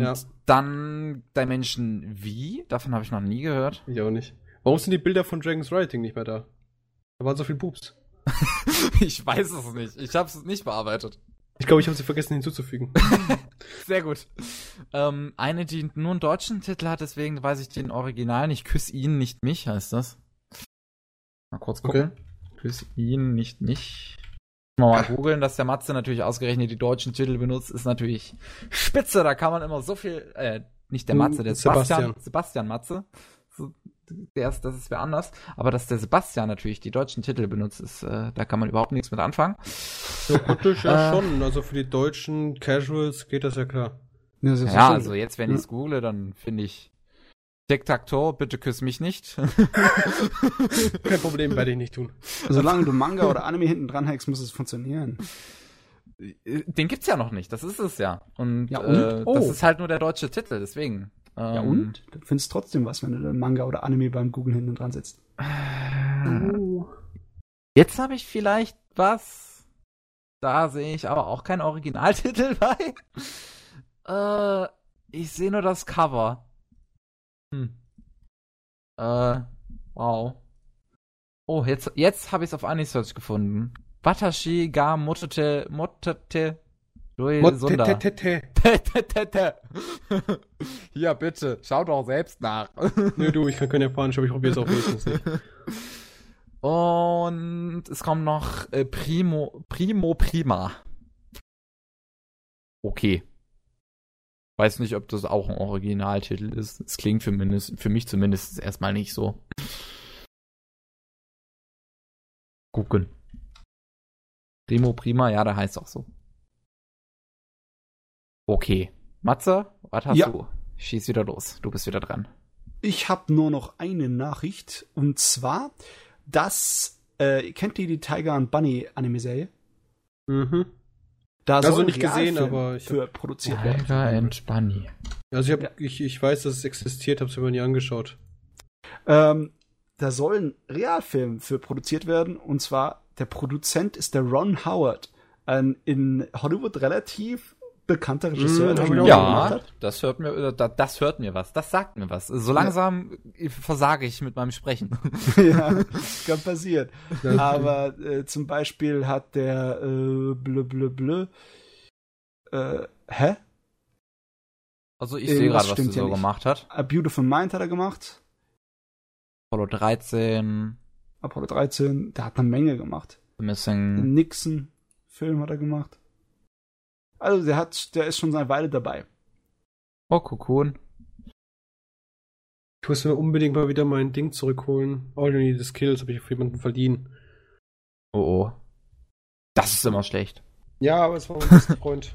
Ja. dann Dimension V, davon habe ich noch nie gehört. Ich auch nicht. Warum sind die Bilder von Dragon's Writing nicht mehr da? Da waren so viele Boobs. ich weiß es nicht. Ich habe es nicht bearbeitet. Ich glaube, ich habe sie vergessen hinzuzufügen. Sehr gut. Ähm, eine, die nur einen deutschen Titel hat, deswegen weiß ich den Original nicht. Küss ihn, nicht mich, heißt das. Mal kurz gucken. Küss ihn, nicht mich. Mal, mal googeln, dass der Matze natürlich ausgerechnet die deutschen Titel benutzt, ist natürlich spitze. Da kann man immer so viel, äh, nicht der Matze, der Sebastian, Sebastian, Sebastian Matze. So, der ist, das ist wer anders. Aber dass der Sebastian natürlich die deutschen Titel benutzt, ist, äh, da kann man überhaupt nichts mit anfangen. Ja, praktisch ja äh, schon. Also für die deutschen Casuals geht das ja klar. Ja, ja also jetzt, wenn ich es google, dann finde ich Tic-Tac-Toe, bitte küss mich nicht. Kein Problem, werde ich nicht tun. Solange du Manga oder Anime hinten dran hängst, muss es funktionieren. Den gibt's ja noch nicht, das ist es ja. Und, ja, und? Äh, oh. das ist halt nur der deutsche Titel, deswegen. Ähm, ja und? Du findest trotzdem was, wenn du den Manga oder Anime beim Google hinten dran sitzt. Oh. Jetzt habe ich vielleicht was. Da sehe ich aber auch keinen Originaltitel bei. Äh, ich sehe nur das Cover. Hm. Äh, wow. Oh, jetzt, jetzt habe ich es auf Anisearch gefunden. Watashi ga motete motete Ja, bitte, schau doch selbst nach. Nö, du, ich kann kein Japanisch, aber ich probiere es auch wenigstens nicht. Und es kommt noch äh, Primo, Primo Prima. Okay. Weiß nicht, ob das auch ein Originaltitel ist. Es klingt für, mindest, für mich zumindest erstmal nicht so. Gucken. Primo Prima, ja, der heißt auch so. Okay. Matze, was hast ja. du? Schieß wieder los. Du bist wieder dran. Ich habe nur noch eine Nachricht. Und zwar, dass, äh, kennt ihr die Tiger and Bunny Anime-Serie? Mhm. Da also nicht gesehen, aber ich für produziert werden. Tiger and Bunny. Also ich, hab, ja. ich, ich weiß, dass es existiert, habe es aber nie angeschaut. Ähm, da soll ein Realfilm für produziert werden und zwar der Produzent ist der Ron Howard, ein in Hollywood relativ bekannter Regisseur. Mm, ja, das hört mir, das hört mir was, das sagt mir was. So langsam ja. versage ich mit meinem Sprechen. ja, kann passieren. Aber äh, zum Beispiel hat der äh, blö blö blö äh, hä? Also ich sehe gerade, was er so nicht. gemacht hat. A Beautiful Mind hat er gemacht. Apollo 13. Apollo 13, der hat eine Menge gemacht. Missing. Nixon Film hat er gemacht. Also der hat, der ist schon eine Weile dabei. Oh, Cocoon. Ich muss mir unbedingt mal wieder mein Ding zurückholen. All you need is kills, habe ich auf jemanden verliehen. Oh oh. Das ist immer schlecht. Ja, aber es war mein bester Freund.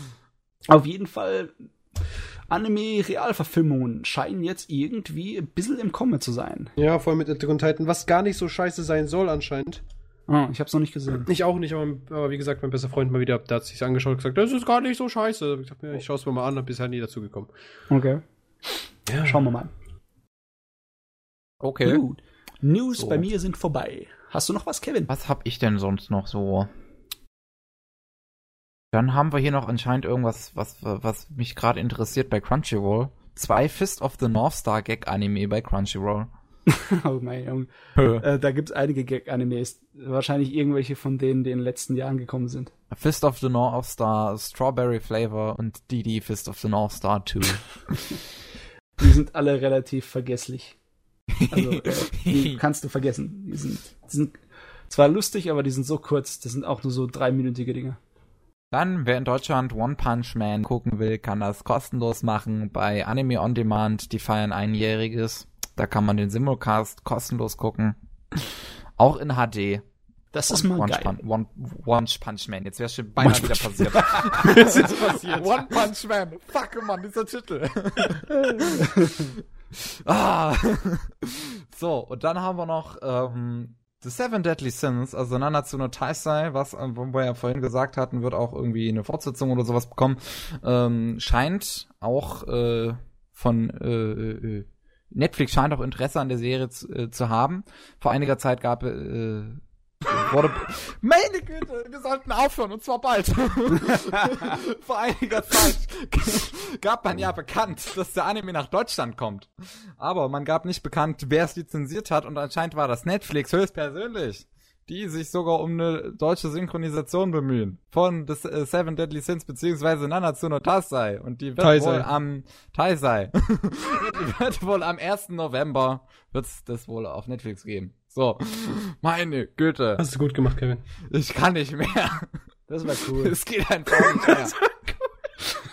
Auf jeden Fall, Anime-Realverfilmungen scheinen jetzt irgendwie ein bisschen im Kommen zu sein. Ja, vor allem mit Attack on Titan, was gar nicht so scheiße sein soll anscheinend. Ah, ich hab's noch nicht gesehen. Ich auch nicht, aber, aber, wie gesagt, mein bester Freund mal wieder, der hat sich's angeschaut und gesagt, das ist gar nicht so scheiße. Ich dachte mir, ich schaue es mir mal an, hab bisher nie dazu gekommen. Okay. Ja. Schauen wir mal. Okay. Gut. News so. bei mir sind vorbei. Hast du noch was, Kevin? Was hab ich denn sonst noch so? Dann haben wir hier noch anscheinend irgendwas, was, was mich gerade interessiert bei Crunchyroll. Zwei Fist of the North Star Gag Anime bei Crunchyroll. oh mein Junge. äh, da gibt's einige Gag-Animes. Wahrscheinlich irgendwelche von denen, die in den letzten Jahren gekommen sind. Fist of the North Star, Strawberry Flavor und Didi Fist of the North Star 2. die sind alle relativ vergesslich. Also, äh, die kannst du vergessen. Die sind, die sind zwar lustig, aber die sind so kurz. Das sind auch nur so dreiminütige Dinge. Dann, wer in Deutschland One Punch Man gucken will, kann das kostenlos machen bei Anime On Demand. Die feiern einjähriges. Da kann man den Simulcast kostenlos gucken. Auch in HD. Das ist mal One geil. Punch, One, One Punch Man. Jetzt wäre schon beinahe wieder passiert. Was ist passiert? One Punch Man. Fuck, Mann, dieser Titel. ah. so, und dann haben wir noch ähm, The Seven Deadly Sins, also Nanatsu no Taisai, was, äh, wo wir ja vorhin gesagt hatten, wird auch irgendwie eine Fortsetzung oder sowas bekommen, ähm, scheint auch äh, von äh, äh, Netflix scheint auch Interesse an der Serie zu, äh, zu haben. Vor einiger Zeit gab äh, wurde meine Güte, wir sollten aufhören und zwar bald. Vor einiger Zeit gab man ja bekannt, dass der Anime nach Deutschland kommt. Aber man gab nicht bekannt, wer es lizenziert hat und anscheinend war das Netflix höchstpersönlich. Die sich sogar um eine deutsche Synchronisation bemühen. Von The äh, Seven Deadly Sins beziehungsweise Nanatsu no Taisai. Und die wird Taisai. wohl am Taisai. die wird wohl am 1. November wird's das wohl auf Netflix geben. So, meine Güte, Hast du gut gemacht, Kevin. ich kann nicht mehr. Das war cool. Es geht einfach nicht mehr.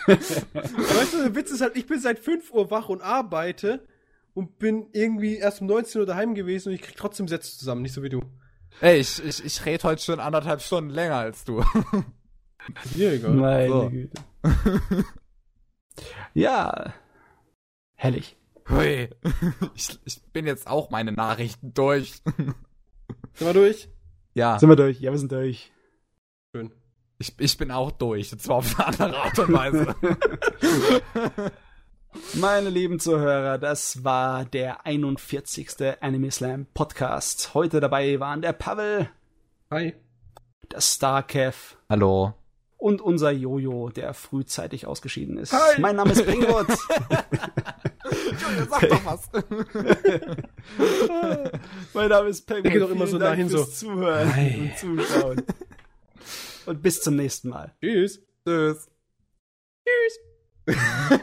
Weißt du, der Witz ist halt, ich bin seit 5 Uhr wach und arbeite und bin irgendwie erst um 19 Uhr daheim gewesen und ich krieg trotzdem Sätze zusammen, nicht so wie du. Ey, ich, ich, ich rede heute schon anderthalb Stunden länger als du. Dir egal. Meine So. Güte. ja. Herrlich. Hui. Ich, ich bin jetzt auch meine Nachrichten durch. Sind wir durch? Ja, Sind wir durch? Ja, wir sind durch. Schön. ich, ich bin auch durch. Und zwar auf eine andere Art und Weise. Meine lieben Zuhörer, das war der 41. Anime Slam Podcast. Heute dabei waren der Pavel, Hi. der Starkev Hallo. und unser Jojo, der frühzeitig ausgeschieden ist. Hi. Mein Name ist Penguin. Sag doch was. mein Name ist Penguin. Der geht doch immer Vielen so Dank dahin fürs so. Zuhören Hi. und Zuschauen. und bis zum nächsten Mal. Tschüss. Tschüss. Tschüss.